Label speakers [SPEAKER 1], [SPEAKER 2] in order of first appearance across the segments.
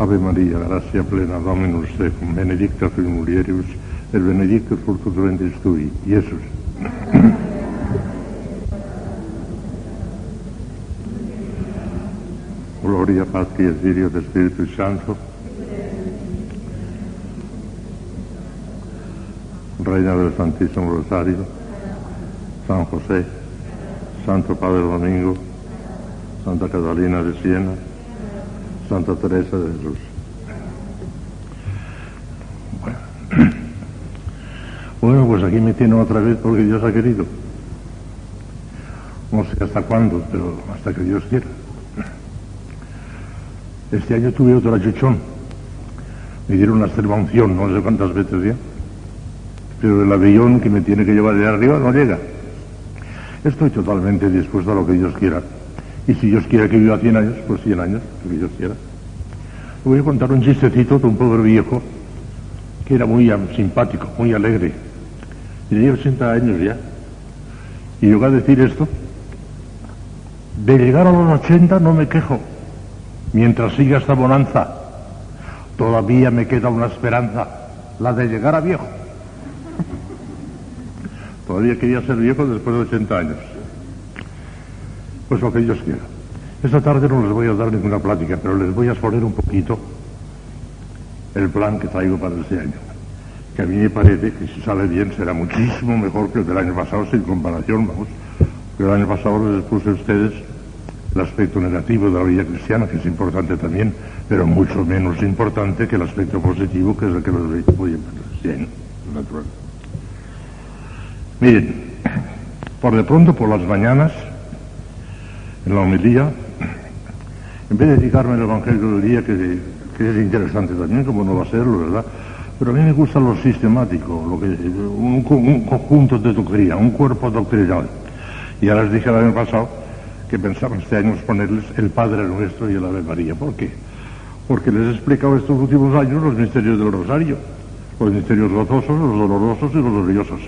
[SPEAKER 1] Ave María, gracia plena, Dominus benedicta fui mulieribus, et benedictus fructus ventris tui. Gloria Patri et Filio et Spiritus Santo. Reina del Santísimo Rosario, San José, Santo Padre Domingo, Santa Catalina de Siena, Santa Teresa de Jesús. Bueno. Pues aquí me tienen otra vez porque Dios ha querido. No sé hasta cuándo, pero hasta que Dios quiera. Este año tuve otro achuchón. Me dieron una unción, no sé cuántas veces ya. Pero el avión que me tiene que llevar de arriba no llega. Estoy totalmente dispuesto a lo que Dios quiera. Y si Dios quiere que viva 100 años, pues 100 años, lo que Dios quiera. Le voy a contar un chistecito de un pobre viejo que era muy simpático, muy alegre. Tenía 80 años ya. Y llegó a decir esto. De llegar a los 80 no me quejo. Mientras siga esta bonanza, todavía me queda una esperanza, la de llegar a viejo. Todavía quería ser viejo después de 80 años. Pues lo que Dios quiera. Esta tarde no les voy a dar ninguna plática, pero les voy a exponer un poquito el plan que traigo para este año. Que a mí me parece que si sale bien será muchísimo mejor que el del año pasado, sin comparación, vamos. Que el año pasado les puse a ustedes el aspecto negativo de la vida cristiana, que es importante también, pero mucho menos importante que el aspecto positivo, que es el que los voy a bien, natural. Miren, por de pronto, por las mañanas, en la homilía, en vez de dedicarme al Evangelio del día, que, es interesante también, como no va a serlo, ¿verdad? Pero a mí me gusta lo sistemático, lo que, un, un conjunto de doctrina, un cuerpo doctrinal. Y ya les dije el año pasado que pensaba este año ponerles el Padre Nuestro y el Ave María. ¿Por qué? Porque les he explicado estos últimos años los misterios del Rosario, los misterios gozosos, los dolorosos y los gloriosos.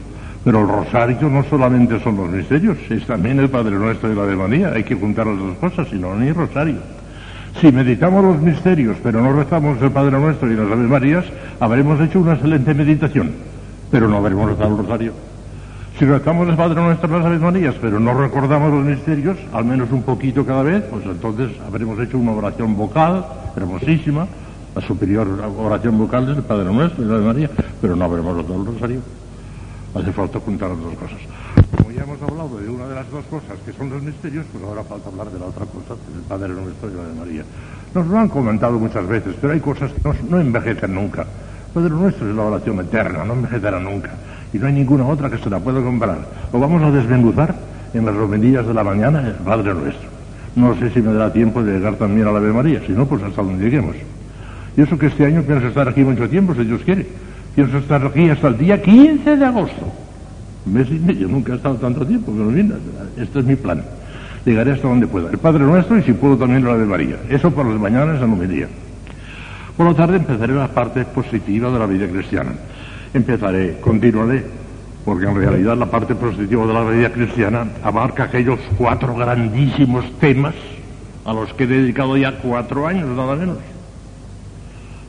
[SPEAKER 1] Pero el Rosario no solamente son los misterios, es también el Padre Nuestro y la Ave María. Hay que juntar las dos cosas, si no, ni Rosario. Si meditamos los misterios, pero no rezamos el Padre Nuestro y las Ave Marías, habremos hecho una excelente meditación, pero no habremos rezado el Rosario. Si rezamos el Padre Nuestro y las Ave Marías, pero no recordamos los misterios, al menos un poquito cada vez, pues entonces habremos hecho una oración vocal hermosísima, la superior oración vocal del Padre Nuestro y la Ave María, pero no habremos rezado el Rosario. Hace falta juntar las dos cosas. Como ya hemos hablado de una de las dos cosas que son los misterios, pues ahora falta hablar de la otra cosa, que es el Padre Nuestro y la de María. Nos lo han comentado muchas veces, pero hay cosas que no, no envejecen nunca. Padre Nuestro es la oración eterna, no envejecerá nunca. Y no hay ninguna otra que se la pueda comparar. Lo vamos a desmenuzar en las romerías de la mañana, el Padre Nuestro. No sé si me dará tiempo de llegar también a la Ave María, si no, pues hasta donde lleguemos. Y eso que este año pienso estar aquí mucho tiempo, si Dios quiere. Pienso estar aquí hasta el día 15 de agosto. Mes y medio, nunca he estado tanto tiempo, pero mira, este es mi plan. Llegaré hasta donde pueda. El Padre Nuestro y si puedo también la de María. Eso por las mañanas en día. Por la tarde empezaré la parte positiva de la vida cristiana. Empezaré, continuaré, porque en realidad la parte positiva de la vida cristiana abarca aquellos cuatro grandísimos temas a los que he dedicado ya cuatro años, nada menos.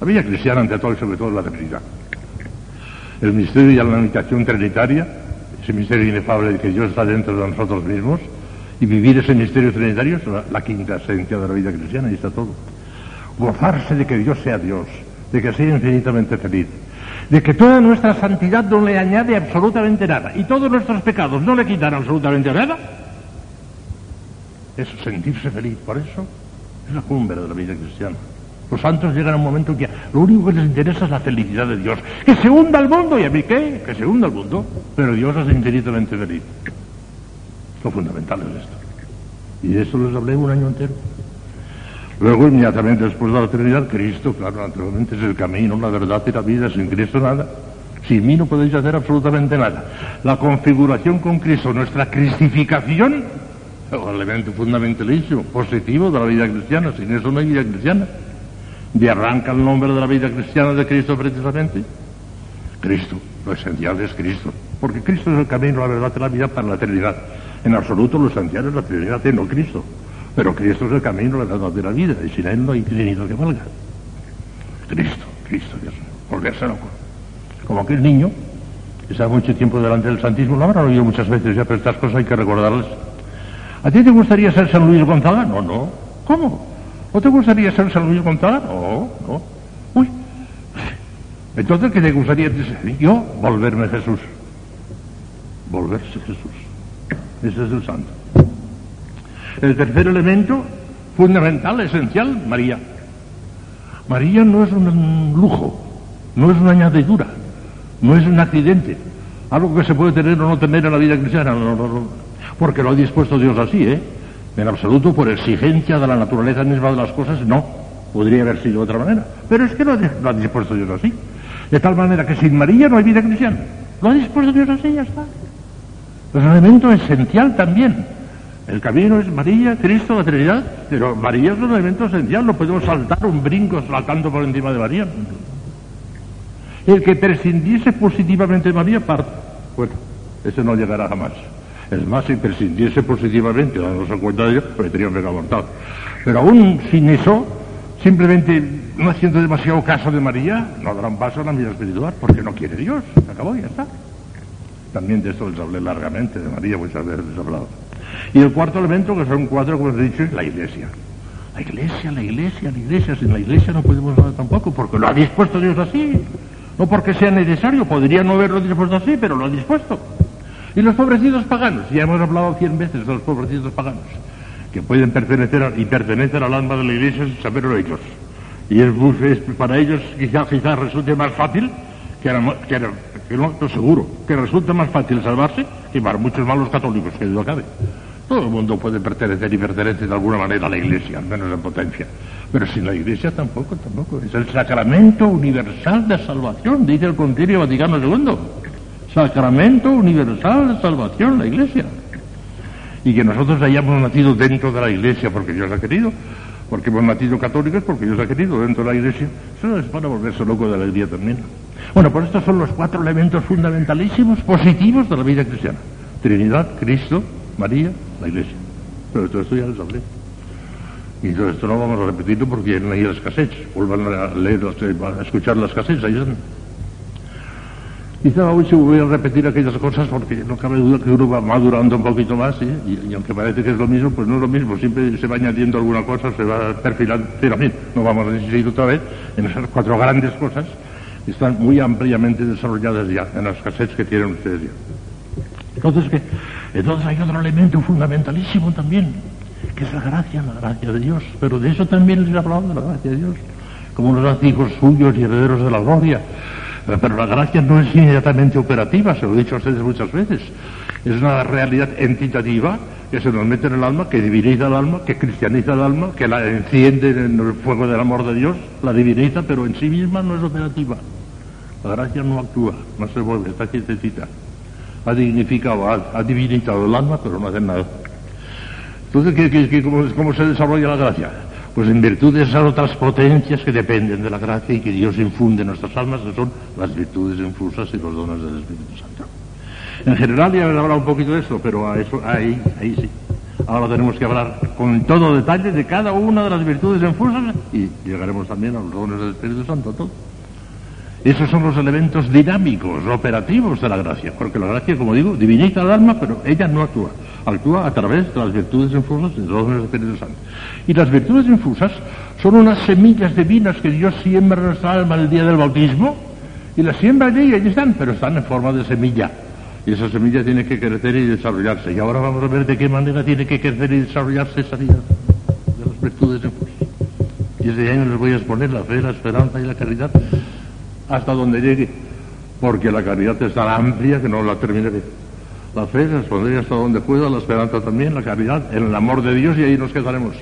[SPEAKER 1] La vida cristiana, ante todo y sobre todo, la Trinidad el misterio y la meditación trinitaria, ese misterio inefable de que Dios está dentro de nosotros mismos, y vivir ese misterio trinitario es la, la quinta esencia de la vida cristiana, y está todo. Gozarse de que Dios sea Dios, de que sea infinitamente feliz, de que toda nuestra santidad no le añade absolutamente nada, y todos nuestros pecados no le quitan absolutamente nada, es sentirse feliz. Por eso es la cumbre de la vida cristiana. Los santos llegan a un momento en que lo único que les interesa es la felicidad de Dios. Que se hunda el mundo, ¿y a mí qué? Que se hunda el mundo. Pero Dios es infinitamente feliz. Lo fundamental es esto. Y de eso les hablé un año entero. Luego, inmediatamente después de la Trinidad, Cristo, claro, naturalmente es el camino, la verdad y la vida. Sin Cristo nada. Sin mí no podéis hacer absolutamente nada. La configuración con Cristo, nuestra cristificación, es un elemento fundamentalísimo, positivo de la vida cristiana. Sin eso no hay vida cristiana de arranca el nombre de la vida cristiana de Cristo precisamente? Cristo, lo esencial es Cristo, porque Cristo es el camino, la verdad y la vida para la eternidad. En absoluto lo esencial es la Trinidad, no Cristo. Pero Cristo es el camino, la verdad y la vida, y sin Él no hay Trinidad que valga. Cristo, Cristo, Dios, volverse loco. Como aquel niño que estaba mucho tiempo delante del Santísimo, lo habrán oído muchas veces ya, pero estas cosas hay que recordarlas. ¿A ti te gustaría ser San Luis Gonzaga? No, no. ¿Cómo? ¿O te gustaría ser San Luis Gonzaga? No, no. Uy. Entonces, ¿qué te gustaría ser? Yo, volverme Jesús. Volverse Jesús. Ese es el santo. El tercer elemento, fundamental, esencial, María. María no es un lujo, no es una añadidura, no es un accidente, algo que se puede tener o no tener en la vida cristiana, no, no, no, porque lo ha dispuesto Dios así, ¿eh? En absoluto por exigencia de la naturaleza misma de las cosas, no, podría haber sido de otra manera, pero es que lo, lo ha dispuesto Dios así, de tal manera que sin María no hay vida cristiana, lo ha dispuesto Dios así, ya está. Es un elemento esencial también. El camino es María, Cristo, la Trinidad, pero María es un elemento esencial, no podemos saltar un brinco saltando por encima de María. El que prescindiese positivamente de María, parte. Bueno, ese no llegará jamás. Es más, si prescindiese positivamente, dándose cuenta de ello, pues tendría un pecado mortal. Pero aún sin eso, simplemente no haciendo demasiado caso de María, no dará un paso en la vida espiritual, porque no quiere Dios. Se acabó, ya está. También de esto les hablé largamente, de María muchas veces les he hablado. Y el cuarto elemento, que son cuatro, como os he dicho, es la iglesia. La iglesia, la iglesia, la iglesia. Sin la iglesia no podemos nada tampoco, porque lo ha dispuesto Dios así. No porque sea necesario, podría no haberlo dispuesto así, pero lo ha dispuesto. Y los pobrecitos paganos, ya hemos hablado cien veces de los pobrecitos paganos, que pueden pertenecer y pertenecen al alma de la iglesia sin saberlo ellos. Y es, para ellos quizás quizá resulte más fácil que, que, que no, no, seguro, que resulta más fácil salvarse que para muchos malos católicos, que duda cabe. Todo el mundo puede pertenecer y pertenece de alguna manera a la Iglesia, al menos en potencia. Pero sin la Iglesia tampoco, tampoco. Es el sacramento universal de salvación, dice el Concilio Vaticano II. Sacramento universal de salvación, la Iglesia. Y que nosotros hayamos nacido dentro de la Iglesia porque Dios ha querido, porque hemos nacido católicos porque Dios ha querido dentro de la Iglesia, eso es para volverse loco de alegría también. Bueno, pues estos son los cuatro elementos fundamentalísimos, positivos de la vida cristiana. Trinidad, Cristo, María, la Iglesia. Pero esto ya lo hablé. Y todo esto no vamos a repetirlo porque vienen ahí las cassettes. Vuelvan a leer, a escuchar las cassettes, ahí están. Quizá hoy se voy a repetir aquellas cosas porque no cabe duda que uno va madurando un poquito más ¿sí? y, aunque parece que es lo mismo, pues no es lo mismo. Siempre se va añadiendo alguna cosa, se va perfilando. Pero bien, no vamos a insistir otra vez en esas cuatro grandes cosas que están muy ampliamente desarrolladas ya en las cassettes que tienen ustedes ya. Entonces, ¿qué? Entonces hay otro elemento fundamentalísimo también, que es la gracia, la gracia de Dios. Pero de eso también les he hablado, de la gracia de Dios. Como los hijos suyos y herederos de la gloria. Pero la gracia no es inmediatamente operativa, se lo he dicho a ustedes muchas veces. Es una realidad entitativa que se nos mete en el alma, que diviniza el alma, que cristianiza el alma, que la enciende en el fuego del amor de Dios, la diviniza, pero en sí misma no es operativa. La gracia no actúa, no se vuelve, está quietecita ha dignificado, ha, ha, divinizado el alma, pero no hace nada. Entonces, ¿qué, qué, qué, cómo, ¿cómo, se desarrolla la gracia? Pues en virtud de esas otras potencias que dependen de la gracia y que Dios infunde en nuestras almas, que son las virtudes infusas y los dones del Espíritu Santo. En general ya he hablado un poquito de esto, pero a eso, ahí, ahí sí. Ahora tenemos que hablar con todo detalle de cada una de las virtudes infusas y llegaremos también a los dones del Espíritu Santo, todo. Esos son los elementos dinámicos, operativos de la gracia, porque la gracia, como digo, diviniza el alma, pero ella no actúa. Actúa a través de las virtudes infusas de los del Espíritu Santo. Y las virtudes infusas son unas semillas divinas que Dios siembra en nuestra alma el día del bautismo, y las siembra allí y allí están, pero están en forma de semilla. Y esa semilla tiene que crecer y desarrollarse. Y ahora vamos a ver de qué manera tiene que crecer y desarrollarse esa vida de las virtudes infusas. Y ese año les voy a exponer la fe, la esperanza y la caridad hasta donde llegue, porque la caridad es tan amplia que no la terminaré. La fe expondría hasta donde pueda, la esperanza también, la caridad, el amor de Dios y ahí nos quedaremos.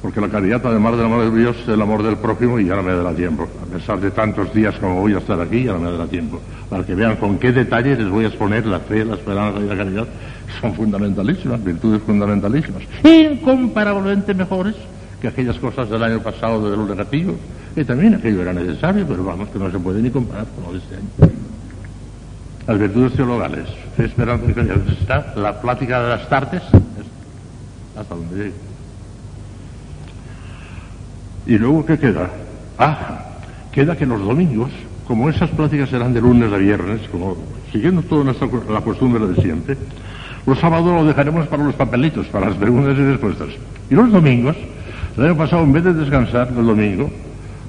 [SPEAKER 1] Porque la caridad, además del amor de Dios, es el amor del prójimo y ya no me dará tiempo. A pesar de tantos días como voy a estar aquí, ya no me dará tiempo. Para que vean con qué detalle les voy a exponer la fe, la esperanza y la caridad. Son fundamentalísimas, virtudes fundamentalísimas. Incomparablemente mejores que aquellas cosas del año pasado de los negativos que también aquello era necesario, pero vamos, que no se puede ni comparar con lo de este año. Las virtudes teologales, fe, esperanza y. Está la plática de las tardes, hasta donde llegue. ¿Y luego qué queda? Ah, queda que los domingos, como esas pláticas serán de lunes a viernes, como siguiendo toda nuestra, la costumbre de siempre, los sábados lo dejaremos para los papelitos, para las preguntas y respuestas. Y los domingos, el año pasado, en vez de descansar el domingo,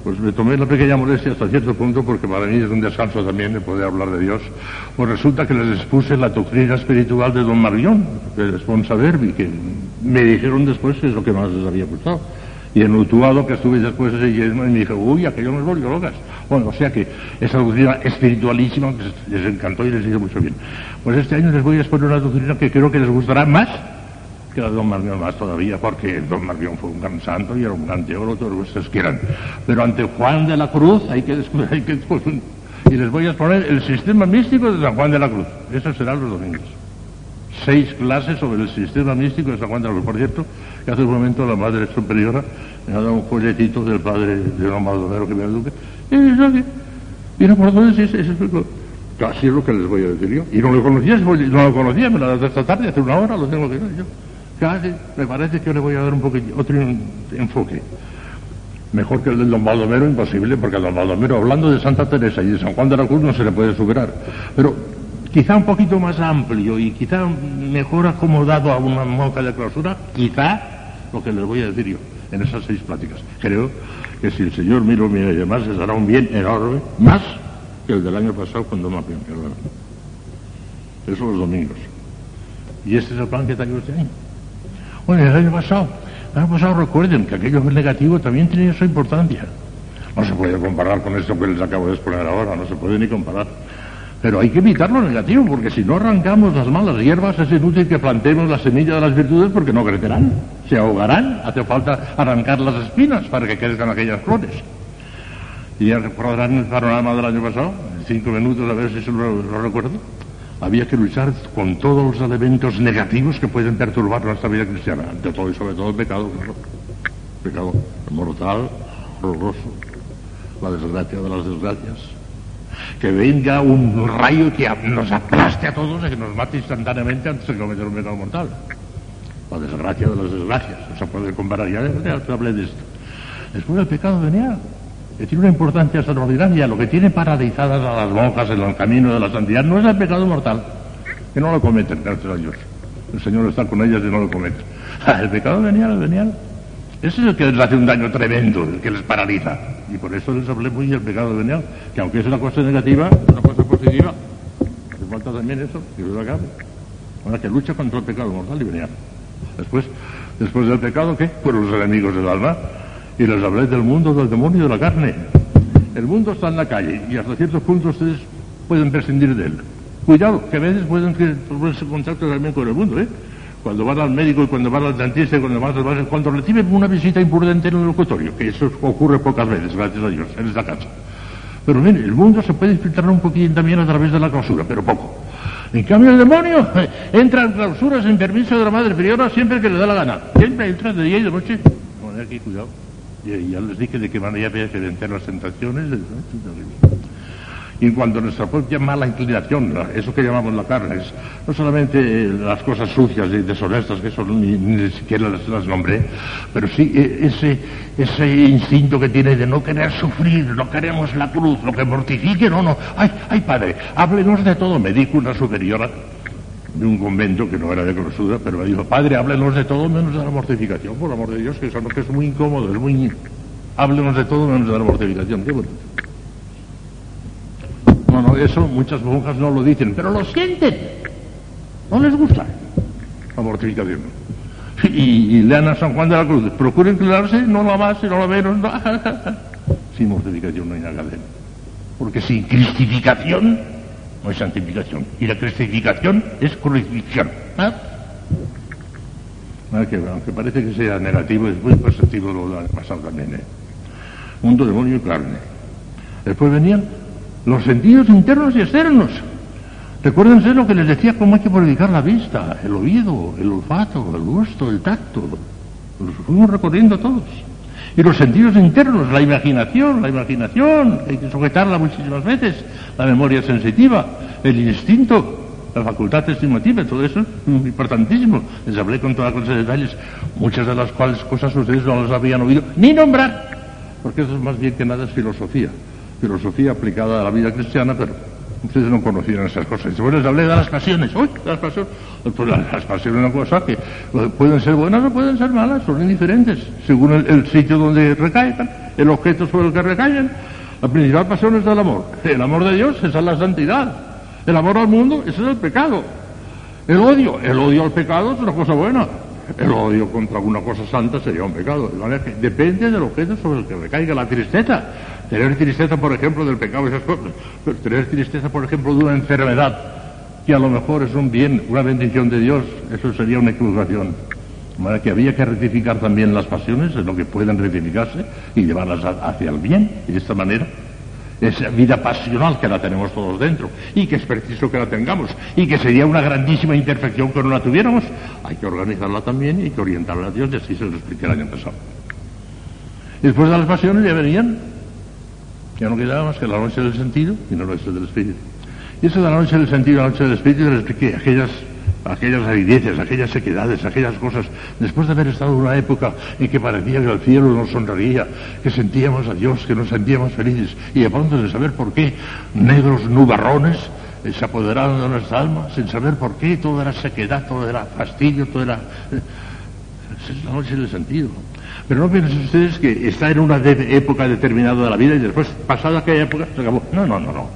[SPEAKER 1] pues me tomé la pequeña molestia hasta cierto punto, porque para mí es un descanso también de poder hablar de Dios, pues resulta que les expuse la doctrina espiritual de Don Marión, de Esponsa Verbi, que me dijeron después que es lo que más les había gustado. Y en Utuado, que estuve después ese y me dije, uy, aquello me volvió locas. Bueno, o sea que esa doctrina espiritualísima que les encantó y les hizo mucho bien. Pues este año les voy a exponer una doctrina que creo que les gustará más que de Don Marmión más todavía, porque Don Marmión fue un gran santo y era un gran teólogo, todos ustedes quieran. Pero ante Juan de la Cruz hay que, hay que y les voy a exponer el sistema místico de San Juan de la Cruz. Eso será los domingos seis clases sobre el sistema místico de San Juan de la Cruz. Por cierto, que hace un momento la Madre Superiora me ha dado un folletito del padre de don Maldonero que me eduque. Y dice, mira por dónde es eso. Casi es lo que les voy a decir yo. Y no lo conocía, no lo conocía, me lo dado esta tarde, hace una hora lo tengo que ver yo. Casi, me parece que le voy a dar un poquito, otro enfoque. Mejor que el del don Baldomero, imposible, porque el don Baldomero, hablando de Santa Teresa y de San Juan de la Cruz, no se le puede superar. Pero quizá un poquito más amplio y quizá mejor acomodado a una monja de clausura, quizá lo que les voy a decir yo en esas seis pláticas. Creo que si el Señor miro mira y demás, les dará un bien enorme, más que el del año pasado cuando me. Eso los domingos. Y este es el plan que tengo este año. Bueno, el año pasado, el año pasado recuerden que aquello negativo también tenía su importancia. No se puede comparar con esto que les acabo de exponer ahora, no se puede ni comparar. Pero hay que evitar lo negativo, porque si no arrancamos las malas hierbas, es inútil que plantemos la semilla de las virtudes porque no crecerán, se ahogarán. Hace falta arrancar las espinas para que crezcan aquellas flores. Y ya recordarán el panorama del año pasado, en cinco minutos, a ver si se lo, recuerdo. Había que luchar con todos los elementos negativos que pueden perturbar nuestra vida cristiana, ante todo y sobre todo el pecado, pecado mortal, horroroso, la desgracia de las desgracias que venga un rayo que nos aplaste a todos y que nos mate instantáneamente antes de cometer un pecado mortal. La desgracia de las desgracias. No se puede comparar. Ya, ya hablé de esto. Después el pecado venial, que tiene una importancia extraordinaria. Lo que tiene paralizadas a las monjas en el camino de la santidad no es el pecado mortal, que no lo cometen, gracias a Dios. El Señor está con ellas y no lo cometen. el pecado venial, el venial. Ese es el que les hace un daño tremendo, el que les paraliza. Y por eso les hablé muy del pecado venial, que aunque es una cosa negativa, es una cosa positiva. Hace falta también eso, que lo haga. Ahora que lucha contra el pecado mortal y venial. Después, después del pecado, ¿qué? Fueron los enemigos del alma. Y les hablé del mundo, del demonio y de la carne. El mundo está en la calle y hasta ciertos puntos ustedes pueden prescindir de él. Cuidado, que a veces pueden ponerse en contacto también con el mundo, ¿eh? cuando van al médico y cuando van al dentista y cuando van al cuando reciben una visita imprudente en el locutorio, que eso ocurre pocas veces, gracias a Dios, en esta casa. Pero mire, el mundo se puede filtrar un poquito también a través de la clausura, pero poco. En cambio el demonio entra en clausuras en permiso de la madre priora siempre que le da la gana. Siempre entra de día y de noche. Bueno, aquí cuidado. Ya les dije de qué manera había que vencer las tentaciones. Y cuando nuestra propia mala inclinación, eso que llamamos la carne, es no solamente las cosas sucias y deshonestas, que eso ni, siquiera las, nombré, pero sí e, ese, ese instinto que tiene de no querer sufrir, no queremos la cruz, lo que mortifique, no, no. Ay, ay, padre, háblenos de todo. Me dijo una superiora de un convento que no era de clausura, pero me dijo, padre, háblenos de todo menos de la mortificación, por amor de Dios, que eso que es muy incómodo, es muy... Háblenos de todo menos de la mortificación, qué bonito. No, no, eso muchas monjas no lo dicen, pero lo sienten. No les gusta la mortificación. Y, lean a San Juan de la Cruz. Procuren inclinarse, no la más, no la menos. Sin mortificación no hay nada de Porque sin cristificación no hay santificación. Y la cristificación es crucifixión. ¿Ah? que, aunque parece que sea negativo, es muy positivo lo ha pasado también. ¿eh? Mundo, demonio y carne. Después venían los sentidos internos y externos. Recuérdense lo que les decía, cómo hay que purificar la vista, el oído, el olfato, el gusto, el tacto. Los fuimos recorriendo todos. Y los sentidos internos, la imaginación, la imaginación, hay que sujetarla muchísimas veces, la memoria sensitiva, el instinto, la facultad estimativa, todo eso es importantísimo. Les hablé con toda clase de detalles, muchas de las cuales cosas ustedes no las habían oído ni nombrar, porque eso es más bien que nada es filosofía filosofía aplicada a la vida cristiana, pero ustedes no conocían esas cosas. Después les hablé de las pasiones. ¡Uy! Las pasiones. Pues las pasiones es una cosa que pueden ser buenas o pueden ser malas, son indiferentes, según el, sitio donde recaigan, el objeto sobre el que recaigan. La principal pasión es el amor. El amor de Dios, es la santidad. El amor al mundo, ese es el pecado. El odio, el odio al pecado es una cosa buena. El odio contra alguna cosa santa sería un pecado. De manera que depende del objeto sobre el que recaiga la tristeza. Tener tristeza, por ejemplo, del pecado, esas cosas. Pero tener tristeza, por ejemplo, de una enfermedad, que a lo mejor es un bien, una bendición de Dios, eso sería una equivocación. De manera que había que rectificar también las pasiones, en lo que pueden rectificarse, y llevarlas hacia el bien, de esta manera esa vida pasional que la tenemos todos dentro y que es preciso que la tengamos y que sería una grandísima imperfección que no la tuviéramos, hay que organizarla también y hay que orientarla a Dios y así se lo expliqué el año pasado. Después de las pasiones ya venían, ya no quedaba más que la noche del sentido y la noche del espíritu. Y eso de la noche del sentido y la noche del espíritu les expliqué aquellas aquellas avideces, aquellas sequedades, aquellas cosas, después de haber estado en una época en que parecía que el cielo nos sonreía, que sentíamos a Dios, que nos sentíamos felices, y de pronto de saber por qué, negros nubarrones eh, se apoderaron de nuestra alma, sin saber por qué, todo era sequedad, todo era fastidio, todo era... Esa es la noche del sentido. Pero no piensen ustedes que está en una época determinada de la vida y después, pasada aquella época, se acabó. No, no, no, no.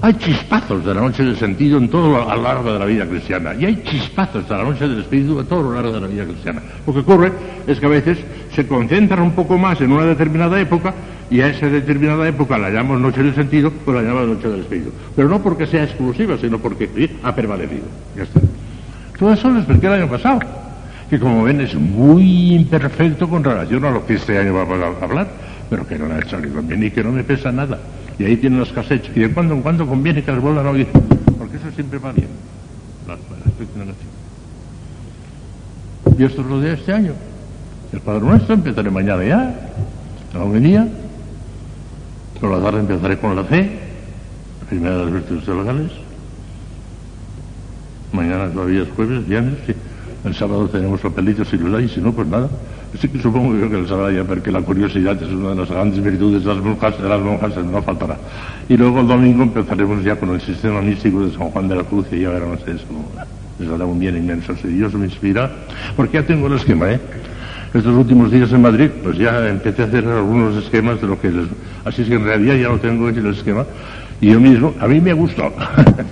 [SPEAKER 1] Hay chispazos de la noche del sentido en todo lo largo de la vida cristiana. Y hay chispazos de la noche del espíritu a todo lo largo de la vida cristiana. Lo que ocurre es que a veces se concentran un poco más en una determinada época y a esa determinada época la llamamos noche del sentido o la llamamos noche del espíritu. Pero no porque sea exclusiva, sino porque ha permanecido. Ya está. Todo eso lo expliqué el año pasado, que como ven es muy imperfecto con relación a lo que este año vamos a hablar, pero que no le ha ni bien y que no me pesa nada. Y ahí tienen los casechos. Y de cuando en cuando conviene que les vuelvan a oír. Porque eso siempre va bien. Y esto es lo de este año. El Padre Nuestro empezaré mañana ya, la homilía. Por la tarde empezaré con la fe, la primera de las virtudes legales. Mañana todavía es jueves, viernes, sí. El sábado tenemos papelitos si los hay, si no, pues nada. Sí que supongo yo que lo sabrá ya, porque la curiosidad es una de las grandes virtudes de las monjas, de las monjas no faltará. Y luego el domingo empezaremos ya con el sistema místico de San Juan de la Cruz, y ya verán ustedes cómo les dará un bien inmenso. Si Dios me inspira, porque ya tengo el esquema, ¿eh? Estos últimos días en Madrid, pues ya empecé a hacer algunos esquemas de lo que les... Así es que en realidad ya no tengo el esquema. Y yo mismo, a mí me gustó.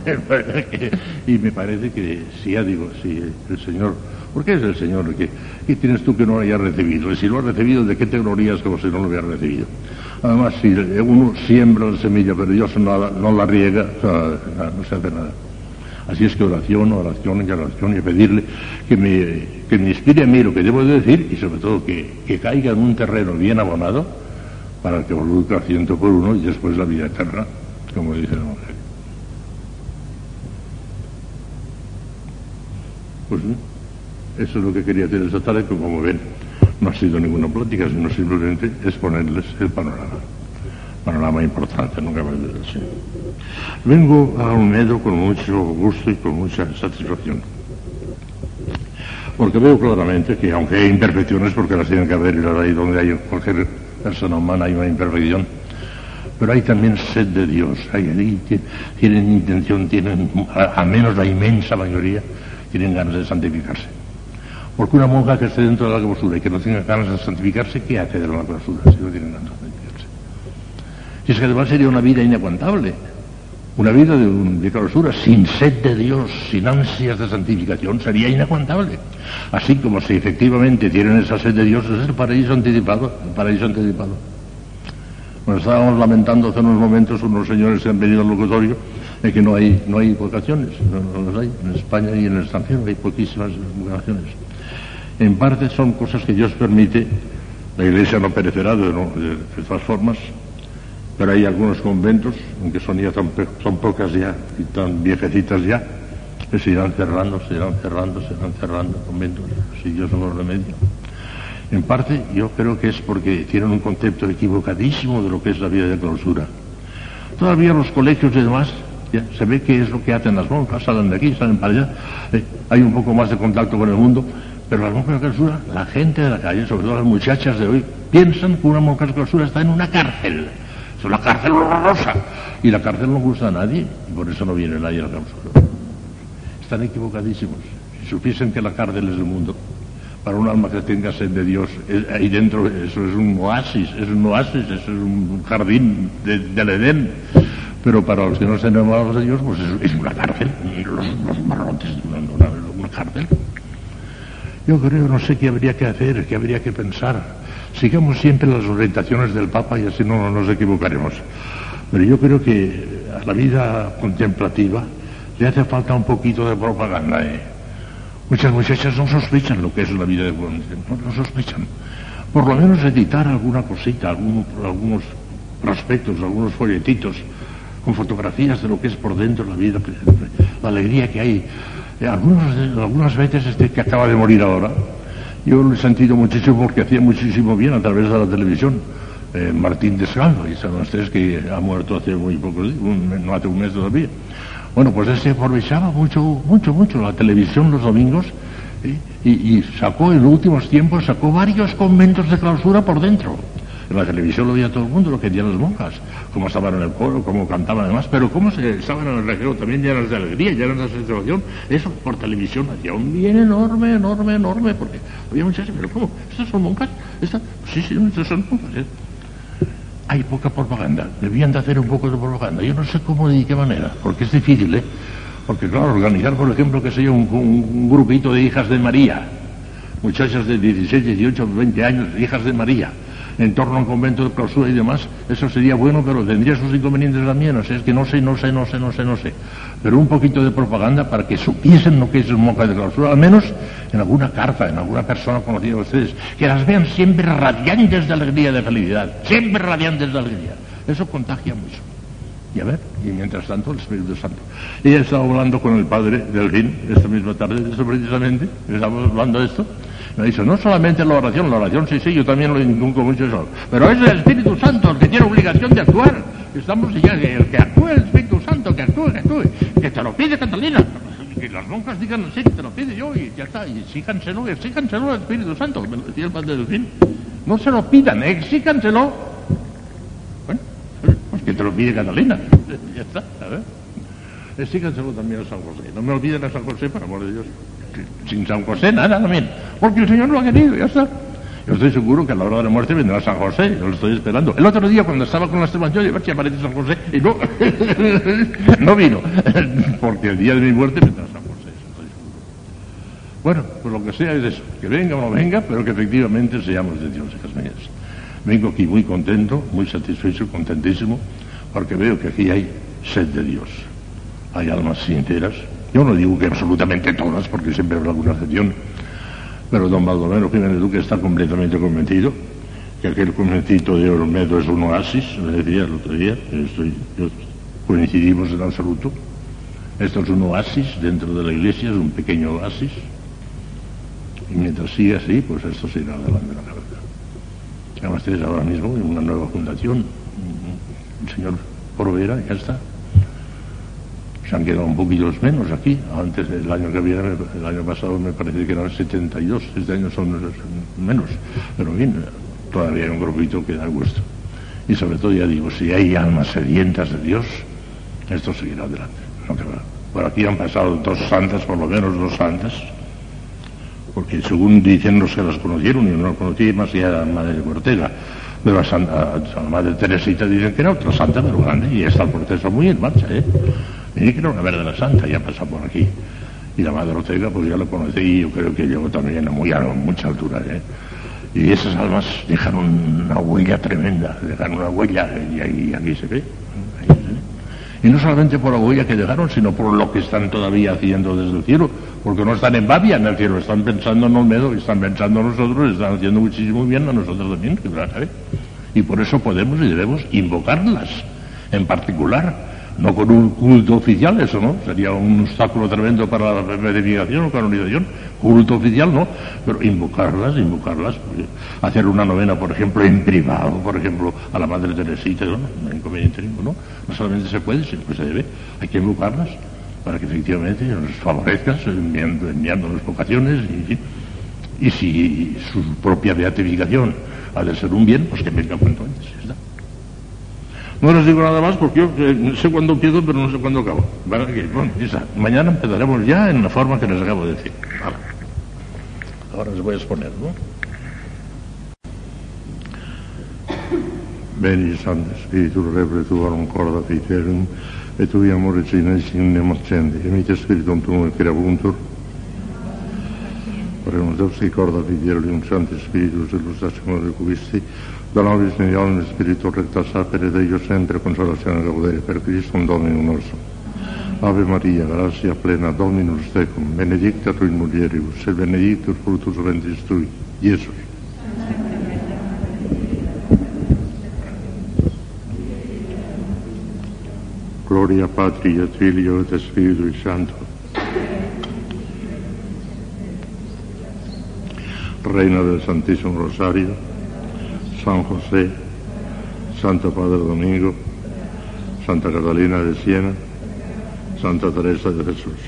[SPEAKER 1] y me parece que, si ya digo, si el Señor ¿Por qué es el Señor? ¿Qué, ¿Qué tienes tú que no lo hayas recibido? Y si lo has recibido, ¿de qué te glorías como si no lo hubieras recibido? Además, si uno siembra la semilla, pero Dios no, no la riega, no se hace nada. Así es que oración, oración y oración y pedirle que me, que me inspire a mí lo que debo de decir y sobre todo que, que caiga en un terreno bien abonado para que produzca ciento por uno y después la vida eterna, como dice la mujer. Pues ¿sí? Eso es lo que quería hacer esta tarde, pero como ven, no ha sido ninguna plática, sino simplemente exponerles el panorama. Panorama importante, nunca más de decir. Vengo a Olmedo con mucho gusto y con mucha satisfacción. Porque veo claramente que, aunque hay imperfecciones, porque las tienen que haber y las hay donde hay cualquier persona humana hay una imperfección, pero hay también sed de Dios. Hay, tienen intención, tienen, a menos la inmensa mayoría, tienen ganas de santificarse. Porque una monja que esté dentro de la clausura y que no tenga ganas de santificarse, ¿qué hace de la clausura si no tiene ganas de santificarse? Y es que además sería una vida inaguantable. Una vida de, de, clausura sin sed de Dios, sin ansias de santificación, sería inaguantable. Así como si efectivamente tienen esa sed de Dios, es el paraíso anticipado, el paraíso anticipado. Bueno, estábamos lamentando hace unos momentos unos señores que han venido al locutorio de que no hay, no hay vocaciones, no, no las hay. En España y en el extranjero hay poquísimas vocaciones. En parte son cosas que Dios permite. La iglesia no perecerá de, de, todas formas, pero hay algunos conventos, aunque son ya tan, son pocas ya y tan viejecitas ya, que se irán cerrando, se irán cerrando, se irán cerrando conventos, si Dios no los remedia. En parte yo creo que es porque tienen un concepto equivocadísimo de lo que es la vida de clausura. Todavía los colegios y demás, ya, se ve que es lo que hacen las monjas, salen de aquí, salen para allá, eh, hay un poco más de contacto con el mundo, pero las monjas de clausura, la gente de la calle, sobre todo las muchachas de hoy, piensan que una monja de clausura está en una cárcel. Es una cárcel horrorosa. Y la cárcel no gusta a nadie, y por eso no viene nadie a la cárcel. Están equivocadísimos. Si supiesen que la cárcel es el mundo, para un alma que tenga sed de Dios, ahí dentro eso es un oasis, es un oasis, eso es un jardín del Edén. Pero para los que no se enamorados de Dios, pues es, una cárcel, los, los barrotes de una, cárcel. Yo creo, no sé qué habría que hacer, qué habría que pensar. Sigamos siempre las orientaciones del Papa y así no nos equivocaremos. Pero yo creo que a la vida contemplativa le hace falta un poquito de propaganda. ¿eh? Muchas muchachas no sospechan lo que es la vida de no, no sospechan. Por lo menos editar alguna cosita, algunos, algunos prospectos, algunos folletitos con fotografías de lo que es por dentro la vida, la alegría que hay. Eh, algunas veces este que acaba de morir ahora, yo lo he sentido muchísimo porque hacía muchísimo bien a través de la televisión. Eh, Martín Descalvo, y saben ustedes que ha muerto hace muy pocos días, no hace un mes todavía. Bueno, pues se aprovechaba mucho, mucho, mucho la televisión los domingos y, sacó en los últimos tiempos, sacó varios conventos de clausura por dentro. En la televisión lo veía todo el mundo, lo que decían las monjas, cómo estaban en el coro, cómo cantaban además, pero cómo se estaban en el recreo también llenas de alegría, llenas de satisfacción. Eso por televisión hacía un bien enorme, enorme, enorme, porque había muchas, pero ¿cómo? ¿Estas son monjas? ¿Estas? Sí, sí, estas son monjas. ¿eh? Hay poca propaganda. Debían de hacer un poco de propaganda. Yo no sé cómo y de qué manera, porque es difícil, ¿eh? Porque claro, organizar, por ejemplo, que sea un, un, grupito de hijas de María, muchachas de 16, 18, 20 años, hijas de María, en torno a un convento de clausura y demás, eso sería bueno, pero tendría sus inconvenientes también. O sea, es que no sé, no sé, no sé, no sé, no sé. Pero un poquito de propaganda para que supiesen lo que es un monja de clausura, al menos en alguna carta, en alguna persona conocida de ustedes, que las vean siempre radiantes de alegría, de felicidad, siempre radiantes de alegría. Eso contagia mucho. Y a ver, y mientras tanto el Espíritu Santo. Ella estaba hablando con el padre del fin esta misma tarde, eso precisamente, estábamos hablando de esto, me dice, no solamente la oración, la oración sí, sí, yo también lo inculco mucho eso, pero es el Espíritu Santo el que tiene obligación de actuar. Estamos ya, el que actúe el Espíritu Santo, que actúe, que actúe, que te lo pide Catalina. Que las monjas digan, sí, que te lo pide yo y ya está, y exíjanselo, exíjanselo al Espíritu Santo, me lo decía el Padre del Fin. No se lo pidan, exíjanselo. Bueno, pues que te lo pide Catalina, ya está, a ver. Exíjanselo también a San José. No me olviden a San José, por amor de Dios sin San José, nada también, porque el Señor lo ha querido, ya está. Yo estoy seguro que a la hora de la muerte vendrá San José, yo lo estoy esperando. El otro día cuando estaba con las yo a aparece San José, y no, no vino, porque el día de mi muerte vendrá San José. Bueno, pues lo que sea es eso, que venga o no venga, pero que efectivamente seamos de Dios, hijas mías. Vengo aquí muy contento, muy satisfecho, contentísimo, porque veo que aquí hay sed de Dios. Hay almas sinceras, yo no digo que absolutamente todas, porque siempre habrá alguna excepción, pero don Baldomero Jiménez Duque está completamente convencido que aquel convencito de Olmedo es un oasis, me decía el otro día, estoy, coincidimos en absoluto. Esto es un oasis dentro de la iglesia, es un pequeño oasis. Y mientras siga así, pues esto se irá adelante la cabeza. Además, ustedes ahora mismo una nueva fundación, el señor Provera, ya está, se han quedado un poquito menos aquí. Antes del año que viene, el año pasado me parece que eran 72, este año son menos. Pero bien, todavía hay un grupito que da gusto. Y sobre todo, ya digo, si hay almas sedientas de Dios, esto seguirá adelante. Por aquí han pasado dos santas, por lo menos dos santas, porque según dicen los que las conocieron, y no las conocí más allá de la Madre Cortega, pero a, la Madre Teresita dicen que era otra santa, pero grande, y está el proceso muy en marcha, ¿eh? Y que era una verdadera santa, ya pasa por aquí. Y la madre Ortega, pues ya lo conocí y yo creo que llegó también a, muy, a mucha altura. ¿eh? Y esas almas dejaron una huella tremenda, dejaron una huella y, aquí se ve. Y no solamente por la huella que dejaron, sino por lo que están todavía haciendo desde el cielo, porque no están en Babia en el cielo, están pensando en Olmedo, están pensando en nosotros, están haciendo muchísimo bien a nosotros también, Y por eso podemos y debemos invocarlas en particular no con un culto oficial, eso no, sería un obstáculo tremendo para la beatificación o canonización, culto oficial no, pero invocarlas, invocarlas, hacer una novena, por ejemplo, en privado, por ejemplo, a la Madre Teresita, ¿no? no inconveniente ninguno, no solamente se puede, sino que se debe, hay que invocarlas para que efectivamente nos favorezca, enviando, enviándonos vocaciones y, y si su propia beatificación ha de ser un bien, pues que venga cuanto antes. No les digo nada más porque yo eh, sé cuándo empiezo, pero no sé cuándo acabo. Bueno, mañana empezaremos ya en la forma que les acabo de decir. Ahora les voy a exponer, ¿no? Veni Santo Spiritus Rebre Tuorum Corda Fiterum et tui amore cinesim nemoccendi e mite spiritum tuum et creabuntur Oremus Deus qui corda Fiterum Santi Spiritus et lustacium recubisti da nobis medialum spiritu recta sapere Deo sempre consolazione gaudere per Cristo Dominum nostro Ave Maria, gratia plena Dominus tecum, benedicta tu in mulieribus, et benedictus fructus ventris tui, Iesus. Gloria Patri et Filio et Spiritu Santo. Reina del Santísimo Rosario, San José, Santo Padre Domingo, Santa Catalina de Siena, Santa Teresa de Jesús.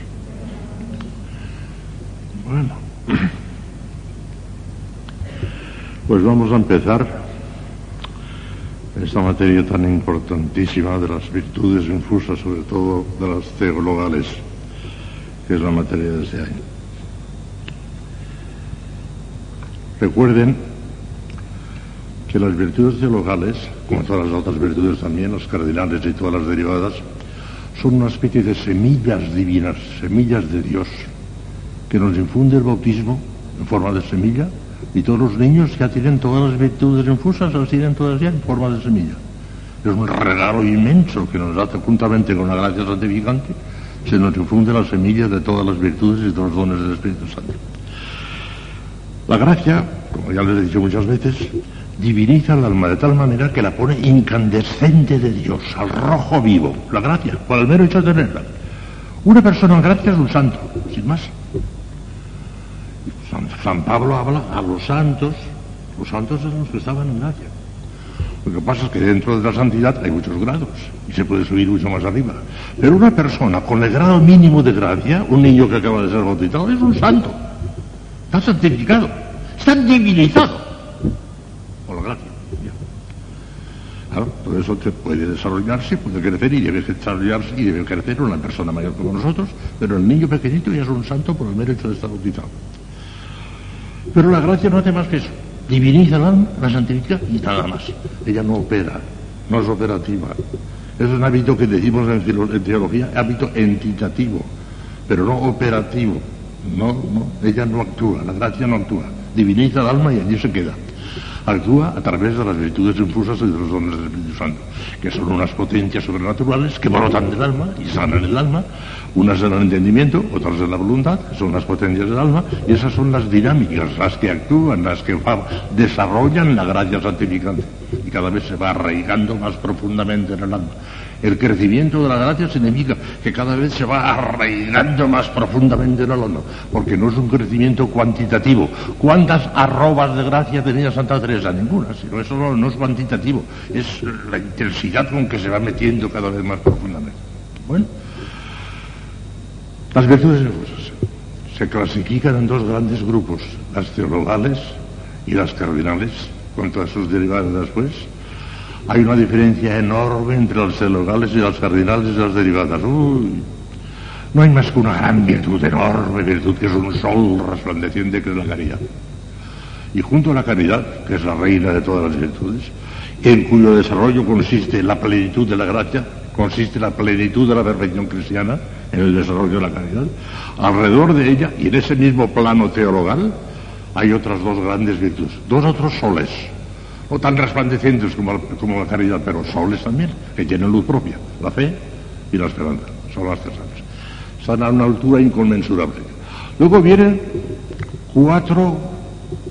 [SPEAKER 1] Bueno, pues vamos a empezar esta materia tan importantísima de las virtudes infusas, sobre todo de las teologales, que es la materia de este año. Recuerden que las virtudes teologales, como todas las otras virtudes también, los cardinales y todas las derivadas, son una especie de semillas divinas, semillas de Dios, que nos infunde el bautismo en forma de semilla y todos los niños ya tienen todas las virtudes infusas, las tienen todas ya en forma de semilla. Es un regalo inmenso que nos hace juntamente con la gracia santificante, se nos infunde la semilla de todas las virtudes y todos los dones del Espíritu Santo. La gracia, como ya les he dicho muchas veces, diviniza el alma de tal manera que la pone incandescente de Dios, al rojo vivo. La gracia, por el mero hecho de tenerla. Una persona gracia es un santo, sin más. San, Pablo habla a los santos, los santos son los que estaban en gracia. Lo que pasa es que dentro de la santidad hay muchos grados y se puede subir mucho más arriba. Pero una persona con el grado mínimo de gracia, un niño que acaba de ser bautizado, es un santo. Está santificado, está divinizado por la gracia. Todo eso puede desarrollarse, puede crecer y debe desarrollarse y debe crecer una persona mayor como nosotros, pero el niño pequeñito ya es un santo por el mérito de estar bautizado. Pero la gracia no hace más que eso. Diviniza alma, la santifica y nada más. Ella no opera, no es operativa. Es un hábito que decimos en teología, hábito entitativo, pero no operativo. No, no, ella no actúa, la gracia no actúa. Diviniza el alma y allí se queda actúa a través de las virtudes infusas y de los dones del Espíritu Santo, que son unas potencias sobrenaturales que brotan del alma y sanan el alma, unas en el entendimiento, otras en la voluntad, son las potencias del alma, y esas son las dinámicas, las que actúan, las que desarrollan la gracia santificante, y cada vez se va arraigando más profundamente en el alma. El crecimiento de la gracia significa que cada vez se va arraigando más profundamente en el alma, porque no es un crecimiento cuantitativo. ¿Cuántas arrobas de gracia tenía Santa Teresa? Ninguna, sino eso no, es cuantitativo, es la intensidad con que se va metiendo cada vez más profundamente. Bueno, las virtudes se clasifican en dos grandes grupos, las teologales y las cardinales, con todas sus derivadas después hay una diferencia enorme entre los teologales y los cardinales y las derivadas. Uy, no hay más que una gran virtud, enorme virtud, que es un sol resplandeciente que es la caridad. Y junto a la caridad, que es la reina de todas las virtudes, en cuyo desarrollo consiste la plenitud de la gracia, consiste la plenitud de la perfección cristiana, en el desarrollo de la caridad, alrededor de ella y en ese mismo plano teologal hay otras dos grandes virtudes, dos otros soles no tan resplandecientes como, la caridad, pero soles también, que tienen luz propia, la fe y la esperanza, son las tres Están a una altura inconmensurable. Luego vienen cuatro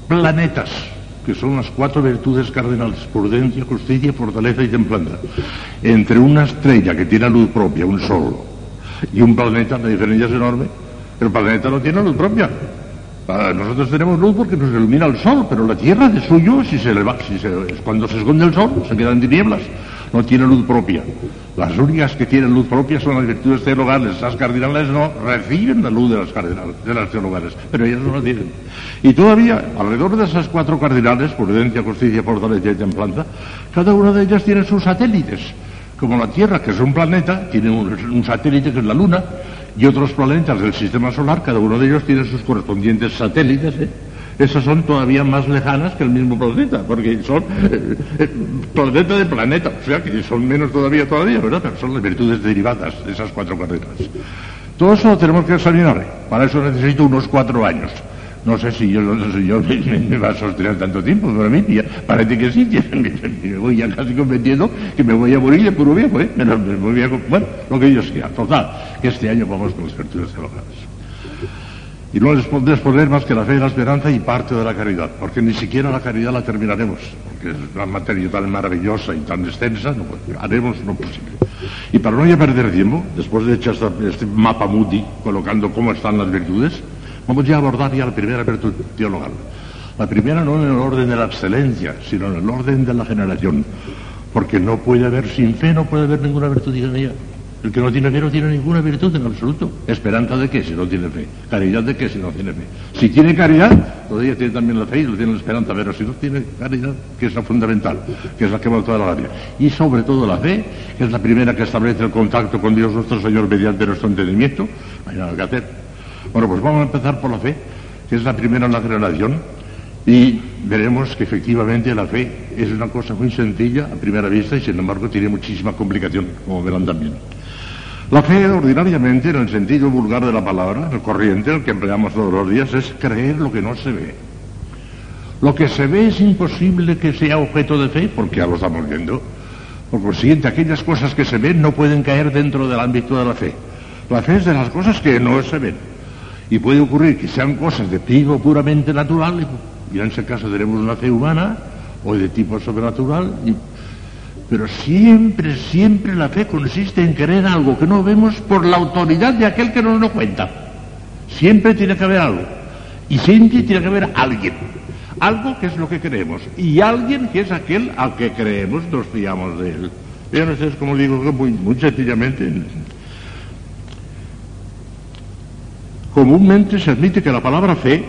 [SPEAKER 1] planetas, que son las cuatro virtudes cardinales, prudencia, justicia, fortaleza y templanza. Entre una estrella que tiene luz propia, un sol, y un planeta, la diferencia es enorme. El planeta no tiene luz propia, Ah, nosotros tenemos luz porque nos ilumina el sol, pero la Tierra de suyo, si se si se, cuando se esconde el sol, se quedan tinieblas. No tiene luz propia. Las únicas que tienen luz propia son las virtudes teologales. Las cardinales no reciben la luz de las, cardinales, de teologales, pero ellas no la tienen. Y todavía, alrededor de esas cuatro cardinales, prudencia, justicia, fortaleza y templanza, cada una de ellas tiene sus satélites como la Tierra, que es un planeta, tiene un, satélite que es la Luna, y otros planetas del sistema solar, cada uno de ellos tiene sus correspondientes satélites. ¿eh? Esas son todavía más lejanas que el mismo planeta, porque son eh, eh, planeta de planeta, o sea que son menos todavía todavía, ¿verdad? Pero son las virtudes derivadas de esas cuatro carreras. Todo eso lo tenemos que examinar. Para eso necesito unos cuatro años. No sé si yo, sé si yo me, va a sostener tanto tiempo, pero a mí parece que sí, me, voy ya casi convenciendo que me voy a morir de puro viejo, ¿eh? bueno, lo que yo sea. Total, que este año vamos con las virtudes teologales. Y no les podré poner más que la fe y la esperanza y parte de la caridad, porque ni siquiera la caridad la terminaremos, porque es una materia tan maravillosa y tan extensa, no, haremos lo posible. Y para no ya perder tiempo, después de echar este mapa Moody, colocando cómo están las virtudes, Vamos ya a abordar ya la primera virtud teologal. La primera no en el orden de la excelencia, sino en el orden de la generación. Porque no puede haber, sin fe no puede haber ninguna virtud, ella. El que no tiene fe no tiene ninguna virtud en absoluto. ¿Esperanza de qué si no tiene fe? ¿Caridad de qué si no tiene fe? Si tiene caridad, todavía tiene también la fe y tiene la esperanza, pero si no tiene caridad, que es la fundamental, que es la que va toda la área. Y sobre todo la fe, que es la primera que establece el contacto con Dios nuestro Señor mediante nuestro entendimiento, hay nada que hacer. Bueno, pues vamos a empezar por la fe, que es la primera en la generación, y veremos que efectivamente la fe es una cosa muy sencilla a primera vista y sin embargo tiene muchísima complicación, como verán también. La fe, ordinariamente, en el sentido vulgar de la palabra, el corriente, el que empleamos todos los días, es creer lo que no se ve. Lo que se ve es imposible que sea objeto de fe, porque ya lo estamos viendo. Por consiguiente, aquellas cosas que se ven no pueden caer dentro del ámbito de la fe. La fe es de las cosas que no se ven. Y puede ocurrir que sean cosas de tipo puramente natural, y en ese caso tenemos una fe humana, o de tipo sobrenatural, pero siempre, siempre la fe consiste en creer algo que no vemos por la autoridad de aquel que nos lo cuenta. Siempre tiene que haber algo. Y siempre tiene que haber alguien. Algo que es lo que creemos. Y alguien que es aquel al que creemos, nos fiamos de él. Vean ustedes como digo, muy, muy sencillamente, Comúnmente se admite que la palabra fe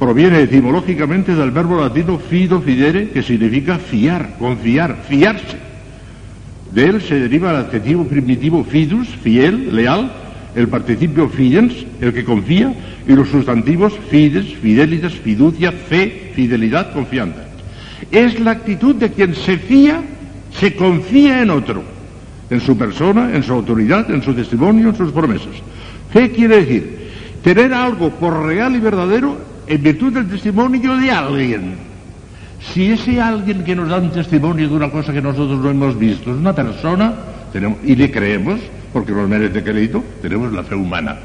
[SPEAKER 1] proviene etimológicamente del verbo latino fido fidere, que significa fiar, confiar, fiarse. De él se deriva el adjetivo primitivo fidus, fiel, leal, el participio fidens, el que confía, y los sustantivos fides, fidelitas, fiducia, fe, fidelidad, confianza. Es la actitud de quien se fía, se confía en otro, en su persona, en su autoridad, en su testimonio, en sus promesas. Fe quiere decir tener algo por real y verdadero en virtud del testimonio de alguien. Si ese alguien que nos da un testimonio de una cosa que nosotros no hemos visto es una persona tenemos, y le creemos, porque nos merece crédito, tenemos la fe humana.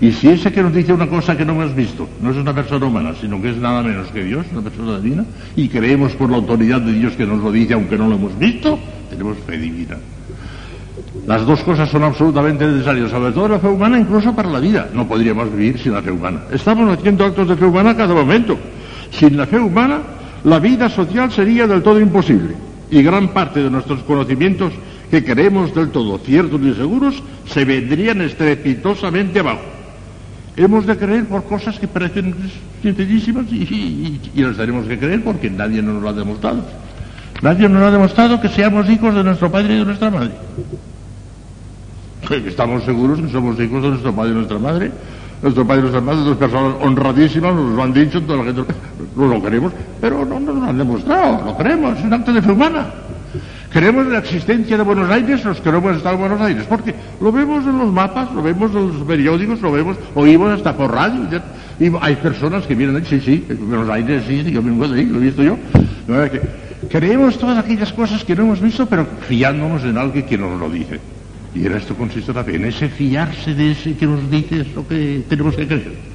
[SPEAKER 1] Y si ese que nos dice una cosa que no hemos visto no es una persona humana, sino que es nada menos que Dios, una persona divina, y creemos por la autoridad de Dios que nos lo dice aunque no lo hemos visto, tenemos fe divina. Las dos cosas son absolutamente necesarias, sobre todo la fe humana, incluso para la vida. No podríamos vivir sin la fe humana. Estamos haciendo actos de fe humana a cada momento. Sin la fe humana, la vida social sería del todo imposible. Y gran parte de nuestros conocimientos que creemos del todo ciertos y seguros se vendrían estrepitosamente abajo. Hemos de creer por cosas que parecen sencillísimas y, y, las tenemos que creer porque nadie nos lo ha demostrado. Nadie nos ha demostrado que seamos hijos de nuestro padre y de nuestra madre. Estamos seguros que somos hijos de nuestro padre y nuestra madre. Nuestro padre y nuestra madre, dos personas honradísimas, nos lo han dicho, toda la gente no lo queremos, pero no nos lo han demostrado, lo creemos, es un acto de fe humana. En la existencia de Buenos Aires, los que no hemos estado en Buenos Aires, porque lo vemos en los mapas, lo vemos en los periódicos, lo vemos, oímos hasta por radio. Hay personas que vienen, sí, sí, Buenos Aires, sí, yo vengo de ahí, lo he visto yo. Creemos todas aquellas cosas que no hemos visto, pero fiándonos en alguien que nos lo dice. Y en esto consiste en ese fiarse de ese que nos dice lo que tenemos que creer.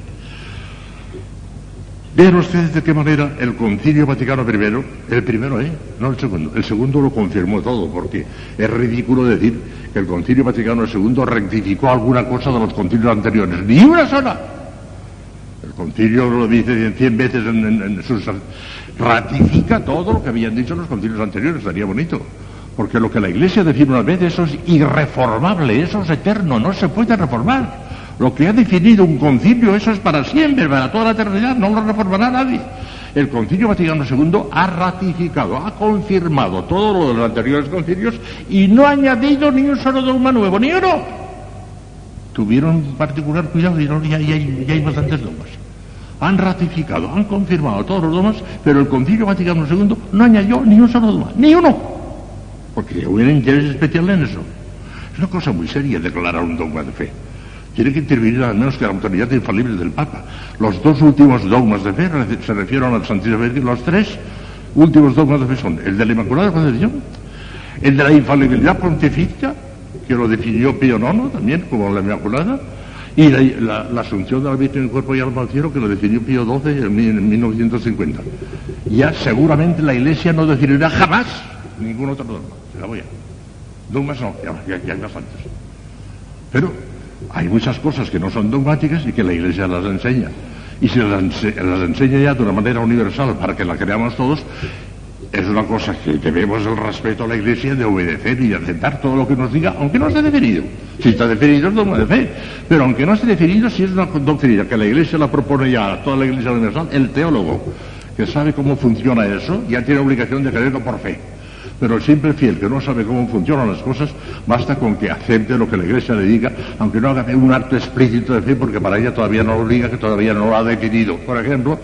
[SPEAKER 1] Vean ustedes de qué manera el Concilio Vaticano I, el primero, ¿eh? No el segundo. El segundo lo confirmó todo, porque es ridículo decir que el Concilio Vaticano II rectificó alguna cosa de los concilios anteriores. ¡Ni una sola! El concilio lo dice cien veces en sus... ratifica todo lo que habían dicho los concilios anteriores, estaría bonito. Porque lo que la Iglesia define una vez, eso es irreformable, eso es eterno, no se puede reformar. Lo que ha definido un concilio, eso es para siempre, para toda la eternidad, no lo reformará nadie.
[SPEAKER 2] El Concilio Vaticano II ha ratificado, ha confirmado todo lo de los anteriores concilios y no ha añadido ni un solo dogma nuevo, ni uno. Tuvieron particular cuidado y ya, hay, ya hay bastantes dogmas han ratificado, han confirmado todos los dogmas, pero el Concilio Vaticano II no añadió ni un solo dogma, ni uno, porque hubiera interés especial en eso. Es una cosa muy seria declarar un dogma de fe. Tiene que intervenir al menos que la autoridad infalible del Papa. Los dos últimos dogmas de fe se refieren Santísimo Virgen, los tres últimos dogmas de fe son el de la Inmaculada Concepción, el de la infalibilidad pontificia, que lo definió Pío IX también como la Inmaculada, y la, asunción de la en cuerpo y alma al cielo que lo definió Pío XII en, 1950. Ya seguramente la Iglesia no definirá jamás ningún otro dogma. La voy a. Dogmas no, ya, ya, hay bastantes. Pero hay muchas cosas que no son dogmáticas y que la Iglesia las enseña. Y si las, las enseña ya de una manera universal para que la creamos todos, es una cosa que debemos el respeto a la Iglesia de obedecer y de aceptar todo lo que nos diga, aunque no esté definido. Si está definido es dogma de fe, pero aunque no esté definido, si es una doctrina que la Iglesia la propone ya a toda la Iglesia universal, el teólogo que sabe cómo funciona eso ya tiene obligación de creerlo por fe. Pero el simple fiel que no sabe cómo funcionan las cosas, basta con que acepte lo que la Iglesia le diga, aunque no haga un acto explícito de fe, porque para ella todavía no lo diga, que todavía no lo ha definido. Por ejemplo,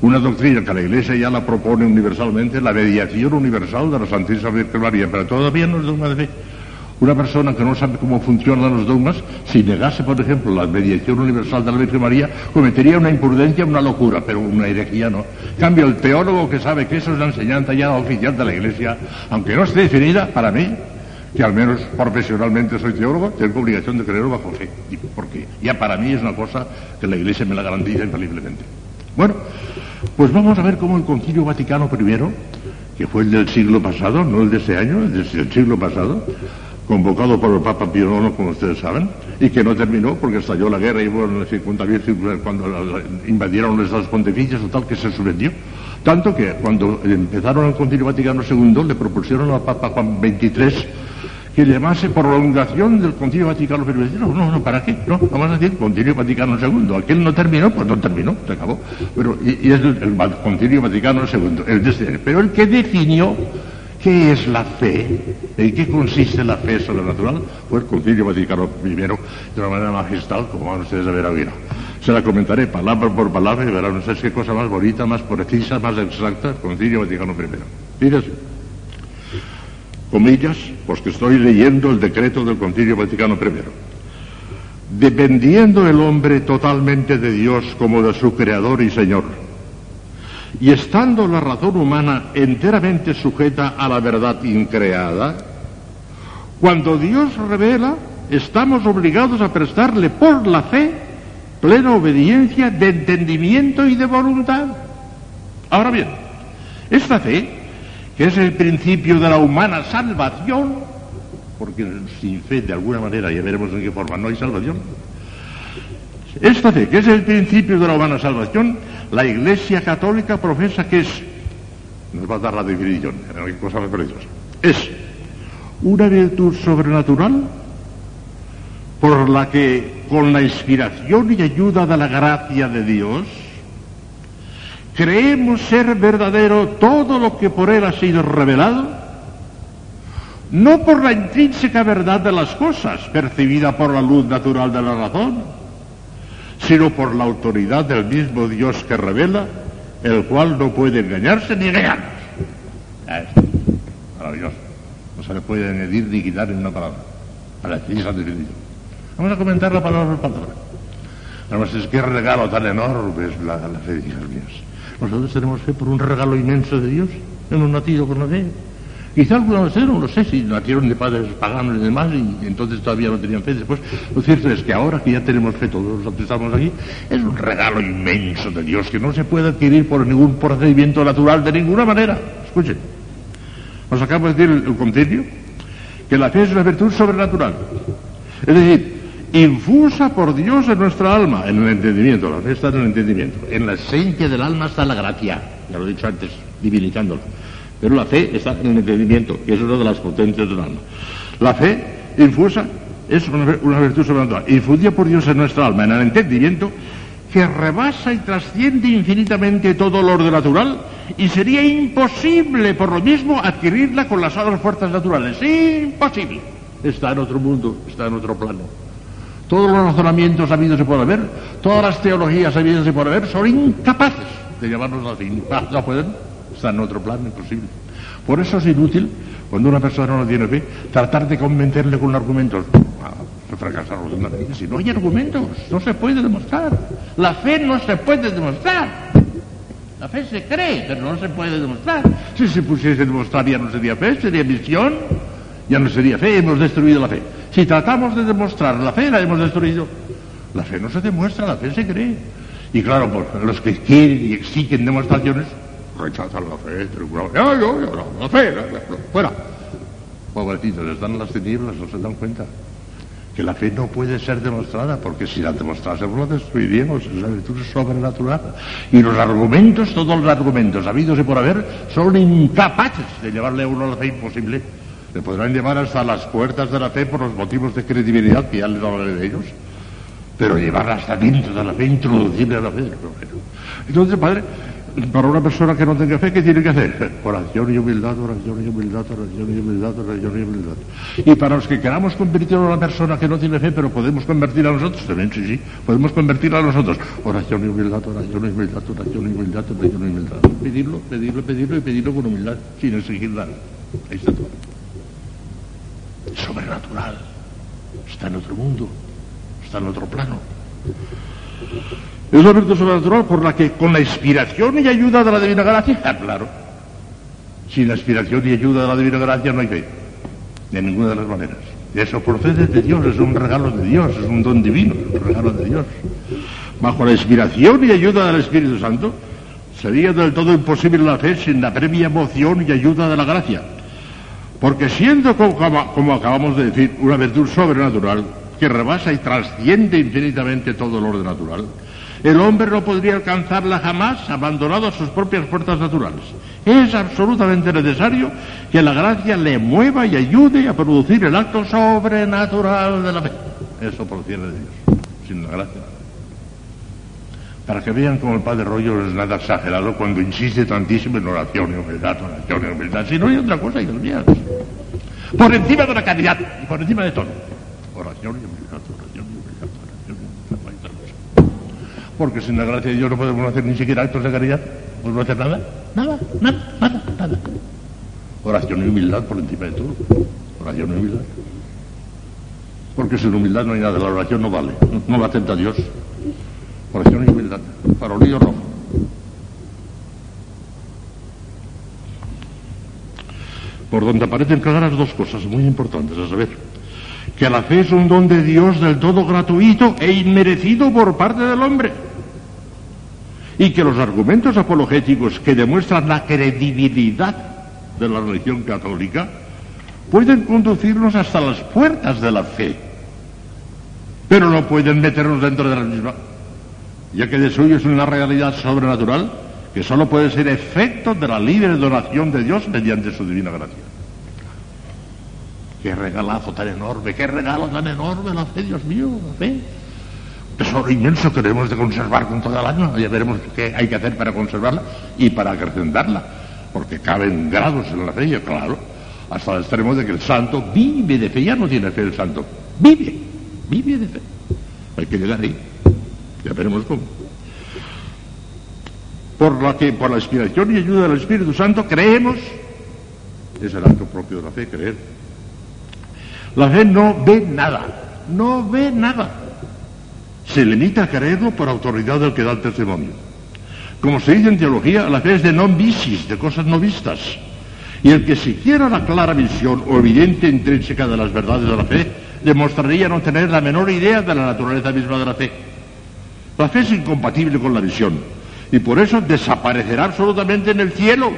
[SPEAKER 2] una doctrina que la Iglesia ya la propone universalmente, la mediación universal de la Santísima Virgen María, pero todavía no es dogma de fe. Una persona que no sabe cómo funcionan los dogmas, si negase, por ejemplo, la mediación universal de la Virgen María, cometería una imprudencia, una locura, pero una herejía no. Cambio, el teólogo que sabe que eso es la enseñanza ya oficial de la Iglesia, aunque no esté definida, para mí, que al menos profesionalmente soy teólogo, tengo obligación de creerlo bajo fe. Porque ya para mí es una cosa que la Iglesia me la garantiza infaliblemente. Bueno, pues vamos a ver cómo el Concilio Vaticano I, que fue el del siglo pasado, no el de ese año, el del siglo pasado, convocado por el Papa Pío IX, como ustedes saben, y que no terminó porque estalló la guerra y bueno, cuando invadieron los Estados Pontificios, tal que se suspendió. Tanto que cuando empezaron el Concilio Vaticano II le propusieron al Papa Juan XXIII que llamase prolongación del Concilio Vaticano I. No, no, ¿para qué? No, vamos a decir Concilio Vaticano II. Aquel no terminó, pues no terminó, se acabó. Pero, y, es el, Concilio Vaticano II, el pero el que definió qué es la fe, en qué consiste la fe sobrenatural, fue el Concilio Vaticano I, de una manera magistral, como van ustedes a ver ahora. Se la comentaré palabra por palabra y verán ustedes qué cosa más bonita, más precisa, más exacta, Concilio Vaticano I. Fíjense comillas, pues que estoy leyendo el decreto del Concilio Vaticano I. Dependiendo el hombre totalmente de Dios como de su Creador y Señor, y estando la razón humana enteramente sujeta a la verdad increada, cuando Dios revela, estamos obligados a prestarle por la fe plena obediencia de entendimiento y de voluntad. Ahora bien, esta fe que es el principio de la humana salvación, porque sin fe de alguna manera, ya veremos en qué forma, no hay salvación. Esta fe, que es el principio de la humana salvación, la Iglesia Católica profesa que es, nos va a dar la definición, preciosas, es una virtud sobrenatural por la que, con la inspiración y ayuda de la gracia de Dios, creemos ser verdadero todo lo que por él ha sido revelado, no por la intrínseca verdad de las cosas percibida por la luz natural de la razón, sino por la autoridad del mismo Dios que revela, el cual no puede engañarse ni engañarnos. Maravilloso. No se le puede añadir ni quitar en una palabra. Vamos a comentar la palabra por palabra. Además, es que regalo tan enorme es la, la fe, hijos míos. Nosotros tenemos fe por un regalo inmenso de Dios. Hemos nacido con la fe. Quizá algunos de no lo sé, si nacieron de padres paganos y demás, y entonces todavía no tenían fe. Después, lo cierto es que ahora que ya tenemos fe, todos los que estamos aquí, es un regalo inmenso de Dios que no se puede adquirir por ningún procedimiento natural de ninguna manera. Escuchen, nos acaba de decir el, el que la fe es una virtud sobrenatural. Es decir, infusa por Dios en nuestra alma, en el entendimiento, la fe está en el entendimiento. En la esencia del alma está la gracia, ya lo he dicho antes, divinizándola. Pero la fe está en el entendimiento, que es una de las potencias del alma. La fe infusa es una, virtud sobrenatural, infundida por Dios en nuestra alma, en el entendimiento, que rebasa y trasciende infinitamente todo lo natural y sería imposible por lo mismo adquirirla con las otras fuerzas naturales. Imposible. Está en otro mundo, está en otro plano. Todos los razonamientos habidos se puede ver, todas las teologías habidas se puede ver, son incapaces de llevarnos al fin. Ah, no pueden, está en otro plano, imposible. Por eso es inútil, cuando una persona no tiene fe, tratar de convencerle con argumentos. Ah, fracasar Si no hay argumentos, no se puede demostrar. La fe no se puede demostrar. La fe se cree, pero no se puede demostrar. Si se pusiese a demostrar ya no sería fe, sería misión, ya no sería fe, hemos destruido la fe. Si tratamos de demostrar la fe, la hemos destruido. La fe no se demuestra, la fe se cree. Y claro, pues, los que quieren y exigen demostraciones rechazan la fe, la fe, fuera. Pobrecitos, les dan las tinieblas, no se dan cuenta que la fe no puede ser demostrada, porque si la demostrásemos la destruiríamos, es la virtud sobrenatural. Y los argumentos, todos los argumentos habidos y por haber, son incapaces de llevarle a uno la fe imposible. Le podrán llevar hasta las puertas de la fe por los motivos de credibilidad, que ya les hablaré de ellos, pero llevar hasta dentro de la fe, introducible a la fe. Entonces, Padre, para una persona que no tenga fe, ¿qué tiene que hacer? Oración y humildad, oración y humildad, oración y humildad, oración y humildad. Y para los que queramos convertir a una persona que no tiene fe, pero podemos convertir a nosotros, también sí, sí, podemos convertir a nosotros. Oración y humildad, oración y humildad, oración y humildad, oración y humildad. Pedirlo, pedirlo, pedirlo y pedirlo con humildad, sin exigir nada. Ahí está todo. Sobrenatural. Está en otro mundo, está en otro plano. Es la virtud sobrenatural por la que, con la inspiración y ayuda de la divina gracia, ah, claro, sin la inspiración y ayuda de la divina gracia no hay fe, de ninguna de las maneras. Eso procede de Dios, es un regalo de Dios, es un don divino, es un regalo de Dios. Bajo la inspiración y ayuda del Espíritu Santo, sería del todo imposible la fe sin la previa emoción y ayuda de la gracia. Porque siendo, como acabamos de decir, una virtud sobrenatural que rebasa y trasciende infinitamente todo el orden natural, el hombre no podría alcanzarla jamás abandonado a sus propias fuerzas naturales. Es absolutamente necesario que la gracia le mueva y ayude a producir el acto sobrenatural de la fe. Eso procede de Dios, sin la gracia. Para que vean como el Padre Rollo no es nada exagerado cuando insiste tantísimo en oración y humildad, oración y humildad. Si no hay otra cosa, Dios mío. Por encima de la caridad y por encima de todo. Oración y humildad, oración y humildad porque sin la gracia de Dios no podemos hacer ni siquiera actos de caridad, no podemos hacer nada, nada, nada, nada, nada. Oración y humildad por encima de todo, oración y humildad. Porque sin humildad no hay nada, la oración no vale, no la acepta Dios. Oración y humildad, farolillo rojo. Por donde aparecen claras dos cosas muy importantes, a saber, que la fe es un don de Dios del todo gratuito e inmerecido por parte del hombre. Y que los argumentos apologéticos que demuestran la credibilidad de la religión católica pueden conducirnos hasta las puertas de la fe, pero no pueden meternos dentro de la misma, ya que de suyo es una realidad sobrenatural que solo puede ser efecto de la libre donación de Dios mediante su divina gracia. Qué regalazo tan enorme, qué regalo tan enorme la fe, Dios mío, la fe. Tesoro inmenso que debemos de conservar con todo el año. Ya veremos qué hay que hacer para conservarla y para acrecentarla. Porque caben grados en la fe, claro. Hasta el extremo de que el santo vive de fe. Ya no tiene fe el santo. Vive, vive de fe. Hay que llegar ahí. Ya veremos cómo. Por la que, por la inspiración y ayuda del Espíritu Santo, creemos. Es el acto propio de la fe, creer la fe no ve nada, no ve nada. Se limita a creerlo por autoridad del que da el testimonio. Como se dice en teología, la fe es de non visis, de cosas no vistas. Y el que siquiera la clara visión o evidente intrínseca de las verdades de la fe, demostraría no tener la menor idea de la naturaleza misma de la fe. La fe es incompatible con la visión y por eso desaparecerá absolutamente en el cielo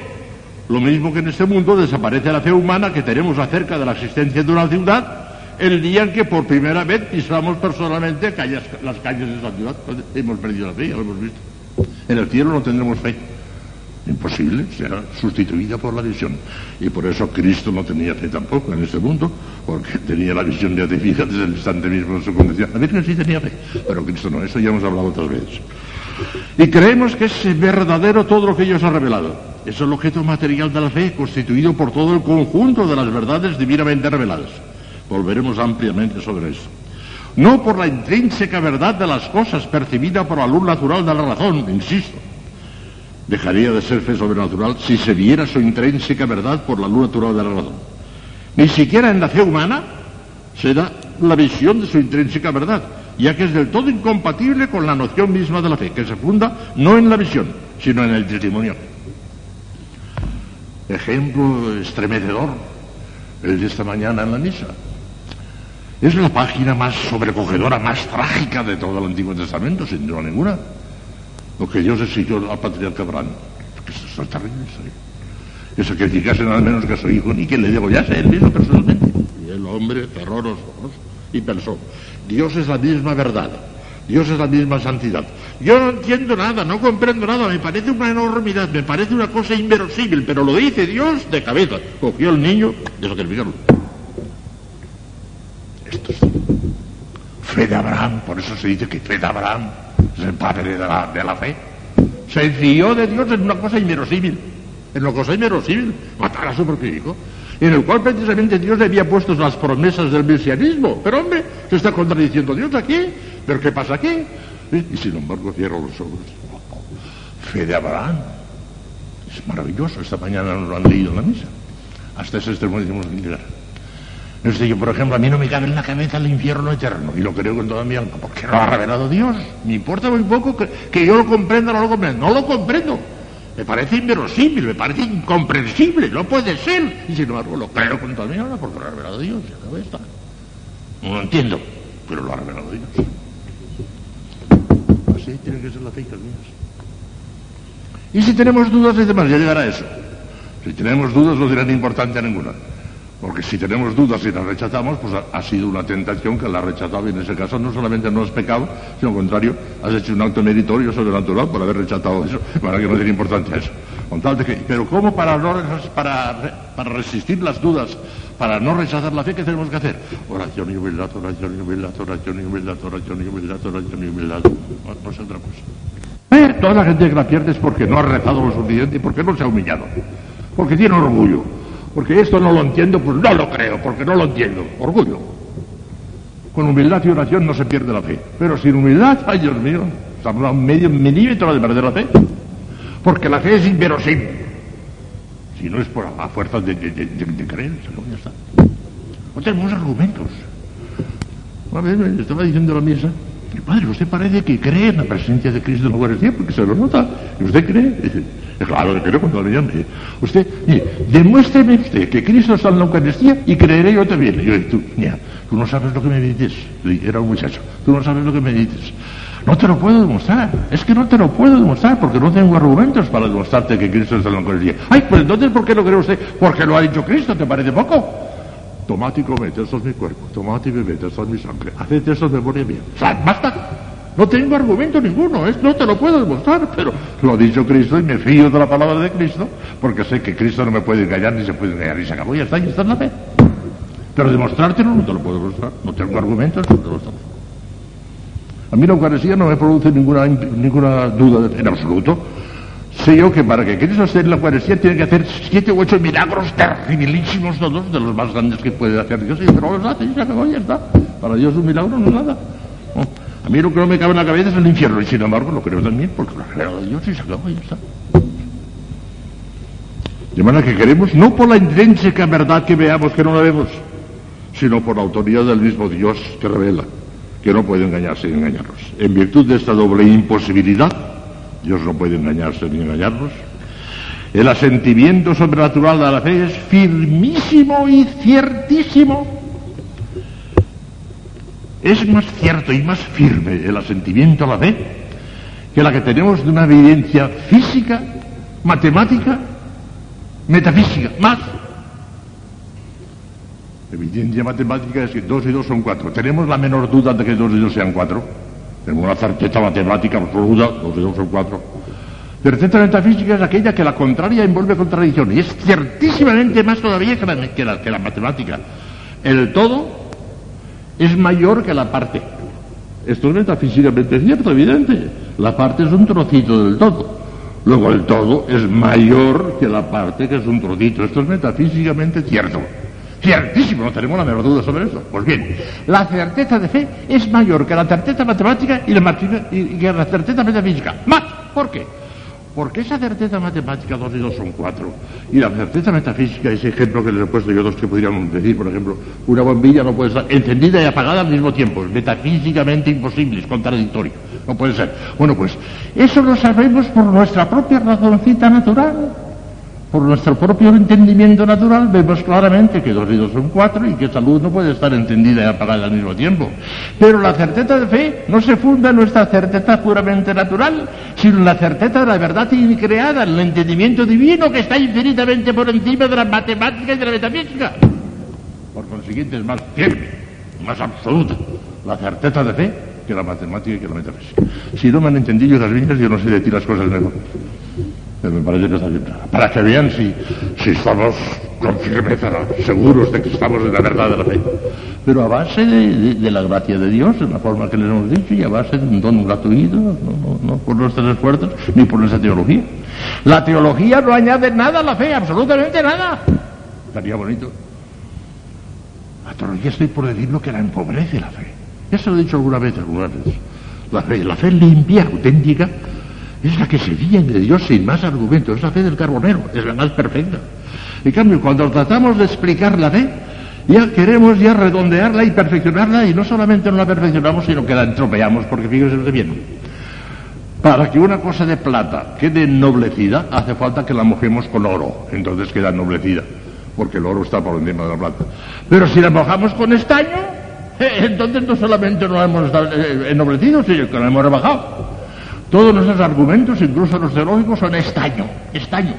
[SPEAKER 2] lo mismo que en este mundo desaparece la fe humana que tenemos acerca de la existencia de una ciudad el día en que por primera vez pisamos personalmente las calles de esa ciudad. Hemos perdido la fe, ya lo hemos visto. En el cielo no tendremos fe. Imposible, será sustituida por la visión. Y por eso Cristo no tenía fe tampoco en este mundo, porque tenía la visión de desde el instante mismo de su condición. La Virgen sí tenía fe, pero Cristo no, eso ya hemos hablado otras veces. Y creemos que es verdadero todo lo que ellos ha revelado. Es el objeto material de la fe, constituido por todo el conjunto de las verdades divinamente reveladas. Volveremos ampliamente sobre eso. No por la intrínseca verdad de las cosas percibida por la luz natural de la razón, insisto, dejaría de ser fe sobrenatural si se viera su intrínseca verdad por la luz natural de la razón. Ni siquiera en la fe humana se da la visión de su intrínseca verdad, ya que es del todo incompatible con la noción misma de la fe, que se funda no en la visión, sino en el testimonio. Ejemplo estremecedor, el de esta mañana en la misa. Es la página más sobrecogedora, más trágica de todo el Antiguo Testamento, sin duda ninguna lo que Dios exigió al patriarca Abraham. Que eso es terrible, Que sacrificasen al menos que a su hijo, ni que le degollase él mismo personalmente. Y el hombre ojos y pensó, Dios es la misma verdad, Dios es la misma santidad. Yo no entiendo nada, no comprendo nada, me parece una enormidad, me parece una cosa inverosímil, pero lo dice Dios de cabeza. Cogió al niño y. Esto es fe de Abraham, por eso se dice que fe de Abraham es el padre de la, de la fe. Se fió de Dios en una cosa inverosímil, en una cosa inverosímil, matar a su propio hijo, en el cual precisamente Dios le había puesto las promesas del mesianismo. Pero hombre, se está contradiciendo Dios aquí, pero ¿qué pasa aquí? Y sin embargo cierro los ojos. Fe de Abraham. Es maravilloso, esta mañana nos lo han leído en la misa. Hasta ese extremo decimos llegar. Yo, por ejemplo, a mí no me cabe en la cabeza el infierno eterno, y lo creo con toda mi alma, porque lo ha revelado Dios. Me importa muy poco que, yo lo comprenda o no lo comprenda. No lo comprendo. Me parece inverosímil, me parece incomprensible, no puede ser. Y sin embargo, lo creo con toda mi alma porque lo ha revelado Dios. No lo entiendo, pero lo ha revelado Dios. Así tiene que ser la fe, mías. Y si tenemos dudas, es demás, ya llegará eso. Si tenemos dudas, no dirán importante a ninguna. Porque si tenemos dudas y las rechazamos, pues ha, sido una tentación que la ha rechazado y en ese caso no solamente no es pecado, sino al contrario, has hecho un acto meritorio sobrenatural por haber rechazado eso, para que no tiene importancia eso. Con que, pero ¿cómo para, para, para resistir las dudas, para no rechazar la fe, qué tenemos que hacer? Oración y humildad, oración y humildad, oración y humildad, oración y humildad, oración y. No, no es otra cosa. Eh, toda la gente que la pierde es porque no ha rezado lo suficiente y porque no se ha humillado. Porque tiene orgullo porque esto no lo entiendo, pues no lo creo, porque no lo entiendo. Orgullo. Con humildad y oración no se pierde la fe. Pero sin humildad, ay Dios mío, estamos a medio milímetro de perder la fe. Porque la fe es inverosímil. Si no es por a fuerza de, creer, ya está. No tenemos argumentos. A ver, me estaba diciendo la misa, padre, usted parece que cree en la presencia de Cristo en la Eucaristía, porque se lo nota. ¿Y usted cree? Claro que creo cuando le llame. Usted, demuéstreme usted que Cristo está en la Eucaristía y creeré yo también. Y yo, tú, mira, tú no sabes lo que me dices. Era un muchacho. Tú no sabes lo que me dices. No te lo puedo demostrar. Es que no te lo puedo demostrar porque no tengo argumentos para demostrarte que Cristo está en la Eucaristía. Ay, pues entonces, ¿por qué lo cree usted? Porque lo ha dicho Cristo, ¿te parece poco? Tomad y comed, eso es mi cuerpo. Tomad y bebed, eso es mi sangre. Haced eso en memoria mía. O basta. No tengo argumento ninguno, no te lo puedo demostrar, pero lo ha dicho Cristo y me fío de la palabra de Cristo, porque sé que Cristo no me puede engañar ni se puede engañar y se acabó, ya está, ya está en la fe. Pero demostrártelo no te lo puedo demostrar, no tengo argumentos, no te lo A mí la Eucaristía no me produce ninguna, ninguna duda en absoluto. Sé yo que para que Cristo esté la Eucaristía tiene que hacer siete u ocho milagros terribilísimos todos, de los más grandes que puede hacer Dios, y pero los hace y se acabó, ya está. Para Dios un milagro no es nada. A mí lo que no me cabe en la cabeza es el infierno, y sin embargo lo creo también, porque lo creo de Dios y se acabó, ya está. De manera que queremos, no por la intrínseca verdad que veamos que no la vemos, sino por la autoridad del mismo Dios que revela, que no puede engañarse ni engañarnos. En virtud de esta doble imposibilidad, Dios no puede engañarse ni engañarnos, el asentimiento sobrenatural de la fe es firmísimo y ciertísimo es más cierto y más firme el asentimiento a la fe que la que tenemos de una evidencia física, matemática, metafísica, más. Evidencia matemática es que dos y dos son cuatro. ¿Tenemos la menor duda de que dos y dos sean cuatro? Tenemos una certeza matemática absoluta, dos y dos son cuatro. Certeza metafísica es aquella que la contraria envuelve contradicción y es ciertísimamente más todavía que la, que la, que la matemática. El todo es mayor que la parte. Esto es metafísicamente cierto, evidente. La parte es un trocito del todo. Luego el todo es mayor que la parte que es un trocito. Esto es metafísicamente cierto. Ciertísimo, no tenemos la menor duda sobre eso. Pues bien, la certeza de fe es mayor que la certeza matemática y, la, y que la certeza metafísica. Más. ¿Por qué? Porque esa certeza matemática, dos y dos son cuatro, y la certeza metafísica, ese ejemplo que les he puesto yo, dos que podríamos decir, por ejemplo, una bombilla no puede estar encendida y apagada al mismo tiempo, es metafísicamente imposible, es contradictorio, no puede ser. Bueno, pues eso lo sabemos por nuestra propia razoncita natural por nuestro propio entendimiento natural vemos claramente que dos y dos son cuatro y que esa luz no puede estar encendida y apagada al mismo tiempo. Pero la certeza de fe no se funda en nuestra certeza puramente natural, sino en la certeza de la verdad increada, en el entendimiento divino que está infinitamente por encima de la matemática y de la metafísica. Por consiguiente es más firme, más absoluta la certeza de fe que la matemática y que la metafísica. Si no me han entendido las líneas, yo no sé de ti las cosas mejor me parece que está bien Para que vean si, si estamos con firmeza, seguros de que estamos en la verdad de la fe. Pero a base de, la gracia de Dios, en la forma que les hemos dicho, y a base de un don gratuito, no, no, por nuestros esfuerzos, ni por nuestra teología. La teología no añade nada a la fe, absolutamente nada. Estaría bonito. La teología estoy por decir lo que la empobrece la fe. Ya se lo he dicho alguna vez, algunas veces. La fe, la fe limpia, auténtica, es la que se viene de Dios sin más argumentos, es la fe del carbonero, es la más perfecta. En cambio, cuando tratamos de explicar la fe, ya queremos ya redondearla y perfeccionarla, y no solamente no la perfeccionamos, sino que la entropeamos, porque fíjense bien. Para que una cosa de plata quede ennoblecida, hace falta que la mojemos con oro, entonces queda ennoblecida, porque el oro está por encima de la plata. Pero si la mojamos con estaño, eh, entonces no solamente no la hemos eh, ennoblecido, sino que la hemos rebajado. Todos nuestros argumentos, incluso los teológicos, son estaño, estaño.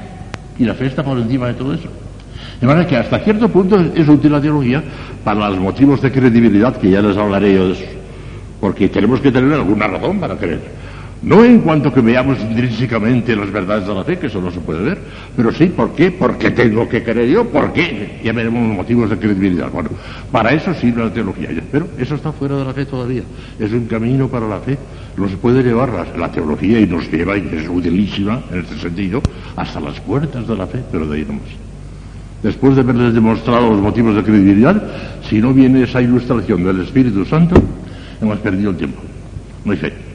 [SPEAKER 2] Y la fe está por encima de todo eso. De manera que hasta cierto punto es útil la teología para los motivos de credibilidad, que ya les hablaré yo de eso. Porque tenemos que tener alguna razón para creer. No en cuanto que veamos intrínsecamente las verdades de la fe, que eso no se puede ver, pero sí, ¿por qué? Porque tengo que creer yo, ¿por qué? Ya veremos los motivos de credibilidad. Bueno, para eso sirve la teología, pero eso está fuera de la fe todavía. Es un camino para la fe. Nos puede llevar la, teología y nos lleva, y es utilísima en este sentido, hasta las puertas de la fe, pero de ahí no más. Después de haberles demostrado los motivos de credibilidad, si no viene esa ilustración del Espíritu Santo, hemos perdido el tiempo. No hay fe.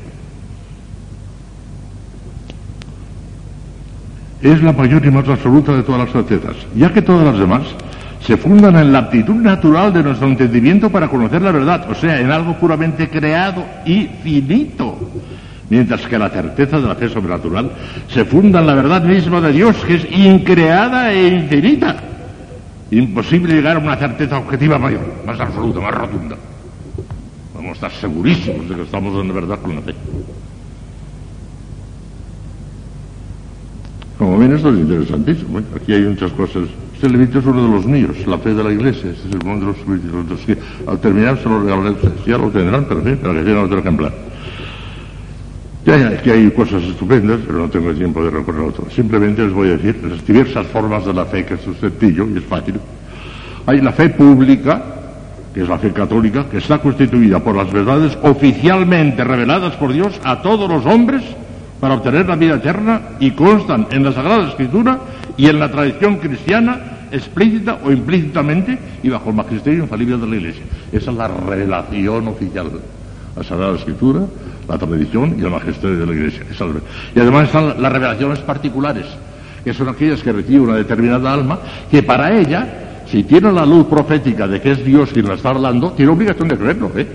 [SPEAKER 2] Es la mayor y más absoluta de todas las certezas, ya que todas las demás se fundan en la aptitud natural de nuestro entendimiento para conocer la verdad, o sea, en algo puramente creado y finito, mientras que la certeza de la fe sobrenatural se funda en la verdad misma de Dios, que es increada e infinita. Imposible llegar a una certeza objetiva mayor, más absoluta, más rotunda. Vamos a estar segurísimos de que estamos en verdad con la fe. Como ven, esto es interesantísimo. Aquí hay muchas cosas. Este librito es uno de los míos, la fe de la iglesia. Este es uno de los que al terminar se lo regalaré. Ya lo tendrán, pero sí, para que tengan otro ejemplar. Ya, aquí hay cosas estupendas, pero no tengo tiempo de recorrerlo todo. Simplemente les voy a decir las diversas formas de la fe, que es sencillo y es fácil. Hay la fe pública, que es la fe católica, que está constituida por las verdades oficialmente reveladas por Dios a todos los hombres para obtener la vida eterna y constan en la Sagrada Escritura y en la tradición cristiana explícita o implícitamente y bajo el magisterio infalible de la Iglesia. Esa es la relación oficial. La Sagrada Escritura, la tradición y el magisterio de la Iglesia. Y además están las revelaciones particulares, que son aquellas que recibe una determinada alma, que para ella, si tiene la luz profética de que es Dios quien la está hablando, tiene obligación de creerlo, ¿eh?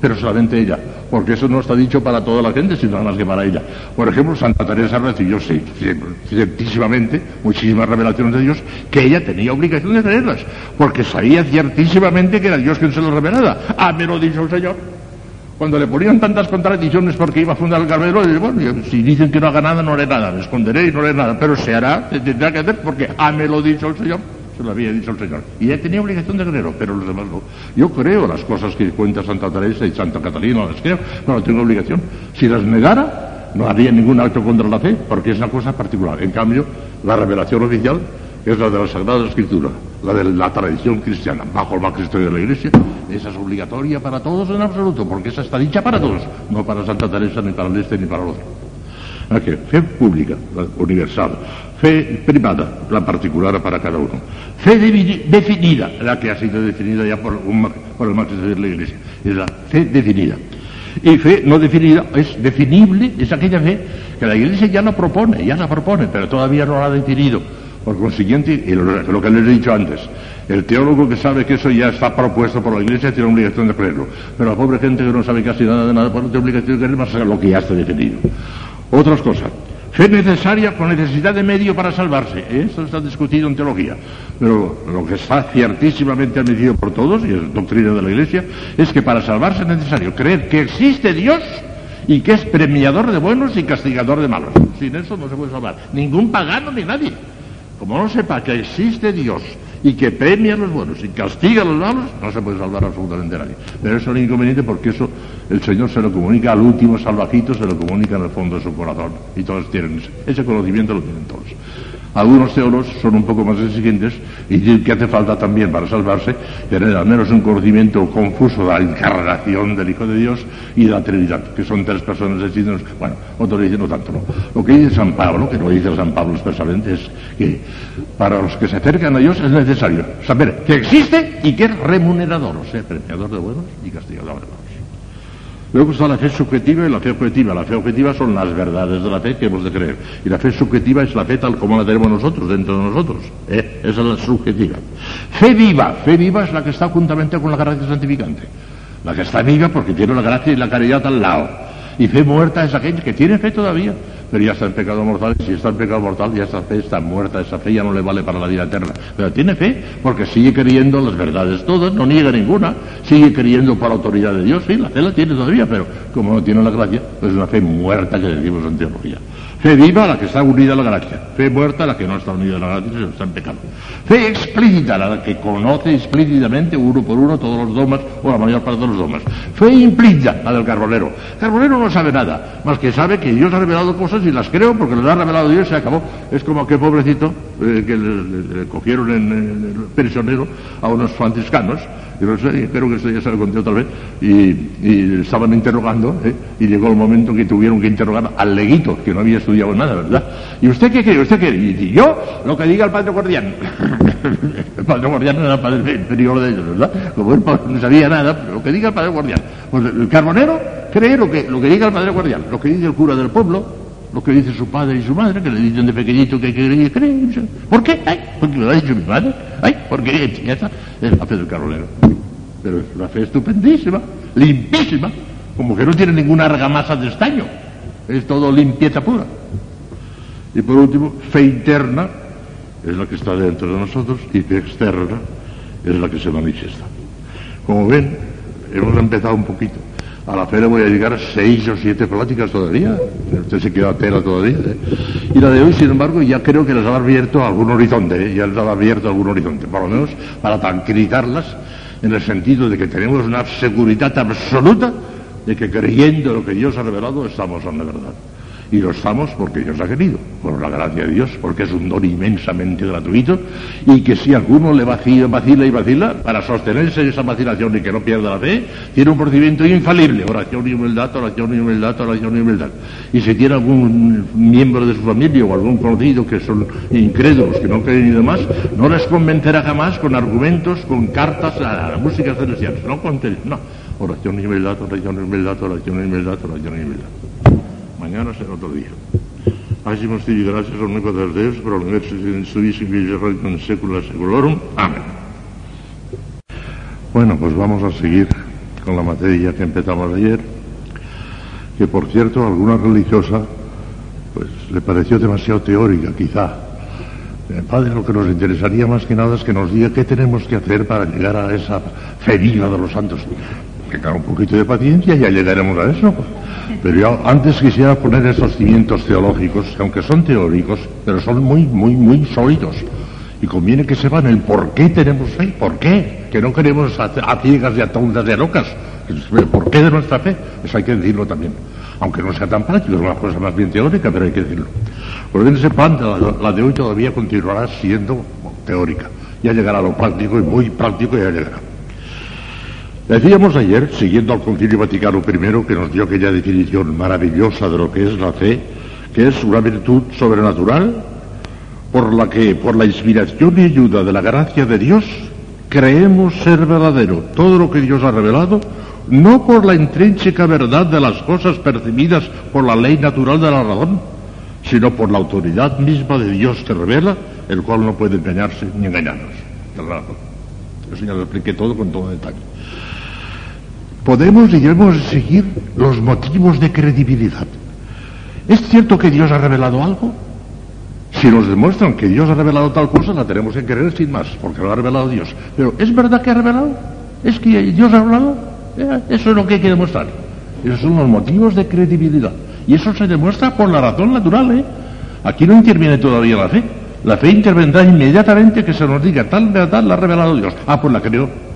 [SPEAKER 2] pero solamente ella, porque eso no está dicho para toda la gente, sino nada más que para ella. Por ejemplo, Santa Teresa recibió ciertísimamente muchísimas revelaciones de Dios que ella tenía obligación de tenerlas, porque sabía ciertísimamente que era Dios quien se lo revelaba. Ah, me lo dicho el Señor. Cuando le ponían tantas contradicciones porque iba a fundar el Carmelo, bueno, si dicen que no haga nada, no haré nada, me esconderé y no haré nada, pero se hará, se tendrá que hacer porque ah, me lo dicho el Señor se lo había dicho el Señor. Y ella tenía obligación de creerlo, pero los demás no. Yo creo las cosas que cuenta Santa Teresa y Santa Catalina, las creo, no, tengo obligación. Si las negara, no haría ningún acto contra la fe, porque es una cosa particular. En cambio, la revelación oficial es la de la Sagrada Escritura, la de la tradición cristiana, bajo el magisterio de la Iglesia. Esa es obligatoria para todos en absoluto, porque esa está dicha para todos, no para Santa Teresa, ni para el este, ni para el otro. Aquí, fe pública, universal. Fe privada, la particular para cada uno. Fe definida, la que ha sido definida ya por, por el magisterio de la Iglesia. Es la fe definida. Y fe no definida es definible, es aquella fe que la Iglesia ya la propone, ya la propone, pero todavía no la ha definido. Por consiguiente, y lo, que les he dicho antes, el teólogo que sabe que eso ya está propuesto por la Iglesia tiene obligación de creerlo. Pero la pobre gente que no sabe casi nada de nada, pues no tiene obligación de creer más lo que ya está definido. Otras cosas. Fe necesaria con necesidad de medio para salvarse. Esto está discutido en teología. Pero lo que está ciertísimamente admitido por todos, y es doctrina de la Iglesia, es que para salvarse es necesario creer que existe Dios y que es premiador de buenos y castigador de malos. Sin eso no se puede salvar. Ningún pagano ni nadie. Como no sepa que existe Dios y que premia a los buenos y castiga a los malos, no se puede salvar absolutamente nadie. Pero eso es un inconveniente porque eso el Señor se lo comunica al último salvajito, se lo comunica en el fondo de su corazón. Y todos tienen ese, ese conocimiento, lo tienen todos. Algunos teólogos son un poco más exigentes y dicen que hace falta también para salvarse tener al menos un conocimiento confuso de la encarnación del Hijo de Dios y de la Trinidad, que son tres personas distintas. Bueno, otros dicen no tanto, no. Lo que dice San Pablo, que no dice San Pablo expresamente, es que para los que se acercan a Dios es necesario saber que existe y que es remunerador, o sea, premiador de buenos y castigador de malos. Luego está la fe subjetiva y la fe objetiva. La fe objetiva son las verdades de la fe que hemos de creer. Y la fe subjetiva es la fe tal como la tenemos nosotros, dentro de nosotros. ¿eh? Esa es la subjetiva. Fe viva. Fe viva es la que está juntamente con la gracia santificante. La que está viva porque tiene la gracia y la caridad al lado. Y fe muerta es aquella que tiene fe todavía, pero ya está en pecado mortal. Y si está en pecado mortal, ya esa fe está muerta, esa fe ya no le vale para la vida eterna. Pero tiene fe porque sigue creyendo las verdades todas, no niega ninguna, sigue creyendo por la autoridad de Dios. Sí, la fe la tiene todavía, pero como no tiene la gracia, pues es una fe muerta que decimos en teología. Fe viva la que está unida a la gracia. Fe muerta la que no está unida a la sino está en pecado. Fe explícita la que conoce explícitamente uno por uno todos los dogmas o la mayor parte de los dogmas. Fe implícita la del carbonero. El carbonero no sabe nada, más que sabe que Dios ha revelado cosas y las creo porque las ha revelado Dios y se acabó. Es como aquel pobrecito eh, que le, cogieron en, el prisionero a unos franciscanos y no sé, espero que esto ya se lo conté otra vez, y, estaban interrogando, ¿eh? y llegó el momento que tuvieron que interrogar al leguito, que no había estudiado nada, ¿verdad? ¿Y usted qué quiere? ¿Usted qué Y yo, lo que diga el padre guardián. el padre guardián era el padre inferior de ellos, ¿verdad? Como él no sabía nada, pero lo que diga el padre guardián. Pues el carbonero cree lo que, lo que diga el padre guardián, lo que dice el cura del pueblo, lo que dice su padre y su madre, que le dicen de pequeñito que hay. ¿Por qué? Ay, porque lo ha dicho mi madre. Ay, porque ya está. Es la fe del carbonero. Pero es una fe estupendísima, limpísima, como que no tiene ninguna argamasa de estaño. Es todo limpieza pura. Y por último, fe interna es la que está dentro de nosotros y fe externa es la que se manifiesta. Como ven, hemos empezado un poquito. A la fe le voy a llegar seis o siete pláticas todavía. Usted se queda a tela todavía. ¿eh? Y la de hoy, sin embargo, ya creo que les ha abierto algún horizonte. ¿eh? Ya les ha abierto algún horizonte. Por lo menos para tranquilizarlas en el sentido de que tenemos una seguridad absoluta de que creyendo lo que Dios ha revelado estamos en la verdad. Y lo estamos porque Dios ha querido, por la gracia de Dios, porque es un don inmensamente gratuito y que si alguno le vacila, vacila y vacila, para sostenerse en esa vacilación y que no pierda la fe, tiene un procedimiento infalible, oración y humildad, oración y humildad, oración y humildad. Y si tiene algún miembro de su familia o algún conocido que son incrédulos, que no creen y demás, no les convencerá jamás con argumentos, con cartas a la música celestial, no con no. Oración y humildad, oración y humildad, oración y humildad, oración y humildad mañana será otro día. Hacemos y gracias al único de Dios por el universo en secula seculorum. Amén. Bueno, pues vamos a seguir con la materia que empezamos ayer, que por cierto, a alguna religiosa pues le pareció demasiado teórica, quizá. Padre, lo que nos interesaría más que nada es que nos diga qué tenemos que hacer para llegar a esa fe de los santos. Que tenga un poquito de paciencia y ya llegaremos a eso. Pero yo antes quisiera poner esos cimientos teológicos, que aunque son teóricos, pero son muy, muy, muy sólidos. Y conviene que sepan el por qué tenemos fe, por qué, que no queremos a, ciegas y a tontas y a locas. ¿Por qué de nuestra fe? Eso hay que decirlo también. aunque no sea tan práctico, es una cosa más bien teórica, pero hay que decirlo. Pues bien, ese plan, la, la de hoy todavía continuará siendo teórica. Ya llegará lo práctico y muy práctico ya llegará. Decíamos ayer, siguiendo al Concilio Vaticano I, que nos dio aquella definición maravillosa de lo que es la fe, que es una virtud sobrenatural por la que, por la inspiración y ayuda de la gracia de Dios, creemos ser verdadero todo lo que Dios ha revelado, no por la intrínseca verdad de las cosas percibidas por la ley natural de la razón, sino por la autoridad misma de Dios que revela, el cual no puede engañarse ni engañarnos. Eso ya lo expliqué todo con todo detalle. Podemos y debemos seguir los motivos de credibilidad. ¿Es cierto que Dios ha revelado algo? Si nos demuestran que Dios ha revelado tal cosa, la tenemos que creer sin más, porque lo ha revelado Dios. Pero ¿es verdad que ha revelado? ¿Es que Dios ha hablado? Eh, eso es lo que hay que demostrar. Esos son los motivos de credibilidad. Y eso se demuestra por la razón natural. ¿eh? Aquí no interviene todavía la fe. La fe intervendrá inmediatamente que se nos diga tal verdad la ha revelado Dios. Ah, pues la creo.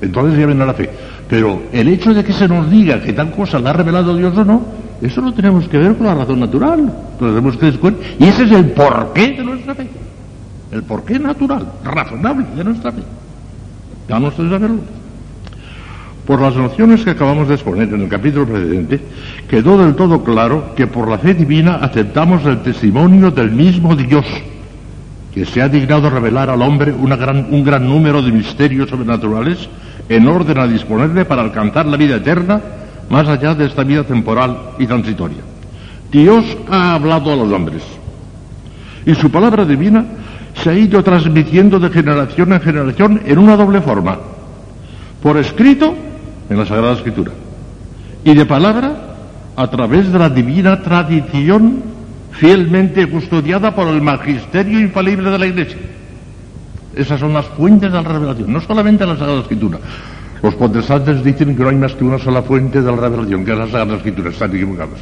[SPEAKER 2] Entonces ya vendrá la fe. Pero el hecho de que se nos diga que tal cosa la ha revelado Dios o no, eso lo tenemos que ver con la razón natural. Lo tenemos que descubrir. Y ese es el porqué de nuestra fe. El porqué natural, razonable de nuestra fe. Ya no saberlo. Por las nociones que acabamos de exponer en el capítulo precedente, quedó del todo claro que por la fe divina aceptamos el testimonio del mismo Dios, que se ha dignado revelar al hombre gran, un gran número de misterios sobrenaturales en orden a disponerle para alcanzar la vida eterna más allá de esta vida temporal y transitoria. Dios ha hablado a los hombres y su palabra divina se ha ido transmitiendo de generación en generación en una doble forma, por escrito en la Sagrada Escritura y de palabra a través de la divina tradición fielmente custodiada por el magisterio infalible de la Iglesia. Esas son las fuentes de la revelación, no solamente la Sagrada Escritura, los protestantes dicen que no hay más que una sola fuente de la revelación, que es la Sagrada Escritura. Están equivocados.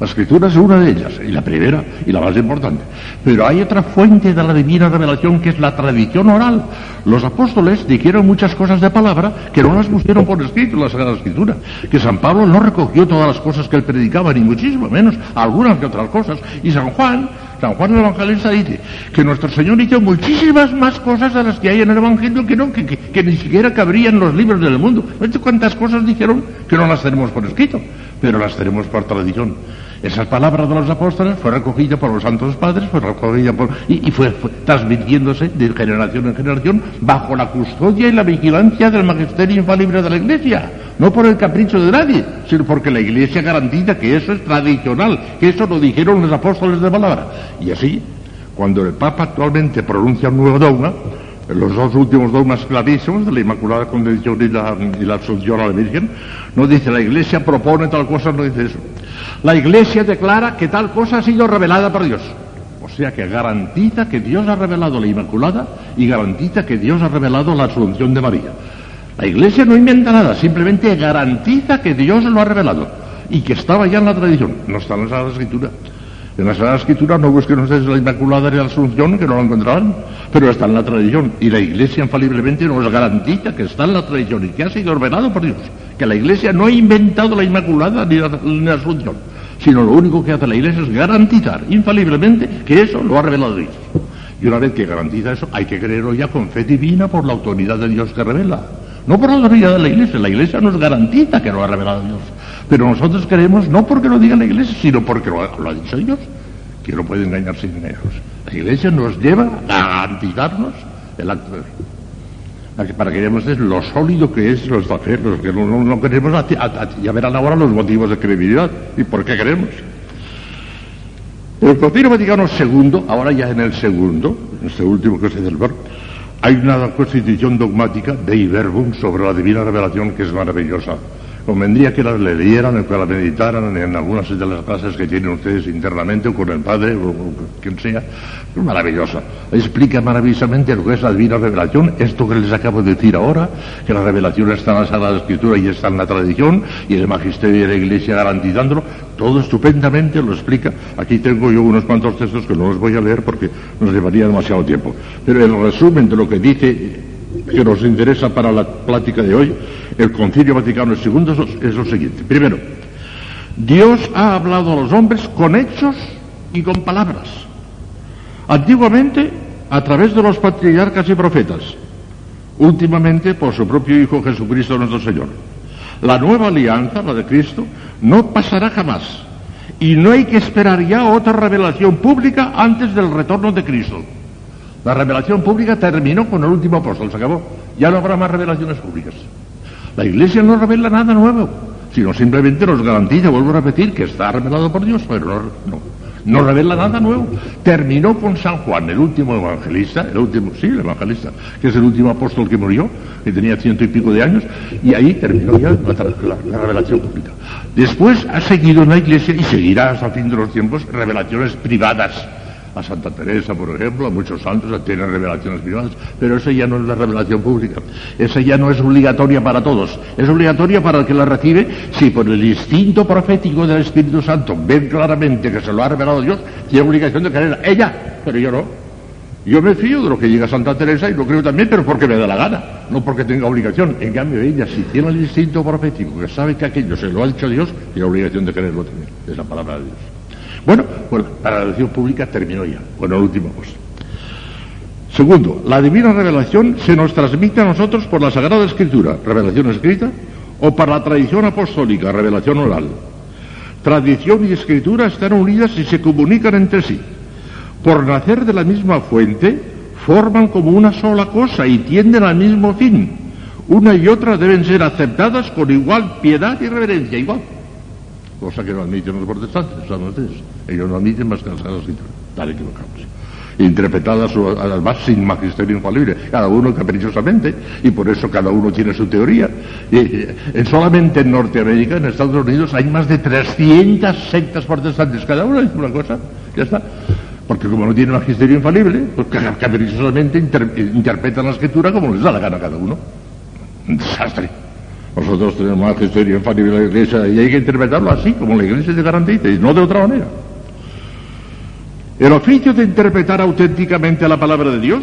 [SPEAKER 2] La Escritura es una de ellas, y la primera y la más importante. Pero hay otra fuente de la divina revelación que es la tradición oral. Los apóstoles dijeron muchas cosas de palabra que no las pusieron por escrito en la Sagrada Escritura. Que San Pablo no recogió todas las cosas que él predicaba, ni muchísimo menos, algunas que otras cosas. Y San Juan San Juan el Evangelista dice que nuestro Señor hizo muchísimas más cosas de las que hay en el Evangelio que, no, que, ni siquiera cabrían los libros del mundo. ¿No cuántas cosas dijeron que no las tenemos por escrito? Pero las tenemos por tradición. Esas palabras de los apóstoles fue recogida por los santos padres, fue recogida por, y, fue, transmitiéndose de generación en generación bajo la custodia y la vigilancia del magisterio infalible de la Iglesia. No por el capricho de nadie, sino porque la Iglesia garantiza que eso es tradicional, que eso lo dijeron los apóstoles de palabra. Y así, cuando el Papa actualmente pronuncia un nuevo dogma, los dos últimos dogmas clarísimos de la Inmaculada Concepción y la, y Asunción a la Virgen, no dice la Iglesia propone tal cosa, no dice eso. La Iglesia declara que tal cosa ha sido revelada por Dios. O sea que garantiza que Dios ha revelado la Inmaculada y garantiza que Dios ha revelado la Asunción de María. La Iglesia no inventa nada, simplemente garantiza que Dios lo ha revelado y que estaba ya en la tradición, no está en la Sagrada Escritura. En la Sagrada Escritura no busquen ustedes la Inmaculada ni la Asunción, que no lo encontrarán, pero está en la tradición. Y la Iglesia infaliblemente nos garantiza que está en la tradición y que ha sido ordenado por Dios. Que la Iglesia no ha inventado la Inmaculada ni la, Asunción, sino lo único que hace la Iglesia es garantizar infaliblemente que eso lo ha revelado Dios. Y una vez que garantiza eso, hay que creerlo ya con fe divina por la autoridad de Dios que revela. No por la autoridad de la Iglesia, la Iglesia nos garantiza que lo ha revelado Dios. Pero nosotros creemos no porque lo diga la Iglesia, sino porque lo ha, dicho Dios, que no puede engañarse sin ellos. La Iglesia nos lleva a garantizarnos el acto de fe. Para que veamos lo sólido que es los que no, queremos, ya verán ahora los motivos de credibilidad y por qué queremos. El Concilio Vaticano II, ahora ya en el segundo, en este último que se celebra, hay una constitución dogmática de Verbum sobre la divina revelación que es maravillosa convendría que las leyeran, que las meditaran en algunas de las clases que tienen ustedes internamente o con el padre o, quien sea. Es maravillosa. Explica maravillosamente lo que es la divina revelación, esto que les acabo de decir ahora, que la revelación está en la Sagrada Escritura y está en la tradición y el magisterio de la Iglesia garantizándolo. Todo estupendamente lo explica. Aquí tengo yo unos cuantos textos que no los voy a leer porque nos llevaría demasiado tiempo. Pero el resumen de lo que dice que nos interesa para la plática de hoy, el Concilio Vaticano II es lo siguiente. Primero, Dios ha hablado a los hombres con hechos y con palabras. Antiguamente, a través de los patriarcas y profetas. Últimamente, por su propio Hijo Jesucristo nuestro Señor. La nueva alianza, la de Cristo, no pasará jamás. Y no hay que esperar ya otra revelación pública antes del retorno de Cristo. La revelación pública terminó con el último apóstol, se acabó. Ya no habrá más revelaciones públicas. La Iglesia no revela nada nuevo, sino simplemente nos garantiza, vuelvo a repetir, que está revelado por Dios, pero no, no, revela nada nuevo. Terminó con San Juan, el último evangelista, el último, sí, el evangelista, que es el último apóstol que murió, que tenía ciento y pico de años, y ahí terminó ya la, la revelación pública. Después ha seguido en la Iglesia y seguirá hasta el fin de los tiempos revelaciones privadas a Santa Teresa, por ejemplo, a muchos santos tienen revelaciones privadas, pero esa ya no es la revelación pública, esa ya no es obligatoria para todos, es obligatoria para el que la recibe si por el instinto profético del Espíritu Santo ven claramente que se lo ha revelado Dios, tiene obligación de creer ella, pero yo no. Yo me fío de lo que llega Santa Teresa y lo creo también, pero porque me da la gana, no porque tenga obligación. En cambio, ella, si tiene el instinto profético, que sabe que aquello se lo ha dicho Dios, tiene obligación de creerlo también. Es la palabra de Dios. Bueno, pues para la revelación pública terminó ya, con el último cosa. Segundo, la divina revelación se nos transmite a nosotros por la Sagrada Escritura, revelación escrita, o por la tradición apostólica, revelación oral. Tradición y escritura están unidas y se comunican entre sí. Por nacer de la misma fuente, forman como una sola cosa y tienden al mismo fin. Una y otra deben ser aceptadas con igual piedad y reverencia, igual cosa que no admiten los protestantes, ¿saben ustedes? Ellos no admiten más que las Sagradas Escrituras, equivocados. Interpretadas además sin magisterio infalible, cada uno caprichosamente, y por eso cada uno tiene su teoría. Y, solamente en Norteamérica, en Estados Unidos, hay más de 300 sectas protestantes, cada uno dice una cosa, ya está. Porque como no tiene magisterio infalible, pues caprichosamente interpretan la escritura como les da la gana a cada uno. Un desastre. Nosotros tenemos magisterio infalible de la Iglesia y hay que interpretarlo así, como la Iglesia se garantiza, y no de otra manera. El oficio de interpretar auténticamente la palabra de Dios,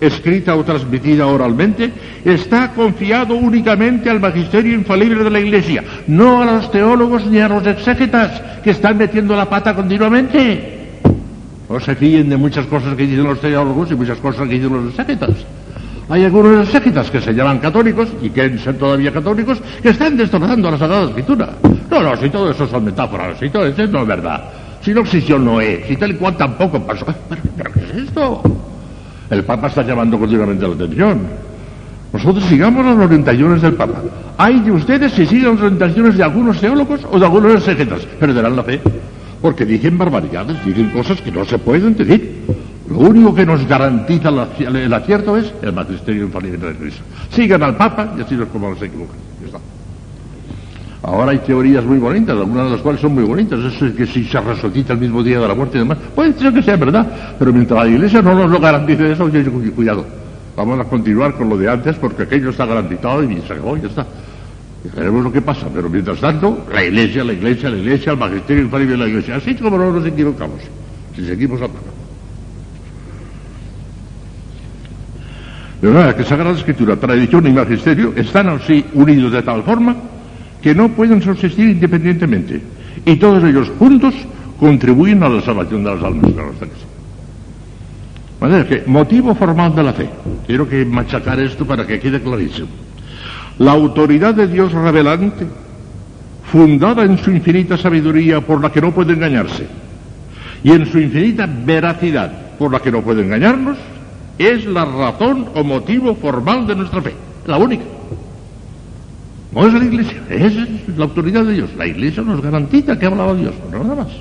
[SPEAKER 2] escrita o transmitida oralmente, está confiado únicamente al magisterio infalible de la Iglesia, no a los teólogos ni a los exégetas que están metiendo la pata continuamente. No se fíen de muchas cosas que dicen los teólogos y muchas cosas que dicen los exégetas. Hay algunos sectas que se llaman católicos y quieren ser todavía católicos que están destrozando la Sagrada Escritura. No, no, si todo eso son metáforas, si todo eso no es verdad. Si no existió Noé, si tal y cual tampoco pasó. ¿Pero, qué es esto? El Papa está llamando continuamente la atención. Nosotros sigamos las orientaciones del Papa. Hay de ustedes si siguen las orientaciones de algunos teólogos o de algunos exégetas. Perderán la fe. Porque dicen barbaridades, dicen cosas que no se pueden decir. Lo único que nos garantiza el acierto es el magisterio infalible de Cristo. Sigan al Papa y así es como se equivocan. Ahora hay teorías muy bonitas, algunas de las cuales son muy bonitas. Eso es que si se resucita el mismo día de la muerte y demás, puede ser que sea verdad, pero mientras la Iglesia no nos lo garantice eso, yo cuidado. Vamos a continuar con lo de antes porque aquello está garantizado y se acabó ya está. Y veremos lo que pasa, pero mientras tanto, la Iglesia, la Iglesia, la Iglesia, el magisterio infalible de la Iglesia, así como no nos equivocamos, si seguimos al Papa. De verdad que Sagrada Escritura, tradición y magisterio están así unidos de tal forma que no pueden subsistir independientemente. Y todos ellos juntos contribuyen a la salvación de las almas. Manera que, motivo formal de la fe. Quiero que machacar esto para que quede clarísimo. La autoridad de Dios revelante, fundada en su infinita sabiduría por la que no puede engañarse, y en su infinita veracidad por la que no puede engañarnos, es la razón o motivo formal de nuestra fe, la única. No es la Iglesia, es la autoridad de Dios. La Iglesia nos garantiza que ha hablado Dios, no nada más.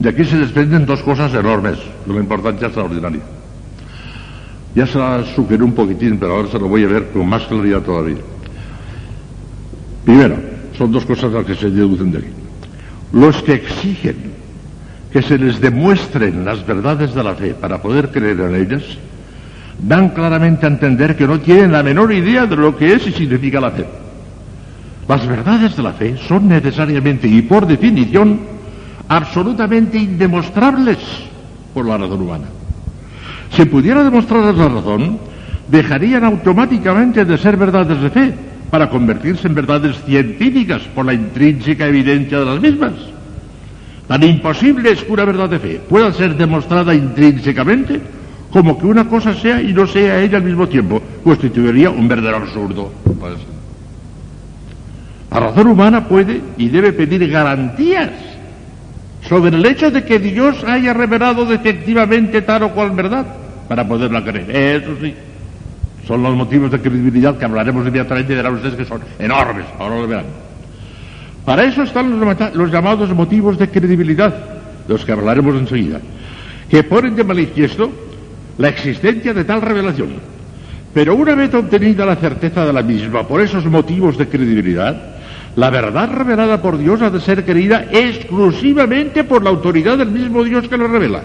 [SPEAKER 2] De aquí se desprenden dos cosas enormes, de una importancia extraordinaria. Ya se la sugiero un poquitín, pero ahora se lo voy a ver con más claridad todavía. Primero, son dos cosas las que se deducen de aquí. Los que exigen que se les demuestren las verdades de la fe para poder creer en ellas, dan claramente a entender que no tienen la menor idea de lo que es y significa la fe. Las verdades de la fe son necesariamente y por definición absolutamente indemostrables por la razón humana. Si pudiera demostrarles la razón, dejarían automáticamente de ser verdades de fe, para convertirse en verdades científicas por la intrínseca evidencia de las mismas. Tan imposible es que una verdad de fe pueda ser demostrada intrínsecamente como que una cosa sea y no sea ella al mismo tiempo. Constituiría un verdadero absurdo. La razón humana puede y debe pedir garantías sobre el hecho de que Dios haya revelado definitivamente tal o cual verdad para poderla creer. Eso sí, son los motivos de credibilidad que hablaremos inmediatamente y dirán ustedes que son enormes. Ahora lo verán. Para eso están los, los llamados motivos de credibilidad, de los que hablaremos enseguida, que ponen de manifiesto la existencia de tal revelación. Pero una vez obtenida la certeza de la misma por esos motivos de credibilidad, la verdad revelada por Dios ha de ser creída exclusivamente por la autoridad del mismo Dios que la revela,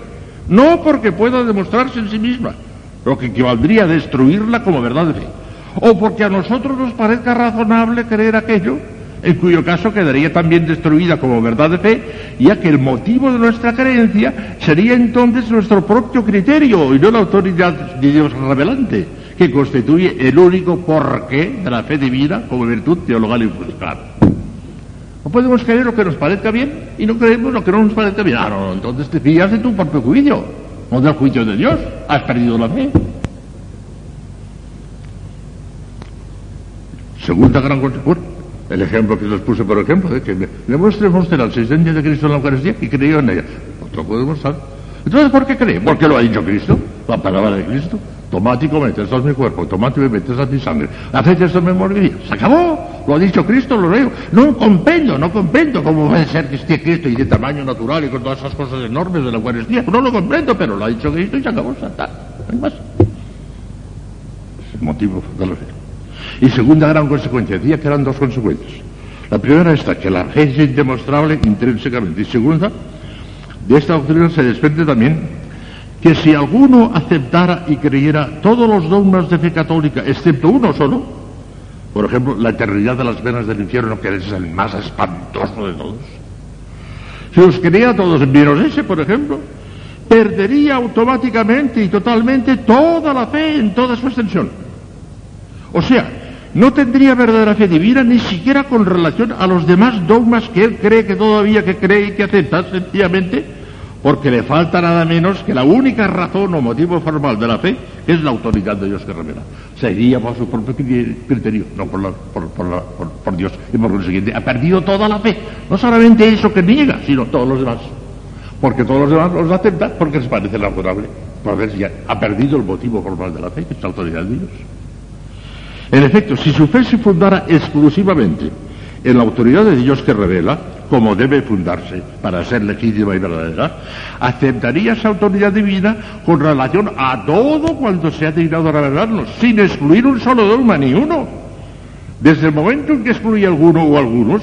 [SPEAKER 2] no porque pueda demostrarse en sí misma, lo que equivaldría a destruirla como verdad de fe, o porque a nosotros nos parezca razonable creer aquello, en cuyo caso quedaría también destruida como verdad de fe, ya que el motivo de nuestra creencia sería entonces nuestro propio criterio y no la autoridad de Dios revelante, que constituye el único porqué de la fe divina como virtud teologal y funcional. No podemos creer lo que nos parezca bien y no creemos lo que no nos parezca bien. Ah, no, entonces te fías de tu propio juicio, no del juicio de Dios. Has perdido la fe. Segunda gran consecuencia. El ejemplo que les puse, por ejemplo, de que demuestre usted la existencia de Cristo en la Eucaristía y creyó en ella. Otro puede demostrar. Entonces, ¿por qué cree? Porque lo ha dicho Cristo, la palabra de Cristo. Tomate y comete, mi cuerpo, tomate y bebe, esto es mi sangre. Haced esto en memoria Se acabó, lo ha dicho Cristo, lo leo. No comprendo, no comprendo cómo puede ser que esté Cristo y de tamaño natural y con todas esas cosas enormes de la Eucaristía. No lo comprendo, pero lo ha dicho Cristo y se acabó, está. No hay más. Es el motivo de la fe. Y segunda gran consecuencia, decía que eran dos consecuencias. La primera esta, que la fe es indemostrable intrínsecamente. Y segunda, de esta doctrina se desprende también que si alguno aceptara y creyera todos los dogmas de fe católica, excepto uno solo, por ejemplo, la eternidad de las venas del infierno, que es el más espantoso de todos, si los creía todos menos ese, por ejemplo, perdería automáticamente y totalmente toda la fe en toda su extensión. O sea, no tendría verdadera fe divina ni siquiera con relación a los demás dogmas que él cree que todavía que cree y que acepta, sencillamente porque le falta nada menos que la única razón o motivo formal de la fe, es la autoridad de Dios que revela. Sería por su propio criterio, no por, por, Dios. Y por lo siguiente, ha perdido toda la fe. No solamente eso que niega, sino todos los demás. Porque todos los demás los aceptan porque les parece razonable. Porque ya ha perdido el motivo formal de la fe, que es la autoridad de Dios. En efecto, si su fe se fundara exclusivamente en la autoridad de Dios que revela, como debe fundarse para ser legítima y verdadera, aceptaría esa autoridad divina con relación a todo cuanto se ha dignado revelarnos, sin excluir un solo dogma, ni uno. Desde el momento en que excluye alguno o algunos,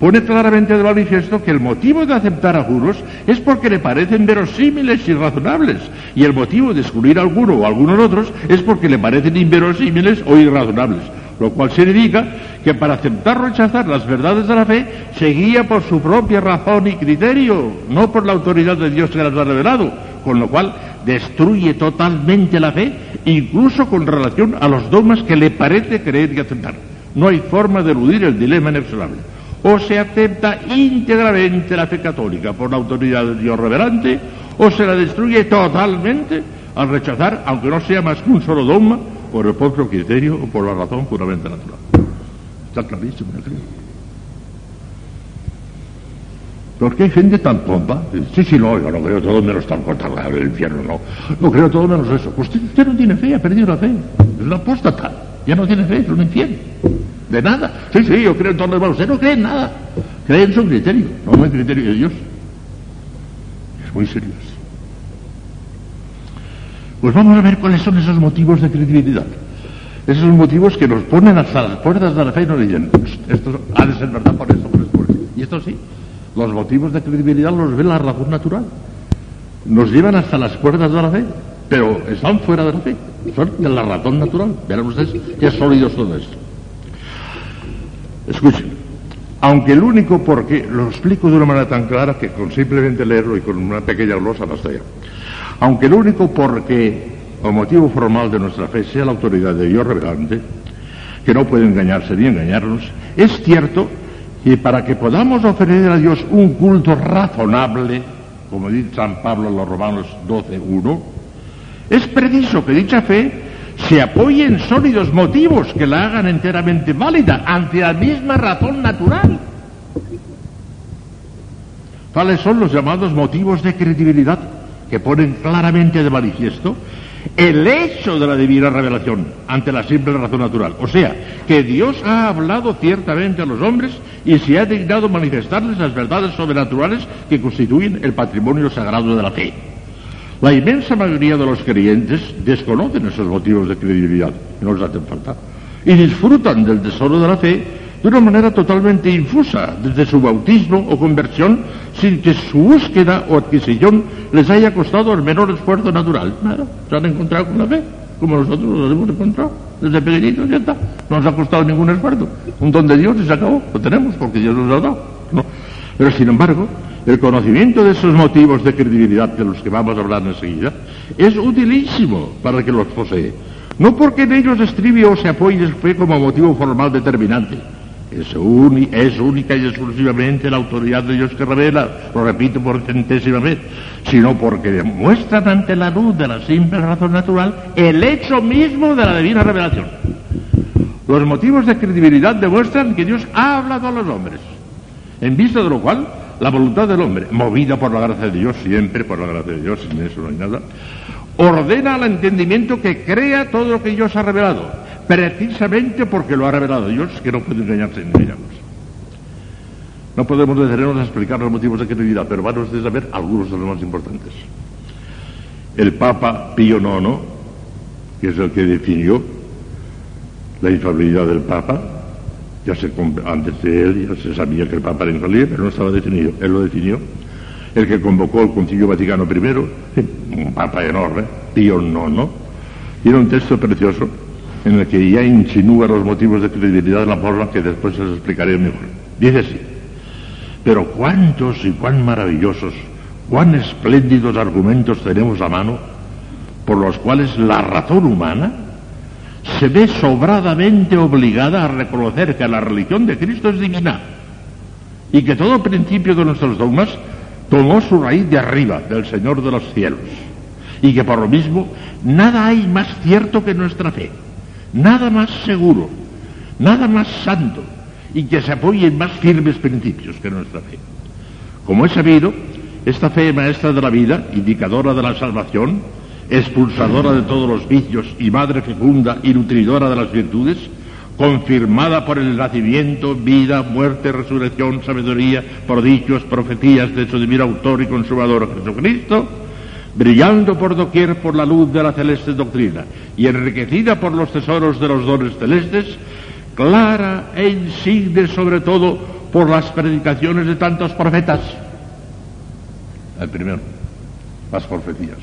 [SPEAKER 2] pone claramente de manifiesto que el motivo de aceptar a algunos es porque le parecen verosímiles y razonables, y el motivo de excluir a alguno o algunos otros es porque le parecen inverosímiles o irrazonables lo cual significa que para aceptar o rechazar las verdades de la fe se guía por su propia razón y criterio, no por la autoridad de Dios que las ha revelado, con lo cual destruye totalmente la fe, incluso con relación a los dogmas que le parece creer y aceptar. No hay forma de eludir el dilema inexorable. O se acepta íntegramente la fe católica por la autoridad de Dios revelante, o se la destruye totalmente al rechazar, aunque no sea más que un solo dogma, por el propio criterio o por la razón puramente natural. Está clarísimo, ¿no creo? ¿Por qué hay gente tan pompa? Sí, sí, no, yo no creo todo menos tan cortada del infierno, no. No creo todo menos eso. Usted, usted no tiene fe, ha perdido la fe. Es una apóstata. Ya no tiene fe, es un infierno. De nada. Sí, sí, yo creo en todo lo demás. Usted no cree en nada. Cree en su criterio, no en el criterio de Dios. Es muy serio. Pues vamos a ver cuáles son esos motivos de credibilidad. Esos motivos que nos ponen hasta las puertas de la fe y nos dicen, esto ha de ser verdad por esto, por esto, por. Y esto sí, los motivos de credibilidad los ve la razón natural. Nos llevan hasta las puertas de la fe, pero están fuera de la fe, son de la razón natural. Verán ustedes qué sólidos todo esto. Escuchen, aunque el único porqué, lo explico de una manera tan clara que con simplemente leerlo y con una pequeña glosa basta ya. Aunque el único porqué o motivo formal de nuestra fe sea la autoridad de Dios revelante, que no puede engañarse ni engañarnos, es cierto que para que podamos ofrecer a Dios un culto razonable, como dice San Pablo en los Romanos 12.1, es preciso que dicha fe se apoye en sólidos motivos que la hagan enteramente válida ante la misma razón natural. ¿Cuáles son los llamados motivos de credibilidad que ponen claramente de manifiesto el hecho de la divina revelación ante la simple razón natural. O sea, que Dios ha hablado ciertamente a los hombres y se ha dignado manifestarles las verdades sobrenaturales que constituyen el patrimonio sagrado de la fe. La inmensa mayoría de los creyentes desconocen esos motivos de credibilidad, no les hacen falta, y disfrutan del tesoro de la fe de una manera totalmente infusa, desde su bautismo o conversión, sin que su búsqueda o adquisición les haya costado el menor esfuerzo natural. Nada, se han encontrado con la fe, como nosotros nos hemos encontrado, desde pequeñitos, ya está. No nos ha costado ningún esfuerzo. Un don de Dios y se acabó, lo tenemos porque Dios nos lo ha dado. No. Pero sin embargo, el conocimiento de esos motivos de credibilidad de los que vamos a hablar enseguida es utilísimo para que los posee. No porque en ellos estribe o se apoye su fe como motivo formal determinante, es, única y exclusivamente la autoridad de Dios que revela, lo repito por centésima vez, sino porque demuestran ante la luz de la simple razón natural el hecho mismo de la divina revelación. Los motivos de credibilidad demuestran que Dios ha hablado a los hombres, en vista de lo cual la voluntad del hombre, movida por la gracia de Dios, siempre por la gracia de Dios, sin eso no hay nada, ordena al entendimiento que crea todo lo que Dios ha revelado precisamente porque lo ha revelado Dios, que no puede engañarse ni engañarnos. No podemos detenernos a explicar los motivos de credibilidad, pero vamos a saber algunos de los más importantes. El Papa Pío IX, que es el que definió la infalibilidad del Papa, ya se, antes de él ya se sabía que el Papa era infalible, pero no estaba definido, él lo definió. El que convocó el Concilio Vaticano I, un Papa enorme, Pío IX, tiene un texto precioso en el que ya insinúa los motivos de credibilidad de la forma que después les explicaré mejor. Dice así, pero cuántos y cuán maravillosos, cuán espléndidos argumentos tenemos a mano por los cuales la razón humana se ve sobradamente obligada a reconocer que la religión de Cristo es divina y que todo principio de nuestros dogmas tomó su raíz de arriba, del Señor de los cielos, y que por lo mismo nada hay más cierto que nuestra fe nada más seguro, nada más santo y que se apoye en más firmes principios que nuestra fe. Como es sabido, esta fe maestra de la vida, indicadora de la salvación, expulsadora de todos los vicios y madre fecunda y nutridora de las virtudes, confirmada por el nacimiento, vida, muerte, resurrección, sabiduría, prodigios, profecías de su divino autor y consumador Jesucristo, brillando por doquier por la luz de la celeste doctrina y enriquecida por los tesoros de los dones celestes, clara e insigne sobre todo por las predicaciones de tantos profetas. El primero, las profecías.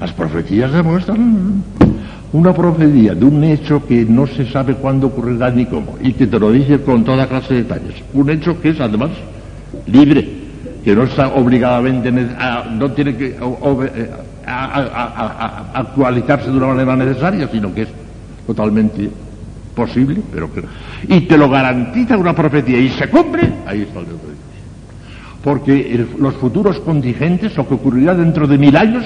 [SPEAKER 2] Las profecías demuestran una profecía de un hecho que no se sabe cuándo ocurrirá ni cómo, y que te lo dice con toda clase de detalles. Un hecho que es además libre, que no está obligadamente, no tiene que eh, actualizarse de una manera necesaria, sino que es totalmente posible, pero que, y te lo garantiza una profecía y se cumple, ahí está el Dios. Porque los futuros contingentes, lo que ocurrirá dentro de mil años,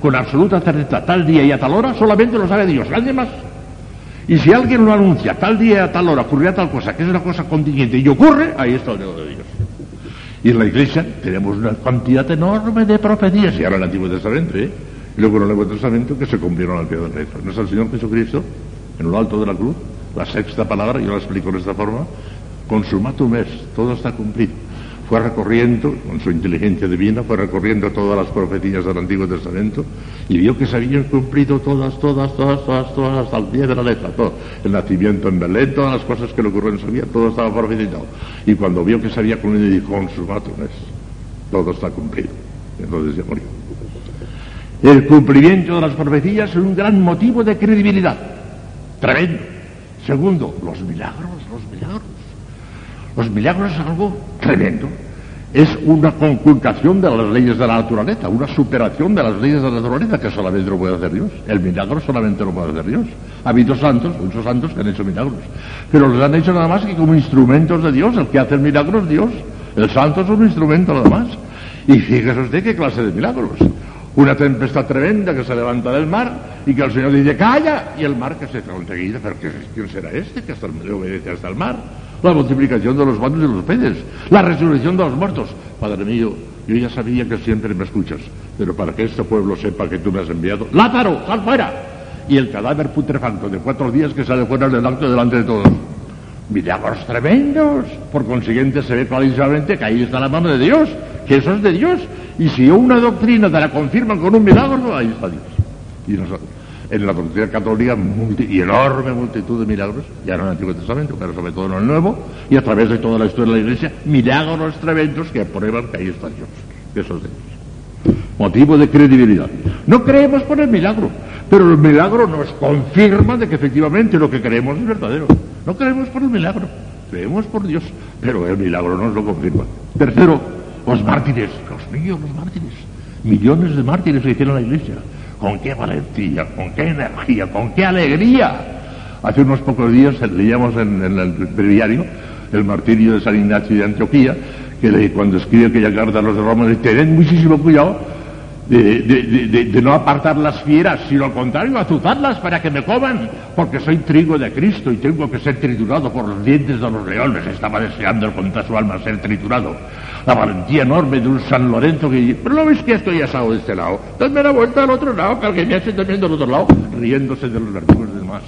[SPEAKER 2] con absoluta certeza, tal día y a tal hora, solamente lo sabe Dios, nadie más. Y si alguien lo anuncia, tal día y a tal hora ocurrirá tal cosa, que es una cosa contingente y ocurre, ahí está el Dios de Dios. Y en la iglesia tenemos una cantidad enorme de profecías, y ahora en el Antiguo Testamento, ¿eh? y luego en el Nuevo Testamento, que se cumplieron al pie de la letra. No es Señor Jesucristo, en lo alto de la cruz, la sexta palabra, yo la explico de esta forma, consumatum es, todo está cumplido fue recorriendo, con su inteligencia divina, fue recorriendo todas las profecías del Antiguo Testamento y vio que se habían cumplido todas, todas, todas, todas, todas, hasta el pie de la letra, todo. El nacimiento en Belén, todas las cosas que le ocurrieron en su vida, todo estaba profetizado. Y cuando vio que se había cumplido, dijo, con sus matones, todo está cumplido. entonces ya murió. El cumplimiento de las profecías es un gran motivo de credibilidad. Tremendo. Segundo, los milagros, los milagros. Los milagros es algo tremendo. es una conculcación de las leyes de la naturaleza, una superación de las leyes de la naturaleza que solamente lo puede hacer Dios. El milagro solamente lo puede hacer Dios. Ha habido santos, muchos santos que han hecho milagros, pero los han hecho nada más que como instrumentos de Dios. El que hace el milagro es Dios. El santo es un instrumento nada más. Y fíjese usted qué clase de milagros. Una tempestad tremenda que se levanta del mar y que el Señor dice, calla, y el mar que se enseguida, pero ¿quién será este que hasta le obedece hasta el mar? La multiplicación de los panes y los peces, la resurrección de los muertos. Padre mío, yo ya sabía que siempre me escuchas, pero para que este pueblo sepa que tú me has enviado, ¡Lázaro, sal fuera! Y el cadáver putrefacto de cuatro días que sale fuera del acto delante de todos. Milagros tremendos. Por consiguiente, se ve clarísimamente que ahí está la mano de Dios, que eso es de Dios. Y si una doctrina te la confirman con un milagro, ahí está Dios. Y nosotros en la doctrina católica y enorme multitud de milagros, ya en el Antiguo Testamento, pero sobre todo en el Nuevo, y a través de toda la historia de la Iglesia, milagros tremendos que aprueban que ahí está Dios, que eso es de Dios. Motivo de credibilidad. No creemos por el milagro, pero el milagro nos confirma de que efectivamente lo que creemos es verdadero. No creemos por el milagro, creemos por Dios, pero el milagro nos lo confirma. Tercero, los mártires, los míos, los mártires. Millones de mártires que hicieron la Iglesia con qué valentía, con qué energía, con qué alegría. Hace unos pocos días leíamos en, el diario el martirio de San Ignacio de Antioquía, que cuando escribe aquella carta a los de Roma, dice, tened muchísimo cuidado de, no apartar las fieras, sino al contrario, azuzarlas para que me coman, porque soy trigo de Cristo y tengo que ser triturado por los dientes de los leones. Estaba deseando contra su alma ser triturado. La valentía enorme de un San Lorenzo que pero no ves que estoy asado de este lado. Dame la vuelta al otro lado, que me hace también del otro lado, riéndose de los demás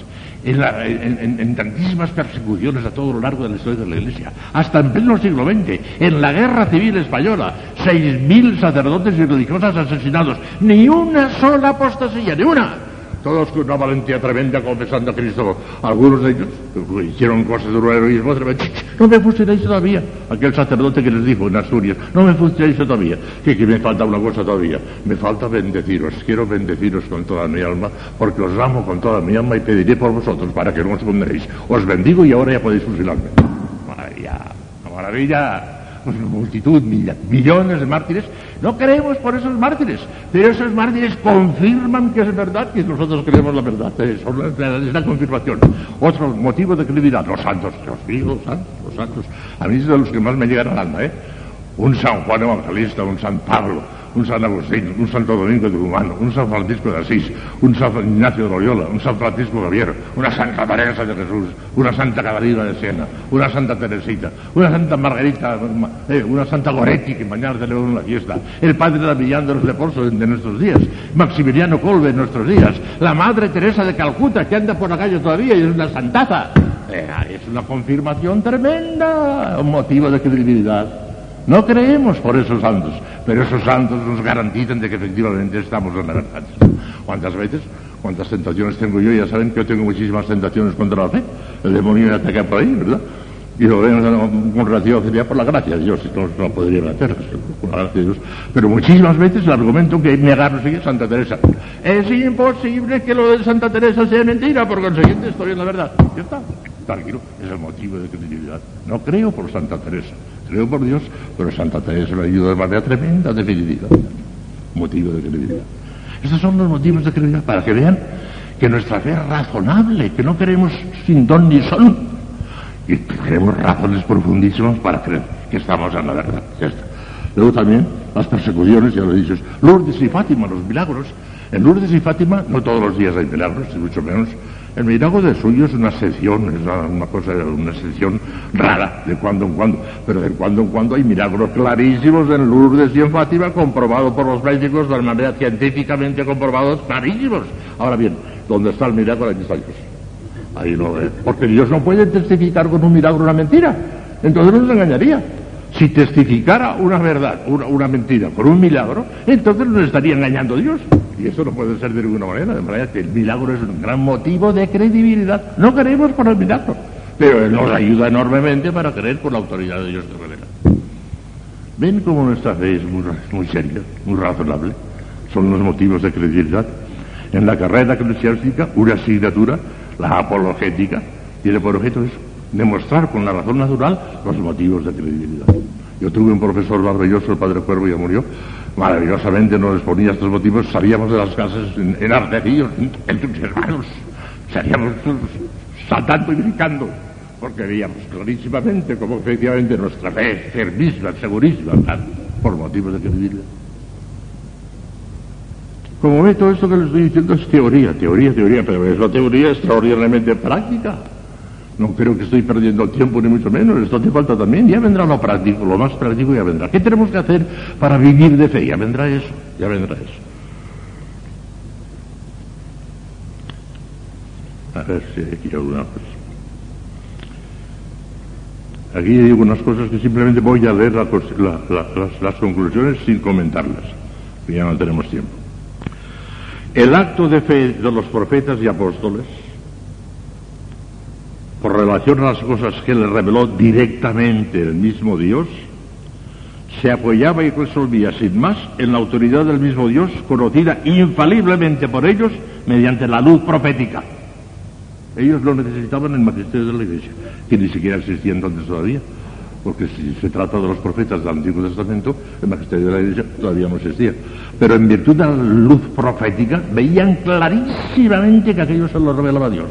[SPEAKER 2] en, tantísimas persecuciones a todo lo largo de la historia de la Iglesia, hasta en pleno siglo XX, en la guerra civil española, seis mil sacerdotes y religiosas asesinados, ni una sola apostasía, ni una todos con una valentía tremenda confesando a Cristo. Algunos de ellos hicieron cosas de un heroísmo tremendo. No me fusiléis todavía. Aquel sacerdote que les dijo en Asturias, no me fusiléis todavía. Que, me falta una cosa todavía. Me falta bendeciros. Quiero bendeciros con toda mi alma, porque os amo con toda mi alma y pediré por vosotros para que no os condenéis. Os bendigo y ahora ya podéis fusilarme. Maravilla, maravilla multitud, millones de mártires, no creemos por esos mártires, pero esos mártires confirman que es verdad que nosotros creemos la verdad. Es la confirmación. Otro motivo de credibilidad, los santos, los vivos, los santos, los santos. A mí es de los que más me llegan al alma, ¿eh? Un San Juan Evangelista, un San Pablo, un San Agustín, un Santo Domingo de Humano, un San Francisco de Asís, un San Ignacio de Loyola, un San Francisco Javier, una Santa Teresa de Jesús, una Santa Catalina de Siena, una Santa Teresita, una Santa Margarita, eh, una Santa Goretti, que mañana tenemos una fiesta, el Padre Damián de los Leporsos de nuestros días, Maximiliano Colbe en nuestros días, la Madre Teresa de Calcuta, que anda por la calle todavía y es una santaza. Eh, es una confirmación tremenda, un motivo de credibilidad. No creemos por esos santos, pero esos santos nos garantizan de que efectivamente estamos en la verdad. ¿Cuántas veces? ¿Cuántas tentaciones tengo yo? Ya saben que yo tengo muchísimas tentaciones contra la fe. El demonio me ataca por ahí, ¿verdad? Y lo ven con relativo sería por la gracia de Dios, si no, no podría hacer, por la gracia de Dios. Pero muchísimas veces el argumento que me agarro sigue Santa Teresa. Es imposible que lo de Santa Teresa sea mentira, por consiguiente estoy en la verdad. Ya está. Tranquilo, es el motivo de credibilidad. No creo por Santa Teresa creo por Dios, pero Santa Teresa me ayudó de manera tremenda de credibilidad. Motivo de credibilidad. Estos son los motivos de credibilidad, para que vean que nuestra fe es razonable, que no queremos sin don ni son, y tenemos razones profundísimas para creer que estamos en la verdad. Luego también las persecuciones, ya lo he dicho, Lourdes y Fátima, los milagros. En Lourdes y Fátima no todos los días hay milagros, y mucho menos el milagro de suyo es una excepción, es una cosa, una excepción rara, de cuando en cuando, pero de cuando en cuando hay milagros clarísimos en Lourdes y en Fátima, comprobados por los médicos de manera científicamente comprobados, clarísimos. Ahora bien, ¿dónde está el milagro? Aquí está Dios. Ahí no es. Porque Dios no puede testificar con un milagro una mentira. Entonces nos engañaría. Si testificara una verdad, una, una mentira, con un milagro, entonces nos estaría engañando Dios. Y eso no puede ser de ninguna manera, de manera que el milagro es un gran motivo de credibilidad. No creemos por el milagro, pero nos ayuda enormemente para creer por la autoridad de Dios de revela. ¿Ven cómo nuestra fe es muy, muy seria, muy razonable? Son los motivos de credibilidad. En la carrera eclesiástica, una asignatura, la apologética, tiene por objeto eso, demostrar con la razón natural los motivos de credibilidad.
[SPEAKER 1] Yo tuve un profesor maravilloso, el padre Cuervo, ya murió. Maravillosamente nos exponía estos motivos. Salíamos de las clases en, en entre hermanos. Salíamos saltando y brincando. Porque veíamos clarísimamente cómo efectivamente nuestra fe firmísima, segurísima, por motivos de credibilidad. Como ve, todo esto que le estoy diciendo es teoría, teoría, teoría, pero es la teoría extraordinariamente práctica. No creo que estoy perdiendo tiempo, ni mucho menos. Esto hace falta también. Ya vendrá lo práctico, lo más práctico ya vendrá. ¿Qué tenemos que hacer para vivir de fe? Ya vendrá eso, ya vendrá eso. A ver si hay aquí alguna cosa. Aquí hay algunas cosas que simplemente voy a leer las, conclusiones sin comentarlas, ya no tenemos tiempo. El acto de fe de los profetas y apóstoles, por relación a las cosas que le reveló directamente el mismo Dios, se apoyaba y resolvía sin más en la autoridad del mismo Dios, conocida infaliblemente por ellos mediante la luz profética. Ellos lo necesitaban en el magisterio de la Iglesia, que ni siquiera existía entonces todavía porque si se trata de los profetas del Antiguo Testamento, el magisterio de la Iglesia todavía no existía. Pero en virtud de la luz profética, veían clarísimamente que aquello se lo revelaba Dios.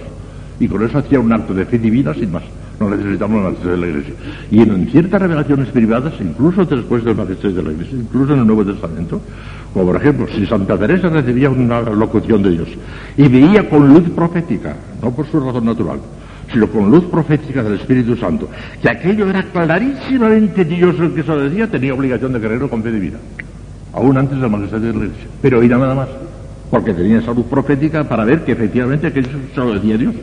[SPEAKER 1] Y con eso hacía un acto de fe divina sin más. No necesitamos el magisterio de la Iglesia. Y en ciertas revelaciones privadas, incluso después del magisterio de la Iglesia, incluso en el Nuevo Testamento, como por ejemplo, si Santa Teresa recibía una locución de Dios y veía con luz profética, no por su razón natural, sino con luz profética del Espíritu Santo, que aquello era clarísimamente Dios el que se lo decía, tenía obligación de creerlo con fe divina, aún antes del magisterio de la Iglesia. Pero oía nada más, porque tenía esa luz profética para ver que efectivamente aquello se lo decía Dios.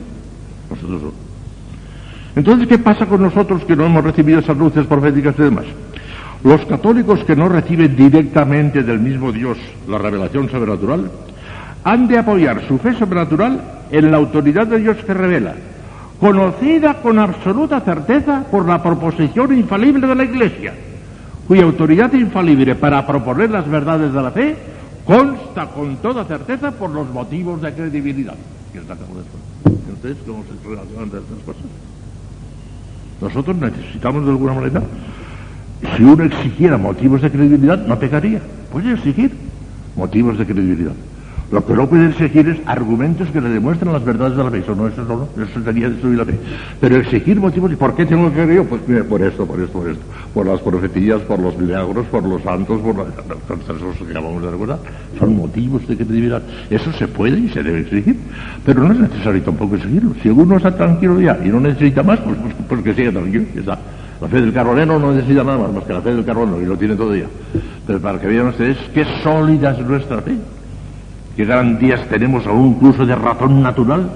[SPEAKER 1] Entonces, ¿qué pasa con nosotros que no hemos recibido esas luces proféticas y demás? Los católicos que no reciben directamente del mismo Dios la revelación sobrenatural, han de apoyar su fe sobrenatural en la autoridad de Dios que revela, conocida con absoluta certeza por la proposición infalible de la Iglesia, cuya autoridad infalible para proponer las verdades de la fe consta con toda certeza por los motivos de credibilidad. Entonces, ¿cómo se relacionan cosas? Nosotros necesitamos de alguna manera, si uno exigiera motivos de credibilidad, no pecaría. Puede exigir motivos de credibilidad. Lo que no puede exigir es argumentos que le demuestren las verdades de la fe. Eso no, eso no, eso sería destruir la fe. Pero exigir motivos, ¿y por qué tengo que creer yo? Pues mire, por esto, por esto, por esto. Por las profecías, por los milagros, por los santos, por las cosas que acabamos de recordar. Son motivos de credibilidad. Eso se puede y se debe exigir. Pero no es necesario tampoco exigirlo. Si uno está tranquilo ya y no necesita más, pues, pues, pues que siga tranquilo. La fe del carbonero no necesita nada más, más que la fe del carbonero, y lo tiene todo ya. Pero para que vean ustedes qué sólida es nuestra fe qué garantías tenemos aún incluso de razón natural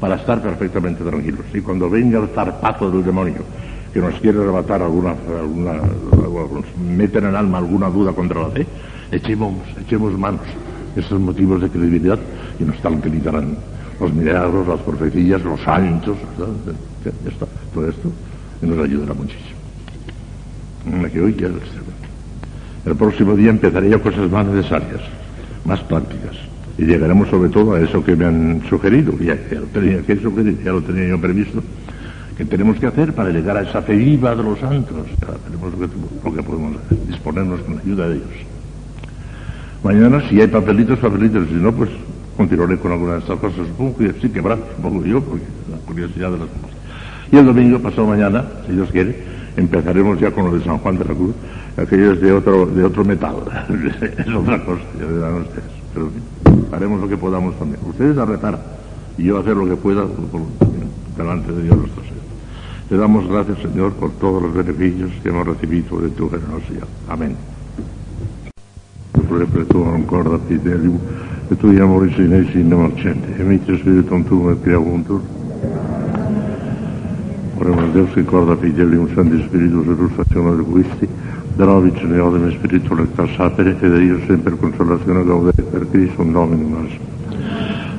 [SPEAKER 1] para estar perfectamente tranquilos. Y cuando venga el zarpazo del demonio que nos quiere arrebatar alguna, alguna, meter en alma alguna duda contra la fe, echemos, echemos manos esos motivos de credibilidad y nos tranquilizarán los milagros, las profecías, los santos, todo esto y nos ayudará muchísimo. Que hoy ya el próximo día empezaré yo cosas más necesarias, más prácticas. Y llegaremos sobre todo a eso que me han sugerido, ya, ya lo tenía que sugerir, ya lo tenía yo previsto, que tenemos que hacer para llegar a esa fe viva de los santos. Tenemos lo que, podemos hacer, disponernos con la ayuda de ellos. Mañana, si hay papelitos, papelitos, si no, pues continuaré con algunas de estas cosas. Supongo que sí que habrá, supongo yo, porque la curiosidad de las cosas. Y el domingo, pasado mañana, si Dios quiere, empezaremos ya con lo de San Juan de la Cruz. Aquello es de otro, de otro metal, es otra cosa, ya verán ustedes. Pero haremos lo que podamos también. Ustedes a retar y yo a hacer lo que pueda delante de Dios nuestro Señor. Te damos gracias, Señor, por todos los beneficios que hemos recibido de tu generosidad. Amén. tu ancora fidelium, e tu amore sinesi in marcente, e mitio spiritum tuum et creavuntur. Oremos Deus que acorda fidelium santi spiritus et rus de Christi, Darovic ne odem spiritu lectar sapere, ed io sempre consolazione gaudere per Cristo Dominum nostro.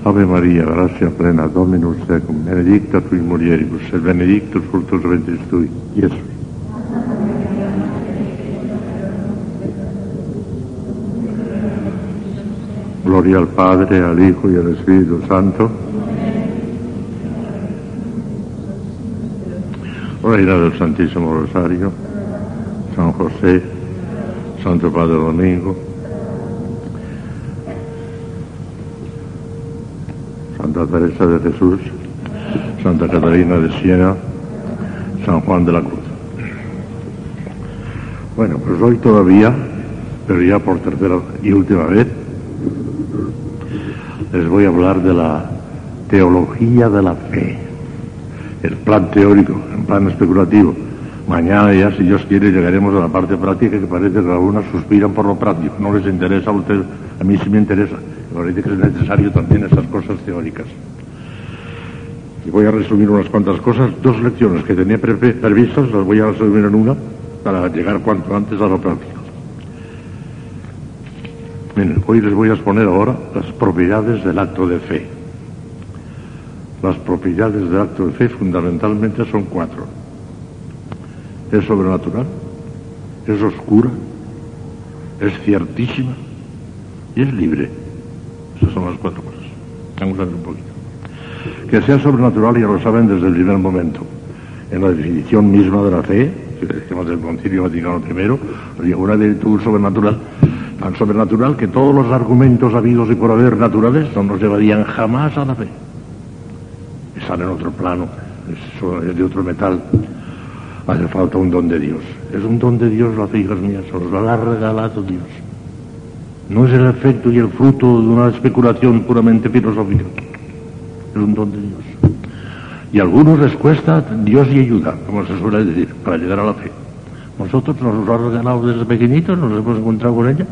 [SPEAKER 1] Ave Maria, gratia plena, Dominus tecum, benedicta tui mulieribus, et benedictus fructus ventris tui, Iesus. Gloria al Padre, al Hijo y al Espíritu Santo. Reina del Santísimo Rosario San José, Santo Padre Domingo, Santa Teresa de Jesús, Santa Catalina de Siena, San Juan de la Cruz. Bueno, pues hoy todavía, pero ya por tercera y última vez, les voy a hablar de la teología de la fe, el plan teórico, el plan especulativo. Mañana ya, si Dios quiere, llegaremos a la parte práctica que parece que algunas suspiran por lo práctico. No les interesa a ustedes, a mí sí me interesa. Me parece que es necesario también estas cosas teóricas. Y voy a resumir unas cuantas cosas. Dos lecciones que tenía previstas, las voy a resumir en una para llegar cuanto antes a lo práctico. Miren, hoy les voy a exponer ahora las propiedades del acto de fe. Las propiedades del acto de fe fundamentalmente son cuatro. Es sobrenatural, es oscura, es ciertísima y es libre. Esas son las cuatro cosas. Vamos a ver un poquito. Que sea sobrenatural ya lo saben desde el primer momento. En la definición misma de la fe, que decimos del Concilio Vaticano I, una virtud sobrenatural tan sobrenatural que todos los argumentos habidos y por haber naturales no nos llevarían jamás a la fe. Están en otro plano, es de otro metal. Hace falta un don de Dios. Es un don de Dios la fe, hijas mías, os lo ha regalado Dios. No es el efecto y el fruto de una especulación puramente filosófica. Es un don de Dios. Y a algunos les cuesta Dios y ayuda, como se suele decir, para llegar a la fe. Nosotros nos lo ha regalado desde pequeñitos, nos hemos encontrado con ella.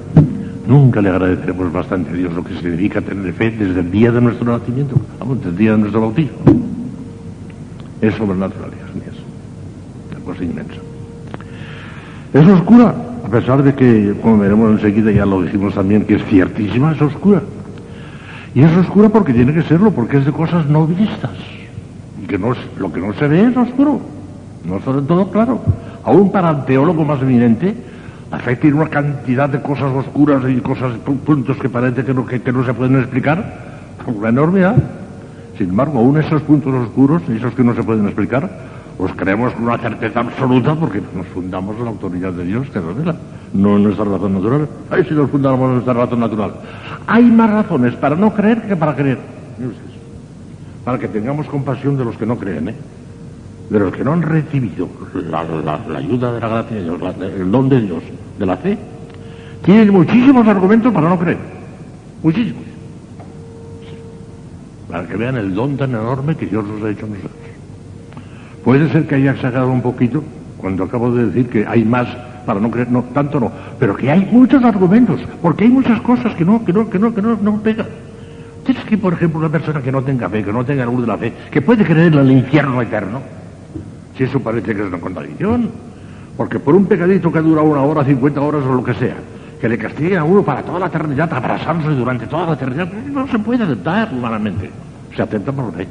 [SPEAKER 1] Nunca le agradeceremos bastante a Dios lo que significa tener fe desde el día de nuestro nacimiento, vamos, desde el día de nuestro bautismo. Es sobrenatural, hijas mías. Cosa inmensa. Es oscura, a pesar de que, como veremos enseguida, ya lo dijimos también, que es ciertísima, es oscura. Y es oscura porque tiene que serlo, porque es de cosas no vistas. Que no, lo que no se ve es oscuro. No está del todo claro aún para el teólogo más eminente, la fe una cantidad de cosas oscuras y cosas, puntos que parece que no, que, no se pueden explicar, una enormidad. Sin embargo, aún esos puntos oscuros, esos que no se pueden explicar, los creemos con una certeza absoluta porque nos fundamos en la autoridad de Dios que revela, no en nuestra razón natural. Ay, si nos fundamos en nuestra razón natural. Hay más razones para no creer que para creer. Para que tengamos compasión de los que no creen, ¿eh? de los que no han recibido la, ayuda de la gracia de Dios, el don de Dios, de la fe, tienen muchísimos argumentos para no creer. Muchísimos. Para que vean el don tan enorme que Dios nos ha hecho a nosotros. Puede ser que haya exagerado un poquito cuando acabo de decir que hay más para no creer, no, tanto no, pero que hay muchos argumentos, porque hay muchas cosas que no, que no, que no, que no, no pegan. Tienes que, por ejemplo, una persona que no tenga fe, que no tenga luz de la fe, que puede creer en el infierno eterno, si eso parece que es una contradicción. Porque por un pecadito que dura una hora, cincuenta horas o lo que sea, que le castigue a uno para toda la eternidad, abrazándose durante toda la eternidad, no se puede aceptar humanamente. Se acepta por fe.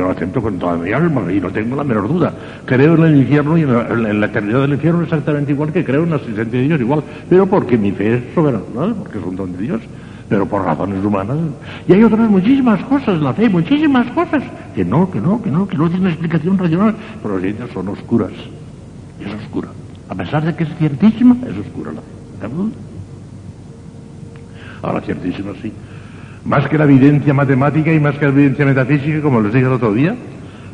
[SPEAKER 1] Yo lo acepto con toda mi alma y no tengo la menor duda. Creo en el infierno y en la, eternidad del infierno exactamente igual que creo en la existencia de Dios, igual. Pero porque mi fe es soberana, porque es un don de Dios pero por razones humanas. Y hay otras muchísimas cosas, la fe, muchísimas cosas, que no, que no, que no, que no tienen explicación racional, pero ellas son oscuras. Es oscura. A pesar de que es ciertísima, es oscura la fe. Ahora, ciertísima sí. Más que la evidencia matemática y más que la evidencia metafísica, como les dije el otro día,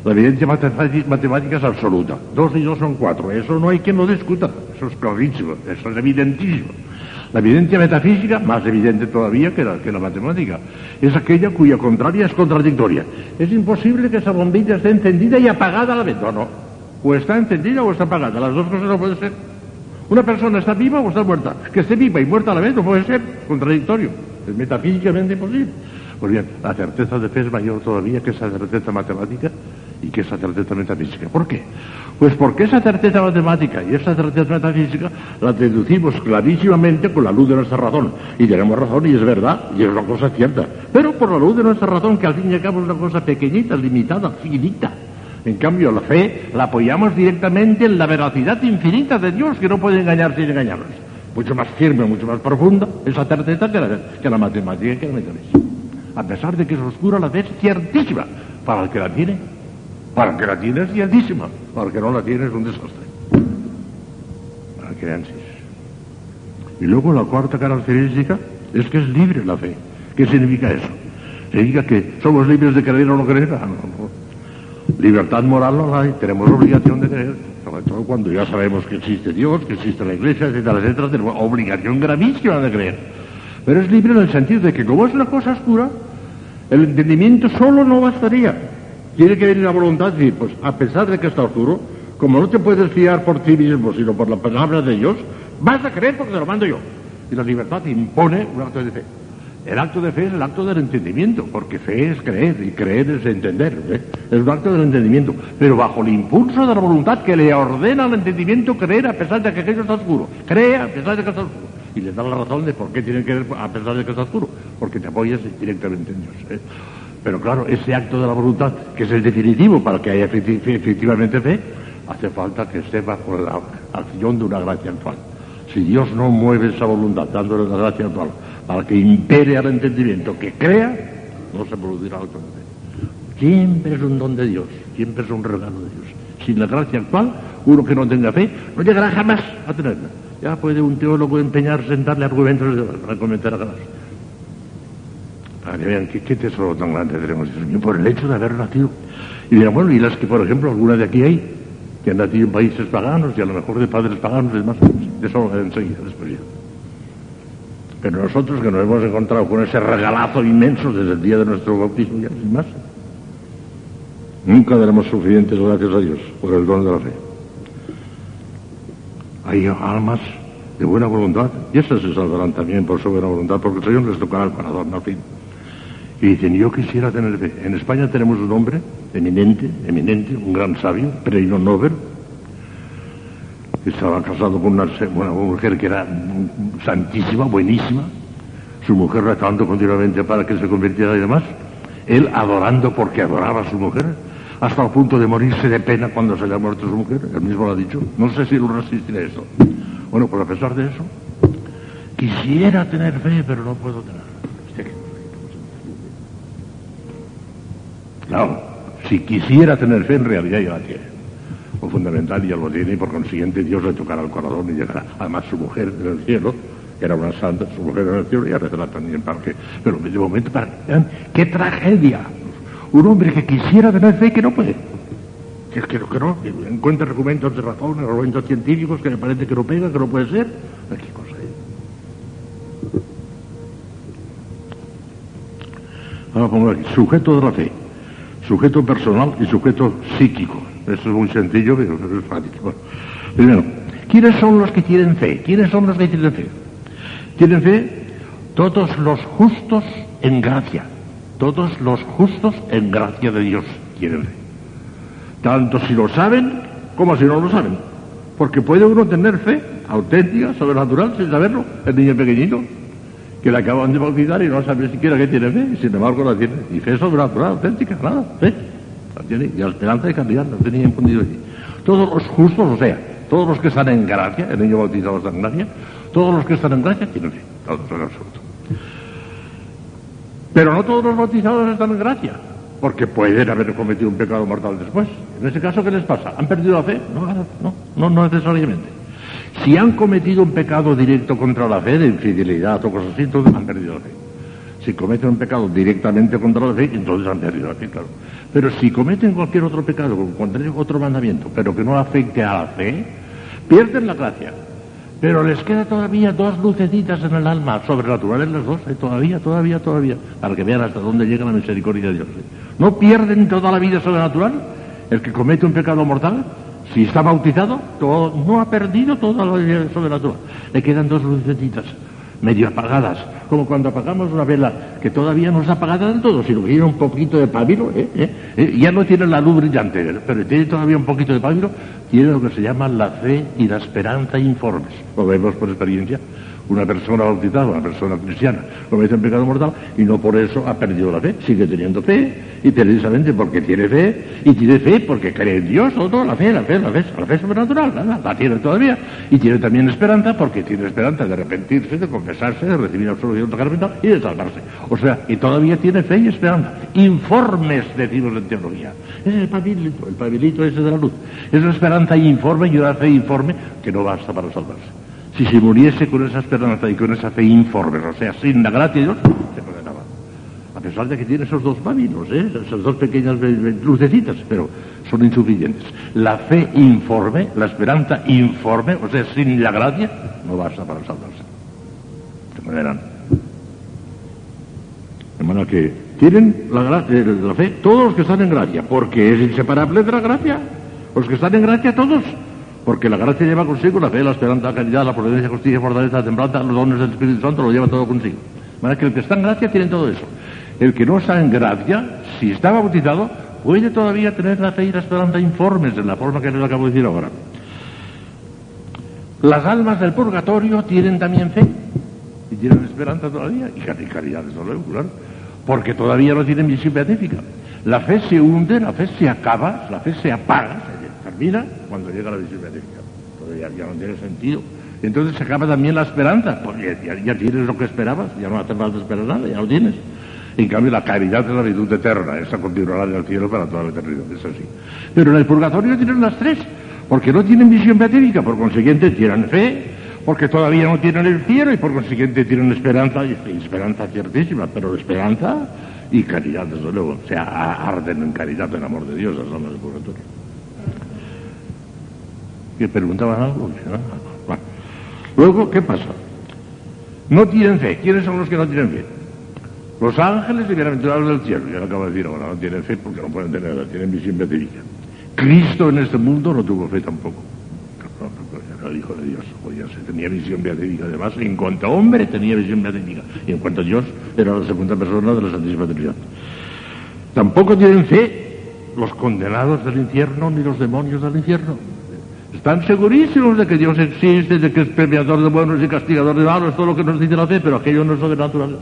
[SPEAKER 1] la evidencia matemática es absoluta. Dos y dos son cuatro. Eso no hay quien lo discuta. Eso es clarísimo. Eso es evidentísimo. La evidencia metafísica, más evidente todavía que la, matemática, es aquella cuya contraria es contradictoria. Es imposible que esa bombilla esté encendida y apagada a la vez. No, no. O está encendida o está apagada. Las dos cosas no pueden ser. Una persona está viva o está muerta. Que esté viva y muerta a la vez no puede ser contradictorio. Es metafísicamente imposible. Pues bien, la certeza de fe es mayor todavía que esa certeza matemática y que esa certeza metafísica. ¿Por qué? Pues porque esa certeza matemática y esa certeza metafísica la deducimos clarísimamente con la luz de nuestra razón. Y tenemos razón y es verdad, y es una cosa cierta. Pero por la luz de nuestra razón, que al fin y al cabo es una cosa pequeñita, limitada, finita. En cambio, la fe la apoyamos directamente en la veracidad infinita de Dios, que no puede engañarse sin engañarnos. Mucho más firme, mucho más profunda esa certeza que la, que la matemática y que la metafísica. A pesar de que es oscura, la fe es ciertísima para el que la tiene para el que la tiene es ciertísima, para el que no la tiene es un desastre. la creencia. Y luego la cuarta característica es que es libre la fe. ¿Qué significa eso? Significa que somos libres de creer o no creer. Ah, no, no. Libertad moral no hay, tenemos obligación de creer, sobre todo cuando ya sabemos que existe Dios, que existe la Iglesia, etcétera, etcétera, tenemos obligación gravísima de creer. Pero es libre en el sentido de que como es una cosa oscura, el entendimiento solo no bastaría. Tiene que venir la voluntad y decir, pues a pesar de que está oscuro, como no te puedes fiar por ti mismo, sino por la palabra de Dios, vas a creer porque te lo mando yo. Y la libertad impone un acto de fe. El acto de fe es el acto del entendimiento, porque fe es creer y creer es entender. Es un acto del entendimiento, pero bajo el impulso de la voluntad que le ordena al entendimiento creer a pesar de que aquello está oscuro. Cree a pesar de que está oscuro. Y le da la razón de por qué tiene que creer a pesar de que está oscuro, porque te apoyas directamente en Dios. ¿eh? Pero claro, ese acto de la voluntad, que es el definitivo para que haya efectivamente fe, hace falta que esté bajo la acción de una gracia actual. Si Dios no mueve esa voluntad dándole la gracia actual para que impere al entendimiento, que crea, no se producirá la fe. Siempre es un don de Dios, siempre es un regalo de Dios. Sin la gracia actual, uno que no tenga fe no llegará jamás a tenerla. Ya puede un teólogo empeñarse en darle argumentos para comentar a ganas. Para que vean qué, qué tesoro tan grande tenemos, Dios mío, por el hecho de haber nacido. Y dirán, bueno, y las que, por ejemplo, algunas de aquí hay, que han nacido en países paganos y a lo mejor de padres paganos y demás, de eso enseguida, después ya. Pero nosotros que nos hemos encontrado con ese regalazo inmenso desde el día de nuestro bautismo, ya sin más, nunca daremos suficientes gracias a Dios por el don de la fe. Hay almas de buena voluntad y esas se salvarán también por su buena voluntad porque el Señor les tocará el corazón al fin. Y dicen, yo quisiera tener fe. En España tenemos un hombre eminente, eminente, un gran sabio, premio Nobel, estaba casado con una, una, mujer que era santísima, buenísima, su mujer rezando continuamente para que se convirtiera y demás, él adorando porque adoraba a su mujer, hasta el punto de morirse de pena cuando se le ha muerto su mujer, él mismo lo ha dicho, no sé si lo resistiré eso. Bueno, pues a pesar de eso, quisiera tener fe, pero no puedo tener. Claro, si quisiera tener fe, en realidad ya la tiene. Lo fundamental ya lo tiene y por consiguiente Dios le tocará el corazón y llegará. Además su mujer en el cielo, que era una santa, su mujer en el cielo, ya rezará también para que... Pero de momento, para ¡qué tragedia! Un hombre que quisiera tener fe y que no puede. Que, que, que no, que encuentra argumentos de razón, argumentos científicos que le parece que no pega, que no puede ser. ¿Qué cosa es? Ahora pongo aquí, sujeto de la fe sujeto personal y sujeto psíquico. Eso es muy sencillo, pero es fácil. Bueno, primero, ¿quiénes son los que tienen fe? ¿Quiénes son los que tienen fe? Tienen fe todos los justos en gracia. Todos los justos en gracia de Dios tienen fe. Tanto si lo saben como si no lo saben. Porque puede uno tener fe auténtica, sobrenatural, sin saberlo. El niño pequeñito, que le acaban de bautizar y no sabe siquiera que tiene fe, y sin embargo la tiene. Y fe sobrenatural, auténtica, nada, fe. La tiene, y la esperanza de calidad la tenía infundido allí. Todos los justos, o sea, todos los que están en gracia, el niño bautizado está en gracia, todos los que están en gracia tienen fe, todos en absoluto. Pero no todos los bautizados están en gracia, porque pueden haber cometido un pecado mortal después. En ese caso, ¿qué les pasa? ¿Han perdido la fe? No, no, no, no necesariamente. Si han cometido un pecado directo contra la fe, de infidelidad o cosas así, entonces han perdido la fe. Si cometen un pecado directamente contra la fe, entonces han perdido la fe, claro. Pero si cometen cualquier otro pecado, contra otro mandamiento, pero que no afecte a la fe, pierden la gracia. Pero les queda todavía dos lucecitas en el alma, sobrenaturales las dos, ¿eh? todavía, todavía, todavía, para que vean hasta dónde llega la misericordia de Dios. ¿eh? ¿No pierden toda la vida sobrenatural el que comete un pecado mortal? Si está bautizado, no ha perdido toda la vida sobrenatural. Le quedan dos lucecitas medio apagadas, como cuando apagamos una vela que todavía no está apagada del todo, sino que tiene un poquito de pabilo, ¿eh? ¿Eh? ¿Eh? ya no tiene la luz brillante, pero tiene todavía un poquito de pabilo, tiene lo que se llama la fe y la esperanza informes. Lo vemos por experiencia.
[SPEAKER 2] Una persona bautizada, una persona cristiana, comete un pecado mortal y no por eso ha perdido la fe, sigue teniendo fe y precisamente porque tiene fe y tiene fe porque cree en Dios, todo, la fe, la fe, la fe, la fe sobrenatural, la, la tiene todavía y tiene también esperanza porque tiene esperanza de arrepentirse, de confesarse, de recibir absolución sacramental y de salvarse. O sea, y todavía tiene fe y esperanza. Informes, decimos en teología. Es el pabilito, el pabilito ese de la luz. Es la esperanza informe y una fe informe que no basta para salvarse. Si se muriese con esa esperanza y con esa fe informe, o sea, sin la gracia de Dios, se condenaba. A pesar de que tiene esos dos pábilos, ¿eh? esas dos pequeñas lucecitas, pero son insuficientes. La fe informe, la esperanza informe, o sea, sin la gracia, no basta para salvarse. Se condenan. De manera que tienen la, eh, la fe todos los que están en gracia, porque es inseparable de la gracia. Los que están en gracia todos porque la gracia lleva consigo la fe, la esperanza, la caridad, la providencia, justicia, fortaleza, la templanza, los dones del Espíritu Santo, lo lleva todo consigo. De que el que está en gracia tiene todo eso. El que no está en gracia, si está bautizado, puede todavía tener la fe y la esperanza informes en la forma que les acabo de decir ahora. Las almas del purgatorio tienen también fe y tienen esperanza todavía y caridad, desde luego, claro, porque todavía no tienen visión beatífica. La fe se hunde, la fe se acaba, la fe se apaga, termina cuando llega la visión beatífica. Ya, ya, no tiene sentido. Y entonces se acaba también la esperanza. Pues ya, tienes lo que esperabas, ya no hace falta esperar nada, ya lo tienes. En cambio, la caridad es la virtud eterna, esa continuará en el cielo para toda la eternidad, es así. Pero en el purgatorio tienen las tres, porque no tienen visión beatífica, por consiguiente tienen fe, porque todavía no tienen el cielo y por consiguiente tienen esperanza, y esperanza ciertísima, pero esperanza y caridad, desde luego. O sea, arden en caridad, en amor de Dios, las almas del purgatorio que preguntaban algo. Luego, ¿qué pasa? No tienen fe. ¿Quiénes son los que no tienen fe? Los ángeles y bienaventurados del cielo. Ya lo acabo de decir ahora, no tienen fe porque no pueden tenerla, tienen visión beatífica. Cristo en este mundo no tuvo fe tampoco. Era el Hijo de Dios. se tenía visión beatífica. Además, en cuanto a hombre tenía visión beatífica. Y en cuanto a Dios, era la segunda persona de la Santísima Trinidad. Tampoco tienen fe los condenados del infierno ni los demonios del infierno. Están segurísimos de que Dios existe, de que es premiador de buenos y castigador de malos, todo lo que nos dice la fe, pero aquello no es sobrenatural.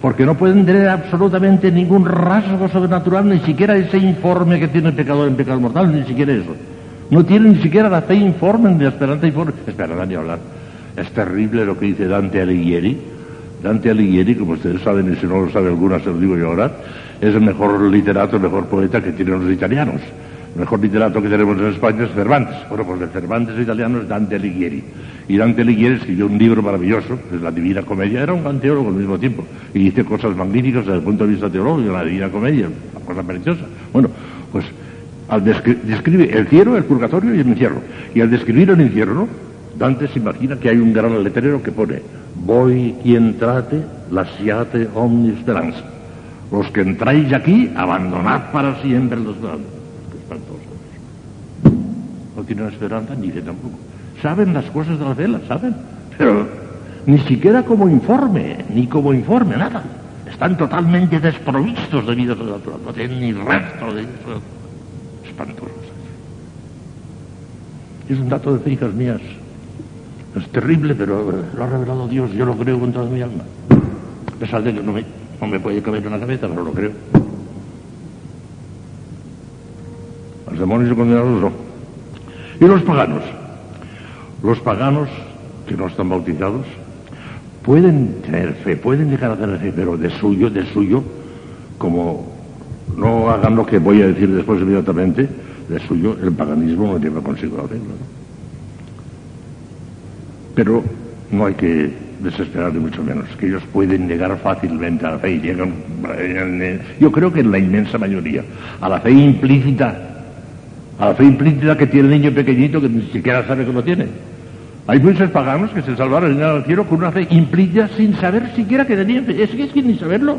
[SPEAKER 2] Porque no pueden tener absolutamente ningún rasgo sobrenatural, ni siquiera ese informe que tiene el pecador en pecado mortal, ni siquiera eso. No tienen ni siquiera la fe informe, ni la esperanza informe. Espera, ni hablar. Es terrible lo que dice Dante Alighieri. Dante Alighieri, como ustedes saben, y si no lo sabe alguna, se lo digo yo ahora, es el mejor literato, el mejor poeta que tienen los italianos. El mejor literato que tenemos en España es Cervantes. Bueno, pues de Cervantes italiano es Dante Alighieri. Y Dante Alighieri escribió un libro maravilloso, es la Divina Comedia. Era un gran teólogo al mismo tiempo. Y dice cosas magníficas desde el punto de vista teológico, la Divina Comedia, una cosa preciosa. Bueno, pues al describe el cielo, el purgatorio y el infierno. Y al describir el infierno, Dante se imagina que hay un gran letrero que pone Voy quien trate, lasciate omni speranza. Los que entráis aquí, abandonad para siempre los no tienen esperanza ni fe tampoco. Saben las cosas de la fe, las saben, pero ni siquiera como informe, ni como informe, nada. Están totalmente desprovistos de vida sobrenatural, no tienen ni resto de vida espantosos. Es un dato de fe, mías. Es terrible, pero lo ha revelado Dios, yo lo creo con toda mi alma. A pesar de que no me, no me puede caber en la cabeza, pero lo creo. Los demonios condenados no. Y los paganos. Los paganos que no están bautizados pueden tener fe, pueden llegar a tener fe, pero de suyo, de suyo, como no hagan lo que voy a decir después inmediatamente, de suyo el paganismo no lleva consigo la fe. Pero no hay que desesperar ni mucho menos, que ellos pueden llegar fácilmente a la fe y llegan, yo creo que en la inmensa mayoría, a la fe implícita a la fe implícita que tiene el niño pequeñito que ni siquiera sabe que lo tiene. Hay muchos paganos que se salvaron el cielo con una fe implícita sin saber siquiera que tenían fe. Es que es que ni saberlo.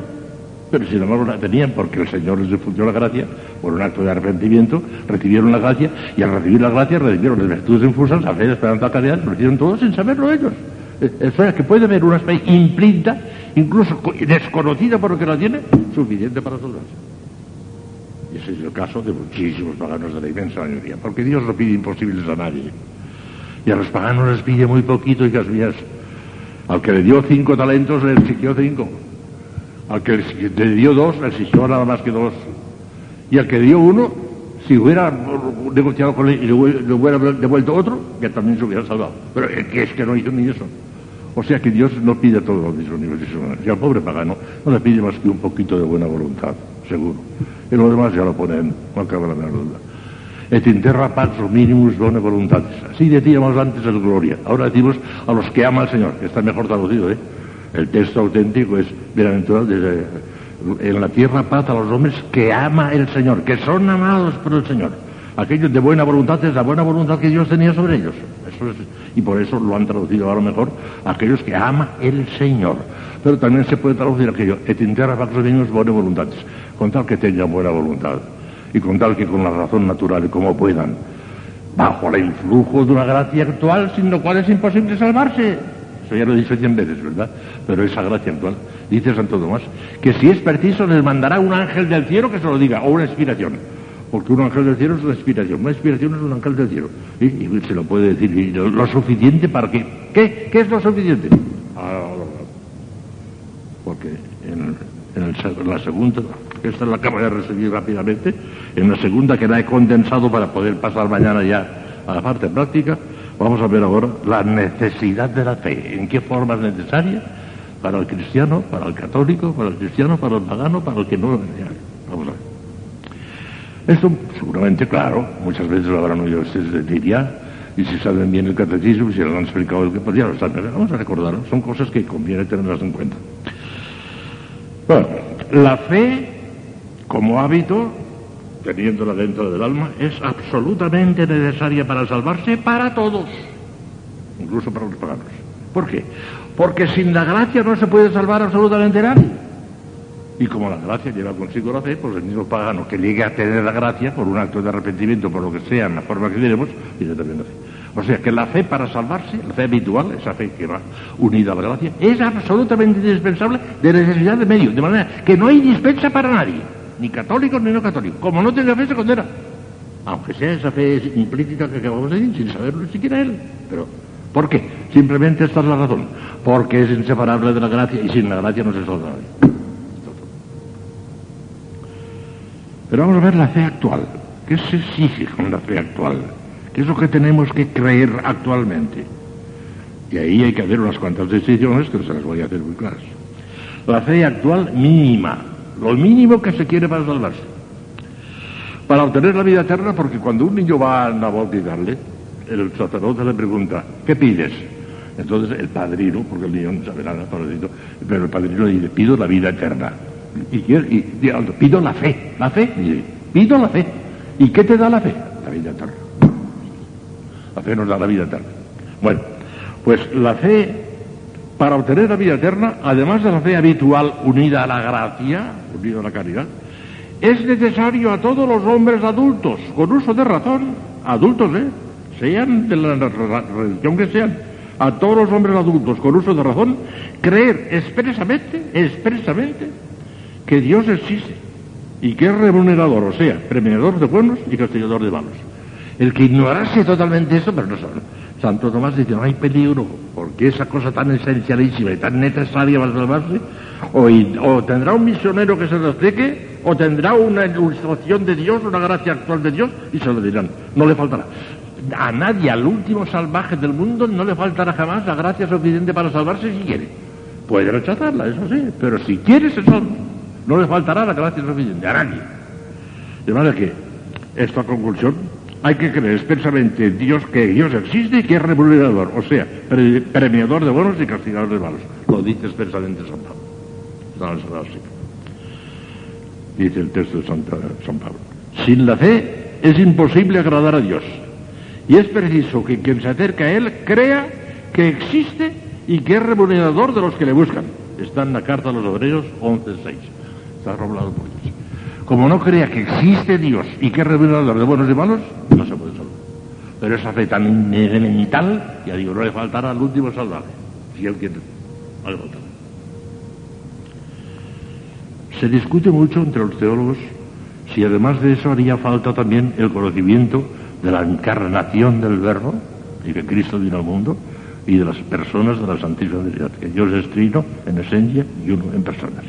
[SPEAKER 2] Pero sin embargo la tenían porque el Señor les difundió la gracia por un acto de arrepentimiento, recibieron la gracia y al recibir la gracia recibieron las virtudes infusas, la fe, la esperanza, la caridad, lo hicieron todos sin saberlo ellos. Es sea, que puede haber una fe implícita, incluso desconocida por lo que la tiene, suficiente para salvarse. Y ese es el caso de muchísimos paganos de la inmensa mayoría, porque Dios no pide imposibles a nadie. Y a los paganos les pide muy poquito, hijas mías. Al que le dio cinco talentos le exigió cinco. Al que le dio dos le exigió nada más que dos. Y al que dio uno, si hubiera negociado con él y le hubiera devuelto otro, que también se hubiera salvado. Pero que, es que no hizo ni eso. O sea que Dios no pide todo los mismos niveles Y al pobre pagano no le pide más que un poquito de buena voluntad, seguro. Y lo demás ya lo ponen, no cabe la menor duda. Et in terra pax minimus bone voluntatis. Así decíamos antes el gloria. Ahora decimos a los que ama el Señor, que está mejor traducido, ¿eh? El texto auténtico es bienaventurado desde en la tierra paz a los hombres que ama el Señor, que son amados por el Señor. Aquellos de buena voluntad es la buena voluntad que Dios tenía sobre ellos. Y por eso lo han traducido a lo mejor aquellos que ama el Señor. Pero también se puede traducir aquello, et in terra pax bone voluntatis, con tal que tengan buena voluntad y con tal que con la razón natural y como puedan, bajo el influjo de una gracia actual sin lo cual es imposible salvarse. Eso ya lo he dicho cien veces, ¿verdad? Pero esa gracia actual, dice Santo Tomás, que si es preciso les mandará un ángel del cielo que se lo diga, o una inspiración. Porque un ángel del cielo es una inspiración, una inspiración es un ángel del cielo. Y, se lo puede decir, lo, suficiente para qué. ¿Qué? ¿Qué es lo suficiente? Ah, porque en, en la segunda esta la acabo de recibir rápidamente, en la segunda que la he condensado para poder pasar mañana ya a la parte práctica, vamos a ver ahora la necesidad de la fe, en qué forma es necesaria para el cristiano, para el católico, para el cristiano, para el pagano, para el que no... Vamos a ver. Esto seguramente, claro, muchas veces lo habrán oído ustedes decir ya, y si saben bien el catecismo, si lo han explicado el que podía, lo saben, vamos a recordarlo, son cosas que conviene tenerlas en cuenta. Bueno, la fe como hábito, teniéndola dentro del alma, es absolutamente necesaria para salvarse para todos, incluso para los paganos. ¿Por qué? Porque sin la gracia no se puede salvar absolutamente nadie. Y como la gracia lleva consigo la fe, pues el mismo pagano que llegue a tener la gracia por un acto de arrepentimiento, por lo que sea, en la forma que tenemos, tiene también la fe. O sea que la fe para salvarse, la fe habitual, esa fe que va unida a la gracia, es absolutamente indispensable de necesidad de medio, de manera que no hay dispensa para nadie ni católicos ni no católicos. Como no tenga fe, se condena. Aunque sea esa fe implícita que acabamos de decir, sin saberlo siquiera él. Pero, ¿por qué? Simplemente esta es la razón. Porque es inseparable de la gracia y sin la gracia no se salva. Pero vamos a ver la fe actual. ¿Qué se exige con la fe actual? ¿Qué es lo que tenemos que creer actualmente? Y ahí hay que hacer unas cuantas decisiones que se las voy a hacer muy claras. La fe actual mínima, lo mínimo que se quiere para salvarse. Para obtener la vida eterna, porque cuando un niño va a bautizarle, el sacerdote le pregunta, ¿qué pides? Entonces el padrino, porque el niño no sabe nada, pero el padrino le dice, pido la vida eterna. Y, y, pido la fe, la fe, pido la fe. ¿Y qué te da la fe? La vida eterna. La fe nos da la vida eterna. Bueno, pues la fe para obtener la vida eterna, además de la fe habitual unida a la gracia, unida a la caridad, es necesario a todos los hombres adultos, con uso de razón, adultos, ¿eh? sean de la religión que sean, a todos los hombres adultos con uso de razón, creer expresamente, expresamente, que Dios existe y que es remunerador, o sea, premiador de buenos y castigador de malos. El que ignorase totalmente eso, pero no sabe. Santo Tomás dice, no hay peligro, porque esa cosa tan esencialísima y tan necesaria para salvarse, o, tendrá un misionero que se lo explique, o tendrá una ilustración de Dios, una gracia actual de Dios, y se lo dirán, no le faltará. A nadie, al último salvaje del mundo, no le faltará jamás la gracia suficiente para salvarse si quiere. Puede rechazarla, eso sí, pero si quiere se salva. No le faltará la gracia suficiente, a nadie. De manera que, esta conclusión hay que creer expresamente Dios que Dios existe y que es remunerador, o sea, premiador de buenos y castigador de malos. Lo dice expresamente San Pablo. Dice el texto de San Pablo. Sin la fe es imposible agradar a Dios. Y es preciso que quien se acerca a Él crea que existe y que es remunerador de los que le buscan. Está en la carta a los obreros 11.6. Está roblado por Dios. Como no crea que existe Dios y que es revelador de buenos y malos, no se puede salvar. Pero esa fe tan elemental, ya digo, no le faltará al último salvaje, si él quiere. No le. Se discute mucho entre los teólogos si además de eso haría falta también el conocimiento de la encarnación del Verbo y que Cristo vino al mundo y de las personas de la Santísima Trinidad, que Dios es trino en esencia y uno en personas.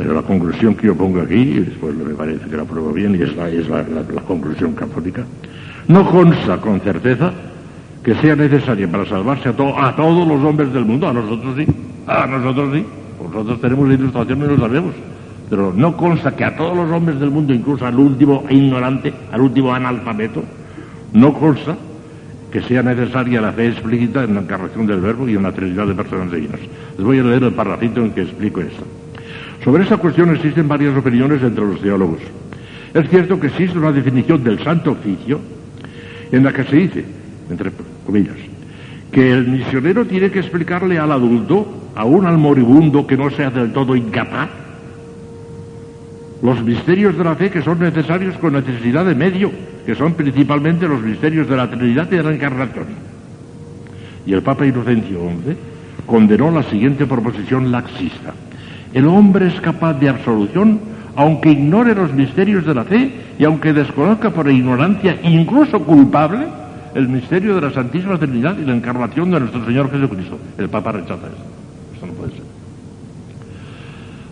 [SPEAKER 2] Pero la conclusión que yo pongo aquí, y después me parece que la pruebo bien, y es la, es la, la conclusión católica, no consta con certeza que sea necesaria para salvarse a, a todos los hombres del mundo, a nosotros sí, a nosotros sí, nosotros tenemos ilustración y lo sabemos, pero no consta que a todos los hombres del mundo, incluso al último ignorante, al último analfabeto, no consta que sea necesaria la fe explícita en la encarnación del verbo y en la trinidad de personas divinas. Les voy a leer el parrafito en que explico esto. Sobre esta cuestión existen varias opiniones entre los teólogos. Es cierto que existe una definición del santo oficio en la que se dice, entre comillas, que el misionero tiene que explicarle al adulto, aún al moribundo que no sea del todo incapaz, los misterios de la fe que son necesarios con necesidad de medio, que son principalmente los misterios de la Trinidad y de la Encarnación. Y el Papa Inocencio XI condenó la siguiente proposición laxista. El hombre es capaz de absolución aunque ignore los misterios de la fe y aunque desconozca por ignorancia, incluso culpable, el misterio de la Santísima Trinidad y la encarnación de nuestro Señor Jesucristo. El Papa rechaza esto. Esto no puede ser.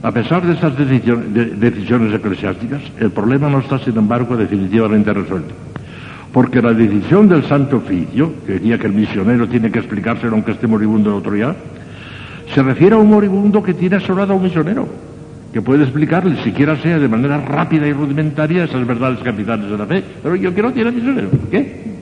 [SPEAKER 2] A pesar de estas decisiones eclesiásticas, el problema no está, sin embargo, definitivamente resuelto. Porque la decisión del Santo Oficio, que decía que el misionero tiene que explicárselo aunque esté moribundo de autoridad, se refiere a un moribundo que tiene asolado a un misionero, que puede explicarle, siquiera sea de manera rápida y rudimentaria, esas verdades capitales de la fe. Pero yo que no tiene misionero. ¿Qué?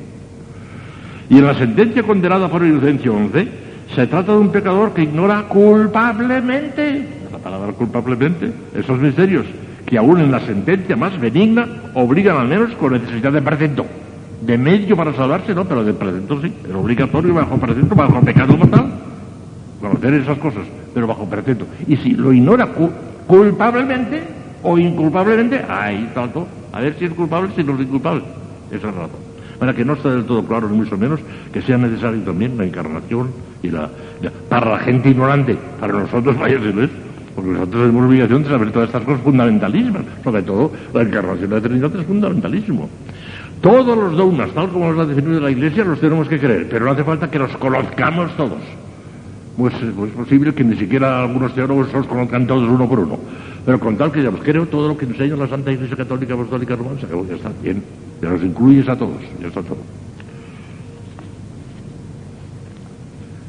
[SPEAKER 2] Y en la sentencia condenada por Inocencio XI, se trata de un pecador que ignora culpablemente, la palabra culpablemente, esos misterios, que aún en la sentencia más benigna obligan al menos con necesidad de presento. De medio para salvarse, no, pero de presento sí, el obligatorio bajo presento, bajo pecado mortal. Conocer esas cosas, pero bajo presento. Y si lo ignora culpablemente o inculpablemente, ahí tanto. A ver si es culpable, si no es inculpable. Esa es razón. Para que no está del todo claro, ni mucho menos, que sea necesario también la encarnación y la, para la gente ignorante, para nosotros vaya es, porque nosotros tenemos obligación de saber todas estas cosas fundamentalismas, sobre todo la encarnación de la Trinidad es fundamentalismo. Todos los dogmas, tal como los ha definido la Iglesia, los tenemos que creer, pero no hace falta que los conozcamos todos. Pues, pues, es posible que ni siquiera algunos teólogos los conozcan todos uno por uno. Pero con tal que ya creo todo lo que enseña la Santa Iglesia Católica Apostólica Romana, ya está bien. Ya los incluyes a todos, ya está todo.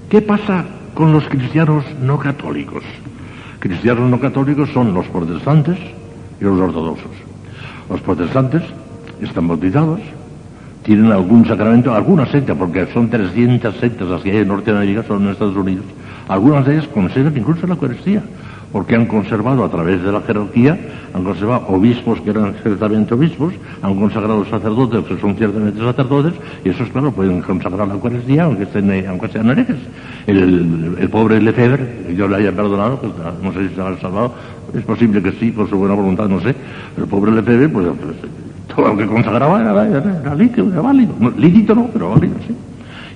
[SPEAKER 2] ¿Qué pasa con los cristianos no católicos? Cristianos no católicos son los protestantes y los ortodoxos. Los protestantes están bautizados, tienen algún sacramento, alguna secta, porque son 300 sectas las que hay en Norteamérica, son en Estados Unidos. Algunas de ellas conservan incluso la Eucaristía porque han conservado a través de la jerarquía, han conservado obispos que eran ciertamente obispos, han consagrado sacerdotes que son ciertamente sacerdotes, y esos, claro, pueden consagrar la Eucaristía aunque, estén, aunque sean herejes. El, pobre Lefebvre, yo le haya perdonado, pues, no sé si se ha salvado, es posible que sí, por su buena voluntad, no sé, el pobre Lefebvre, pues, todo lo que consagraba era, era, era lícito, era válido. lícito no, pero válido, sí.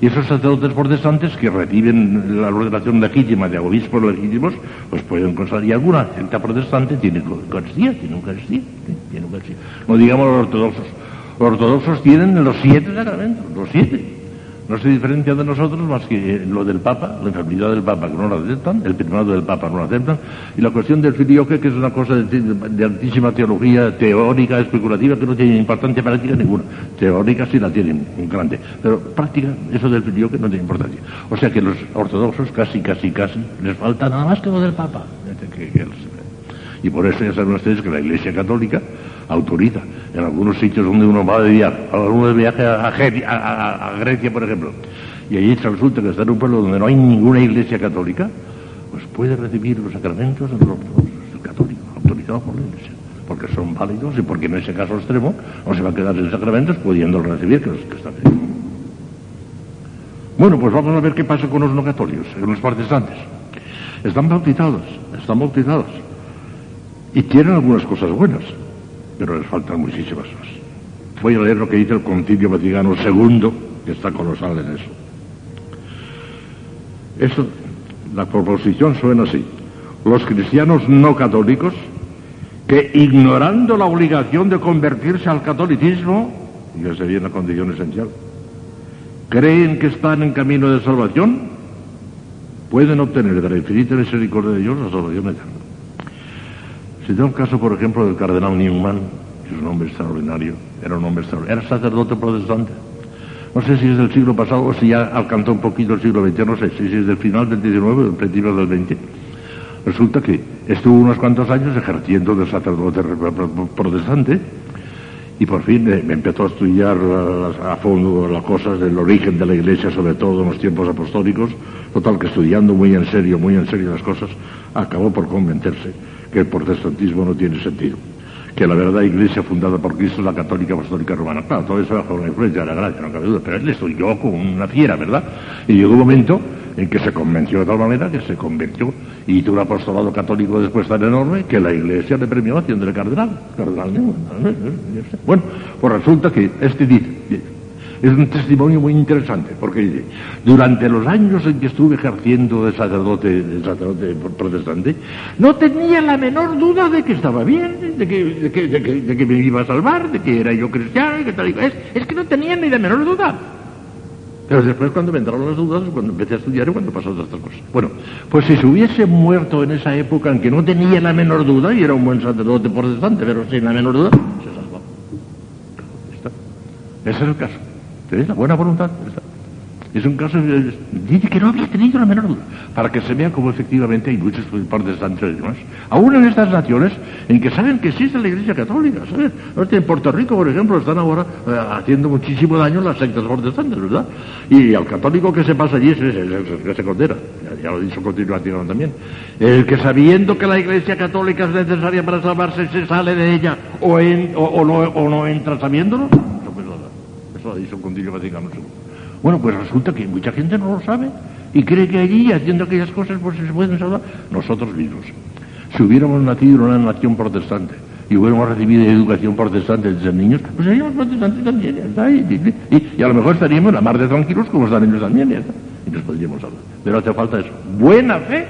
[SPEAKER 2] Y esos sacerdotes protestantes que reciben la ordenación legítima de obispos legítimos, pues pueden consagrar. Y alguna gente protestante tiene Eucaristía, tiene Eucaristía, tiene Eucaristía. No digamos los ortodoxos. Los ortodoxos tienen los siete sacramentos, los siete no se diferencia de nosotros más que lo del Papa, la enfermedad del Papa que no la aceptan, el primado del Papa no la aceptan, y la cuestión del filioque que es una cosa de, altísima teología teórica, especulativa, que no tiene importancia práctica ninguna. Teórica sí la tienen, grande, pero práctica, eso del filioque no tiene importancia. O sea que los ortodoxos casi, casi, casi, les falta nada más que lo del Papa. y por eso ya saben ustedes que la Iglesia Católica autoriza. En algunos sitios donde uno va de viaje, uno de viaje a, Grecia, por ejemplo, y allí resulta que está en un pueblo donde no hay ninguna iglesia católica, pues puede recibir los sacramentos de los católicos, autorizados por la iglesia, porque son válidos y porque en ese caso extremo no se va a quedar sin sacramentos pudiendo recibir que, los, que están bien. Bueno, pues vamos a ver qué pasa con los no católicos, con los protestantes. Están bautizados, están bautizados. Y tienen algunas cosas buenas pero les faltan muchísimas más. Voy a leer lo que dice el Concilio Vaticano II, que está colosal en eso. Eso, la proposición suena así. Los cristianos no católicos, que ignorando la obligación de convertirse al catolicismo, esa sería la condición esencial, creen que están en camino de salvación, pueden obtener de la infinita misericordia de Dios la salvación eterna. Si tengo el caso, por ejemplo, del cardenal Newman, que es un hombre extraordinario, era un hombre extraordinario, era sacerdote protestante. No sé si es del siglo pasado o si ya alcanzó un poquito el siglo XX, no sé si es del final del XIX o del principio del XX. Resulta que estuvo unos cuantos años ejerciendo de sacerdote protestante y por fin me, empezó a estudiar a, fondo las cosas del origen de la iglesia, sobre todo en los tiempos apostólicos. Total, que estudiando muy en serio, muy en serio las cosas, acabó por convencerse que el protestantismo no tiene sentido. Que la verdad iglesia fundada por Cristo es la católica apostólica romana. Claro, todo eso bajo la influencia de la gracia, no cabe duda, pero él estudió como una fiera, ¿verdad? Y llegó un momento en que se convenció de tal manera que se convirtió y hizo un apostolado católico después tan enorme que la iglesia le premió haciéndole cardenal. cardenal bueno, pues resulta que este dice, es un testimonio muy interesante, porque durante los años en que estuve ejerciendo de sacerdote, de sacerdote protestante, no tenía la menor duda de que estaba bien, de que, de que, me iba a salvar, de que era yo cristiano, que tal es, es que no tenía ni la menor duda. Pero después cuando me entraron las dudas, cuando empecé a estudiar y cuando pasó todas estas cosas. Bueno, pues si se hubiese muerto en esa época en que no tenía la menor duda, y era un buen sacerdote protestante, pero sin la menor duda, se salvó. Ese es el caso. ¿Tenéis la buena voluntad? Es un caso, dice que no había tenido la menor duda, para que se vea cómo efectivamente hay muchos protestantes y demás. Aún en estas naciones en que saben que existe la Iglesia Católica, ¿sabes? En Puerto Rico, por ejemplo, están ahora eh, haciendo muchísimo daño las sectas protestantes, ¿verdad? Y al católico que se pasa allí es el que se condena, ya, lo he dicho continuación también. El que sabiendo que la Iglesia Católica es necesaria para salvarse, se sale de ella o, o, o no entra sabiéndolo, ha dicho Concilio Vaticano. Bueno, pues resulta que mucha gente no lo sabe y cree que allí, haciendo aquellas cosas, pues se pueden salvar nosotros mismos. Si hubiéramos nacido en una nación protestante y hubiéramos recibido educación protestante desde niños, pues seríamos protestantes también. Y, a lo mejor estaríamos la mar de tranquilos como están ellos también, está. Y nos podríamos salvar. Pero hace falta eso, buena fe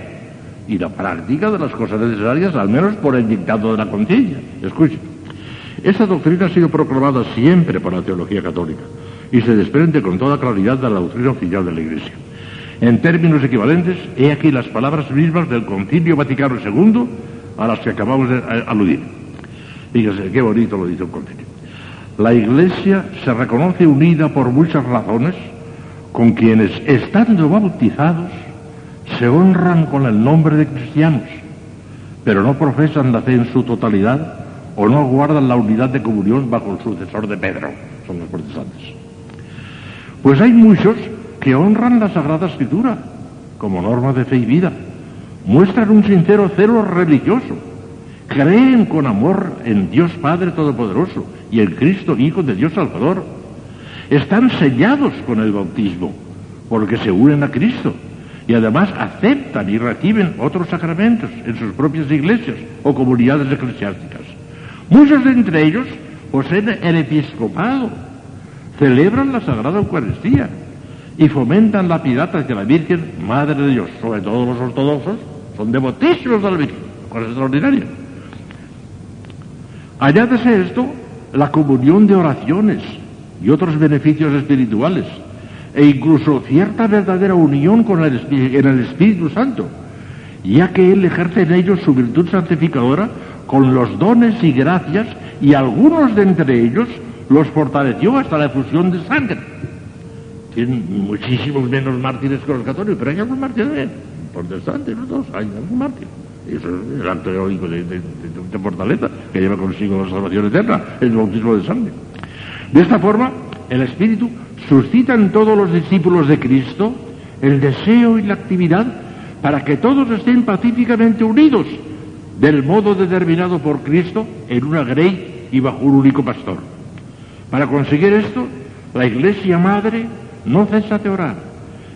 [SPEAKER 2] y la práctica de las cosas necesarias, al menos por el dictado de la conciencia. Escuchen, esta doctrina ha sido proclamada siempre por la teología católica y se desprende con toda claridad de la doctrina oficial de la Iglesia. En términos equivalentes, he aquí las palabras mismas del Concilio Vaticano II a las que acabamos de aludir. Fíjese, qué bonito lo dice el concilio. La Iglesia se reconoce unida por muchas razones con quienes, estando bautizados, se honran con el nombre de cristianos, pero no profesan la fe en su totalidad o no guardan la unidad de comunión bajo el sucesor de Pedro, son los protestantes. Pues hay muchos que honran la Sagrada Escritura como norma de fe y vida, muestran un sincero celo religioso, creen con amor en Dios Padre Todopoderoso y en Cristo Hijo de Dios Salvador, están sellados con el bautismo porque se unen a Cristo y además aceptan y reciben otros sacramentos en sus propias iglesias o comunidades eclesiásticas. Muchos de entre ellos poseen el episcopado celebran la Sagrada Eucaristía y fomentan la piedad hacia la Virgen, Madre de Dios. Sobre todo los ortodoxos son devotísimos de la Virgen, cosa. Añádese esto la comunión de oraciones y otros beneficios espirituales, e incluso cierta verdadera unión con en el Espíritu Santo, ya que Él ejerce en ellos su virtud santificadora con los dones y gracias, y algunos de entre ellos los fortaleció hasta la efusión de sangre. Tienen muchísimos menos mártires que los católicos, pero hay algunos mártires protestantes, no todos, hay algún mártir. Eso es el acto heroico de, de, fortaleza que lleva consigo la salvación eterna, el bautismo de sangre. De esta forma, el Espíritu suscita en todos los discípulos de Cristo el deseo y la actividad para que todos estén pacíficamente unidos, del modo determinado por Cristo, en una grey y bajo un único pastor. Para conseguir esto, la Iglesia Madre no cesa de orar,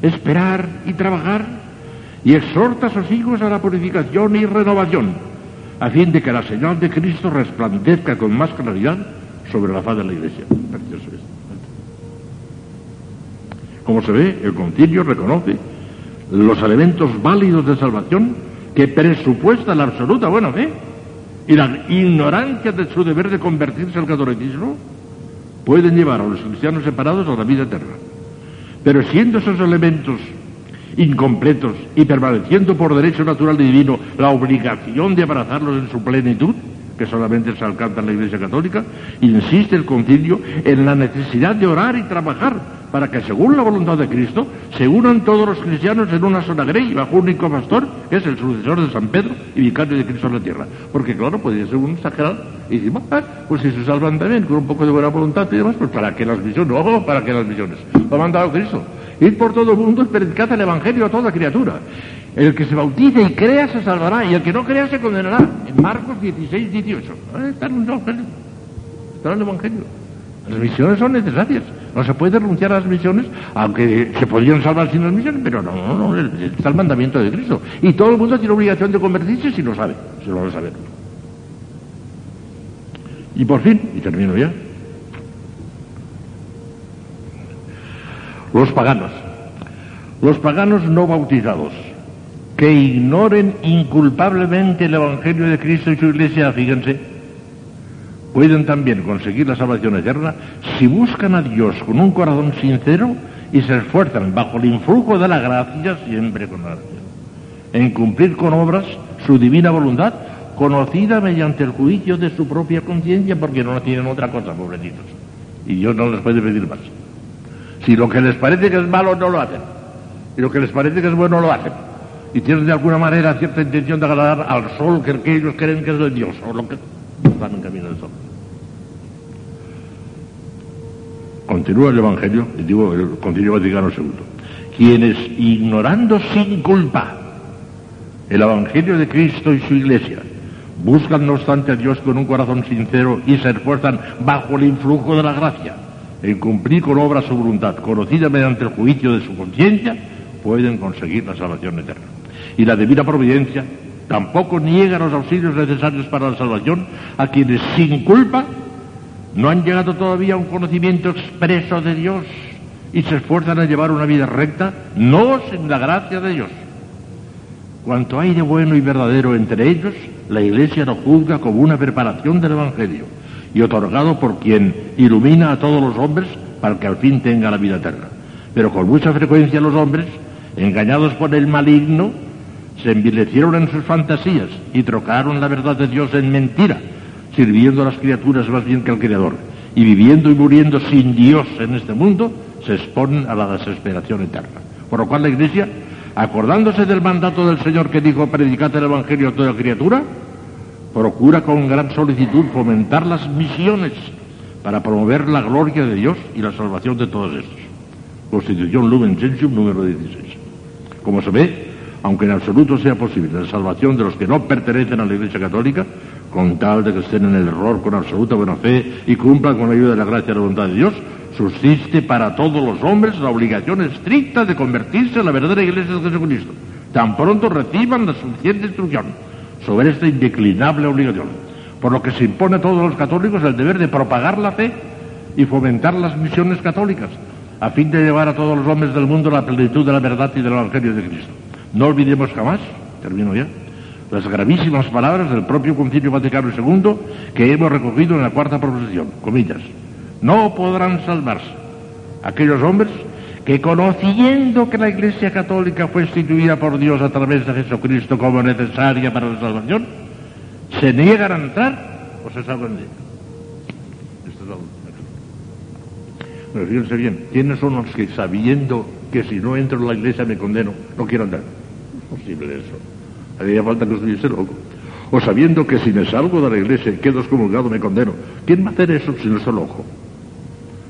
[SPEAKER 2] esperar y trabajar y exhorta a sus hijos a la purificación y renovación, a fin de que la señal de Cristo resplandezca con más claridad sobre la faz de la Iglesia. Como se ve, el concilio reconoce los elementos válidos de salvación que presupuesta la absoluta buena fe y la ignorancia de su deber de convertirse al catolicismo pueden llevar a los cristianos separados a la vida eterna. Pero siendo esos elementos incompletos y permaneciendo por derecho natural y divino la obligación de abrazarlos en su plenitud, que solamente se alcanza en la Iglesia Católica, insiste el concilio en la necesidad de orar y trabajar para que según la voluntad de Cristo se unan todos los cristianos en una sola grey bajo un único pastor, que es el sucesor de San Pedro y vicario de Cristo en la tierra. Porque claro, podría ser un exagerado y decir, ah, pues si se salvan también con un poco de buena voluntad y demás, pues para que las misiones, ojo, para que las misiones, lo ha mandado Cristo. Ir por todo el mundo es predicar el Evangelio a toda criatura. El que se bautice y crea se salvará, y el que no crea se condenará. En Marcos 16, 18. Está en el Evangelio. Está en el Evangelio. Las misiones son necesarias. No se puede renunciar a las misiones, aunque se podrían salvar sin las misiones, pero no, no, no, está el mandamiento de Cristo. Y todo el mundo tiene obligación de convertirse si lo sabe, si lo va a saber. Y por fin, y termino ya, los paganos. Los paganos no bautizados, que ignoren inculpablemente el Evangelio de Cristo y su Iglesia, fíjense, pueden también conseguir la salvación eterna si buscan a Dios con un corazón sincero y se esfuerzan bajo el influjo de la gracia, siempre con gracia, en cumplir con obras su divina voluntad, conocida mediante el juicio de su propia conciencia, porque no tienen otra cosa, pobrecitos. Y Dios no les puede pedir más. Si lo que les parece que es malo, no lo hacen. Y lo que les parece que es bueno, lo hacen. Y tienen de alguna manera cierta intención de agradar al sol que, ellos creen que es de Dios, o lo que van en camino del sol. Continúa el Evangelio, y digo el Concilio Vaticano II. Quienes, ignorando sin culpa el Evangelio de Cristo y su Iglesia, buscan no obstante a Dios con un corazón sincero y se esfuerzan bajo el influjo de la gracia en cumplir con obra su voluntad, conocida mediante el juicio de su conciencia, pueden conseguir la salvación eterna. Y la divina providencia tampoco niega los auxilios necesarios para la salvación a quienes sin culpa no han llegado todavía a un conocimiento expreso de Dios y se esfuerzan a llevar una vida recta, no sin la gracia de Dios. Cuanto hay de bueno y verdadero entre ellos, la Iglesia lo juzga como una preparación del Evangelio y otorgado por quien ilumina a todos los hombres para que al fin tenga la vida eterna. Pero con mucha frecuencia los hombres, engañados por el maligno, se envilecieron en sus fantasías y trocaron la verdad de Dios en mentira, sirviendo a las criaturas más bien que al Creador. Y viviendo y muriendo sin Dios en este mundo, se exponen a la desesperación eterna. Por lo cual la Iglesia, acordándose del mandato del Señor que dijo, predicate el Evangelio a toda criatura, procura con gran solicitud fomentar las misiones para promover la gloria de Dios y la salvación de todos estos. Constitución Lumen Gentium número 16. Como se ve, aunque en absoluto sea posible la salvación de los que no pertenecen a la Iglesia Católica, con tal de que estén en el error con absoluta buena fe y cumplan con la ayuda de la gracia y la voluntad de Dios, subsiste para todos los hombres la obligación estricta de convertirse en la verdadera Iglesia de Jesucristo, tan pronto reciban la suficiente instrucción sobre esta indeclinable obligación, por lo que se impone a todos los católicos el deber de propagar la fe y fomentar las misiones católicas, a fin de llevar a todos los hombres del mundo la plenitud de la verdad y del Evangelio de Cristo. No olvidemos jamás, termino ya, las gravísimas palabras del propio Concilio Vaticano II que hemos recogido en la cuarta proposición, comillas. No podrán salvarse aquellos hombres que conociendo que la Iglesia Católica fue instituida por Dios a través de Jesucristo como necesaria para la salvación, se niegan a entrar o se salvan de ella. Esto es algo. Pero fíjense bien, ¿quiénes son los que sabiendo que si no entro en la Iglesia me condeno, no quiero andar? Es posible eso. Haría falta que estuviese loco. O sabiendo que si me salgo de la Iglesia y quedo excomulgado me condeno. ¿Quién va a hacer eso si no es el loco?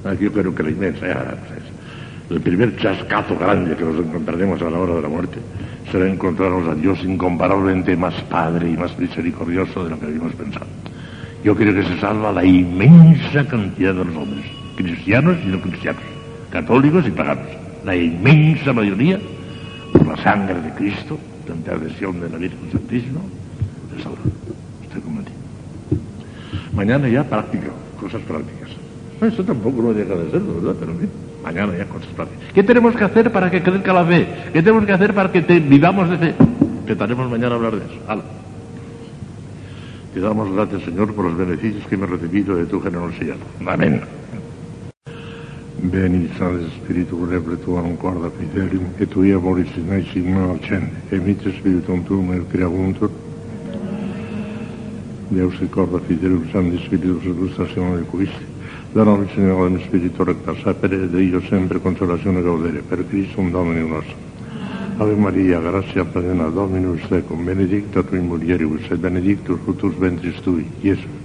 [SPEAKER 2] Aquí yo creo que la inmensa, ya, pues, el primer chascazo grande que nos encontraremos a la hora de la muerte será encontrarnos a Dios incomparablemente más Padre y más misericordioso de lo que habíamos pensado. Yo creo que se salva la inmensa cantidad de los hombres, cristianos y no cristianos, católicos y paganos. La inmensa mayoría, por la sangre de Cristo, la intercesión de la Virgen Santísima, se salva. Estoy convencido. Mañana ya práctica, cosas prácticas. Eso tampoco no deja de serlo, ¿verdad? Pero bien. Mañana ya cosas prácticas. ¿Qué tenemos que hacer para que crezca la fe? ¿Qué tenemos que hacer para que vivamos de fe? Intentaremos mañana hablar de eso. Hala. Te damos gracias, Señor, por los beneficios que hemos recibido de tu generosidad. Amén.
[SPEAKER 1] Veni Sancte Spiritus repletuam corda fidelium, et tui amoris in eis in non accende, emite Spiritum tuum et creavuntur, Deus et corda fidelium Sancte Spiritus illustratione del Christi, da nobis Signore in Spiritu recta sapere, de io sempre consolazione gaudere, per Christum Domini nostro. Ave Maria, gratia plena, Dominus tecum, benedicta tu in mulieribus, et benedictus fructus ventris tui, Iesus.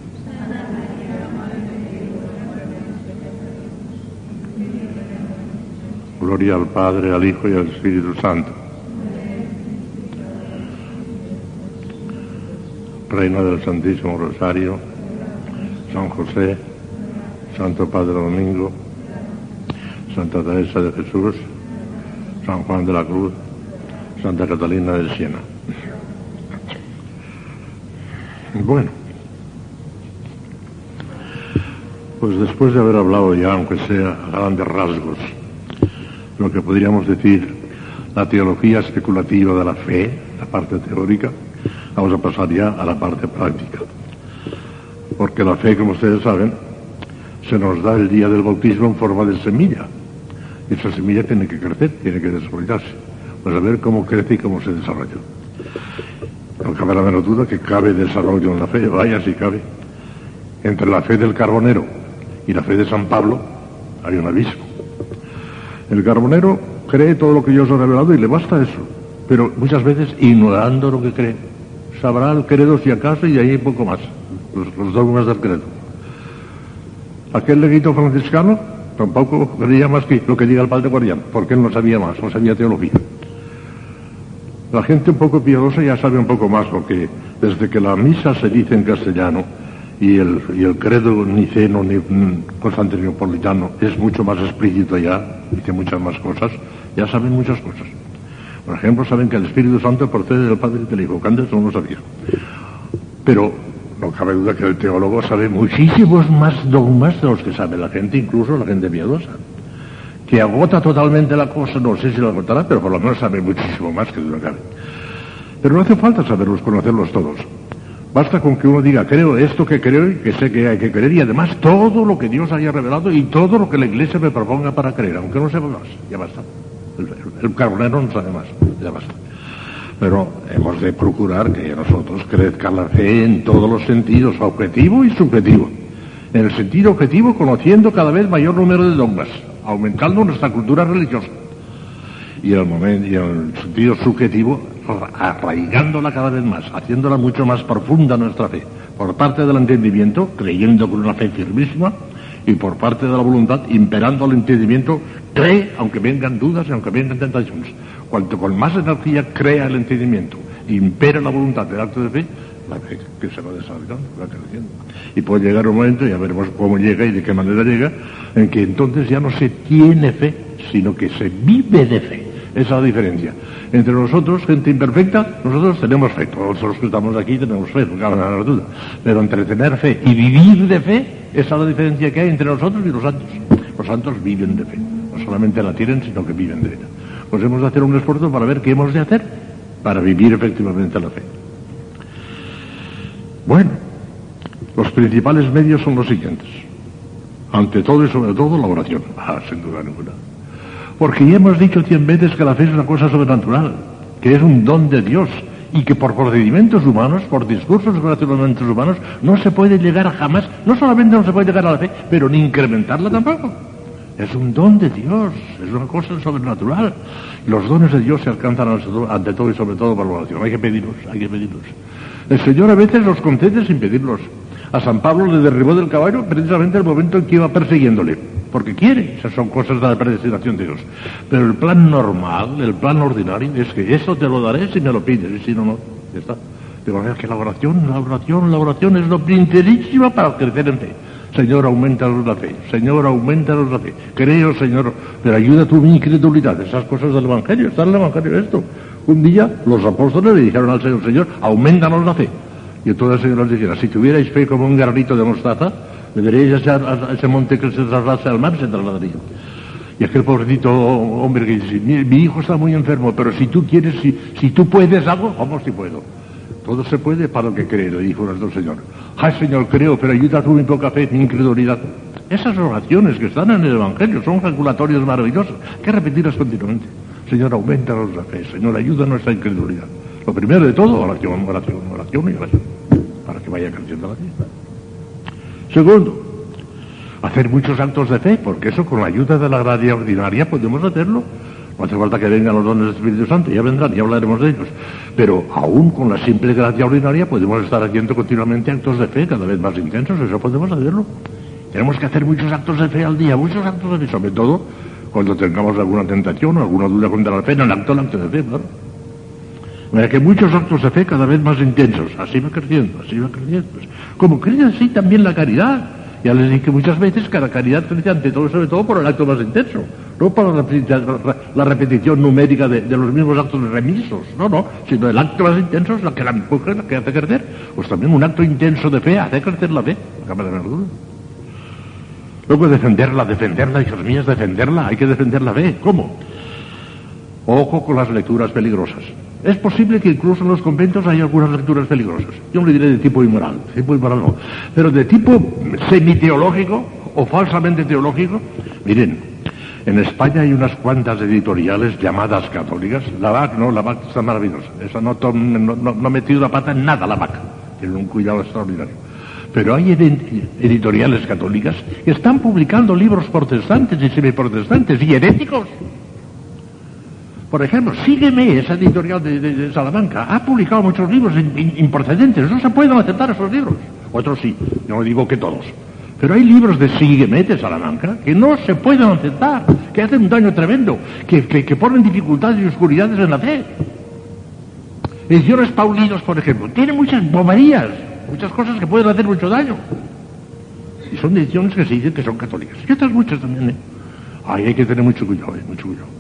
[SPEAKER 1] Gloria al Padre, al Hijo y al Espíritu Santo. Reina del Santísimo Rosario, San José, Santo Padre Domingo, Santa Teresa de Jesús, San Juan de la Cruz, Santa Catalina de Siena. Bueno, pues después de haber hablado ya, aunque sea a grandes rasgos, lo que podríamos decir la teología especulativa de la fe, la parte teórica, vamos a pasar ya a la parte práctica. Porque la fe, como ustedes saben, se nos da el día del bautismo en forma de semilla. Y esa semilla tiene que crecer, tiene que desarrollarse. Pues a ver cómo crece y cómo se desarrolla. No cabe la menor duda que cabe desarrollo en la fe, vaya si cabe. Entre la fe del carbonero y la fe de San Pablo hay un abismo. El carbonero cree todo lo que Dios ha revelado y le basta eso. Pero muchas veces, ignorando lo que cree, sabrá el credo si acaso y ahí poco más. Los, los dogmas del credo. Aquel leguito franciscano tampoco creía más que lo que diga el padre guardián, porque él no sabía más, no sabía teología. La gente un poco piadosa ya sabe un poco más lo que, desde que la misa se dice en castellano y el, y el credo niceno, ni, constantinopolitano es mucho más explícito ya, dice muchas más cosas, ya saben muchas cosas. Por ejemplo, saben que el Espíritu Santo procede del Padre y del Hijo, que antes no lo sabía. Pero no cabe duda que el teólogo sabe muchísimos más dogmas de los que sabe la gente, incluso la gente piadosa. Que agota totalmente la cosa, no sé si lo agotará, pero por lo menos sabe muchísimo más que duda cabe. Pero no hace falta saberlos, conocerlos todos. Basta con que uno diga, creo esto que creo y que sé que hay que creer, y además todo lo que Dios haya revelado y todo lo que la Iglesia me proponga para creer, aunque no sepa más, ya basta. El, carbonero no sabe más, ya basta. Pero hemos de procurar que nosotros crezca la fe en todos los sentidos, objetivo y subjetivo. En el sentido objetivo, conociendo cada vez mayor número de dogmas, aumentando nuestra cultura religiosa. Y el, momento, y el sentido subjetivo, arraigándola cada vez más, haciéndola mucho más profunda nuestra fe. Por parte del entendimiento, creyendo con una fe firmísima, y por parte de la voluntad, imperando el entendimiento, cree, aunque vengan dudas y aunque vengan tentaciones. Cuanto con más energía crea el entendimiento, impera la voluntad del acto de fe, la fe que se va desarrollando, va creciendo. Y puede llegar un momento, ya veremos cómo llega y de qué manera llega, en que entonces ya no se tiene fe, sino que se vive de fe. Esa es la diferencia. Entre nosotros, gente imperfecta, nosotros tenemos fe. Todos los que estamos aquí tenemos fe, no cabe la duda. Pero entre tener fe y vivir de fe, esa es la diferencia que hay entre nosotros y los santos. Los santos viven de fe. No solamente la tienen, sino que viven de ella. Pues hemos de hacer un esfuerzo para ver qué hemos de hacer para vivir efectivamente la fe. Bueno, los principales medios son los siguientes. Ante todo y sobre todo la oración. Ah, sin duda ninguna. Porque ya hemos dicho cien veces que la fe es una cosa sobrenatural, que es un don de Dios y que por procedimientos humanos, por discursos y humanos, no se puede llegar jamás, no solamente no se puede llegar a la fe, pero ni incrementarla tampoco. Es un don de Dios, es una cosa sobrenatural. Los dones de Dios se alcanzan ante todo y sobre todo por la oración. Hay que pedirlos, hay que pedirlos. El Señor a veces los concede sin pedirlos. A San Pablo le derribó del caballo precisamente el momento en que iba persiguiéndole, porque quiere. Esas son cosas de la predestinación de Dios. Pero el plan normal, el plan ordinario, es que eso te lo daré si me lo pides, y si no, no. Ya está. De manera que la oración, la oración, la oración es lo primerísimo para crecer en fe. Señor, aumentanos la fe. Señor, aumentanos la fe. Creo, Señor, pero ayuda tu mi incredulidad. Esas cosas del Evangelio. Está en el Evangelio esto. Un día los apóstoles le dijeron al Señor, Señor, aumentanos la fe. Y entonces el Señor les dijera, si tuvierais fe como un granito de mostaza, diréis a, ese monte que se traslase al mar, se trasladaría. Y aquel pobrecito hombre que dice, mi, hijo está muy enfermo, pero si tú quieres, si, tú puedes algo, vamos si puedo. Todo se puede para el que cree, le dijo el Señor. Ay, Señor, creo, pero ayuda tú mi poca fe, mi incredulidad.
[SPEAKER 2] Esas oraciones que están en el Evangelio son calculatorios maravillosos. Que repetirlas continuamente. Señor, aumenta nuestra fe. Señor, ayuda nuestra incredulidad. Lo primero de todo, oración, oración, oración y oración. Para que vaya creciendo la fe. Segundo, hacer muchos actos de fe, porque eso con la ayuda de la gracia ordinaria podemos hacerlo. No hace falta que vengan los dones del Espíritu Santo, ya vendrán, ya hablaremos de ellos. Pero aún con la simple gracia ordinaria podemos estar haciendo continuamente actos de fe cada vez más intensos, eso podemos hacerlo. Tenemos que hacer muchos actos de fe al día, muchos actos de fe, sobre todo cuando tengamos alguna tentación o alguna duda contra la fe, no el acto, el acto de fe, claro. Mira que muchos actos de fe cada vez más intensos, así va creciendo, así va creciendo. Como crece así también la caridad. Ya les dije que muchas veces cada caridad crece ante todo, sobre todo por el acto más intenso, no por la repetición, numérica de, los mismos actos remisos, no, no, sino el acto más intenso es la que la mujer, la que hace crecer. Pues también un acto intenso de fe hace crecer la fe, no de duda. Luego defenderla, defenderla, hijos míos, defenderla, hay que defender la fe. ¿Cómo? Ojo con las lecturas peligrosas. Es posible que incluso en los conventos haya algunas lecturas peligrosas. Yo le diré de tipo inmoral, tipo inmoral no. Pero de tipo semiteológico o falsamente teológico, miren, en España hay unas cuantas editoriales llamadas católicas. La VAC no, la VAC está maravillosa. Esa no, no, ha metido la pata en nada la VAC. Tiene un cuidado extraordinario. Pero hay editoriales católicas que están publicando libros protestantes y semiprotestantes y heréticos. Por ejemplo, Sígueme, esa editorial de, Salamanca, ha publicado muchos libros improcedentes. No se pueden aceptar esos libros. Otros sí, no digo que todos. Pero hay libros de Sígueme de Salamanca que no se pueden aceptar, que hacen un daño tremendo, que, ponen dificultades y oscuridades en la fe. Ediciones Paulinos, por ejemplo, tienen muchas boberías, muchas cosas que pueden hacer mucho daño. Y son ediciones que se dicen que son católicas. Y otras muchas también, ¿eh? Ay, hay que tener mucho cuidado, ¿eh? mucho cuidado.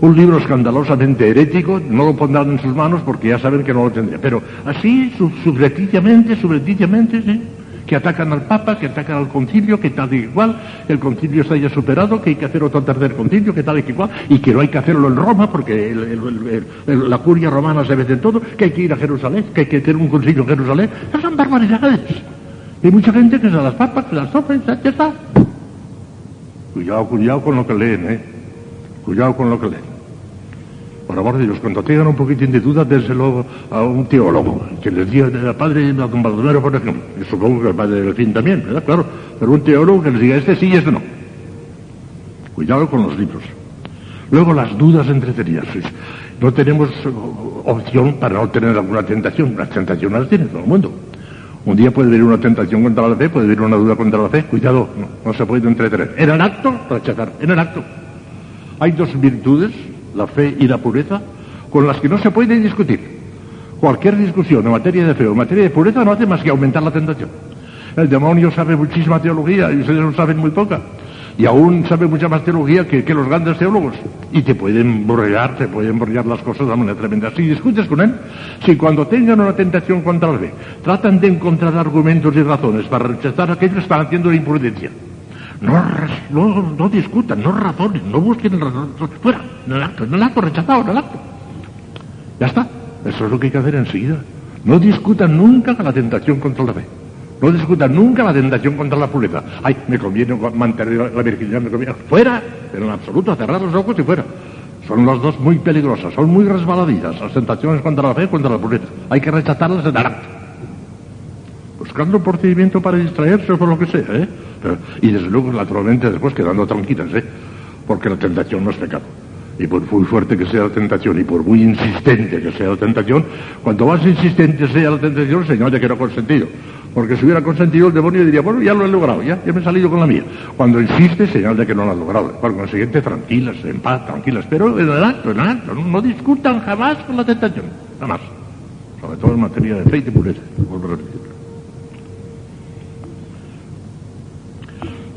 [SPEAKER 2] Un libro escandalosamente herético, no lo pondrán en sus manos porque ya saben que no lo tendría. Pero así, subrepticiamente, subrepticiamente, sí, que atacan al Papa, que atacan al concilio, que tal y igual, el concilio está ya superado, que hay que hacer otro tercer concilio, que tal y igual, y que no hay que hacerlo en Roma porque la curia romana se ve de todo, que hay que ir a Jerusalén, que hay que tener un concilio en Jerusalén. Esas son barbaridades. Hay mucha gente que se las papas, que las toca ya está. Cuidado, cuidado con lo que leen, ¿eh? Cuidado con lo que leen. Por amor de Dios, cuando tengan un poquitín de duda, déselo a un teólogo, que les diga al padre Baldomero, por ejemplo, y supongo que el padre del fin también, ¿verdad? Claro, pero un teólogo que les diga este sí y este no. Cuidado con los libros. Luego las dudas entretenidas. No tenemos opción para no tener alguna tentación. Las tentaciones las tiene todo el mundo. Un día puede haber una tentación contra la fe, puede haber una duda contra la fe. Cuidado, no, no se puede entretener. En el acto, rechazar. En el acto. Hay dos virtudes la fe y la pureza, con las que no se puede discutir. Cualquier discusión en materia de fe o en materia de pureza no hace más que aumentar la tentación. El demonio sabe muchísima teología y ustedes no saben muy poca. Y aún sabe mucha más teología que, los grandes teólogos. Y te pueden borrar, te pueden borrar las cosas de manera tremenda. Si discutes con él, si cuando tengan una tentación contra la fe, tratan de encontrar argumentos y razones para rechazar aquello que están haciendo la imprudencia no, no, discutan, no razonen, no busquen razón. Fuera, no el acto, no el acto, rechazado, no el acto. Ya está. Eso es lo que hay que hacer enseguida. No discutan nunca la tentación contra la fe. No discutan nunca la tentación contra la pureza. Ay, me conviene mantener la virginidad, me conviene. Fuera, pero en absoluto, cerrar los ojos y fuera. Son las dos muy peligrosas, son muy resbaladizas. Las tentaciones contra la fe y contra la pureza. Hay que rechazarlas en el acto. Buscando un procedimiento para distraerse o por lo que sea, ¿eh? y desde luego, naturalmente, después quedando tranquilas, ¿eh? Porque la tentación no es pecado. Y por muy fuerte que sea la tentación y por muy insistente que sea la tentación, cuanto más insistente sea la tentación, ya que no ha consentido. Porque si hubiera consentido el demonio diría, bueno, ya lo he logrado, ya, ya me he salido con la mía. Cuando insiste, señal de que no lo ha logrado. Por consiguiente, tranquilas, en paz, tranquilas. Pero en el acto, en el acto, no, discutan jamás con la tentación. Jamás. Sobre todo en materia de fe y de pureza.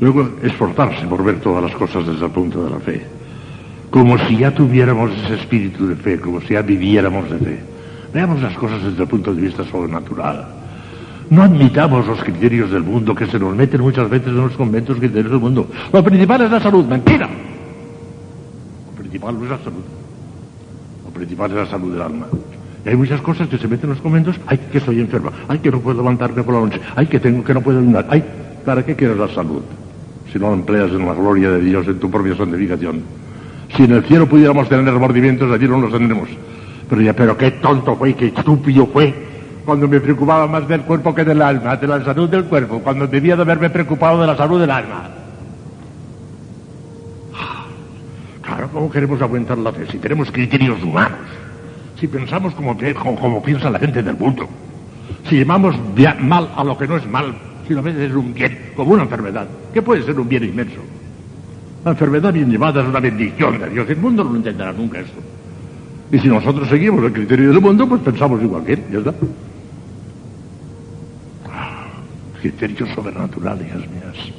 [SPEAKER 2] Luego, esforzarse por ver todas las cosas desde el punto de la fe. Como si ya tuviéramos ese espíritu de fe, como si ya viviéramos de fe. Veamos las cosas desde el punto de vista sobrenatural. No admitamos los criterios del mundo que se nos meten muchas veces en los conventos criterios del mundo. Lo principal es la salud, mentira. Lo principal no es la salud. Lo principal es la salud del alma. Y hay muchas cosas que se meten en los conventos. Ay, que estoy enferma. Ay, que no puedo levantarme por la noche. Ay, que tengo que no puedo ayunar. Ay, ¿para qué quieres la salud?
[SPEAKER 1] Si no lo empleas en la gloria de Dios, en tu propia santificación. Si en el cielo pudiéramos tener remordimientos, allí no los tendremos. Pero ya, pero qué tonto fue qué estúpido fue cuando me preocupaba más del cuerpo que del alma, de la salud del cuerpo, cuando debía de haberme preocupado de la salud del alma. Claro, ¿cómo queremos aguantar la fe si tenemos criterios humanos? Si pensamos como, como, piensa la gente del mundo. Si llamamos mal a lo que no es mal, si lo ves es un bien, como una enfermedad. ¿Qué puede ser un bien inmenso? La enfermedad bien llevada es una bendición de Dios. El mundo no lo entenderá nunca esto. Y si nosotros seguimos el criterio del mundo, pues pensamos igual que él, ya está. Ah, criterios sobrenaturales, mías.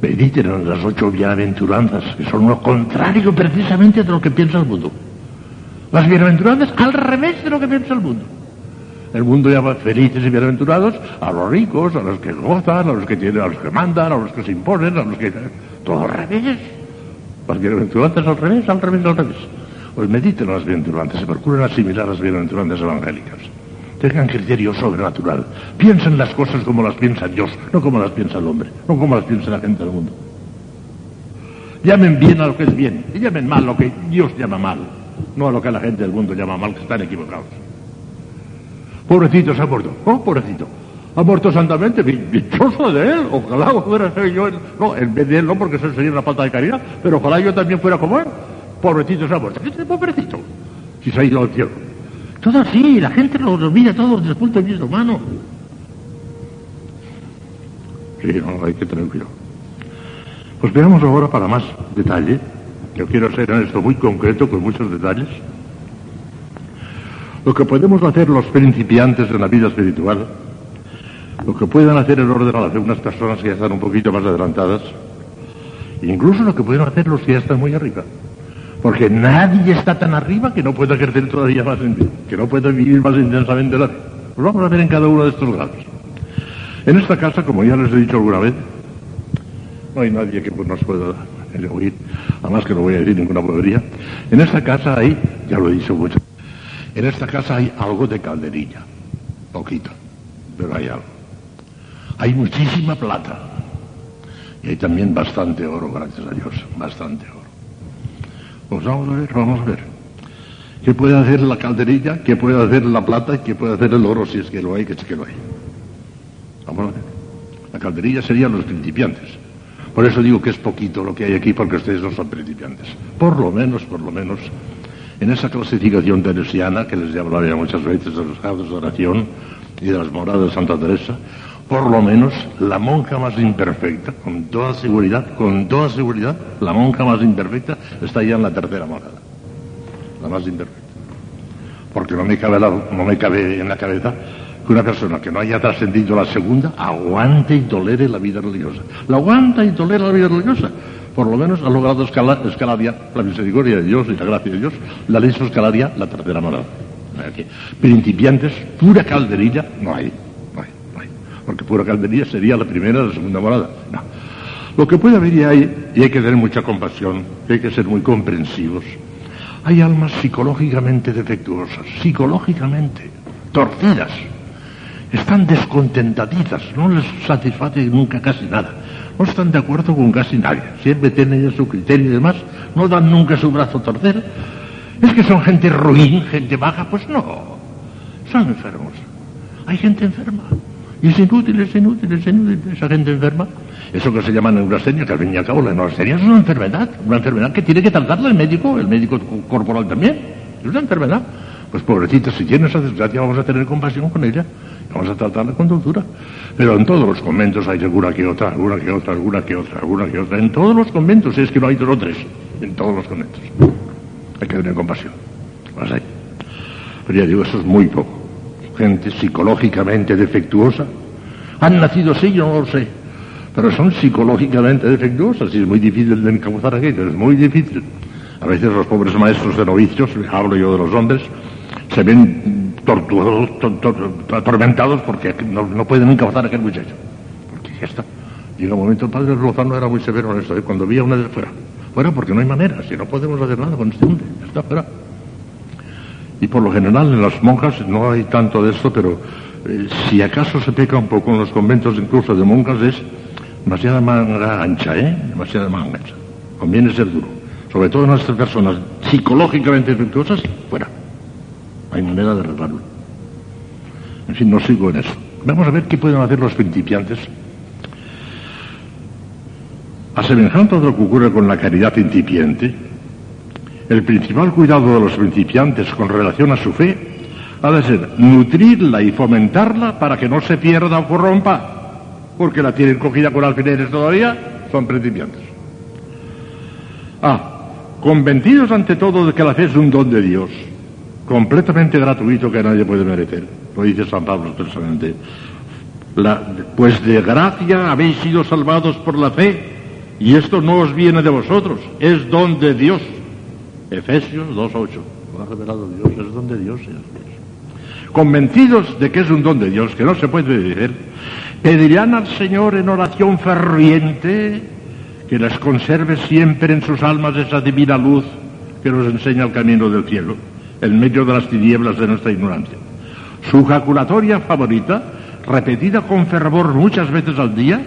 [SPEAKER 1] Mediten en las ocho bienaventuranzas, que son lo contrario precisamente de lo que piensa el mundo. Las bienaventuranzas al revés de lo que piensa el mundo. El mundo llama felices y bienaventurados a los ricos, a los que gozan, a los que tienen, a los que mandan, a los que se imponen, a los que todo al revés. Las bienaventuranzas al revés, al revés, al revés. Pues mediten las bienaventuranzas, se procuren asimilar las bienaventuranzas evangélicas. Tengan criterio sobrenatural. Piensen las cosas como las piensa Dios, no como las piensa el hombre, no como las piensa la gente del mundo. Llamen bien a lo que es bien y llamen mal lo que Dios llama mal, no a lo que la gente del mundo llama mal, que están equivocados. Pobrecito se ha muerto. Oh, pobrecito. Ha muerto santamente, dichoso de él. Ojalá fuera ser yo. No, en vez de él no, porque eso sería una falta de caridad, pero ojalá yo también fuera como él. Pobrecito se ha muerto. ¿Qué es pobrecito? Si se ha ido al cielo. Todo así, la gente lo olvida todo desde el punto de vista humano. Sí, no, hay que tener cuidado. Pues veamos ahora para más detalle. Yo quiero ser en esto muy concreto, con muchos detalles. Lo que podemos hacer los principiantes en la vida espiritual, lo que pueden hacer el orden de unas personas que ya están un poquito más adelantadas, incluso lo que pueden hacer los que ya están muy arriba. Porque nadie está tan arriba que no pueda ejercer todavía más, que no pueda vivir más intensamente la vida. Pues vamos a ver en cada uno de estos grados. En esta casa, como ya les he dicho alguna vez, no hay nadie que nos pueda oír, además que no voy a decir ninguna bobería. En esta casa hay, ya lo he dicho mucho, en esta casa hay algo de calderilla, poquito, pero hay algo. Hay muchísima plata y hay también bastante oro, gracias a Dios, bastante oro. Pues vamos a ver, vamos a ver. ¿Qué puede hacer la calderilla? ¿Qué puede hacer la plata? ¿Qué puede hacer el oro si es que lo hay, que es que lo hay? Vamos a ver. La calderilla serían los principiantes. Por eso digo que es poquito lo que hay aquí, porque ustedes no son principiantes. Por lo menos, por lo menos, en esa clasificación teresiana, que les ya muchas veces de los grados de oración y de las moradas de Santa Teresa, por lo menos la monja más imperfecta, con toda seguridad, con toda seguridad, la monja más imperfecta está ya en la tercera morada. La más imperfecta. Porque no me cabe, no me cabe en la cabeza que una persona que no haya trascendido la segunda aguante y tolere la vida religiosa. La aguanta y tolera la vida religiosa. Por lo menos ha logrado escalar, escalaria la misericordia de Dios y la gracia de Dios, la ley escalaria la tercera morada. Principiantes, pura calderilla, no hay porque pura caldería sería la primera o la segunda morada. No. Lo que puede haber y hay, y hay que tener mucha compasión, hay que ser muy comprensivos, hay almas psicológicamente defectuosas, psicológicamente torcidas, están descontentaditas, no les satisface nunca casi nada, no están de acuerdo con casi nadie, siempre tienen su criterio y demás, no dan nunca su brazo a torcer. Es que son gente ruin, gente baja, pues no, son enfermos. Hay gente enferma. Y es inútil, es inútil, es inútil. Esa gente enferma, eso que se llama neurastenia, que al fin y al cabo la neurastenia es una enfermedad, una enfermedad que tiene que tratarla el médico, el médico corporal también. Es una enfermedad. Pues pobrecita, si tiene esa desgracia vamos a tener compasión con ella. Vamos a tratarla con dulzura. Pero en todos los conventos hay alguna que otra, alguna que otra, alguna que otra, alguna que otra. En todos los conventos, es que no hay dos o tres. En todos los conventos. Hay que tener compasión. Más hay. Pero ya digo, eso es muy poco gente psicológicamente defectuosa. Han nacido así, yo no lo sé, pero son psicológicamente defectuosas y es muy difícil de encauzar aquello, es muy difícil. A veces los pobres maestros de novicios, hablo yo de los hombres, se ven torturados, atormentados porque no, pueden encauzar a aquel muchacho. Porque ya está. Llega un momento, el padre Lozano era muy severo en esto, ¿eh? cuando veía una de fuera. Fuera porque no hay manera, si no podemos hacer nada con este hombre, ya está fuera. Y por lo general en las monjas no hay tanto de esto, pero eh, si acaso se peca un poco en los conventos incluso de monjas es
[SPEAKER 2] Demasiada manga ancha, ¿eh? Demasiada manga ancha. Conviene ser duro. Sobre todo en estas personas psicológicamente defectuosas, fuera. Hay manera de arreglarlo. En fin, no sigo en eso. Vamos a ver qué pueden hacer los principiantes. A semejanza de lo que ocurre con la caridad incipiente, el principal cuidado de los principiantes con relación a su fe ha de ser nutrirla y fomentarla para que no se pierda o corrompa, porque la tienen cogida con alfileres todavía, son principiantes. Ah, convencidos ante todo de que la fe es un don de Dios, completamente gratuito que nadie puede merecer, lo dice San Pablo expresamente. pues de gracia habéis sido salvados por la fe, y esto no os viene de vosotros, es don de Dios. Efesios 2.8. Lo ha revelado Dios, es don de Dios. Convencidos de que es un don de Dios, que no se puede decir, pedirán al Señor en oración ferviente que les conserve siempre en sus almas esa divina luz que nos enseña el camino del cielo, en medio de las tinieblas de nuestra ignorancia. Su jaculatoria favorita, repetida con fervor muchas veces al día,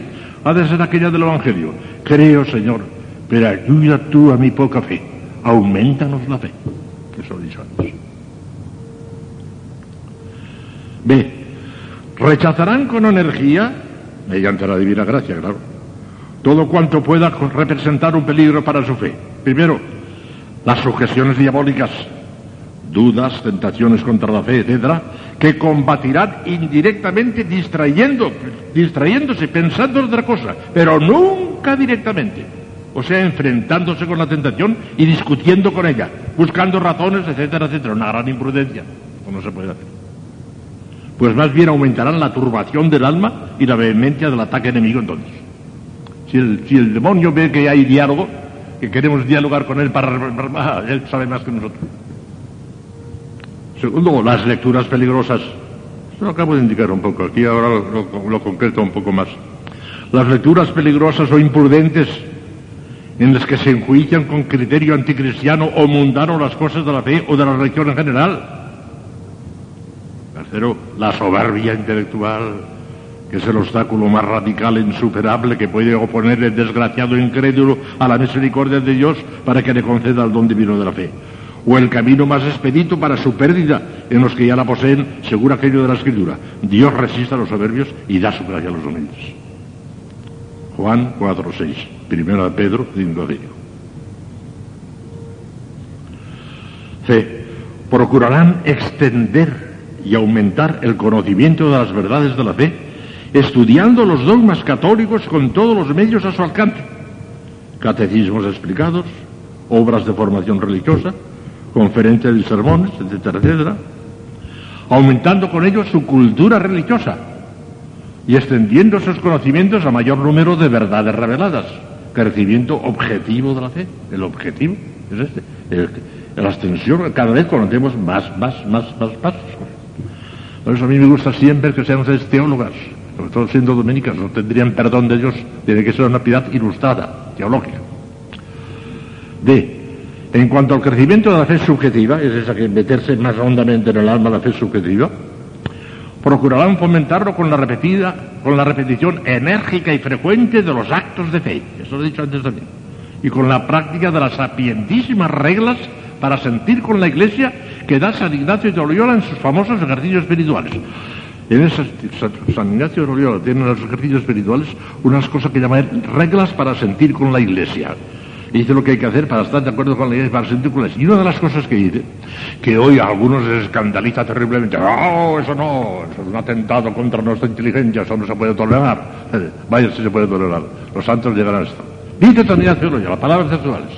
[SPEAKER 2] ha de ser aquella del Evangelio. Creo, Señor, pero ayuda tú a mi poca fe aumentanos la fe. Eso lo dicho antes. B. Rechazarán con energía, mediante la divina gracia, claro, todo cuanto pueda representar un peligro para su fe. Primero, las sujeciones diabólicas, dudas, tentaciones contra la fe, etcétera, que combatirán indirectamente distrayendo, distrayéndose, pensando en otra cosa, pero nunca directamente o sea, enfrentándose con la tentación y discutiendo con ella, buscando razones, etcétera, etcétera. Una gran imprudencia, no se puede hacer. Pues más bien aumentarán la turbación del alma y la vehemencia del ataque enemigo entonces. Si el, si el demonio ve que hay diálogo, que queremos dialogar con él para... Él sabe más que nosotros. Segundo, las lecturas peligrosas. Esto lo acabo de indicar un poco, aquí ahora lo, lo concreto un poco más. Las lecturas peligrosas o imprudentes en las que se enjuician con criterio anticristiano o mundano las cosas de la fe o de la religión en general. Tercero, la soberbia intelectual, que es el obstáculo más radical e insuperable que puede oponer el desgraciado incrédulo a la misericordia de Dios para que le conceda el don divino de la fe. O el camino más expedito para su pérdida en los que ya la poseen, según aquello de la Escritura. Dios resiste a los soberbios y da su gracia a los humildes. Juan 4.6, primero de Pedro 5.5. C. Procurarán extender y aumentar el conocimiento de las verdades de la fe, estudiando los dogmas católicos con todos los medios a su alcance. Catecismos explicados, obras de formación religiosa, conferencias y sermones, etcétera, etcétera, aumentando con ello su cultura religiosa, y extendiendo esos conocimientos a mayor número de verdades reveladas. Crecimiento objetivo de la fe. El objetivo es este. la extensión, cada vez conocemos más, más, más, más pasos. Por eso a mí me gusta siempre que sean ustedes teólogas, sobre todo siendo dominicas, no tendrían perdón de Dios. Tiene que ser una piedad ilustrada, teológica. D. En cuanto al crecimiento de la fe subjetiva, es esa que meterse más hondamente en el alma la fe subjetiva, procurarán fomentarlo con la repetida, con la repetición enérgica y frecuente de los actos de fe. Eso lo he dicho antes también. Y con la práctica de las sapientísimas reglas para sentir con la Iglesia que da San Ignacio de Loyola en sus famosos ejercicios espirituales. En esas, San Ignacio de Loyola tiene en los ejercicios espirituales unas cosas que llaman reglas para sentir con la Iglesia dice lo que hay que hacer para estar de acuerdo con la para sentir con la Y una de las cosas que dice, que hoy a algunos les escandaliza terriblemente, no, eso no, eso es un atentado contra nuestra inteligencia, eso no se puede tolerar. Vaya si se puede tolerar, los santos llegarán a esto. Dice también ya las palabras sexuales.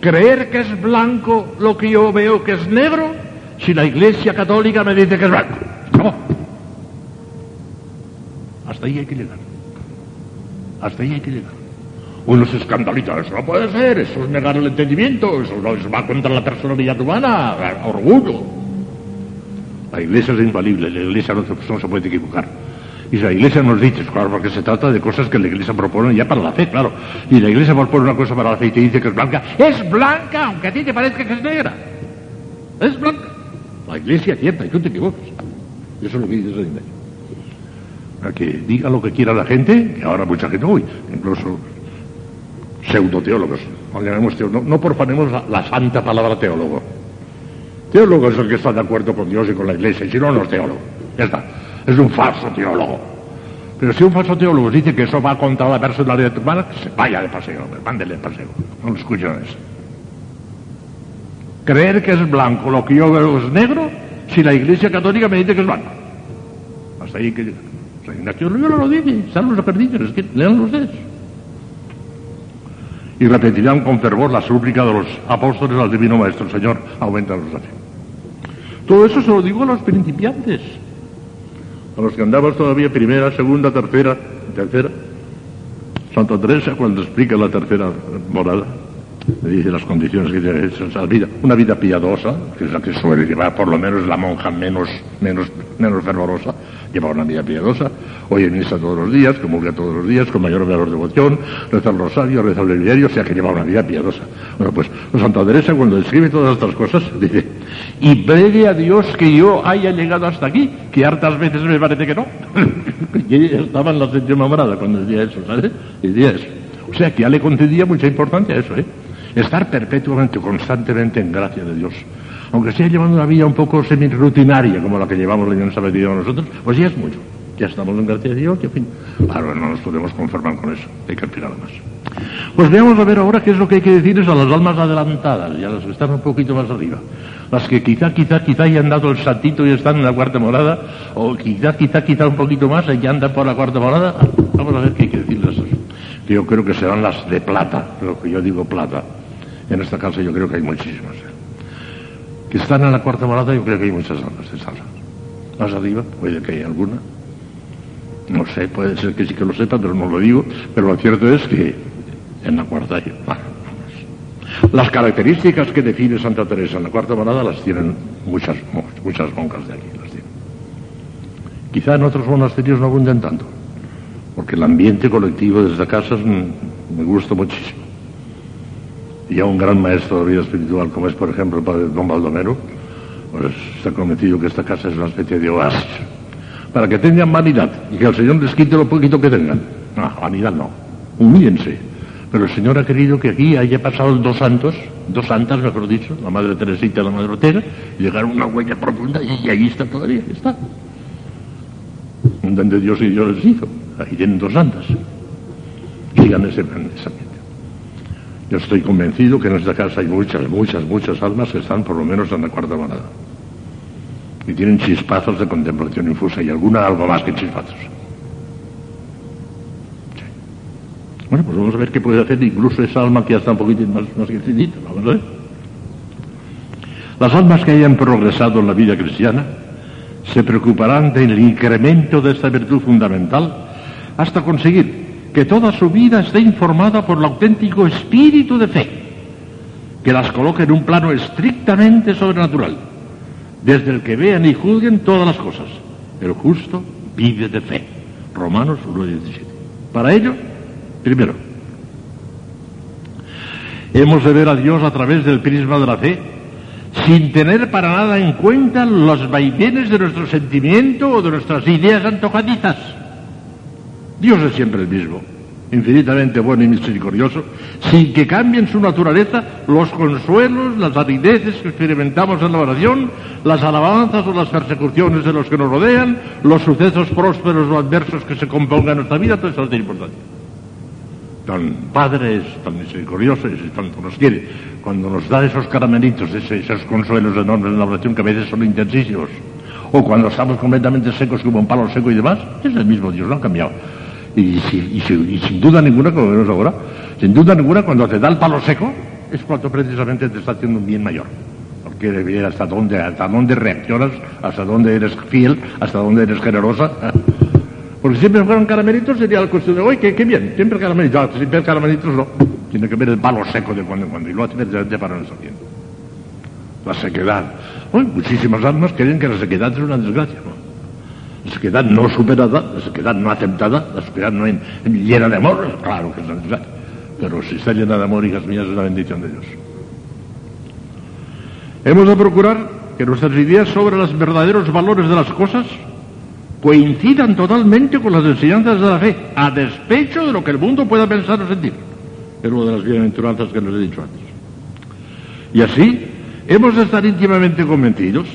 [SPEAKER 2] Creer que es blanco lo que yo veo que es negro, si la iglesia católica me dice que es blanco. No. Hasta ahí hay que llegar. Hasta ahí hay que llegar. Uno se eso no puede ser, eso es negar el entendimiento, eso, no, va contra la personalidad humana, orgullo. La iglesia es infalible, la iglesia no, se puede equivocar. Y la iglesia nos dice, claro, porque se trata de cosas que la iglesia propone ya para la fe, claro. Y la iglesia propone una cosa para la fe y te dice que es blanca. Es blanca, aunque a ti te parezca que es negra. Es blanca. La iglesia es cierta y tú te equivocas. Eso es lo que dice a que diga lo que quiera la gente, que ahora mucha gente, uy, incluso pseudoteólogos, no, no, profanemos la, santa palabra teólogo. Teólogo es el que está de acuerdo con Dios y con la iglesia, y si no, no es teólogo. Ya está. Es un falso teólogo. Pero si un falso teólogo dice que eso va contra la personalidad humana, se vaya de paseo, mándele de paseo. No lo escucho eso. Creer que es blanco lo que yo veo es negro, si la iglesia católica me dice que es blanco. Hasta ahí que Ignacio Loyola lo dice, están los perdidos, es que lean ustedes. Y repetirán con fervor la súplica de los apóstoles al Divino Maestro, Señor, aumenta la fe. Todo eso se lo digo a los principiantes, a los que andamos todavía primera, segunda, tercera, tercera. Santa Teresa cuando explica la tercera morada, le dice las condiciones que tiene esa vida, una vida piadosa, que es la que suele llevar por lo menos la monja menos, menos, menos fervorosa, lleva una vida piadosa, oye misa todos los días, comulga todos los días, con mayor o menor devoción, reza el rosario, reza el breviario, o sea que lleva una vida piadosa. Bueno, pues Santa Teresa cuando describe todas estas cosas, dice, y breve a Dios que yo haya llegado hasta aquí, que hartas veces me parece que no. y ella estaba en la séptima morada cuando decía eso, ¿sabes? Decía eso. O sea que ya le concedía mucha importancia a eso, ¿eh? Estar perpetuamente, constantemente en gracia de Dios. Aunque sea llevando una vida un poco semi-rutinaria, como la que llevamos la Iglesia Metida nosotros, pues ya es mucho. Ya estamos en gracia de Dios, y en fin. Claro, no nos podemos conformar con eso. Hay que aspirar más. Pues veamos a ver ahora qué es lo que hay que decirles a las almas adelantadas y a las que están un poquito más arriba. Las que quizá, quizá, quizá hayan dado el saltito y están en la cuarta morada, o quizá, quizá, quizá un poquito más y ya andan por la cuarta morada. Vamos a ver qué hay que decirles yo creo que serán las de plata, lo que yo digo plata. En esta casa yo creo que hay muchísimas. ¿eh? Que están en la cuarta morada, yo creo que hay muchas almas de esas. Más arriba, puede que haya alguna. No sé, puede ser que sí que lo sepa, pero no lo digo. Pero lo cierto es que en la cuarta hay. Las características que define Santa Teresa en la cuarta morada las tienen muchas, muchas monjas de aquí. Quizá en otros monasterios no abunden tanto, porque el ambiente colectivo de esta casa es, me gusta muchísimo. Y a un gran maestro de vida espiritual, como es por ejemplo el padre Don Baldomero, pues está convencido que esta casa es una especie de oasis, para que tengan vanidad y que el Señor les quite lo poquito que tengan. No, vanidad no, humíllense. Pero el Señor ha querido que aquí haya pasado dos santos, dos santas, mejor dicho, la Madre Teresita y la Madre Ortega, y llegaron a una huella profunda y, ahí está todavía, está. Donde Dios y Dios les hizo. Ahí tienen dos santas. Sigan ese, ese. Yo estoy convencido que en esta casa hay muchas, muchas, muchas almas que están por lo menos en la cuarta manada. Y tienen chispazos de contemplación infusa y alguna algo más que chispazos. Bueno, pues vamos a ver qué puede hacer incluso esa alma que ya está un poquito más, más crecidita. Vamos a ver. Las almas que hayan progresado en la vida cristiana se preocuparán del incremento de esta virtud fundamental hasta conseguir que toda su vida esté informada por el auténtico espíritu de fe, que las coloque en un plano estrictamente sobrenatural, desde el que vean y juzguen todas las cosas. El justo vive de fe. Romanos 1.17. Para ello, Primero, hemos de ver a Dios a través del prisma de la fe, sin tener para nada en cuenta los vaivenes de nuestro sentimiento o de nuestras ideas antojadizas. Dios es siempre el mismo, infinitamente bueno y misericordioso, sin que cambien su naturaleza los consuelos, las arideces que experimentamos en la oración, las alabanzas o las persecuciones de los que nos rodean, los sucesos prósperos o adversos que se compongan en nuestra vida, todo eso tiene importancia tan padre, es tan misericordioso y tanto nos quiere, cuando nos da esos caramelitos, esos consuelos enormes en la oración que a veces son intensísimos, o cuando estamos completamente secos como un palo seco y demás, es el mismo Dios, no ha cambiado. Y, y, y sin duda ninguna, como vemos ahora, sin duda ninguna, cuando te da el palo seco, es cuando precisamente te está haciendo un bien mayor. Porque hasta dónde, hasta dónde reaccionas, hasta dónde eres fiel, hasta dónde eres generosa. Porque siempre fueran caramelitos sería la cuestión de, hoy qué, qué bien, siempre caramelitos, siempre caramelitos no. Tiene que ver el palo seco de cuando en cuando, y lo hace precisamente para nuestro bien. La sequedad. Hoy muchísimas almas creen que la sequedad es una desgracia, ¿no? La sequedad no superada, la sequedad no aceptada, la sequedad no en, llena de amor, claro que es desgracia. Pero si está llena de amor, hijas mías, es una bendición de Dios. Hemos de procurar que nuestras ideas sobre los verdaderos valores de las cosas coincidan totalmente con las enseñanzas de la fe, a despecho de lo que el mundo pueda pensar o sentir. Es una de las bienaventuranzas que les he dicho antes. Y así, hemos de estar íntimamente convencidos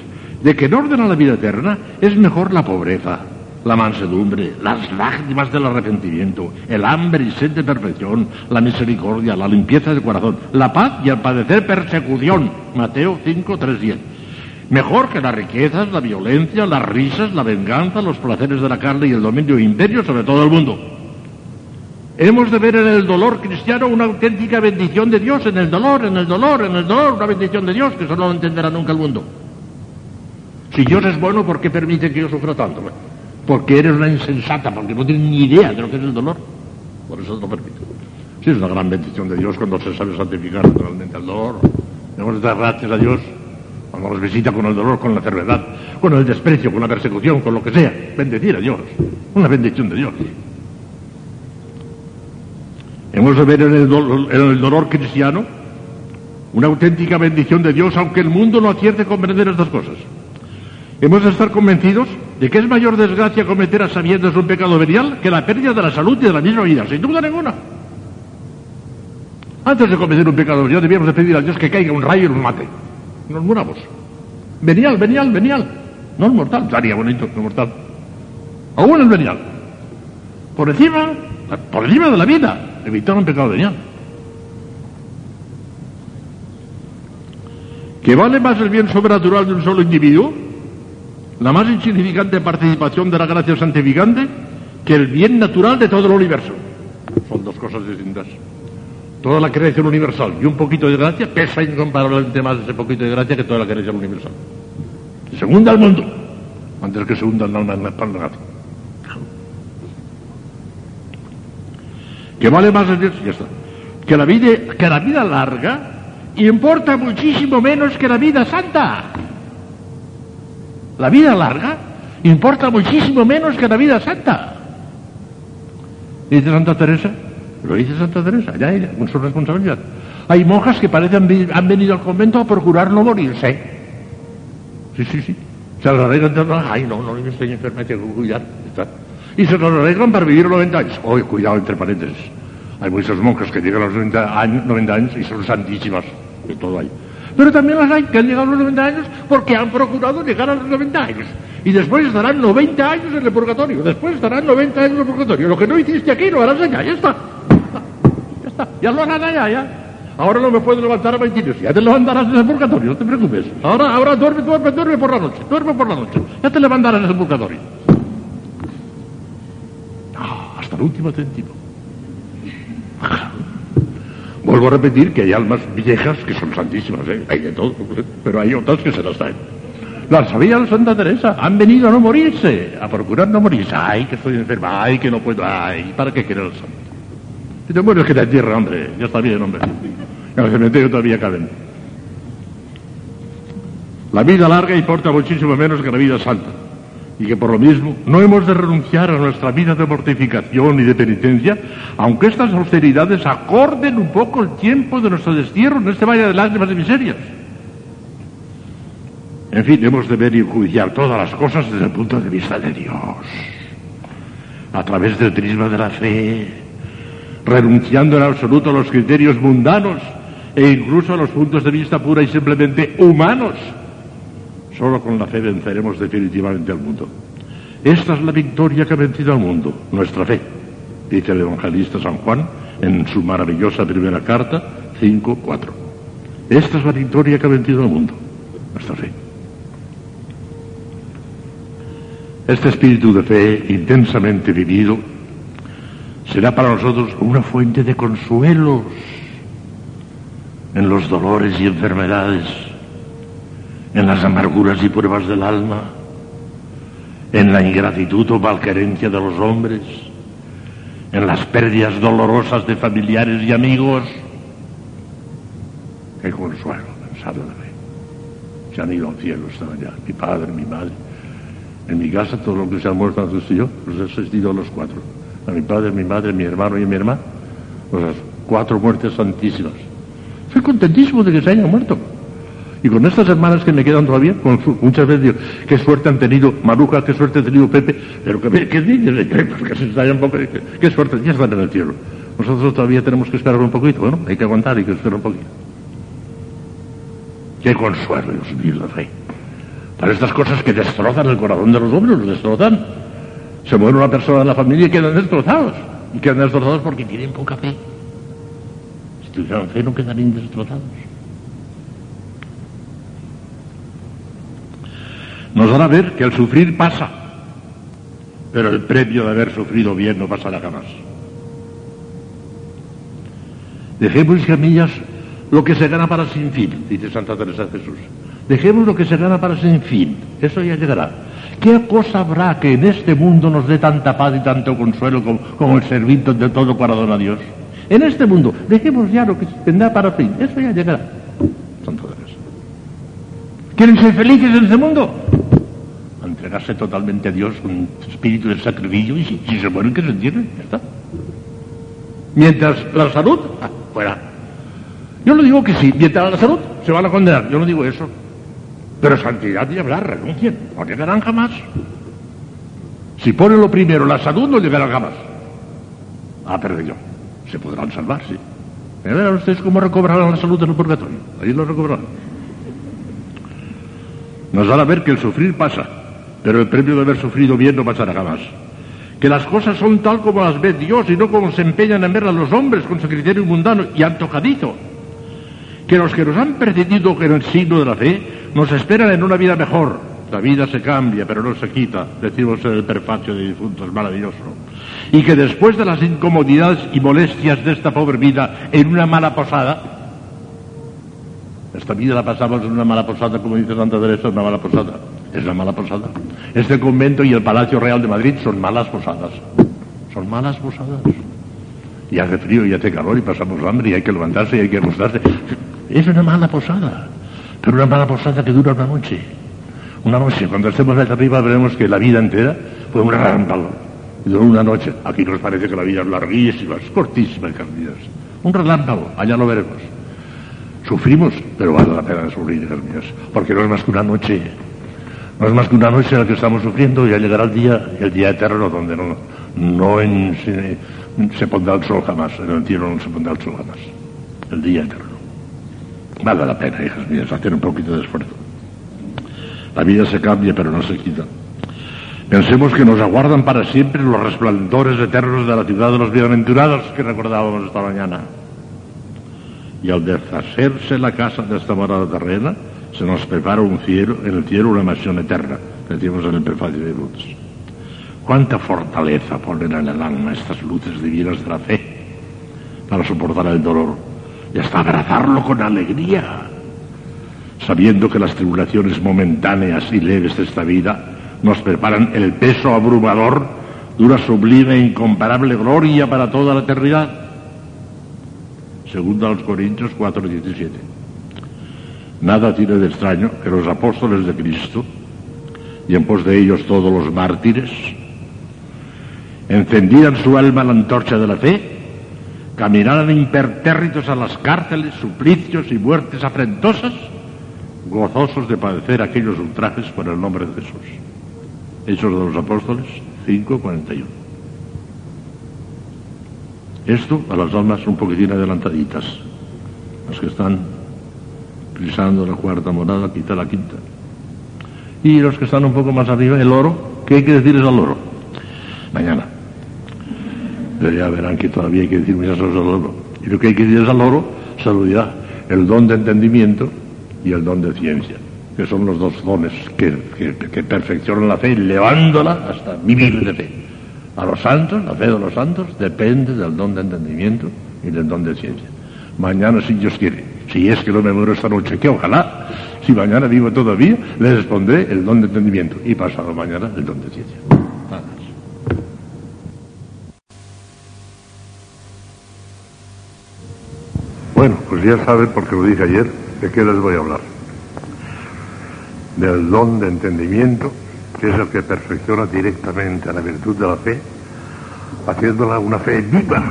[SPEAKER 2] de que en orden a la vida eterna es mejor la pobreza, la mansedumbre, las lágrimas del arrepentimiento, el hambre y sed de perfección, la misericordia, la limpieza del corazón, la paz y el padecer persecución. Mateo 5, 3, 10. Mejor que las riquezas, la violencia, las risas, la venganza, los placeres de la carne y el dominio e imperio sobre todo el mundo. Hemos de ver en el dolor cristiano una auténtica bendición de Dios, en el dolor, en el dolor, en el dolor, una bendición de Dios que eso no lo entenderá nunca el mundo. Si Dios es bueno, ¿por qué permite que yo sufra tanto? Porque eres una insensata, porque no tienes ni idea de lo que es el dolor. Por eso lo permite. Sí, es una gran bendición de Dios cuando se sabe santificar naturalmente el dolor. Debemos dar gracias a Dios cuando nos visita con el dolor, con la enfermedad, con el desprecio, con la persecución, con lo que sea. Bendecir a Dios. Una bendición de Dios. Hemos de ver en el, dolor, en el dolor cristiano una auténtica bendición de Dios, aunque el mundo no acierte comprender estas cosas. Hemos de estar convencidos de que es mayor desgracia cometer a sabiendas un pecado venial que la pérdida de la salud y de la misma vida, sin duda ninguna. Antes de cometer un pecado venial debíamos de pedir a Dios que caiga un rayo y nos mate. Nos muramos. Venial, venial, venial. No es mortal, estaría bonito, no es mortal. Aún el venial. Por encima, por encima de la vida, evitar un pecado venial. ¿Que vale más el bien sobrenatural de un solo individuo? La más insignificante participación de la gracia santificante que el bien natural de todo el universo. Son dos cosas distintas. Toda la creación universal y un poquito de gracia pesa incomparablemente más ese poquito de gracia que toda la creación universal. Se hunda el mundo antes que se hunda el pan de gato. Que vale más bien, ya está. Que la vida, que la vida larga importa muchísimo menos que la vida santa. La vida larga importa muchísimo menos que la vida santa. Dice Santa Teresa, lo dice Santa Teresa, ya ella, con su responsabilidad. Hay monjas que parecen han venido al convento a procurar no morirse. Sí, sí, sí. Se las arreglan, ay, no, no, estoy enferma, tengo que cuidar. Y se las arreglan para vivir 90 años. Oye, cuidado, entre paréntesis. Hay muchas monjas que llegan a los 90 años, 90 años y son santísimas. De todo hay. Pero también las hay que han llegado a los 90 años porque han procurado llegar a los 90 años. Y después estarán 90 años en el purgatorio. Después estarán 90 años en el purgatorio. Lo que no hiciste aquí lo harás allá. Ya está. Ya está. Ya lo harán allá, ya. Ahora no me puedo levantar a 22. Ya te levantarás en el purgatorio, no te preocupes. Ahora, ahora duerme, duerme, duerme por la noche. Duerme por la noche. Ya te levantarás en el purgatorio. Ah, hasta el último céntimo. Vuelvo a repetir que hay almas viejas que son santísimas, ¿eh? hay de todo, pero hay otras que se las traen. Las sabía Santa Teresa, han venido a no morirse, a procurar no morirse. Ay, que estoy enferma, ay, que no puedo, ay, ¿para qué quiero el santo? Y te mueres que te entierra, hombre, ya está bien, hombre. En el cementerio todavía caben. La vida larga importa muchísimo menos que la vida santa. Y que por lo mismo no hemos de renunciar a nuestra vida de mortificación y de penitencia, aunque estas austeridades acorden un poco el tiempo de nuestro destierro en este valle de lágrimas y miserias. En fin, hemos de ver y judiciar todas las cosas desde el punto de vista de Dios, a través del prisma de la fe, renunciando en absoluto a los criterios mundanos e incluso a los puntos de vista pura y simplemente humanos. Solo con la fe venceremos definitivamente al mundo. Esta es la victoria que ha vencido al mundo, nuestra fe, dice el evangelista San Juan en su maravillosa primera carta 5.4. Esta es la victoria que ha vencido al mundo, nuestra fe. Este espíritu de fe intensamente vivido será para nosotros una fuente de consuelos en los dolores y enfermedades, en las amarguras y pruebas del alma, en la ingratitud o malquerencia de los hombres, en las pérdidas dolorosas de familiares y amigos. Qué consuelo, pensarlo de mí. Se han ido al cielo esta mañana, mi padre, mi madre. En mi casa, todo lo que se ha muerto antes y yo, los he asistido a los cuatro. A mi padre, mi madre, mi hermano y mi hermana. Las cuatro muertes santísimas. Estoy contentísimo de que se haya muerto. Y con estas hermanas que me quedan todavía, muchas veces digo, qué suerte han tenido Maruja, qué suerte ha tenido Pepe, pero que, que dices, que se estallan un poco, qué, qué suerte, ya están en el cielo. Nosotros todavía tenemos que esperar un poquito, bueno, hay que aguantar, hay que esperar un poquito. Qué consuelo, Dios mío, la fe. Para estas cosas que destrozan el corazón de los hombres, los destrozan. Se muere una persona de la familia y quedan destrozados. Y quedan destrozados porque tienen poca fe. Si tuvieran fe no quedarían destrozados. Nos hará ver que el sufrir pasa, pero el premio de haber sufrido bien no pasará jamás. Dejemos, mías, lo que se gana para sin fin, dice Santa Teresa de Jesús. Dejemos lo que se gana para sin fin, eso ya llegará. ¿Qué cosa habrá que en este mundo nos dé tanta paz y tanto consuelo como, el servir de todo corazón a Dios? En este mundo, dejemos ya lo que tendrá para fin, eso ya llegará. Santa Teresa. ¿Quieren ser felices en este mundo? Entregarse totalmente a Dios con espíritu de sacrificio y si, se mueren que se entierren, ya está. Mientras la salud, ah, fuera. Yo no digo que sí, mientras la salud se van a condenar, yo no digo eso. Pero santidad y hablar, renuncien, no llegarán jamás. Si ponen lo primero, la salud, no llegarán jamás. Ah, pero yo, se podrán salvar, sí. Verán ustedes cómo recobrarán la salud en el purgatorio. Ahí lo recobrarán. Nos a ver que el sufrir pasa, pero el premio de haber sufrido bien no pasará jamás. Que las cosas son tal como las ve Dios y no como se empeñan en verlas los hombres con su criterio mundano y antojadizo. Que los que nos han precedido en el signo de la fe nos esperan en una vida mejor. La vida se cambia, pero no se quita, decimos en el prefacio de difuntos, maravilloso. Y que después de las incomodidades y molestias de esta pobre vida en una mala posada, esta vida la pasamos en una mala posada, como dice Santa Teresa, una mala posada. Es una mala posada. Este convento y el Palacio Real de Madrid son malas posadas. Son malas posadas. Y hace frío y hace calor y pasamos hambre y hay que levantarse y hay que acostarse. Es una mala posada. Pero una mala posada que dura una noche. Una noche. Cuando estemos allá arriba veremos que la vida entera fue un relámpago. Y duró una noche. Aquí nos parece que la vida es larguísima, es cortísima, mías. Un relámpago. Allá lo veremos. Sufrimos, pero vale la pena sufrir, hijas mías, porque no es más que una noche. No es más que una noche en la que estamos sufriendo y ya llegará el día, el día eterno donde no, se, se pondrá el sol jamás, en el cielo no se pondrá el sol jamás. El día eterno. Vale la pena, hijas mías, hacer un poquito de esfuerzo. La vida se cambia, pero no se quita. Pensemos que nos aguardan para siempre los resplandores eternos de la ciudad de los bienaventurados que recordábamos esta mañana. Y al deshacerse la casa de esta morada terrena, se nos prepara un cielo, en el cielo una mansión eterna, decimos en el prefacio de Lutz. Cuánta fortaleza ponen en el alma estas luces divinas de la fe para soportar el dolor y hasta abrazarlo con alegría, sabiendo que las tribulaciones momentáneas y leves de esta vida nos preparan el peso abrumador de una sublime e incomparable gloria para toda la eternidad. Segunda a los Corintios 4:17. Nada tiene de extraño que los apóstoles de Cristo, y en pos de ellos todos los mártires, encendieran su alma la antorcha de la fe, caminaran impertérritos a las cárceles, suplicios y muertes afrentosas, gozosos de padecer aquellos ultrajes por el nombre de Jesús. Hechos de los Apóstoles 5:41. Esto a las almas un poquitín adelantaditas, las que están pisando la cuarta morada, quita la quinta. Y los que están un poco más arriba, el oro, ¿qué hay que decirles al oro? Mañana. Pero ya verán que todavía hay que decir muchas cosas al oro. Y lo que hay que decirles al oro, saludad, el don de entendimiento y el don de ciencia, que son los dos dones que, que, que perfeccionan la fe, elevándola hasta vivir de fe. A los santos, la fe de los santos, depende del don de entendimiento y del don de ciencia. Mañana, si Dios quiere, si es que no me muero esta noche, que ojalá, si mañana vivo todavía, les respondré el don de entendimiento y pasado mañana el don de ciencia.
[SPEAKER 1] Bueno, pues ya saben, porque lo dije ayer, de qué les voy a hablar. Del don de entendimiento, que es el que perfecciona directamente a la virtud de la fe, haciéndola una fe viva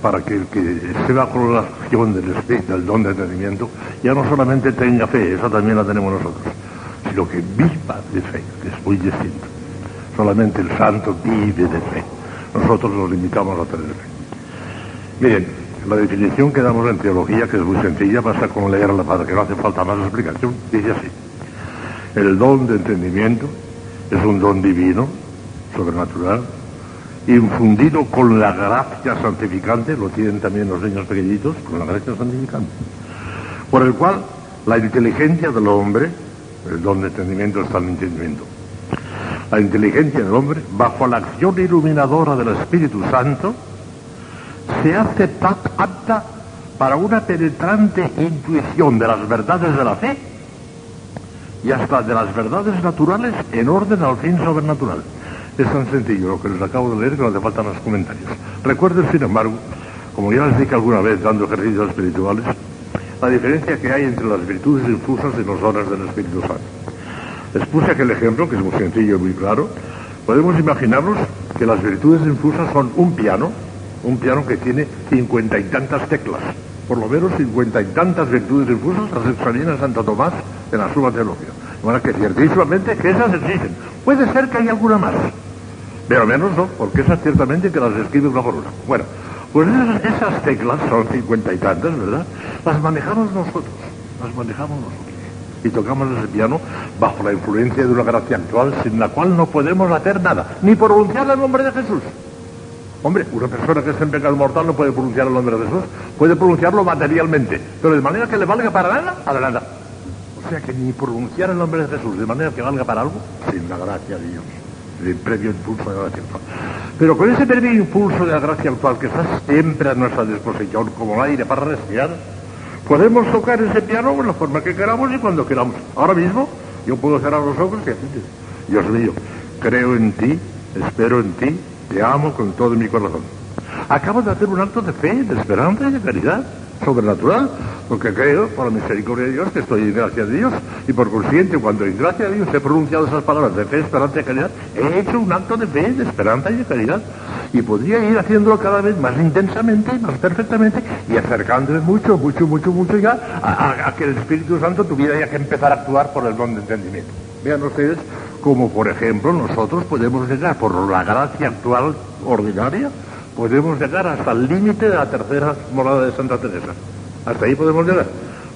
[SPEAKER 1] para que el que esté bajo la acción del espíritu, del don de entendimiento, ya no solamente tenga fe, esa también la tenemos nosotros, sino que viva de fe, que es muy distinto. Solamente el santo vive de fe. Nosotros nos limitamos a tener fe. Miren, la definición que damos en teología, que es muy sencilla, basta con leerla para que no hace falta más explicación, dice así. El don de entendimiento es un don divino, sobrenatural, infundido con la gracia santificante, lo tienen también los niños pequeñitos, con la gracia santificante, por el cual la inteligencia del hombre, el don de entendimiento está en el entendimiento, la inteligencia del hombre, bajo la acción iluminadora del Espíritu Santo, se hace apta para una penetrante intuición de las verdades de la fe y hasta de las verdades naturales en orden al fin sobrenatural. Es tan sencillo lo que les acabo de leer que no hace falta más comentarios. Recuerden, sin embargo, como ya les dije alguna vez dando ejercicios espirituales, la diferencia que hay entre las virtudes infusas y los dones del Espíritu Santo. Les puse aquel ejemplo, que es muy sencillo y muy claro. Podemos imaginarnos que las virtudes infusas son un piano, un piano que tiene cincuenta y tantas teclas, por lo menos cincuenta y tantas virtudes infusas a Santo Tomás en la Teología. De manera que ciertísimamente que esas existen. Puede ser que haya alguna más. Pero menos no, porque esas ciertamente que las escribe una por una. Bueno, pues esas, teclas son cincuenta y tantas, ¿verdad? Las manejamos nosotros, las manejamos nosotros. Y tocamos ese piano bajo la influencia de una gracia actual sin la cual no podemos hacer nada, ni pronunciar el nombre de Jesús. Hombre, una persona que está en pecado mortal no puede pronunciar el nombre de Jesús, puede pronunciarlo materialmente, pero de manera que le valga para nada, para nada. O sea que ni pronunciar el nombre de Jesús de manera que valga para algo, sin la gracia de Dios de previo impulso de la gracia actual. Pero con ese previo impulso de la gracia actual que está siempre a nuestra disposición como el aire para respirar, podemos tocar ese piano de la forma que queramos y cuando queramos. Ahora mismo yo puedo cerrar los ojos y decir, Dios mío, creo en ti, espero en ti, te amo con todo mi corazón. Acabo de hacer un acto de fe, de esperanza y de caridad sobrenatural, porque creo, por la misericordia de Dios, que estoy en gracia de Dios, y por consiguiente, cuando en gracia de Dios he pronunciado esas palabras de fe, esperanza y caridad, he hecho un acto de fe, de esperanza y de caridad, y podría ir haciéndolo cada vez más intensamente, más perfectamente, y acercándome mucho, mucho, mucho, mucho ya a, a que el Espíritu Santo tuviera ya que empezar a actuar por el don de entendimiento. Vean ustedes como, por ejemplo, nosotros podemos llegar por la gracia actual ordinaria, podemos llegar hasta el límite de la tercera morada de Santa Teresa. Hasta ahí podemos llegar.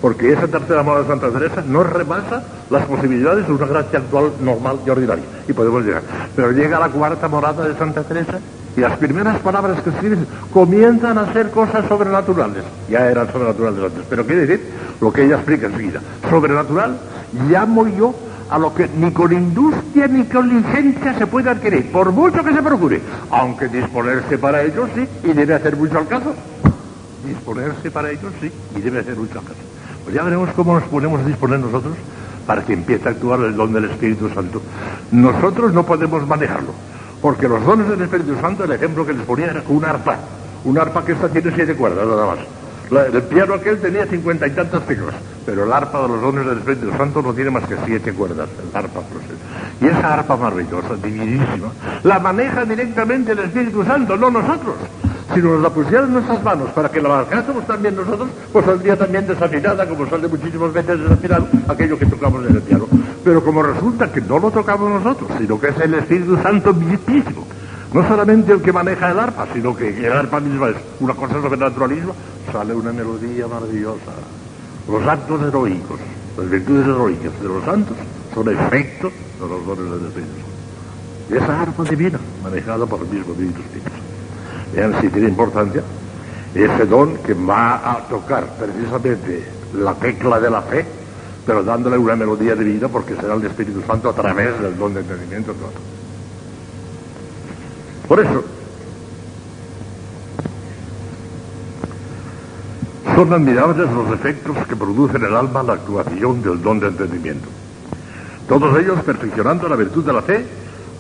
[SPEAKER 1] Porque esa tercera morada de Santa Teresa no rebasa las posibilidades de una gracia actual normal y ordinaria. Y podemos llegar. Pero llega la cuarta morada de Santa Teresa y las primeras palabras que escribes comienzan a ser cosas sobrenaturales. Ya eran sobrenaturales antes. Pero quiere decir lo que ella explica enseguida. Sobrenatural llamo yo a lo que ni con industria ni con licencia se puede adquirir, por mucho que se procure, aunque disponerse para ello sí, y debe hacer mucho al caso. Disponerse para ello sí, y debe hacer mucho al caso. Pues ya veremos cómo nos ponemos a disponer nosotros para que empiece a actuar el don del Espíritu Santo. Nosotros no podemos manejarlo, porque los dones del Espíritu Santo, el ejemplo que les ponía era un arpa, un arpa que esta tiene siete cuerdas nada más. El piano aquel tenía cincuenta y tantas teclas, pero el arpa de los dones del Espíritu Santo no tiene más que siete cuerdas, el arpa. Y esa arpa maravillosa, divinísima, la maneja directamente el Espíritu Santo, no nosotros. Si nos la pusieran en nuestras manos para que la manejásemos también nosotros, pues saldría también desafinada, como sale muchísimas veces desafinado aquello que tocamos en el piano. Pero como resulta que no lo tocamos nosotros, sino que es el Espíritu Santo mismo, no solamente el que maneja el arpa, sino que el arpa misma es una cosa sobrenaturalismo, sale una melodía maravillosa. Los actos heroicos, las virtudes heroicas de los santos son efectos de los dones del Espíritu. Y esa arpa divina, manejada por el mismo Espíritu Santo. Vean si tiene importancia ese don que va a tocar precisamente la tecla de la fe, pero dándole una melodía divina porque será el Espíritu Santo a través del don de entendimiento. Por eso, son admirables los efectos que produce en el alma la actuación del don de entendimiento. Todos ellos perfeccionando la virtud de la fe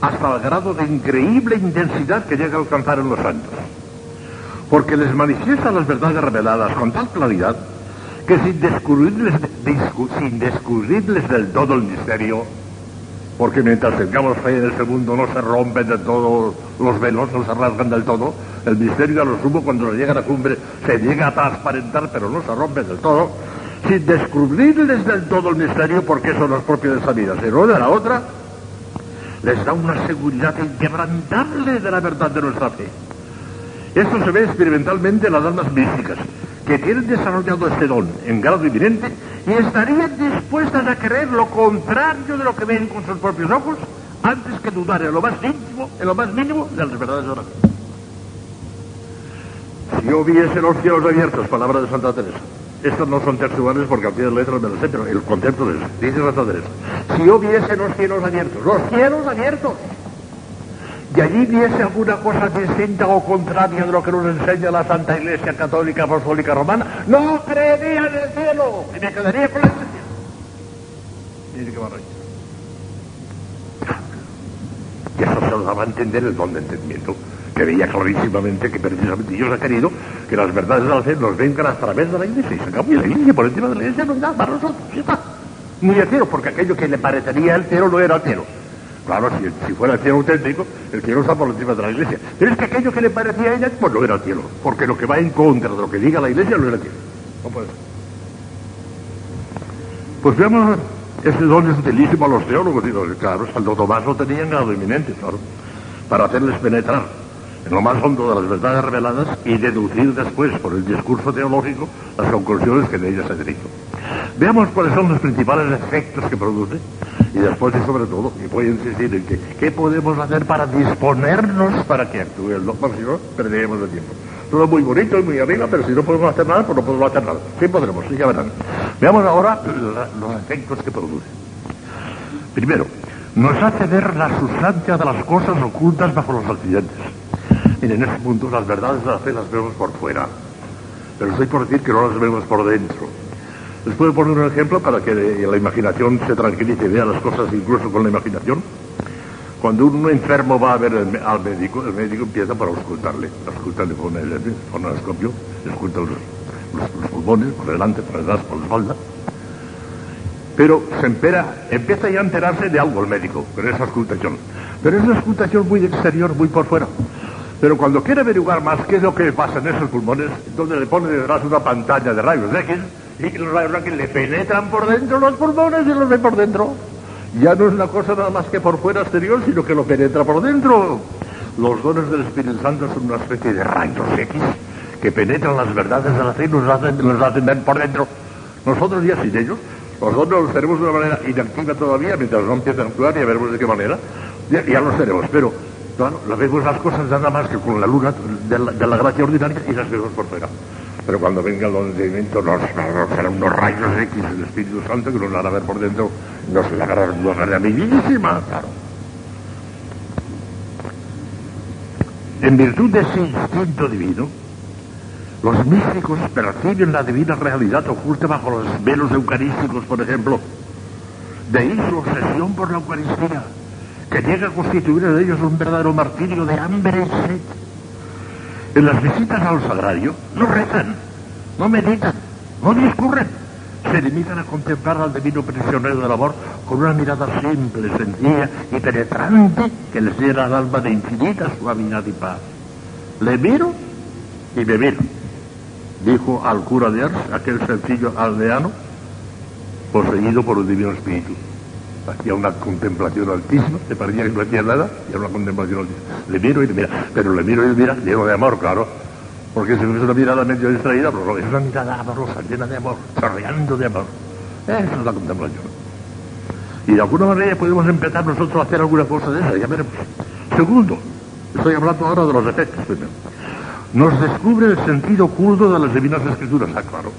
[SPEAKER 1] hasta el grado de increíble intensidad que llega a alcanzar en los santos. Porque les manifiesta las verdades reveladas con tal claridad que sin descubrirles, sin descubrirles del todo el misterio, porque mientras tengamos fe en este mundo no se rompen de todo los velos, no se rasgan del todo, El misterio a lo sumo cuando se llega a la cumbre se llega a transparentar, pero no se rompe del todo, sin descubrirles del todo el misterio porque son los propios de esa vida, sino de la otra, les da una seguridad inquebrantable de la verdad de nuestra fe. Esto se ve experimentalmente en las almas místicas, que tienen desarrollado este don en grado inminente y estarían dispuestas a creer lo contrario de lo que ven con sus propios ojos antes que dudar en lo más íntimo, en lo más mínimo de las verdades de la fe. Si yo viese los cielos abiertos, palabra de Santa Teresa, estas no son textuales porque al pie de letras me lo sé, pero el concepto eso, dice Santa Teresa. Si yo viese los cielos abiertos, los cielos abiertos, y allí viese alguna cosa distinta o contraria de lo que nos enseña la Santa Iglesia Católica Apostólica Romana, no creería en el cielo y me quedaría con la iglesia. Mire qué barrio. Y eso se lo daba a entender el don de entendimiento, que veía clarísimamente que precisamente Dios ha querido que las verdades de la fe nos vengan a través de la iglesia y y la iglesia por encima de la iglesia no hay nada para nosotros, ya está. El cielo, porque aquello que le parecería cielo no era cielo. Claro, si, si, fuera el cielo auténtico, el cielo está por encima de la iglesia. Pero es que aquello que le parecía a ella, pues no era el cielo. Porque lo que va en contra de lo que diga la iglesia no era el cielo. No puede ser. Pues veamos, ese don es utilísimo a los teólogos. Digo, claro, Santo Tomás lo tenía en grado inminente, claro. Para hacerles penetrar en lo más hondo de las verdades reveladas y deducir después, por el discurso teológico, las conclusiones que de ellas se dirigen. Veamos cuáles son los principales efectos que produce y después y sobre todo, y voy a insistir en que, ¿qué podemos hacer para disponernos para que actúe el doctor? Si no, perderemos el tiempo. Todo muy bonito y muy arriba, pero si no podemos hacer nada, pues no podemos hacer nada. Sí podremos, sí, ya verán. Veamos ahora los efectos que produce. Primero, nos hace ver la sustancia de las cosas ocultas bajo los accidentes. Miren, en este punto las verdades de la fe las vemos por fuera, pero estoy por decir que no las vemos por dentro. Les puedo poner un ejemplo para que la imaginación se tranquilice y vea las cosas incluso con la imaginación. Cuando un enfermo va a ver al médico, el médico empieza por auscultarle. Auscultarle con el fonoscopio, escucha los, los, los, pulmones, por delante, por detrás, por la espalda. Pero se empera, empieza ya a enterarse de algo el médico con esa auscultación. Pero es una auscultación muy exterior, muy por fuera. Pero cuando quiere averiguar más qué es lo que pasa en esos pulmones, entonces le pone detrás una pantalla de rayos X y los rayos X le penetran por dentro los pulmones y los ve por dentro. Ya no es una cosa nada más que por fuera exterior, sino que lo penetra por dentro. Los dones del Espíritu Santo son una especie de rayos X que penetran las verdades de la fe y nos hacen, por dentro. Nosotros ya sin ellos, los dones los tenemos de una manera inactiva todavía, mientras no empiezan a actuar, ya veremos de qué manera, ya, ya los tenemos, pero claro, vemos las cosas nada más que con la luna de la, de la gracia ordinaria y las vemos por fuera. Pero cuando venga el entendimiento nos, nos unos rayos X del Espíritu Santo que nos hará ver por dentro, nos la hará una manera bellísima, claro. En virtud de ese instinto divino, los místicos perciben la divina realidad oculta bajo los velos eucarísticos, por ejemplo. De ahí su obsesión por la Eucaristía, que llega a constituir en ellos un verdadero martirio de hambre y sed. En las visitas al sagrario no rezan, no meditan, no discurren. Se limitan a contemplar al divino prisionero del amor con una mirada simple, sencilla y penetrante que les llena al alma de infinita suavidad y paz. Le miro y me miro, dijo al cura de Ars, aquel sencillo aldeano, poseído por un divino espíritu hacía una contemplación altísima, le parecía que no hacía nada, y era una contemplación altísima. Le miro y le mira, pero le miro y le mira lleno de amor, claro, porque si es una mirada medio distraída, pero es una mirada amorosa, llena de amor, chorreando de amor. Esa es la contemplación. Y de alguna manera podemos empezar nosotros a hacer alguna cosa de esa, ya veremos. Segundo, estoy hablando ahora de los efectos primero. Nos descubre el sentido oculto de las divinas escrituras, ah, claro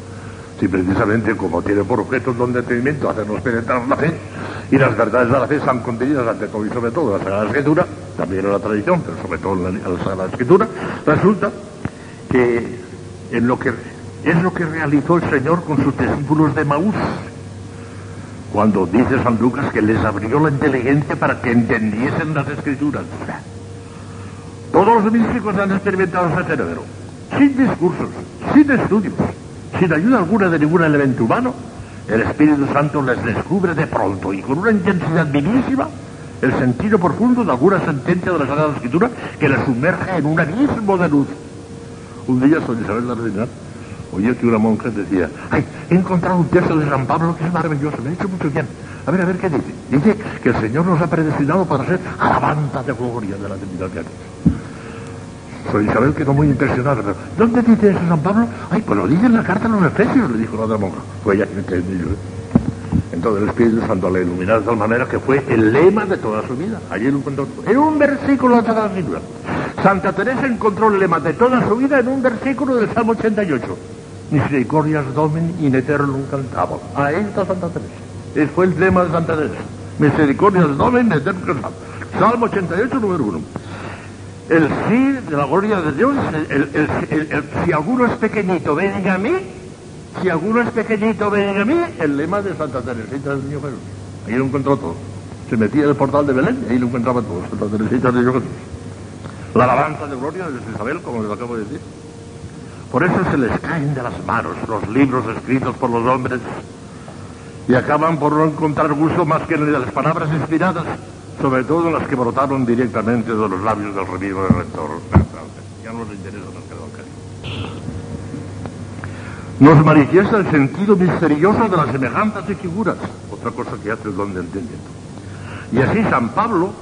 [SPEAKER 1] si precisamente como tiene por objeto el don de entendimiento hacernos penetrar la fe, y las verdades de la fe están contenidas ante todo y sobre todo en la Sagrada Escritura, también en la tradición, pero sobre todo en la, en la Sagrada Escritura, resulta que en lo que es lo que realizó el Señor con sus discípulos de Maús, cuando dice San Lucas que les abrió la inteligencia para que entendiesen las Escrituras. Todos los místicos han experimentado ese cerebro, sin discursos, sin estudios, sin ayuda alguna de ningún elemento humano, el Espíritu Santo les descubre de pronto y con una intensidad vivísima
[SPEAKER 2] el sentido profundo de alguna sentencia de la Sagrada Escritura que le sumerge en un abismo de luz. Un día, San Isabel de Reina oye que una monja decía, ay, he encontrado un texto de San Pablo que es maravilloso, me ha hecho mucho bien. A ver, a ver, ¿qué dice? Dice que el Señor nos ha predestinado para ser alabanza de gloria de la divinidad de Dios. Isabel quedó muy impresionada. ¿Dónde dice eso San Pablo? Ay, pues lo dice en la carta a los Efesios, le dijo la otra monja. Fue ella que entendió. Entonces el Espíritu Santo le iluminó de tal manera que fue el lema de toda su vida. Allí lo encontró. En un versículo de la Escritura. Santa Teresa encontró el lema de toda su vida en un versículo del Salmo 88. Misericordias Domini in eternum cantabo. Ahí está Santa Teresa. Ese fue el lema de Santa Teresa. Misericordias Domini in eternum cantabo. Salmo 88, número 1. El sí de la gloria de Dios, el, si alguno es pequeñito, venga a mí. Si alguno es pequeñito, venga a mí. El lema de Santa Teresita del Niño Jesús. Ahí lo encontró todo. Se metía en el portal de Belén y ahí lo encontraba todo. Santa Teresita del Niño Jesús. La alabanza de gloria de Isabel, como les acabo de decir. Por eso se les caen de las manos los libros escritos por los hombres y acaban por no encontrar gusto más que en las palabras inspiradas, sobre todo las que brotaron directamente de los labios del revivo del rector. Ya no les interesa que Nos manifiesta el sentido misterioso de las semejanzas y figuras, otra cosa que hace el don de entendimiento. Y así San Pablo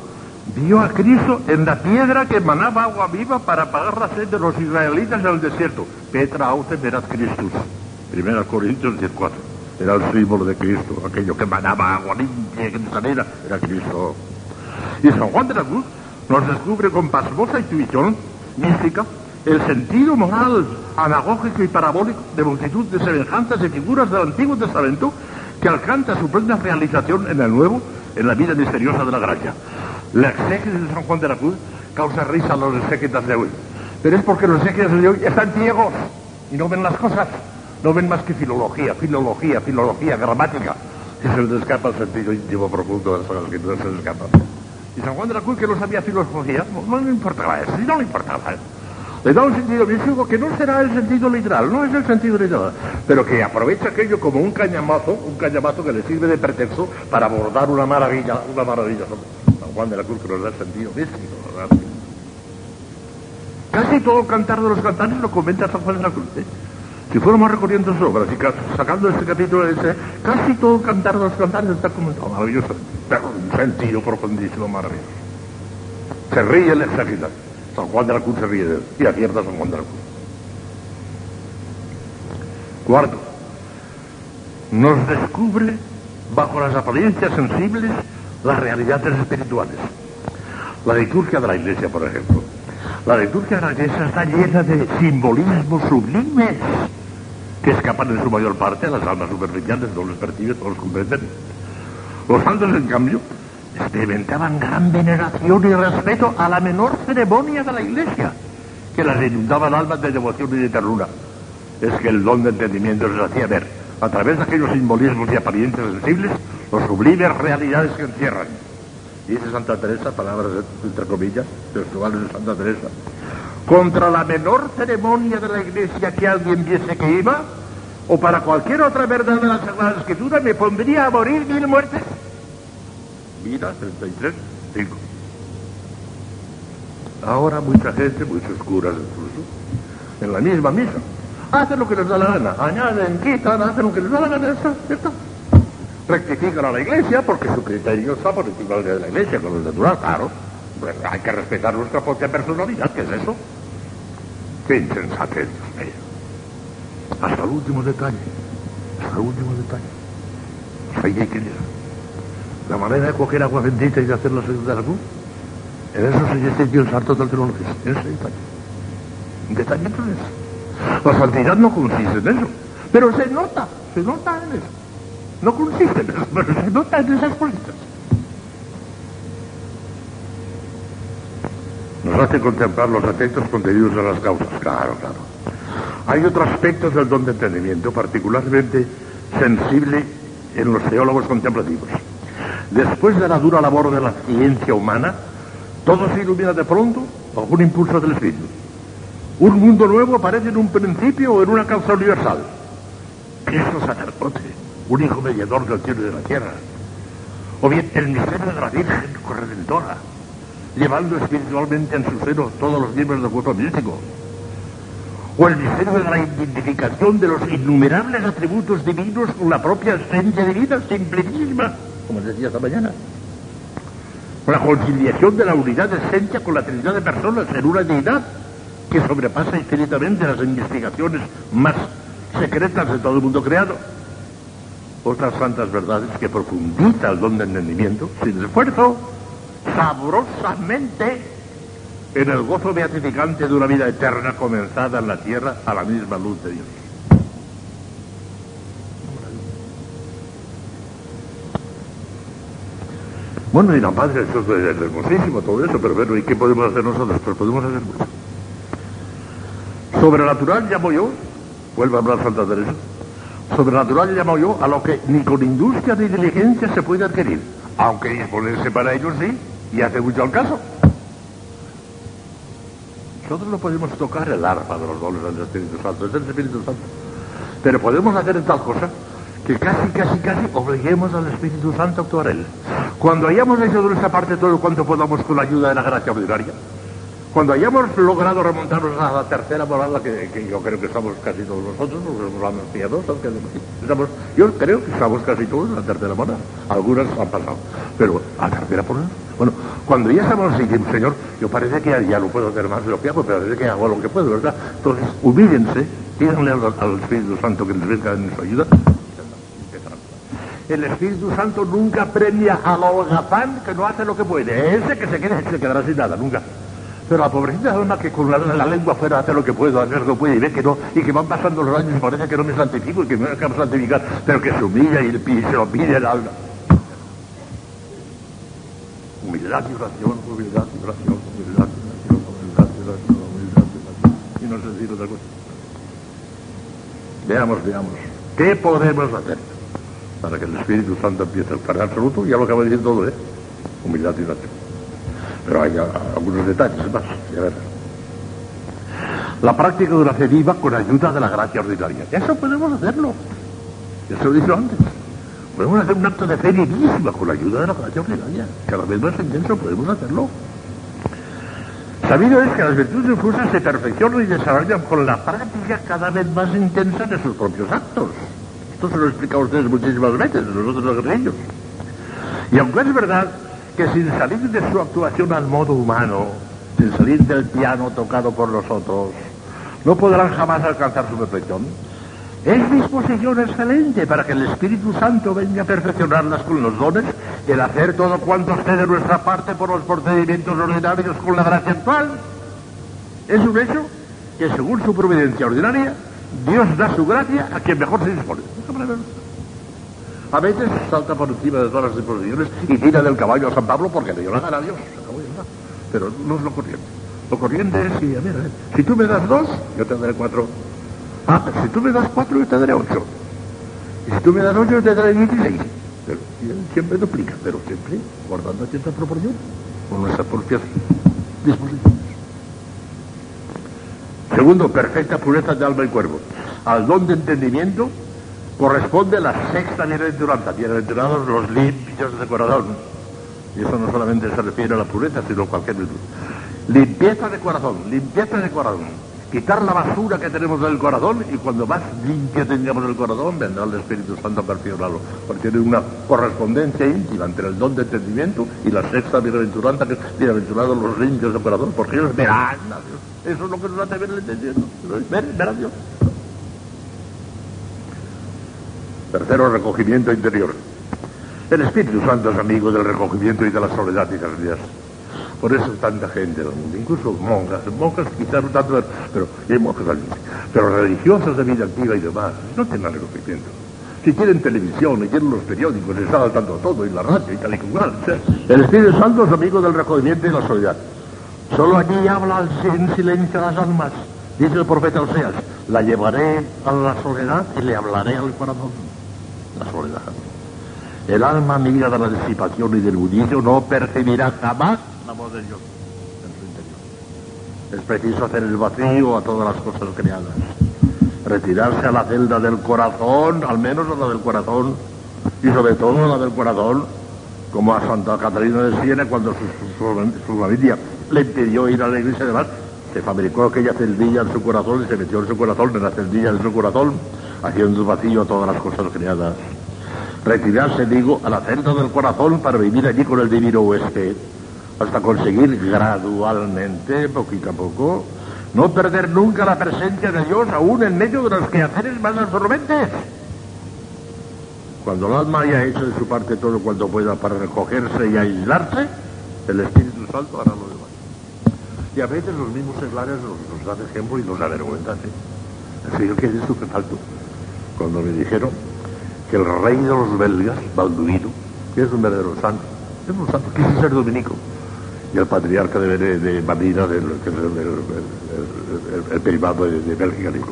[SPEAKER 2] vio a Cristo en la piedra que emanaba agua viva para apagar la sed de los israelitas en el desierto. Petra aute verat Christus. Primera Corintios 14. Era el símbolo de Cristo, aquello que emanaba agua limpia y cristalina, era Cristo. Y San Juan de la Cruz nos descubre con pasmosa intuición mística el sentido moral, anagógico y parabólico de multitud de semejanzas y figuras del Antiguo Testamento que alcanza su plena realización en el Nuevo, en la vida misteriosa de la gracia. La exégesis de San Juan de la Cruz causa risa a los exégetas de hoy. Pero es porque los exégetas de hoy están ciegos y no ven las cosas. No ven más que filología, filología, filología, gramática. Y se les escapa el sentido íntimo profundo de las escrituras, se les escapa. Y San Juan de la Cruz, que no sabía filología, no, le importaba eso, no le importaba. Le da un sentido místico que no será el sentido literal, no es el sentido literal, pero que aprovecha aquello como un cañamazo, un cañamazo que le sirve de pretexto para abordar una maravilla, una maravilla. San Juan de la Cruz que nos da el sentido místico. Casi todo el cantar de los cantares lo comenta San Juan de la Cruz. ¿eh? Si fuéramos recorriendo sus obras y sacando este capítulo, ese, casi todo cantar de los cantares está comentado maravilloso, un sentido profundísimo, maravilloso. Se ríe el exagerado. San Juan de la Cruz se ríe de él y acierta San Juan de la Cruz. Cuarto, nos descubre bajo las apariencias sensibles las realidades espirituales. La liturgia de la iglesia, por ejemplo. La liturgia de la iglesia está llena de simbolismos sublimes que escapan en su mayor parte a las almas superficiales, no los perciben, no los comprenden. Los santos, en cambio, experimentaban gran veneración y respeto a la menor ceremonia de la iglesia, que las inundaban almas de devoción y de ternura. Es que el don de entendimiento les hacía ver, a través de aquellos simbolismos y apariencias sensibles, los sublimes realidades que encierran. Dice Santa Teresa, palabras entre comillas, textuales de Santa Teresa, contra la menor ceremonia de la iglesia que alguien viese que iba, o para cualquier otra verdad de la Sagrada Escritura, me pondría a morir mil muertes. Vida 33, 5. Ahora mucha gente, muchos curas incluso, en la misma misa, hacen lo que les da la gana, añaden, quitan, hacen lo que les da la gana, está, está. Rectifican a la iglesia porque su criterio está por encima de la iglesia, con lo natural, claro. Hay que respetar nuestra propia personalidad, ¿qué es eso? Qué insensatez, Dios mío. Hasta el último detalle, hasta el último detalle. Ahí hay que llegar. La manera de coger agua bendita y de hacer la segunda de la en eso se dice Dios santo del trono en ese detalle. Un detalle en eso. La santidad no consiste en eso, pero se nota, se nota en eso. No consiste en eso, pero se nota en esas cositas. Nos hace contemplar los efectos contenidos en las causas, claro, claro. Hay otro aspecto del don de entendimiento particularmente sensible en los teólogos contemplativos. Después de la dura labor de la ciencia humana, todo se ilumina de pronto bajo un impulso del espíritu. Un mundo nuevo aparece en un principio o en una causa universal. Cristo sacerdote, un hijo mediador del cielo y de la tierra.
[SPEAKER 1] O bien el misterio de la Virgen Corredentora, llevando espiritualmente en su seno todos los miembros del cuerpo místico. O el misterio de la identificación de los innumerables atributos divinos con la propia esencia divina, simplísima, como decía esta mañana. O la conciliación de la unidad de esencia con la trinidad de personas en una deidad que sobrepasa infinitamente las investigaciones más secretas de todo el mundo creado. Otras santas verdades que profundiza el don de entendimiento, sin esfuerzo, sabrosamente, en el gozo beatificante de una vida eterna comenzada en la tierra a la misma luz de Dios. Bueno, y la Padre, eso es hermosísimo todo eso, pero bueno, ¿y qué podemos hacer nosotros? Pues podemos hacer mucho. Sobrenatural llamo yo, vuelve a hablar Santa Teresa, sobrenatural llamo yo a lo que ni con industria ni diligencia se puede adquirir, aunque disponerse para ello sí, y hace mucho al caso. Nosotros no podemos tocar el arpa de los dones del Espíritu Santo, es el Espíritu Santo. Pero podemos hacer tal cosa que casi, casi, casi obliguemos al Espíritu Santo a actuar él. Cuando hayamos hecho de nuestra parte todo cuanto podamos con la ayuda de la gracia ordinaria, cuando hayamos logrado remontarnos a la tercera morada, que, yo creo que estamos casi todos nosotros, los hermanos piadosos, que estamos, yo creo que estamos casi todos en la tercera morada. Algunas han pasado. Pero, ¿a tercera morada? Bueno, cuando ya estamos así, Señor, yo parece que ya, no puedo hacer más de lo que hago, pero parece que hago lo que puedo, ¿verdad? Entonces, humíllense, pídanle al, Espíritu Santo que les venga en su ayuda. El Espíritu Santo nunca premia al holgazán que no hace lo que puede. Ese que se, quede, se quedará sin nada, nunca. Pero la pobrecita dona que con la, lengua fuera hace lo que puedo, hacer lo que puede y ve que no, y que van pasando los años y parece que no me santifico y que me acabo de santificar, pero que se humilla y, se lo pide el alma. Humildad y oración, humildad y oración, humildad y oración, humildad y oración, humildad y oración. Y no sé decir otra cosa. Veamos, veamos. ¿Qué podemos hacer para que el Espíritu Santo empiece a estar absoluto? Ya lo acabo de decir todo, ¿eh? Humildad y oración. Pero hay algunos detalles más, ya verás. La práctica de la fe viva con ayuda de la gracia ordinaria. Eso podemos hacerlo. Eso lo dicho antes. Podemos hacer un acto de fe vivísima con la ayuda de la gracia ordinaria. Cada vez más intenso podemos hacerlo. Sabido es que las virtudes infusas se perfeccionan y desarrollan con la práctica cada vez más intensa de sus propios actos. Esto se lo he explicado a ustedes muchísimas veces, nosotros los guerrillos. Y aunque es verdad que sin salir de su actuación al modo humano, sin salir del piano tocado por nosotros, no podrán jamás alcanzar su perfección. Es disposición excelente para que el Espíritu Santo venga a perfeccionarlas con los dones, el hacer todo cuanto esté de nuestra parte por los procedimientos ordinarios con la gracia actual. Es un hecho que según su providencia ordinaria, Dios da su gracia a quien mejor se dispone. A veces salta por encima de todas las disposiciones y tira del caballo a San Pablo porque le dio la gana a Dios. Pero no es lo corriente. Lo corriente es, si, a ver, si tú me das dos, yo te daré cuatro. Ah, si tú me das cuatro, yo te daré ocho. Y si tú me das ocho, yo te daré dieciséis. Pero siempre duplica, pero siempre guardando cierta proporción con nuestras propias disposiciones. Segundo, perfecta pureza de alma y cuerpo. Al don de entendimiento corresponde la sexta bienaventuranza, bienaventurados los limpios de corazón. Y eso no solamente se refiere a la pureza, sino a cualquier virtud. Limpieza de corazón, limpieza de corazón. Quitar la basura que tenemos del corazón y cuando más limpio tengamos el corazón, vendrá el Espíritu Santo a perfeccionarlo. Porque tiene una correspondencia íntima entre el don de entendimiento y la sexta bienaventuranza, que es bienaventurados los limpios de corazón, porque ellos verán a Dios. Eso es lo que nos hace ver el entendimiento. Ver, ver a Dios. Tercero, recogimiento interior. El Espíritu Santo es amigo del recogimiento y de la soledad y las. Por eso tanta gente incluso monjas, monjas quizás no tanto, pero hay monjas pero religiosas de vida activa y demás, no tienen recogimiento. Si tienen televisión y tienen los periódicos, está al tanto todo, y la radio y tal y cual. El Espíritu Santo es amigo del recogimiento y la soledad. Solo allí habla en silencio las almas. Dice el profeta Oseas, la llevaré a la soledad y le hablaré al corazón la soledad. El alma amiga de la disipación y del budillo no percibirá jamás la voz de Dios en su interior. Es preciso hacer el vacío a todas las cosas creadas. Retirarse a la celda del corazón, al menos a la del corazón, y sobre todo a la del corazón,
[SPEAKER 2] como a Santa Catalina de Siena cuando su, familia le impidió ir a la iglesia de mar, se fabricó aquella celdilla en su corazón y se metió en su corazón, en la celdilla de su corazón, haciendo vacío todas las cosas creadas. Retirarse, digo, al centro del corazón para vivir allí con el divino huésped, hasta conseguir gradualmente, poquito a poco, no perder nunca la presencia de Dios aún en medio de los quehaceres más absorbentes. Cuando el alma haya hecho de su parte todo cuanto pueda para recogerse y aislarse, el Espíritu Santo hará lo demás. Y a veces los mismos seglares nos, dan ejemplo y nos avergüenzan. ¿eh? Así que es estupefacto. Cuando me dijeron que el rey de los belgas, Balduino, que es un verdadero santo, es un santo, quiso ser dominico, y el patriarca de, de, de que el, privado de, Bélgica, dijo,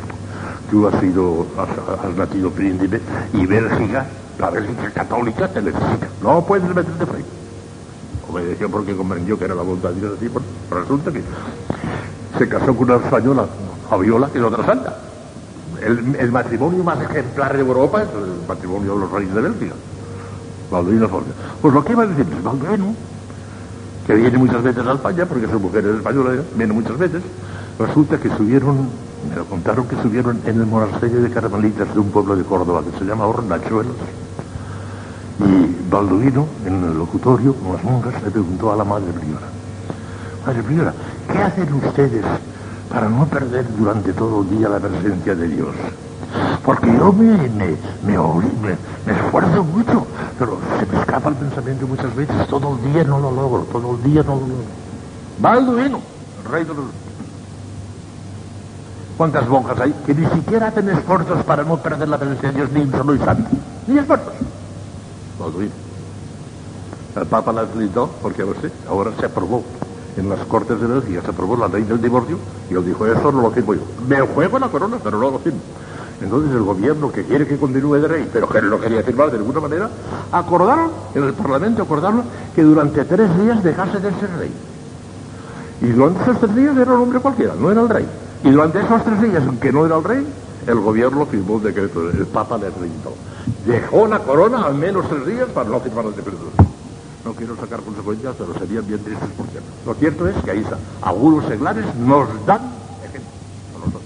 [SPEAKER 2] tú has sido, has, nacido príncipe, y Bélgica la Bélgica católica te necesita. No puedes meterte frente. Obedeció porque comprendió que era la voluntad de Dios así, pero resulta que se casó con una española, Fabiola, que es otra santa. El, matrimonio más ejemplar de Europa es el matrimonio de los reyes de Bélgica. Balduino Forte. Pues lo que iba a decir es Balduino, que viene muchas veces a España, porque son mujeres españolas, viene muchas veces, resulta que subieron, me lo contaron que subieron en el monasterio de Carmelitas de un pueblo de Córdoba que se llama Hornachuelos y Balduino, en el locutorio, con las monjas, le preguntó a la madre priora, Madre priora, ¿qué hacen ustedes para no perder durante todo el día la presencia de Dios? Porque yo me, me, me, esfuerzo mucho, pero se me escapa el pensamiento muchas veces, todo el día no lo logro, todo el día no lo logro. Balduino, el rey de los... ¿Cuántas monjas hay que ni siquiera hacen esfuerzos para no perder la presencia de Dios ni un solo instante? Ni esfuerzos. El Papa la gritó porque ahora se aprobó en las Cortes de Bélgica, se aprobó la ley del divorcio y él dijo, eso no lo firmo yo. Me juego la corona, pero no lo firmo. Entonces el gobierno que quiere que continúe de rey, pero que no quería firmar de ninguna manera, acordaron, en el Parlamento acordaron que durante tres días dejase de ser rey. Y durante esos tres días era un hombre cualquiera, no era el rey. Y durante esos tres días, aunque no era el rey, el gobierno firmó el decreto, el Papa le gritó dejó la corona al menos tres días para no firmar el decreto. No quiero sacar consecuencias, pero serían bien tristes por cierto. Lo cierto es que ahí. Algunos seglares nos dan ejemplo a nosotros.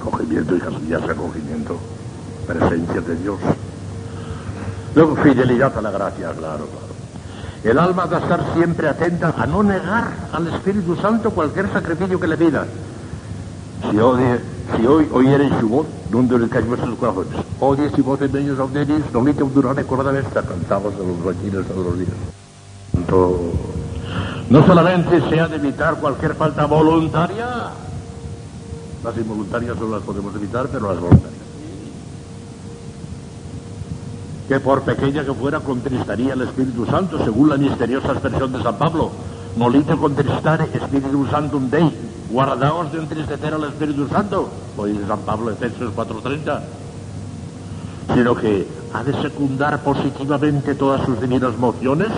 [SPEAKER 2] Acogimiento y acogimiento. Presencia de Dios. Luego, fidelidad a la gracia, claro, claro. El alma debe estar siempre atenta a no negar al Espíritu Santo cualquier sacrificio que le pida. Si odie si hoy oyereis su voz, donde caen vuestros corazones. Odies y voces de ellos auderis, no le duraré recordar esta, cantamos de los retiros todos los días. No solamente se ha de evitar cualquier falta voluntaria, las involuntarias no las podemos evitar, pero las voluntarias. Que por pequeña que fuera contristaría el Espíritu Santo, según la misteriosa expresión de San Pablo. Nolite contristare Espíritu Santum Dei, guardaos de entristecer al Espíritu Santo, hoy dice San Pablo, Efesios 4.30, sino que ha de secundar positivamente todas sus divinas mociones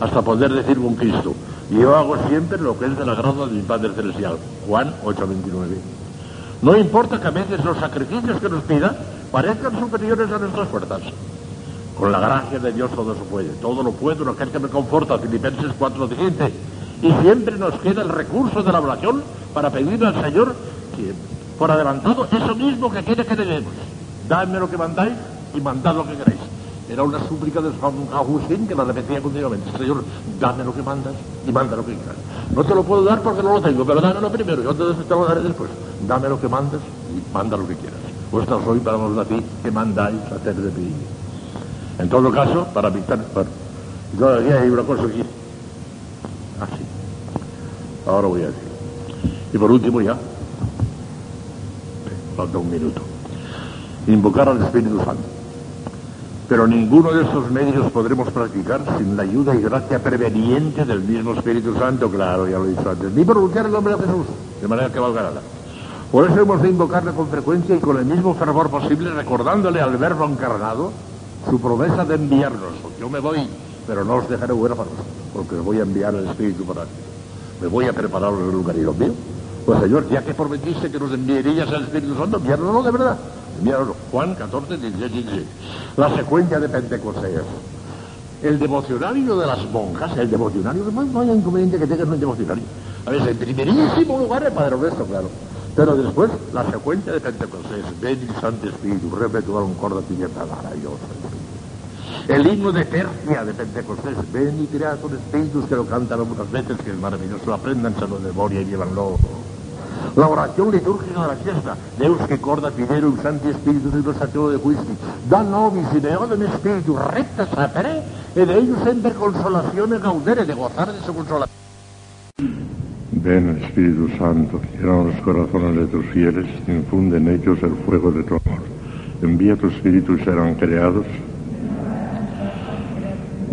[SPEAKER 2] hasta poder decir con Cristo, yo hago siempre lo que es del agrado de mi Padre Celestial. Juan 8.29. No importa que a veces los sacrificios que nos pida parezcan superiores a nuestras fuerzas. Con la gracia de Dios todo se puede. Todo lo puedo en aquel que me conforta. Filipenses 4.17. Y siempre nos queda el recurso de la oración para pedirle al Señor que, por adelantado, eso mismo que quiere que debemos. Dadme lo que mandáis y mandad lo que queráis. Era una súplica de San Agustín que la repetía continuamente. Señor, dame lo que mandas y manda lo que quieras. No te lo puedo dar porque no lo tengo, pero dámelo primero, yo te, te lo daré después. Dame lo que mandas y manda lo que quieras. Vuestra soy para los de ti que mandáis hacer de ti. En todo caso, para evitar... todavía hay una cosa. Así. Ah, Ahora voy a decir. Y por último ya, falta un minuto, invocar al Espíritu Santo. Pero ninguno de esos medios podremos practicar sin la ayuda y gracia preveniente del mismo Espíritu Santo, claro, ya lo he dicho antes, ni pronunciar el nombre de Jesús, de manera que valga nada. Por eso hemos de invocarle con frecuencia y con el mismo fervor posible, recordándole al Verbo encarnado su promesa de enviarnos. Yo me voy, pero no os dejaré huérfanos, porque voy a enviar el Espíritu para ti. Me voy a preparar el lugar y lo mío. Pues Señor, ya que prometiste que nos enviarías el Espíritu Santo, enviárnoslo de verdad, enviárnoslo. Juan 14, 16, 16. La secuencia de Pentecostés. El devocionario de las monjas, el devocionario de monjas, no hay inconveniente que tengan un devocionario. A ver, en primerísimo lugar el Padre Nuestro, claro. Pero después, la secuencia de Pentecostés. Ven Santo Espíritu, un corda pimienta Dios. El himno de Persia de Pentecostés. Ven y crea con espíritus que lo cantan muchas veces, que es maravilloso. Apréndanselo de memoria y llévanlo. La oración litúrgica de la fiesta. Deus que corda fiderum santi spiritus y los de juicio. Da nobis y de espíritu recta sapere, e de ellos sempre consolazione gaudere, de gozar de su consolación.
[SPEAKER 1] Ven, Espíritu Santo, llena los corazones de tus fieles, infunde en ellos el fuego de tu amor. Envía tu Espíritu y serán creados.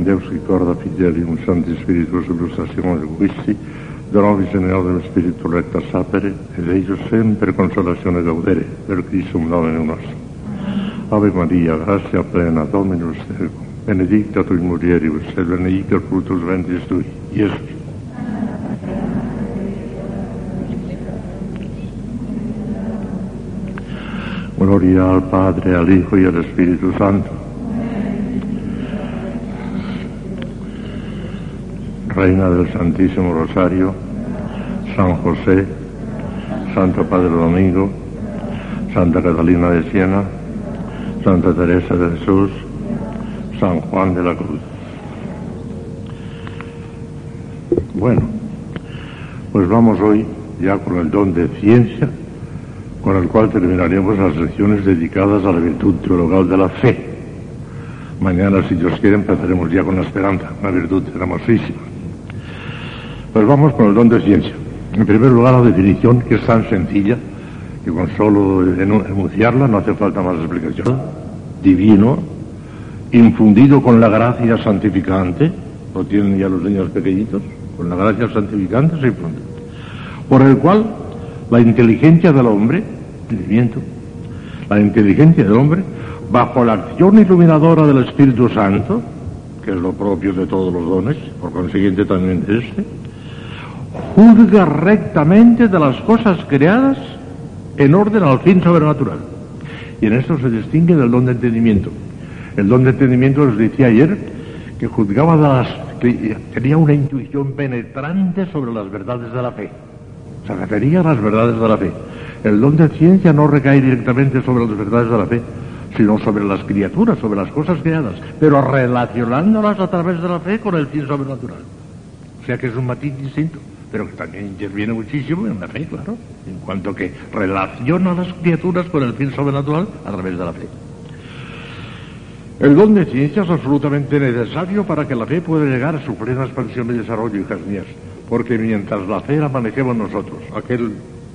[SPEAKER 1] Deus que corda fidelium santi spiritus illustrazione guisti, donovi Señor del Espíritu recta sapere, ed ellos sempre consolazione gaudere, per Christum Domine nostro. Ave Maria, gracia plena, Dominus tecum, benedicta tui mulieribus, et benedicta fructus ventris tui, Iesus. Gloria al Padre, al Hijo y al Espíritu Santo. Reina del Santísimo Rosario, San José, Santo Padre Domingo, Santa Catalina de Siena, Santa Teresa de Jesús, San Juan de la Cruz. Bueno, pues vamos hoy ya con el don de ciencia con el cual terminaremos las lecciones dedicadas a la virtud teologal de la fe. Mañana, si Dios quiere, empezaremos ya con la esperanza, una virtud hermosísima. Pues vamos con el don de ciencia. En primer lugar, la definición, que es tan sencilla, que con solo enunciarla no hace falta más explicación. Divino, infundido con la gracia santificante, lo tienen ya los niños pequeñitos, con la gracia santificante se infunde, por el cual la inteligencia del hombre, entendimiento, la inteligencia del hombre, bajo la acción iluminadora del Espíritu Santo, que es lo propio de todos los dones, por consiguiente también de este, juzga rectamente de las cosas creadas en orden al fin sobrenatural. Y en esto se distingue del don de entendimiento. El don de entendimiento, les decía ayer, que juzgaba de las, que tenía una intuición penetrante sobre las verdades de la fe. Se refería a las verdades de la fe. El don de ciencia no recae directamente sobre las verdades de la fe, sino sobre las criaturas, sobre las cosas creadas, pero relacionándolas a través de la fe con el fin sobrenatural. O sea que es un matiz distinto, pero que también interviene muchísimo en la fe, claro, en cuanto que relaciona a las criaturas con el fin sobrenatural a través de la fe. El don de ciencia es absolutamente necesario para que la fe pueda llegar a su plena expansión y desarrollo, hijas mías porque mientras la fe la manejemos nosotros, aquel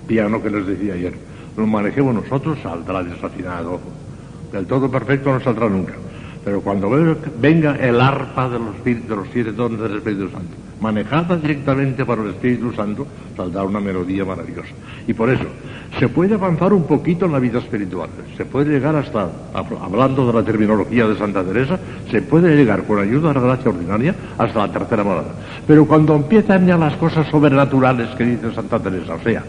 [SPEAKER 1] piano que les decía ayer, lo manejemos nosotros, saldrá desafinado. Del todo perfecto no saldrá nunca. Pero cuando venga el arpa de los, siete dones del Espíritu Santo, manejada directamente por el Espíritu Santo, saldrá una melodía maravillosa. Y por eso, se puede avanzar un poquito en la vida espiritual. Se puede llegar hasta, hablando de la terminología de Santa Teresa, se puede llegar con ayuda de la gracia ordinaria hasta la tercera morada. Pero cuando empiezan ya las cosas sobrenaturales que dice Santa Teresa, o sea,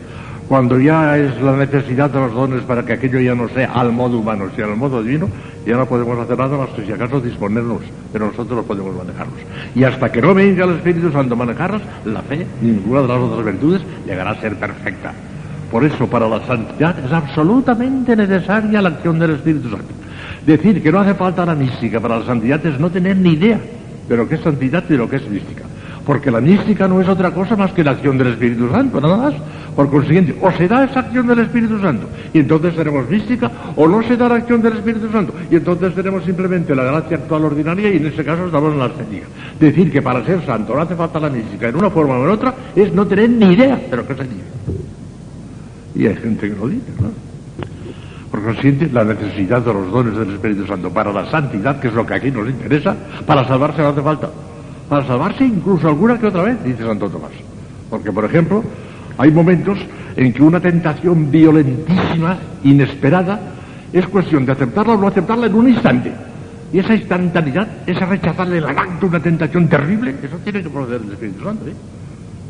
[SPEAKER 1] cuando ya es la necesidad de los dones para que aquello ya no sea al modo humano, sino al modo divino, ya no podemos hacer nada más que si acaso disponernos, pero nosotros podemos manejarlos. Y hasta que no venga el Espíritu Santo a manejarlos, la fe, ninguna de las otras virtudes, llegará a ser perfecta. Por eso, para la santidad es absolutamente necesaria la acción del Espíritu Santo. Decir que no hace falta la mística para la santidad es no tener ni idea de lo que es santidad y de lo que es mística. Porque la mística no es otra cosa más que la acción del Espíritu Santo, nada más. Por consiguiente, o se da esa acción del Espíritu Santo y entonces tenemos mística, o no se da la acción del Espíritu Santo y entonces tenemos simplemente la gracia actual ordinaria y en ese caso estamos en la arcénica. Decir que para ser santo no hace falta la mística en una forma o en otra es no tener ni idea de lo que se dice. Y hay gente que lo dice, ¿no? Por consiguiente, la necesidad de los dones del Espíritu Santo para la santidad, que es lo que aquí nos interesa, para salvarse no hace falta. Para salvarse incluso alguna que otra vez, dice Santo Tomás. Porque, por ejemplo, hay momentos en que una tentación violentísima, inesperada, es cuestión de aceptarla o no aceptarla en un instante. Y esa instantaneidad, esa rechazarle el acto una tentación terrible, eso tiene que proceder del Espíritu Santo. ¿eh?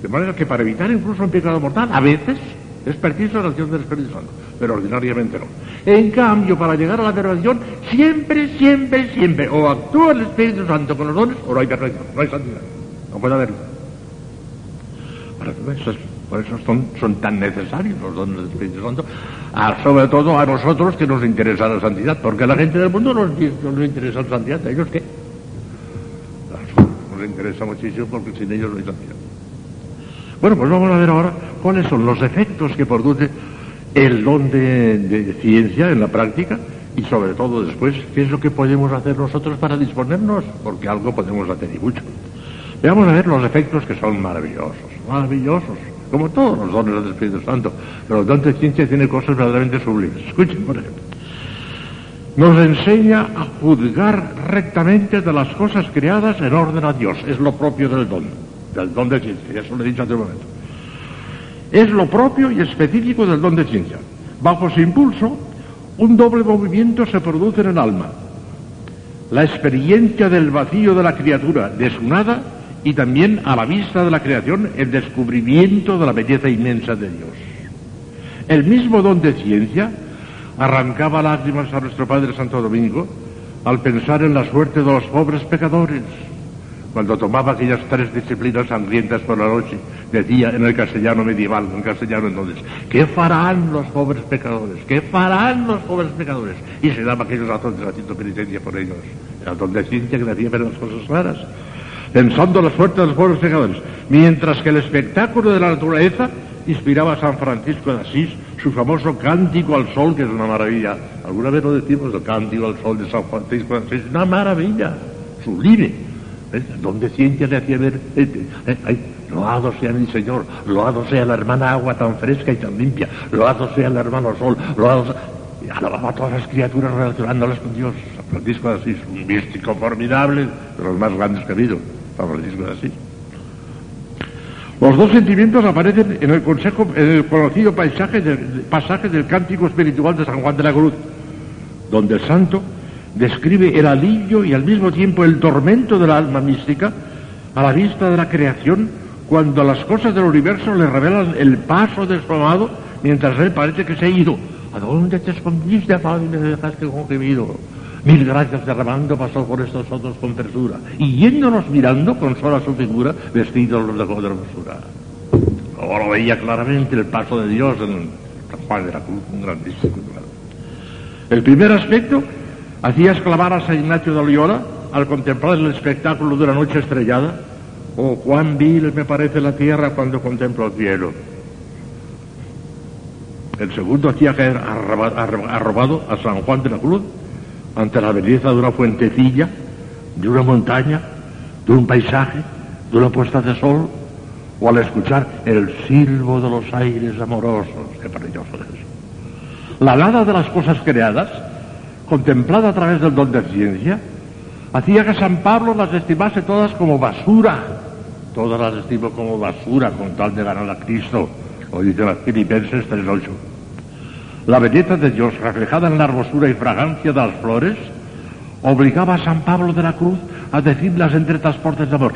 [SPEAKER 1] De manera que para evitar incluso un pecado mortal, a veces
[SPEAKER 2] Es preciso la acción del Espíritu Santo, pero ordinariamente no. En cambio, para llegar a la perfección, siempre, siempre, siempre, o actúa el Espíritu Santo con los dones, o no hay perfección, no hay santidad. No puede haberlo. Por eso son, tan necesarios los dones del Espíritu Santo, sobre todo a nosotros que nos interesa la santidad, porque a la gente del mundo no nos interesa la santidad, ¿a ellos qué? Nos interesa muchísimo porque sin ellos no hay santidad. Bueno, pues vamos a ver ahora cuáles son los efectos que produce el don de, ciencia en la práctica y sobre todo después qué es lo que podemos hacer nosotros para disponernos, porque algo podemos hacer y mucho. Veamos a ver los efectos que son maravillosos, maravillosos, como todos los dones del Espíritu Santo, pero el don de ciencia tiene cosas verdaderamente sublimes. Escuchen, por ejemplo. Nos enseña a juzgar rectamente de las cosas creadas en orden a Dios, es lo propio del don del don de ciencia, eso lo he dicho hace un momento. Es lo propio y específico del don de ciencia. Bajo su impulso, un doble movimiento se produce en el alma. La experiencia del vacío de la criatura, de su nada, y también a la vista de la creación, el descubrimiento de la belleza inmensa de Dios. El mismo don de ciencia arrancaba lágrimas a nuestro Padre Santo Domingo al pensar en la suerte de los pobres pecadores cuando tomaba aquellas tres disciplinas sangrientas por la noche, decía en el castellano medieval, en castellano entonces, ¿qué farán los pobres pecadores? ¿Qué farán los pobres pecadores? Y se daba aquellos razones haciendo penitencia por ellos. Era donde ciencia que decía ver las cosas claras, pensando la suerte de los pobres pecadores. Mientras que el espectáculo de la naturaleza inspiraba a San Francisco de Asís su famoso cántico al sol, que es una maravilla. Alguna vez lo decimos, el cántico al sol de San Francisco de Asís, una maravilla, sublime donde ciencia le hacía ver, eh, eh, eh, loado sea mi Señor, loado sea la hermana agua tan fresca y tan limpia, loado sea el hermano sol, loado sea... Alababa a todas las criaturas relacionándolas con Dios. San Francisco de Asís, un místico formidable, de los más grandes que ha habido, San Francisco de Asís. Los dos sentimientos aparecen en el, consejo, en el conocido paisaje pasaje del cántico espiritual de San Juan de la Cruz, donde el santo describe el alivio y al mismo tiempo el tormento del alma mística a la vista de la creación cuando las cosas del universo le revelan el paso de su amado mientras él parece que se ha ido. ¿A dónde te escondiste, amado, y me dejaste con gemido? Mil gracias derramando pasó por estos otros con tersura y yéndonos mirando con sola su figura vestido los de hermosura. Lo veía claramente el paso de Dios en San Juan de la Cruz, un grandísimo. El primer aspecto hacía exclamar a San Ignacio de Loyola al contemplar el espectáculo de una noche estrellada, oh, cuán vil me parece la tierra cuando contemplo el cielo. El segundo hacía caer arrobado a San Juan de la Cruz ante la belleza de una fuentecilla, de una montaña, de un paisaje, de una puesta de sol, o al escuchar el silbo de los aires amorosos. Qué maravilloso es eso. La nada de las cosas creadas contemplada a través del don de ciencia, hacía que San Pablo las estimase todas como basura. Todas las estimo como basura con tal de ganar a Cristo. O dice las Filipenses 3.8. La belleza de Dios reflejada en la hermosura y fragancia de las flores obligaba a San Pablo de la Cruz a decirlas entre transportes de amor.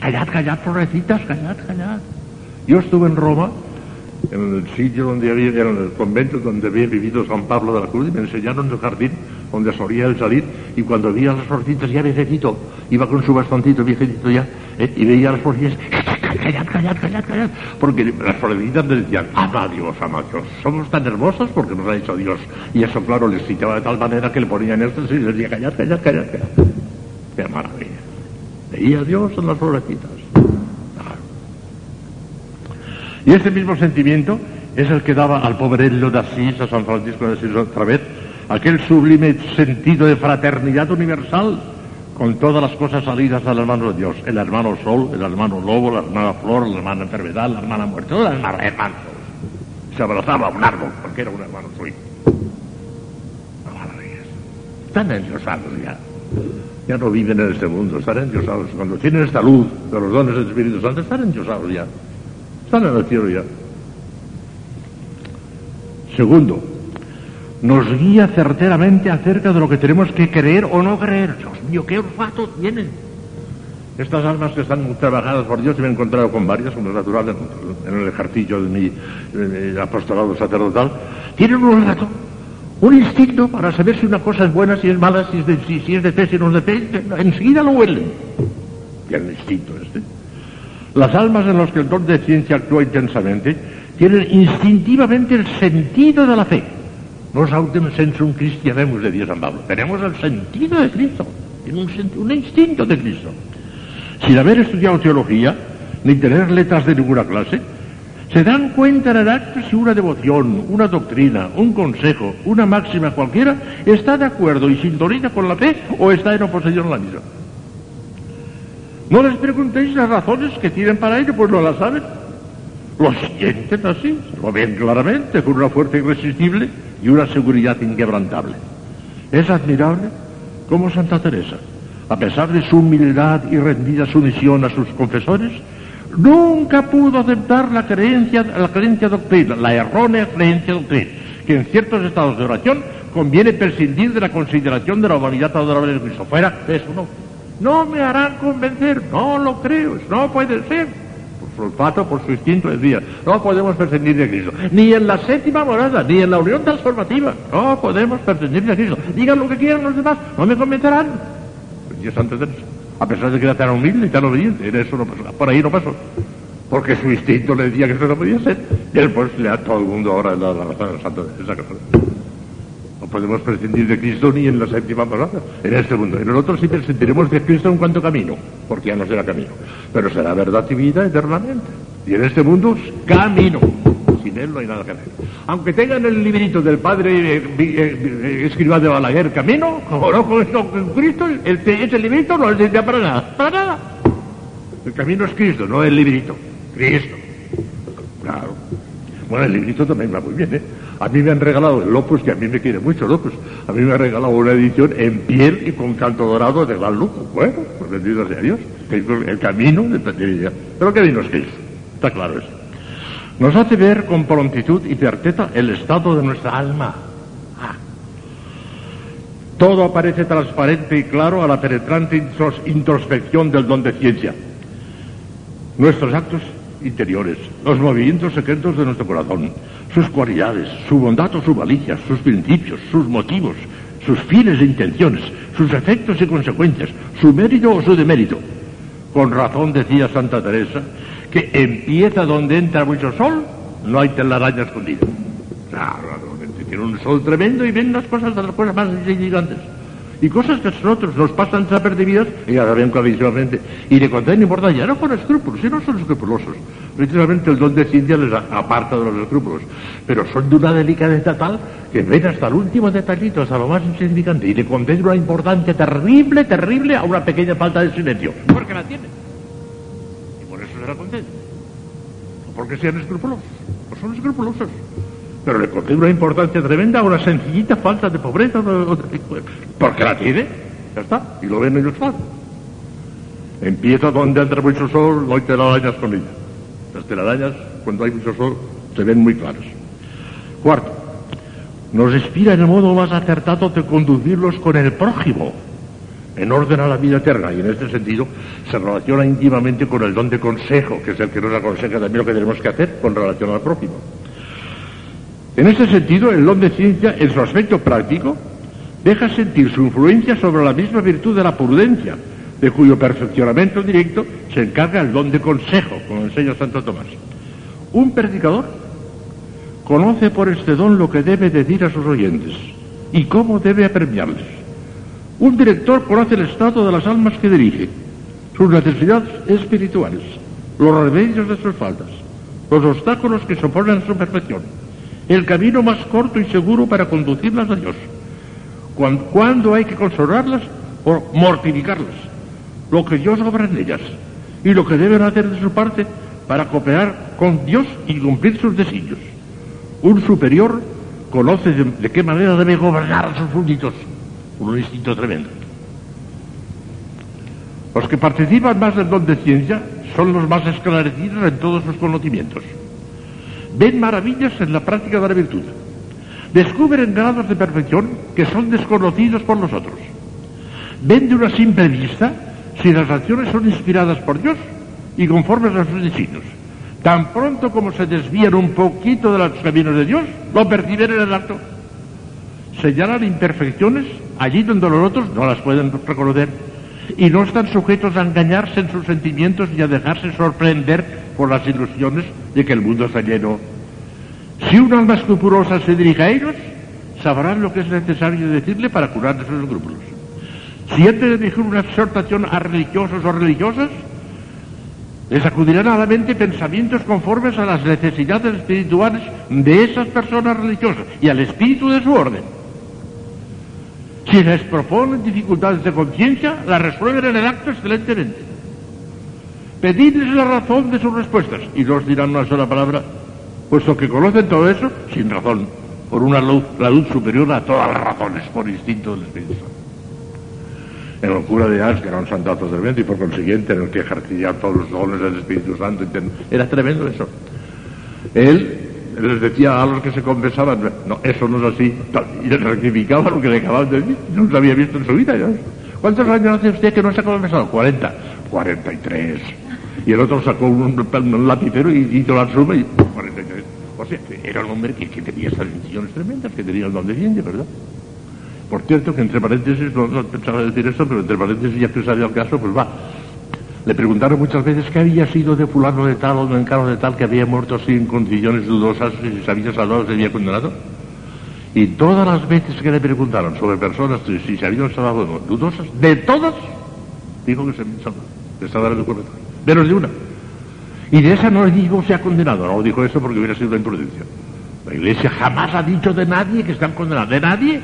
[SPEAKER 2] Callad, callad, florecitas, callad, callad. Yo estuve en Roma en el sitio donde había, en el convento donde había vivido San Pablo de la Cruz, y me enseñaron el jardín donde solía él salir, y cuando veía las florcitas ya viejecito, iba con su bastoncito viejecito ya, ¿eh? y veía las florcitas, callad, callad, callad, callad, porque las florecitas le decían, ama Dios, ama Dios, somos tan hermosos porque nos ha hecho Dios, y eso claro les citaba de tal manera que le ponían esto y les decía, callad, callad, callad, callad, qué maravilla, veía a Dios en las florecitas. Y ese mismo sentimiento es el que daba al pobrello de Asís, a San Francisco de Asís otra vez, aquel sublime sentido de fraternidad universal con todas las cosas salidas del hermano de Dios, el hermano sol, el hermano lobo, la hermana flor, la hermana enfermedad, la hermana muerte, todas las hermanos. Se abrazaba a un árbol porque era un hermano suyo. Están endiosados ya. Ya no viven en este mundo, están endiosados. Cuando tienen esta luz de los dones del Espíritu Santo, están endiosados ya. Están en el cielo ya. Segundo, nos guía certeramente acerca de lo que tenemos que creer o no creer. Dios mío, qué olfato tienen. Estas almas que están trabajadas por Dios, y me he encontrado con varias, como es natural en, el ejercicio de mi, apostolado sacerdotal, tienen un rato, un instinto para saber si una cosa es buena, si es mala, si es de, si, si es de fe, si no es de fe, enseguida lo huelen. El instinto este. Las almas en las que el don de ciencia actúa intensamente tienen instintivamente el sentido de la fe. No autem sensum cristianemus de Dios San Pablo. Tenemos el sentido de Cristo. Un, un instinto de Cristo. Sin haber estudiado teología, ni tener letras de ninguna clase, se dan cuenta en el acto si una devoción, una doctrina, un consejo, una máxima cualquiera está de acuerdo y sintoniza con la fe o está en oposición a la misma. No les preguntéis las razones que tienen para ello, pues no las saben. Lo sienten así, lo ven claramente, con una fuerza irresistible y una seguridad inquebrantable. Es admirable cómo Santa Teresa, a pesar de su humildad y rendida sumisión a sus confesores, nunca pudo aceptar la creencia, la doctrina, la errónea creencia doctrina, que en ciertos estados de oración conviene prescindir de la consideración de la humanidad adorable de Cristo. Fuera, eso no. No me harán convencer, no lo creo, no puede ser. Por su olfato, por su instinto decía, no podemos prescindir de Cristo. Ni en la séptima morada, ni en la unión transformativa, no podemos prescindir de Cristo. Digan lo que quieran los demás, no me convencerán. Dios Teresa, a pesar de que era tan humilde y tan obediente, en eso no pasó, por ahí no pasó. Porque su instinto le decía que eso no podía ser. Y después le da todo el mundo ahora la, razón a Santa Teresa. que no. Podemos prescindir de Cristo ni en la séptima morada, en este mundo. En el otro sí prescindiremos de Cristo en cuanto camino, porque ya no será camino. Pero será verdad y vida eternamente. Y en este mundo, camino. Sin él no hay nada que hacer. Aunque tengan el librito del padre eh, eh, eh, de Balaguer, camino, como no con, esto, Cristo, ese librito no sirve para nada. Para nada. El camino es Cristo, no el librito. Cristo. Claro. Bueno, el librito también va muy bien, ¿eh? A mí me han regalado el Lopus, que a mí me quiere mucho Lopus. A mí me han regalado una edición en piel y con canto dorado de gran lujo. Bueno, pues bendito sea Dios. Que El camino de Pero el camino es Cristo. Está claro eso. Nos hace ver con prontitud y certeza el estado de nuestra alma. Ah. Todo aparece transparente y claro a la penetrante intros- introspección del don de ciencia. Nuestros actos interiores, los movimientos secretos de nuestro corazón, sus cualidades, su bondad o su malicia, sus principios, sus motivos, sus fines e intenciones, sus efectos y consecuencias, su mérito o su demérito. Con razón decía Santa Teresa que empieza donde entra mucho sol, no hay telaraña escondida. Claro, tiene un sol tremendo y ven las cosas de las cosas más insignificantes. Y cosas que a nosotros nos pasan desapercibidas, y ya ven clarísimamente, y le contienen importancia, no con escrúpulos, si no son escrupulosos. Precisamente el don de ciencia les aparta de los escrúpulos, pero son de una delicadeza tal que ven hasta el último detallito, hasta lo más insignificante, y le conceden una importancia terrible, terrible a una pequeña falta de silencio, porque la tienen. Y por eso se la conceden. No porque sean escrupulosos, no son escrupulosos. Pero le concede una importancia tremenda a una sencillita falta de pobreza, porque la tiene, ya está, y lo ven claro. Empieza donde entra mucho sol, no hay telarañas con ella. Las telarañas, cuando hay mucho sol, se ven muy claras. Cuarto, nos inspira en el modo más acertado de conducirlos con el prójimo, en orden a la vida eterna, y en este sentido se relaciona íntimamente con el don de consejo, que es el que nos aconseja también lo que tenemos que hacer con relación al prójimo. En este sentido, el don de ciencia, en su aspecto práctico, deja sentir su influencia sobre la misma virtud de la prudencia, de cuyo perfeccionamiento directo se encarga el don de consejo, como enseña Santo Tomás. Un predicador conoce por este don lo que debe decir a sus oyentes y cómo debe apremiarles. Un director conoce el estado de las almas que dirige, sus necesidades espirituales, los remedios de sus faltas, los obstáculos que se oponen a su perfección, el camino más corto y seguro para conducirlas a Dios, cuan- cuándo hay que consolarlas o mortificarlas, lo que Dios obra en ellas y lo que deben hacer de su parte para cooperar con Dios y cumplir sus designios. Un superior conoce de, qué manera debe gobernar a sus súbditos, un instinto tremendo. Los que participan más del don de ciencia son los más esclarecidos en todos sus conocimientos. Ven maravillas en la práctica de la virtud. Descubren grados de perfección que son desconocidos por nosotros. Ven de una simple vista si las acciones son inspiradas por Dios y conformes a sus designios. Tan pronto como se desvían un poquito de los caminos de Dios, lo perciben en el acto. Señalan imperfecciones allí donde los otros no las pueden reconocer y no están sujetos a engañarse en sus sentimientos ni a dejarse sorprender por las ilusiones de que el mundo está lleno. Si un alma escrupulosa se dirige a ellos, sabrán lo que es necesario decirle para curar de sus escrúpulos. Si antes de dirigir una exhortación a religiosos o religiosas, les acudirán a la mente pensamientos conformes a las necesidades espirituales de esas personas religiosas y al espíritu de su orden. Si les proponen dificultades de conciencia, las resuelven en el acto excelentemente. Pedidles la razón de sus respuestas y no os dirán una sola palabra, puesto que conocen todo eso sin razón, por una luz, la luz superior a todas las razones, por instinto del Espíritu. En el cura de Ars, que era un santato tremendo y por consiguiente en el que ejercía todos los dones del Espíritu Santo, era tremendo eso. Él les decía a los que se confesaban, no, eso no es así, y les rectificaba lo que le acababan de decir, no se había visto en su vida. ¿Cuántos años hace usted que no se ha confesado? 40. 43. Y el otro sacó un, un lapicero y hizo la suma y 43. O sea, era un hombre que, que tenía esas decisiones tremendas, que tenía el don de ciencia, ¿verdad? Por cierto, que entre paréntesis, no, no, pensaba decir eso, pero entre paréntesis, ya que salió el caso, pues va. Le preguntaron muchas veces qué había sido de fulano de tal o de encaro de tal que había muerto así en condiciones dudosas y si se había salvado se había condenado. Y todas las veces que le preguntaron sobre personas si se habían salvado o dudosas, de todas, dijo que se habían salvado. De esa el documento. Menos de una. Y de esa no le dijo se ha condenado. No dijo eso porque hubiera sido una imprudencia. La iglesia jamás ha dicho de nadie que están condenados. De nadie.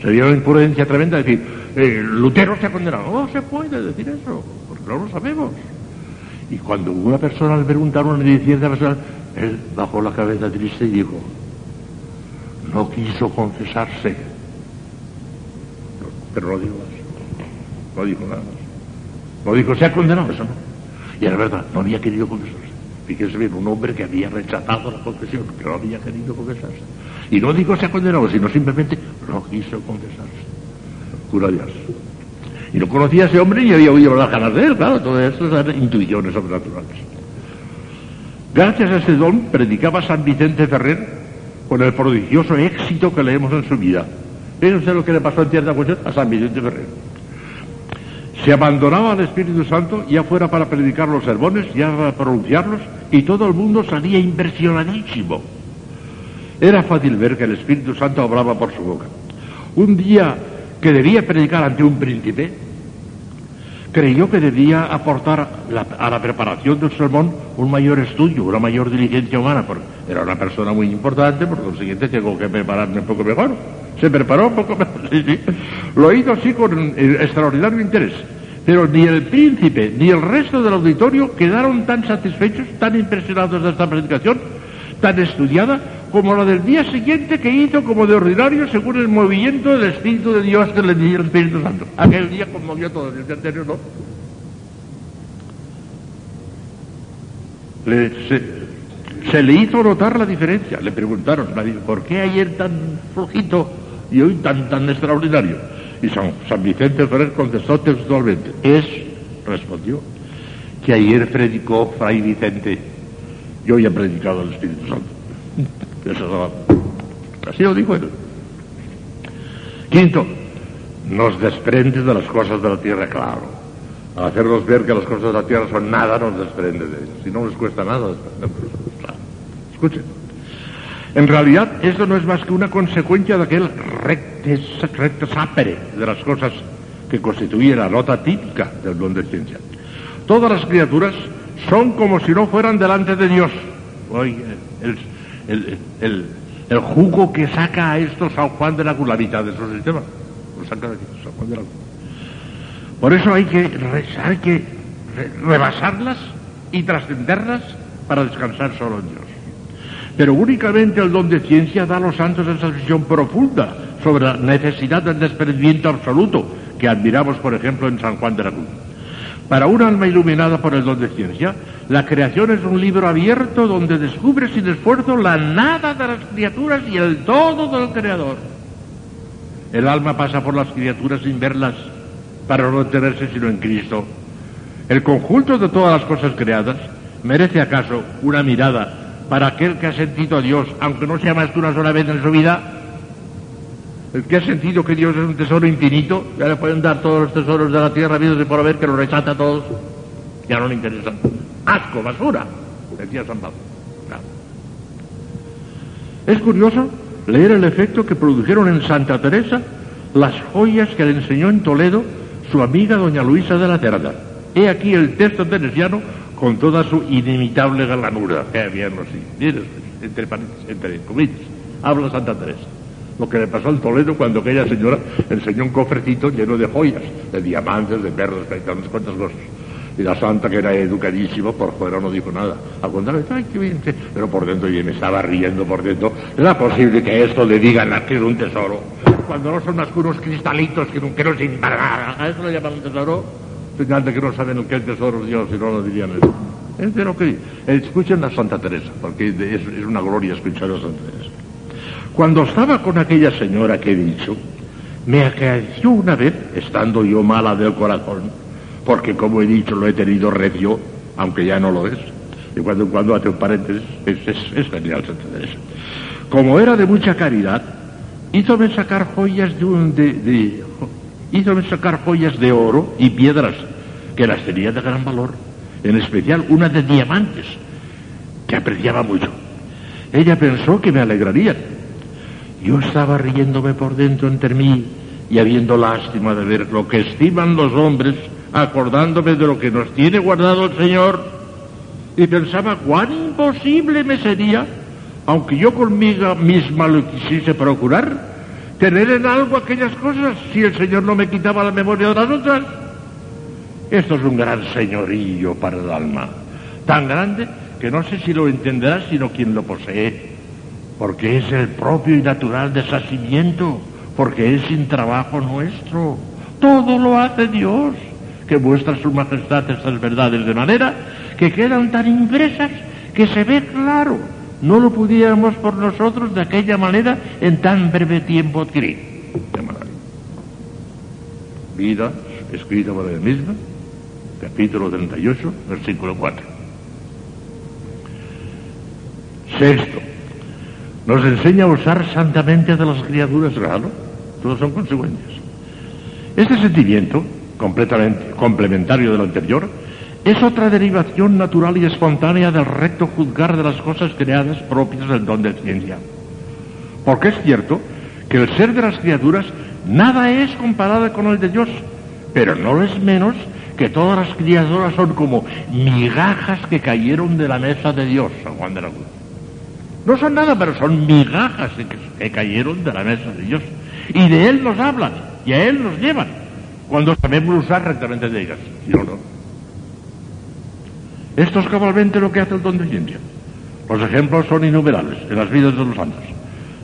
[SPEAKER 2] Sería una imprudencia tremenda decir, eh, Lutero se ha condenado. No se puede decir eso, porque no lo sabemos. Y cuando una persona le preguntaron a cierta persona, él bajó la cabeza triste y dijo, no quiso confesarse. Pero no dijo más. No dijo nada más. No dijo, se ha condenado, eso no. Y era verdad, no había querido confesarse. Fíjese bien, un hombre que había rechazado la confesión, que no había querido confesarse. Y no digo se ha condenado, sino simplemente no quiso confesarse. Cura Dios. Y no conocía a ese hombre ni había oído las ganas de él, claro, todo esto eran intuiciones sobrenaturales. Gracias a ese don predicaba San Vicente Ferrer con el prodigioso éxito que leemos en su vida. Fíjense lo que le pasó en cierta cuestión a San Vicente Ferrer. Se abandonaba al Espíritu Santo, ya fuera para predicar los sermones, ya para pronunciarlos, y todo el mundo salía impresionadísimo. Era fácil ver que el Espíritu Santo hablaba por su boca. Un día que debía predicar ante un príncipe, creyó que debía aportar a la preparación del sermón un mayor estudio, una mayor diligencia humana, porque era una persona muy importante, por consiguiente tengo que prepararme un poco mejor. Se preparó un poco mejor, sí, sí. Lo hizo así con extraordinario interés. Pero ni el príncipe ni el resto del auditorio quedaron tan satisfechos, tan impresionados de esta predicación, tan estudiada, como la del día siguiente que hizo como de ordinario según el movimiento del Espíritu de Dios que le dio el Espíritu Santo. Aquel día conmovió todo, el día anterior no. Se, le hizo notar la diferencia. Le preguntaron, ¿por qué ayer tan flojito y hoy tan, tan extraordinario? Y San, San Vicente Ferrer contestó textualmente, es, respondió, que ayer predicó Fray Vicente y hoy ha predicado el Espíritu Santo. Eso, así lo dijo él. Quinto, nos desprende de las cosas de la tierra, claro. Al hacernos ver que las cosas de la tierra son nada, nos desprende de ellas. Si no nos cuesta nada, claro. Escuchen. En realidad, eso no es más que una consecuencia de aquel recte, recte sapere de las cosas que constituye la nota típica del don de ciencia. Todas las criaturas son como si no fueran delante de Dios. Oye, el, el, el, el, jugo que saca a esto San Juan de la Cruz, la mitad de su sistema. Lo saca aquí, San Juan de la. Por eso hay que, hay que rebasarlas y trascenderlas para descansar solo en Dios. Pero únicamente el don de ciencia da a los santos esa visión profunda sobre la necesidad del desprendimiento absoluto que admiramos, por ejemplo, en San Juan de la Cruz. Para un alma iluminada por el don de ciencia, la creación es un libro abierto donde descubre sin esfuerzo la nada de las criaturas y el todo del Creador. El alma pasa por las criaturas sin verlas para no tenerse sino en Cristo. El conjunto de todas las cosas creadas merece acaso una mirada para aquel que ha sentido a Dios, aunque no sea más que una sola vez en su vida, el que ha sentido que Dios es un tesoro infinito, ya le pueden dar todos los tesoros de la tierra, vidos de por haber, que lo rechaza a todos, ya no le interesa. Asco, basura, decía San Pablo. Es curioso leer el efecto que produjeron en Santa Teresa las joyas que le enseñó en Toledo su amiga doña Luisa de la Cerda. He aquí el texto teresiano con toda su inimitable galanura. Qué bien, entre, entre comillas, habla Santa Teresa. Lo que le pasó al Toledo cuando aquella señora enseñó un cofrecito lleno de joyas, de diamantes, de perlas, de unas cuantas cosas. Y la santa, que era educadísima, por fuera no dijo nada. Al contrario, ay, qué bien, pero por dentro, y me estaba riendo por dentro. ¿Era posible que esto le digan a un tesoro? Cuando no son más que unos cristalitos que, que no sirven. ¿A eso lo llaman tesoro? Señal de que no saben lo que es tesoro Dios, si no lo dirían eso. Es de que Escuchen a Santa Teresa, porque es una gloria escuchar a Santa Teresa. Cuando estaba con aquella señora que he dicho, me acaeció una vez, estando yo mala del corazón, porque como he dicho lo he tenido recio, aunque ya no lo es. Y cuando en cuando hace un paréntesis, es, es, genial Como era de mucha caridad, hízome sacar hízome sacar joyas de oro y piedras, que las tenía de gran valor, en especial una de diamantes, que apreciaba mucho. Ella pensó que me alegraría. Yo estaba riéndome por dentro entre mí y habiendo lástima de ver lo que estiman los hombres acordándome de lo que nos tiene guardado el Señor, y pensaba cuán imposible me sería, aunque yo conmigo misma lo quisiese procurar, tener en algo aquellas cosas si el Señor no me quitaba la memoria de las otras. Esto es un gran señorío para el alma, tan grande que no sé si lo entenderá sino quien lo posee, porque es el propio y natural deshacimiento, porque es sin trabajo nuestro. Todo lo hace Dios que muestra su majestad estas verdades de manera que quedan tan impresas que se ve claro. No lo pudiéramos por nosotros de aquella manera en tan breve tiempo adquirir. Vida escrita por él mismo, capítulo 38, versículo 4. Sexto, nos enseña a usar santamente de las criaturas, claro, todos son consecuencias. Este sentimiento completamente complementario de lo anterior, es otra derivación natural y espontánea del recto juzgar de las cosas creadas propias del don de ciencia. Porque es cierto que el ser de las criaturas nada es comparado con el de Dios, pero no es menos que todas las criaturas son como migajas que cayeron de la mesa de Dios, San Juan de la Cruz. No son nada, pero son migajas que, cayeron de la mesa de Dios. Y de Él nos hablan, y a Él nos llevan cuando sabemos usar rectamente de ellas. ¿Sí o no? Esto es cabalmente lo que hace el don de ciencia. Los ejemplos son innumerables en las vidas de los santos.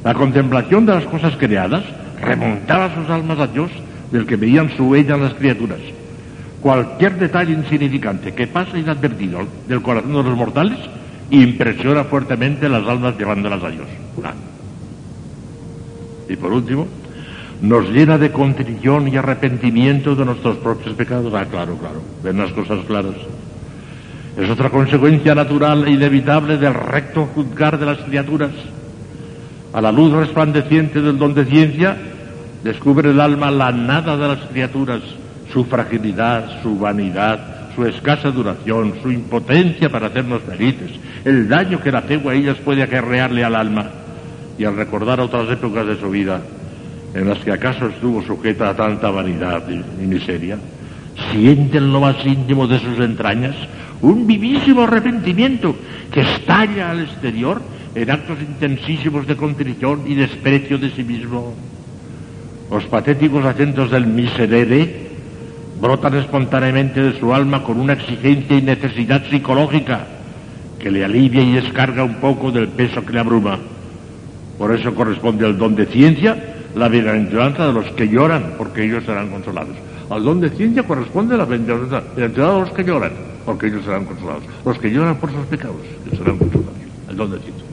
[SPEAKER 2] La contemplación de las cosas creadas remontaba sus almas a Dios del que veían su huella las criaturas. Cualquier detalle insignificante que pasa inadvertido del corazón de los mortales impresiona fuertemente las almas llevándolas a Dios. Y por último, nos llena de contrición y arrepentimiento de nuestros propios pecados. Ah, claro, claro, ven las cosas claras. Es otra consecuencia natural e inevitable del recto juzgar de las criaturas. A la luz resplandeciente del don de ciencia, descubre el alma la nada de las criaturas, su fragilidad, su vanidad, su escasa duración, su impotencia para hacernos felices, el daño que la apego a ellas puede acarrearle al alma. Y al recordar otras épocas de su vida, en las que acaso estuvo sujeta a tanta vanidad y, miseria, sienten lo más íntimo de sus entrañas un vivísimo arrepentimiento que estalla al exterior en actos intensísimos de contrición y desprecio de sí mismo. Los patéticos acentos del miserere brotan espontáneamente de su alma con una exigencia y necesidad psicológica que le alivia y descarga un poco del peso que le abruma. Por eso corresponde al don de ciencia la bienaventuranza de los que lloran, porque ellos serán consolados. Al don de ciencia corresponde la bienaventuranza de los que lloran, porque ellos serán consolados. Los que lloran por sus pecados, ellos serán consolados. El don de ciencia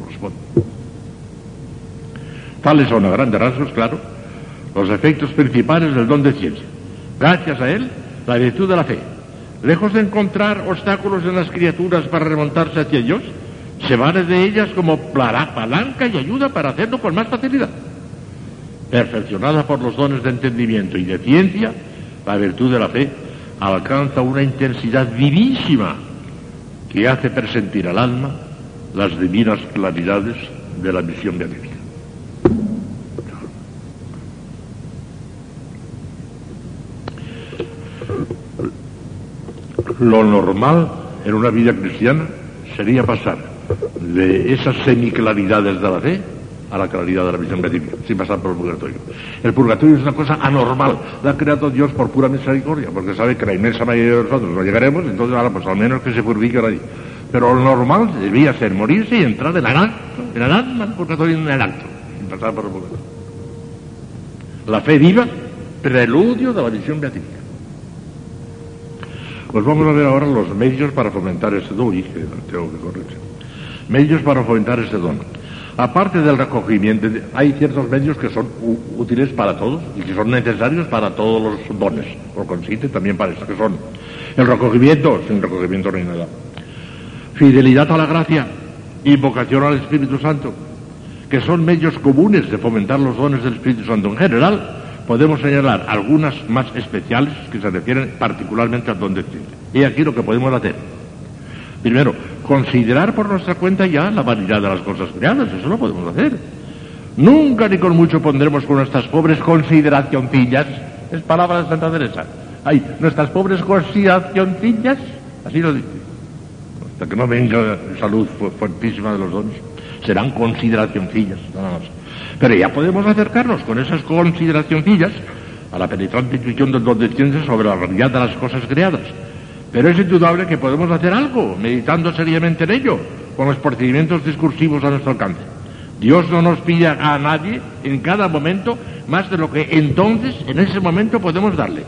[SPEAKER 2] corresponde. Tales son a grandes rasgos, claro, los efectos principales del don de ciencia. Gracias a él, la virtud de la fe, lejos de encontrar obstáculos en las criaturas para remontarse hacia ellos, se vale de ellas como palanca y ayuda para hacerlo con más facilidad. Perfeccionada por los dones de entendimiento y de ciencia, la virtud de la fe alcanza una intensidad vivísima que hace presentir al alma las divinas claridades de la visión beatífica. Lo normal en una vida cristiana sería pasar de esas semiclaridades de la fe a la claridad de la visión beatífica, sin pasar por el purgatorio. El purgatorio es una cosa anormal, la ha creado Dios por pura misericordia, porque sabe que la inmensa mayoría de nosotros no llegaremos, entonces ahora pues al menos que se purifique allí. Pero lo normal debía ser morirse y entrar en el acto, en el alma, el purgatorio en el acto, sin pasar por el purgatorio. La fe viva, preludio de la visión beatífica. Pues vamos a ver ahora los medios para fomentar ese don, y tengo que corregir. Medios para fomentar ese don. Aparte del recogimiento, hay ciertos medios que son útiles para todos y que son necesarios para todos los dones, por consiguiente también para eso que son el recogimiento, sin recogimiento no hay nada. Fidelidad a la gracia, invocación al Espíritu Santo, que son medios comunes de fomentar los dones del Espíritu Santo en general, podemos señalar algunas más especiales que se refieren particularmente al don de. Y aquí lo que podemos hacer. Primero, considerar por nuestra cuenta ya la vanidad de las cosas creadas, eso lo podemos hacer. Nunca ni con mucho pondremos con nuestras pobres consideracioncillas, es palabra de Santa Teresa. Ay, nuestras pobres consideracioncillas, así lo dice. Hasta que no venga salud fuertísima de los dones, serán consideracioncillas, nada más. Pero ya podemos acercarnos con esas consideracioncillas a la penetrante intuición del don de ciencia sobre la realidad de las cosas creadas pero es indudable que podemos hacer algo, meditando seriamente en ello, con los procedimientos discursivos a nuestro alcance. Dios no nos pide a nadie en cada momento más de lo que entonces, en ese momento, podemos darle.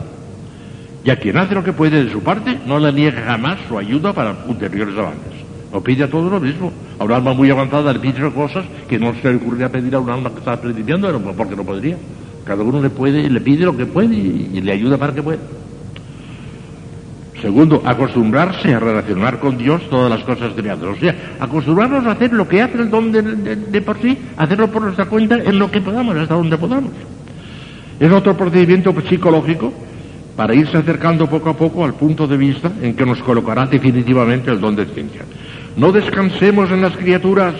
[SPEAKER 2] Y a quien hace lo que puede de su parte, no le niega jamás su ayuda para ulteriores avances. No pide a todo lo mismo. A un alma muy avanzada le pide cosas que no se le ocurriría pedir a un alma que está aprendiendo, porque no podría. Cada uno le puede, le pide lo que puede y le ayuda para que pueda. Segundo, acostumbrarse a relacionar con Dios todas las cosas creadas. O sea, acostumbrarnos a hacer lo que hace el don de, por sí, hacerlo por nuestra cuenta en lo que podamos, hasta donde podamos. Es otro procedimiento psicológico para irse acercando poco a poco al punto de vista en que nos colocará definitivamente el don de ciencia. No descansemos en las criaturas,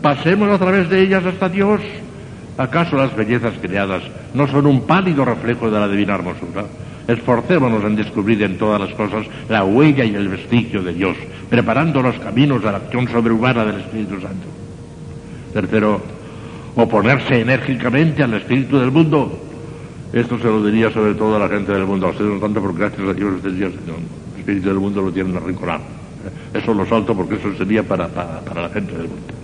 [SPEAKER 2] pasemos a través de ellas hasta Dios. ¿Acaso las bellezas creadas no son un pálido reflejo de la divina hermosura? Esforcémonos en descubrir en todas las cosas la huella y el vestigio de Dios, preparando los caminos de la acción sobrehumana del Espíritu Santo. Tercero, oponerse enérgicamente al espíritu del mundo. Esto se lo diría sobre todo a la gente del mundo, a ustedes no tanto porque gracias a Dios ustedes ya, el espíritu del mundo lo tienen arrinconado. Eso lo salto porque eso sería para, para la gente del mundo.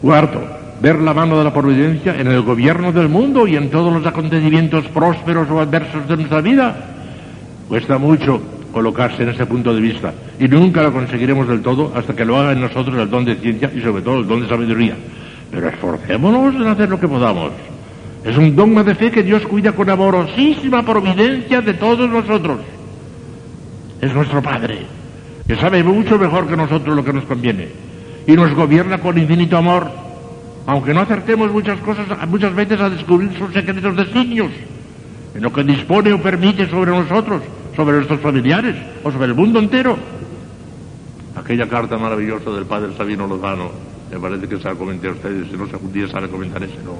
[SPEAKER 2] Cuarto, ver la mano de la providencia en el gobierno del mundo y en todos los acontecimientos prósperos o adversos de nuestra vida. Cuesta mucho colocarse en ese punto de vista y nunca lo conseguiremos del todo hasta que lo haga en nosotros el don de ciencia y sobre todo el don de sabiduría. Pero esforcémonos en hacer lo que podamos. Es un dogma de fe que Dios cuida con amorosísima providencia de todos nosotros. Es nuestro Padre, que sabe mucho mejor que nosotros lo que nos conviene y nos gobierna con infinito amor aunque no acertemos muchas cosas, muchas veces a descubrir sus secretos designios, en lo que dispone o permite sobre nosotros, sobre nuestros familiares o sobre el mundo entero. Aquella carta maravillosa del padre Sabino Lozano, me parece que se la comenté a ustedes, si no sé, algún día se la comentar ese, no,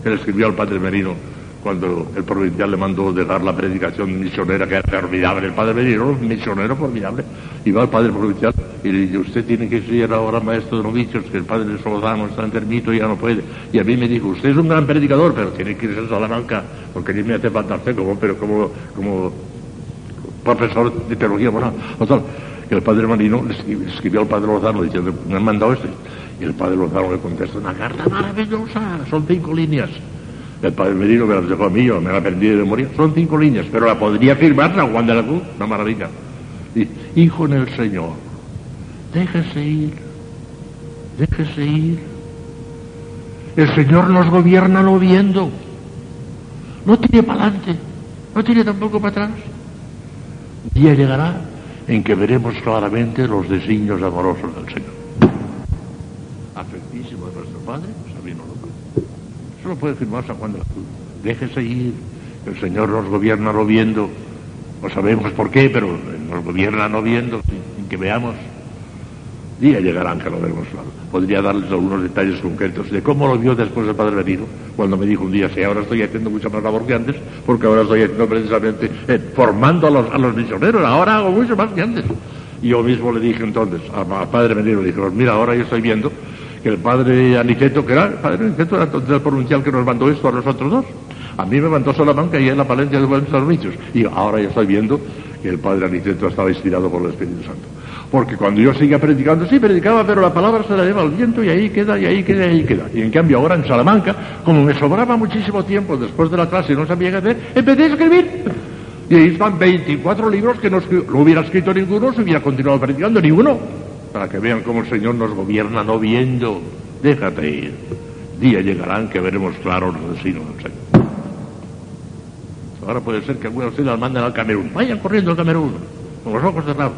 [SPEAKER 2] que le escribió al padre Merino cuando el provincial le mandó dejar la predicación misionera, que era formidable. El padre Merino, un misionero formidable, y va al padre provincial y le dice, usted tiene que ser ahora maestro de novicios, que el padre Solozano está enfermito y ya no puede. Y a mí me dijo, usted es un gran predicador, pero tiene que irse a Salamanca, porque mí me hace falta como, pero como, como profesor de teología moral. que el padre Marino escribió al padre Lozano diciendo, me han mandado esto. Y el padre Lozano le contesta una carta maravillosa, son cinco líneas. El padre Merino me las dejó a mí, yo me la aprendí de memoria. Son cinco líneas, pero la podría firmar San Juan de la Cruz, una maravilla. Hijo en el Señor, déjese ir, déjese ir. El Señor nos gobierna lo viendo, no tiene para adelante. No tiene tampoco para atrás. Día llegará en que veremos claramente los designios amorosos del Señor. Afectísimo de nuestro Padre, Sabino López. Eso lo puede firmar San Juan de la Cruz. Déjese. El Señor nos gobierna no viendo. No sabemos por qué, pero nos gobierna no viendo, sin que veamos. Día llegarán que lo veremos. Podría darles algunos detalles concretos de cómo lo vio después del Padre Venido, cuando me dijo un día, sí, ahora estoy haciendo mucha más labor que antes, porque ahora estoy haciendo precisamente, eh, formando a los, a los misioneros, ahora hago mucho más que antes. Y yo mismo le dije entonces, al Padre Venido, le dije, mira, ahora yo estoy viendo que el Padre Aniceto, que era, el Padre Aniceto era el provincial que nos mandó esto a nosotros dos. A mí me mandó Salamanca y en la Palencia de los servicios. Y ahora yo estoy viendo que el Padre Aniceto estaba inspirado por el Espíritu Santo. Porque cuando yo seguía predicando, sí predicaba, pero la palabra se la lleva al viento y ahí queda, y ahí queda, y ahí queda. Y en cambio ahora en Salamanca, como me sobraba muchísimo tiempo después de la clase y no sabía qué hacer, empecé a escribir. Y ahí están 24 libros que no, no hubiera escrito ninguno, se hubiera continuado predicando ninguno. Para que vean cómo el Señor nos gobierna no viendo. Déjate ir. Día llegarán que veremos claro los destinos del Señor. Ahora puede ser que algunos de ustedes manden al Camerún. Vayan corriendo al Camerún, con los ojos cerrados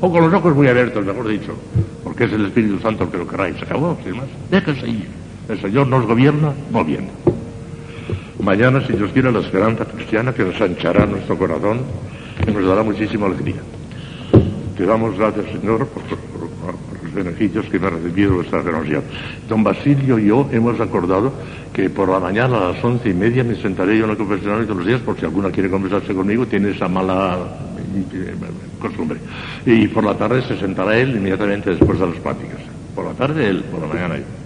[SPEAKER 2] o con los ojos muy abiertos, mejor dicho, porque es el Espíritu Santo el que lo queráis. Se acabó, sin más. Déjense ir. El Señor nos gobierna moviendo. Mañana, si Dios quiere, la esperanza cristiana que nos anchará nuestro corazón y nos dará muchísima alegría. Te damos gracias, Señor, por beneficios que me ha recibido vuestra generosidad. Don Basilio y yo hemos acordado que por la mañana a las once y media me sentaré yo en el confesionario todos los días, por si alguna quiere conversarse conmigo, tiene esa mala costumbre. Y por la tarde se sentará él inmediatamente después de las prácticas. Por la tarde él, por la mañana yo.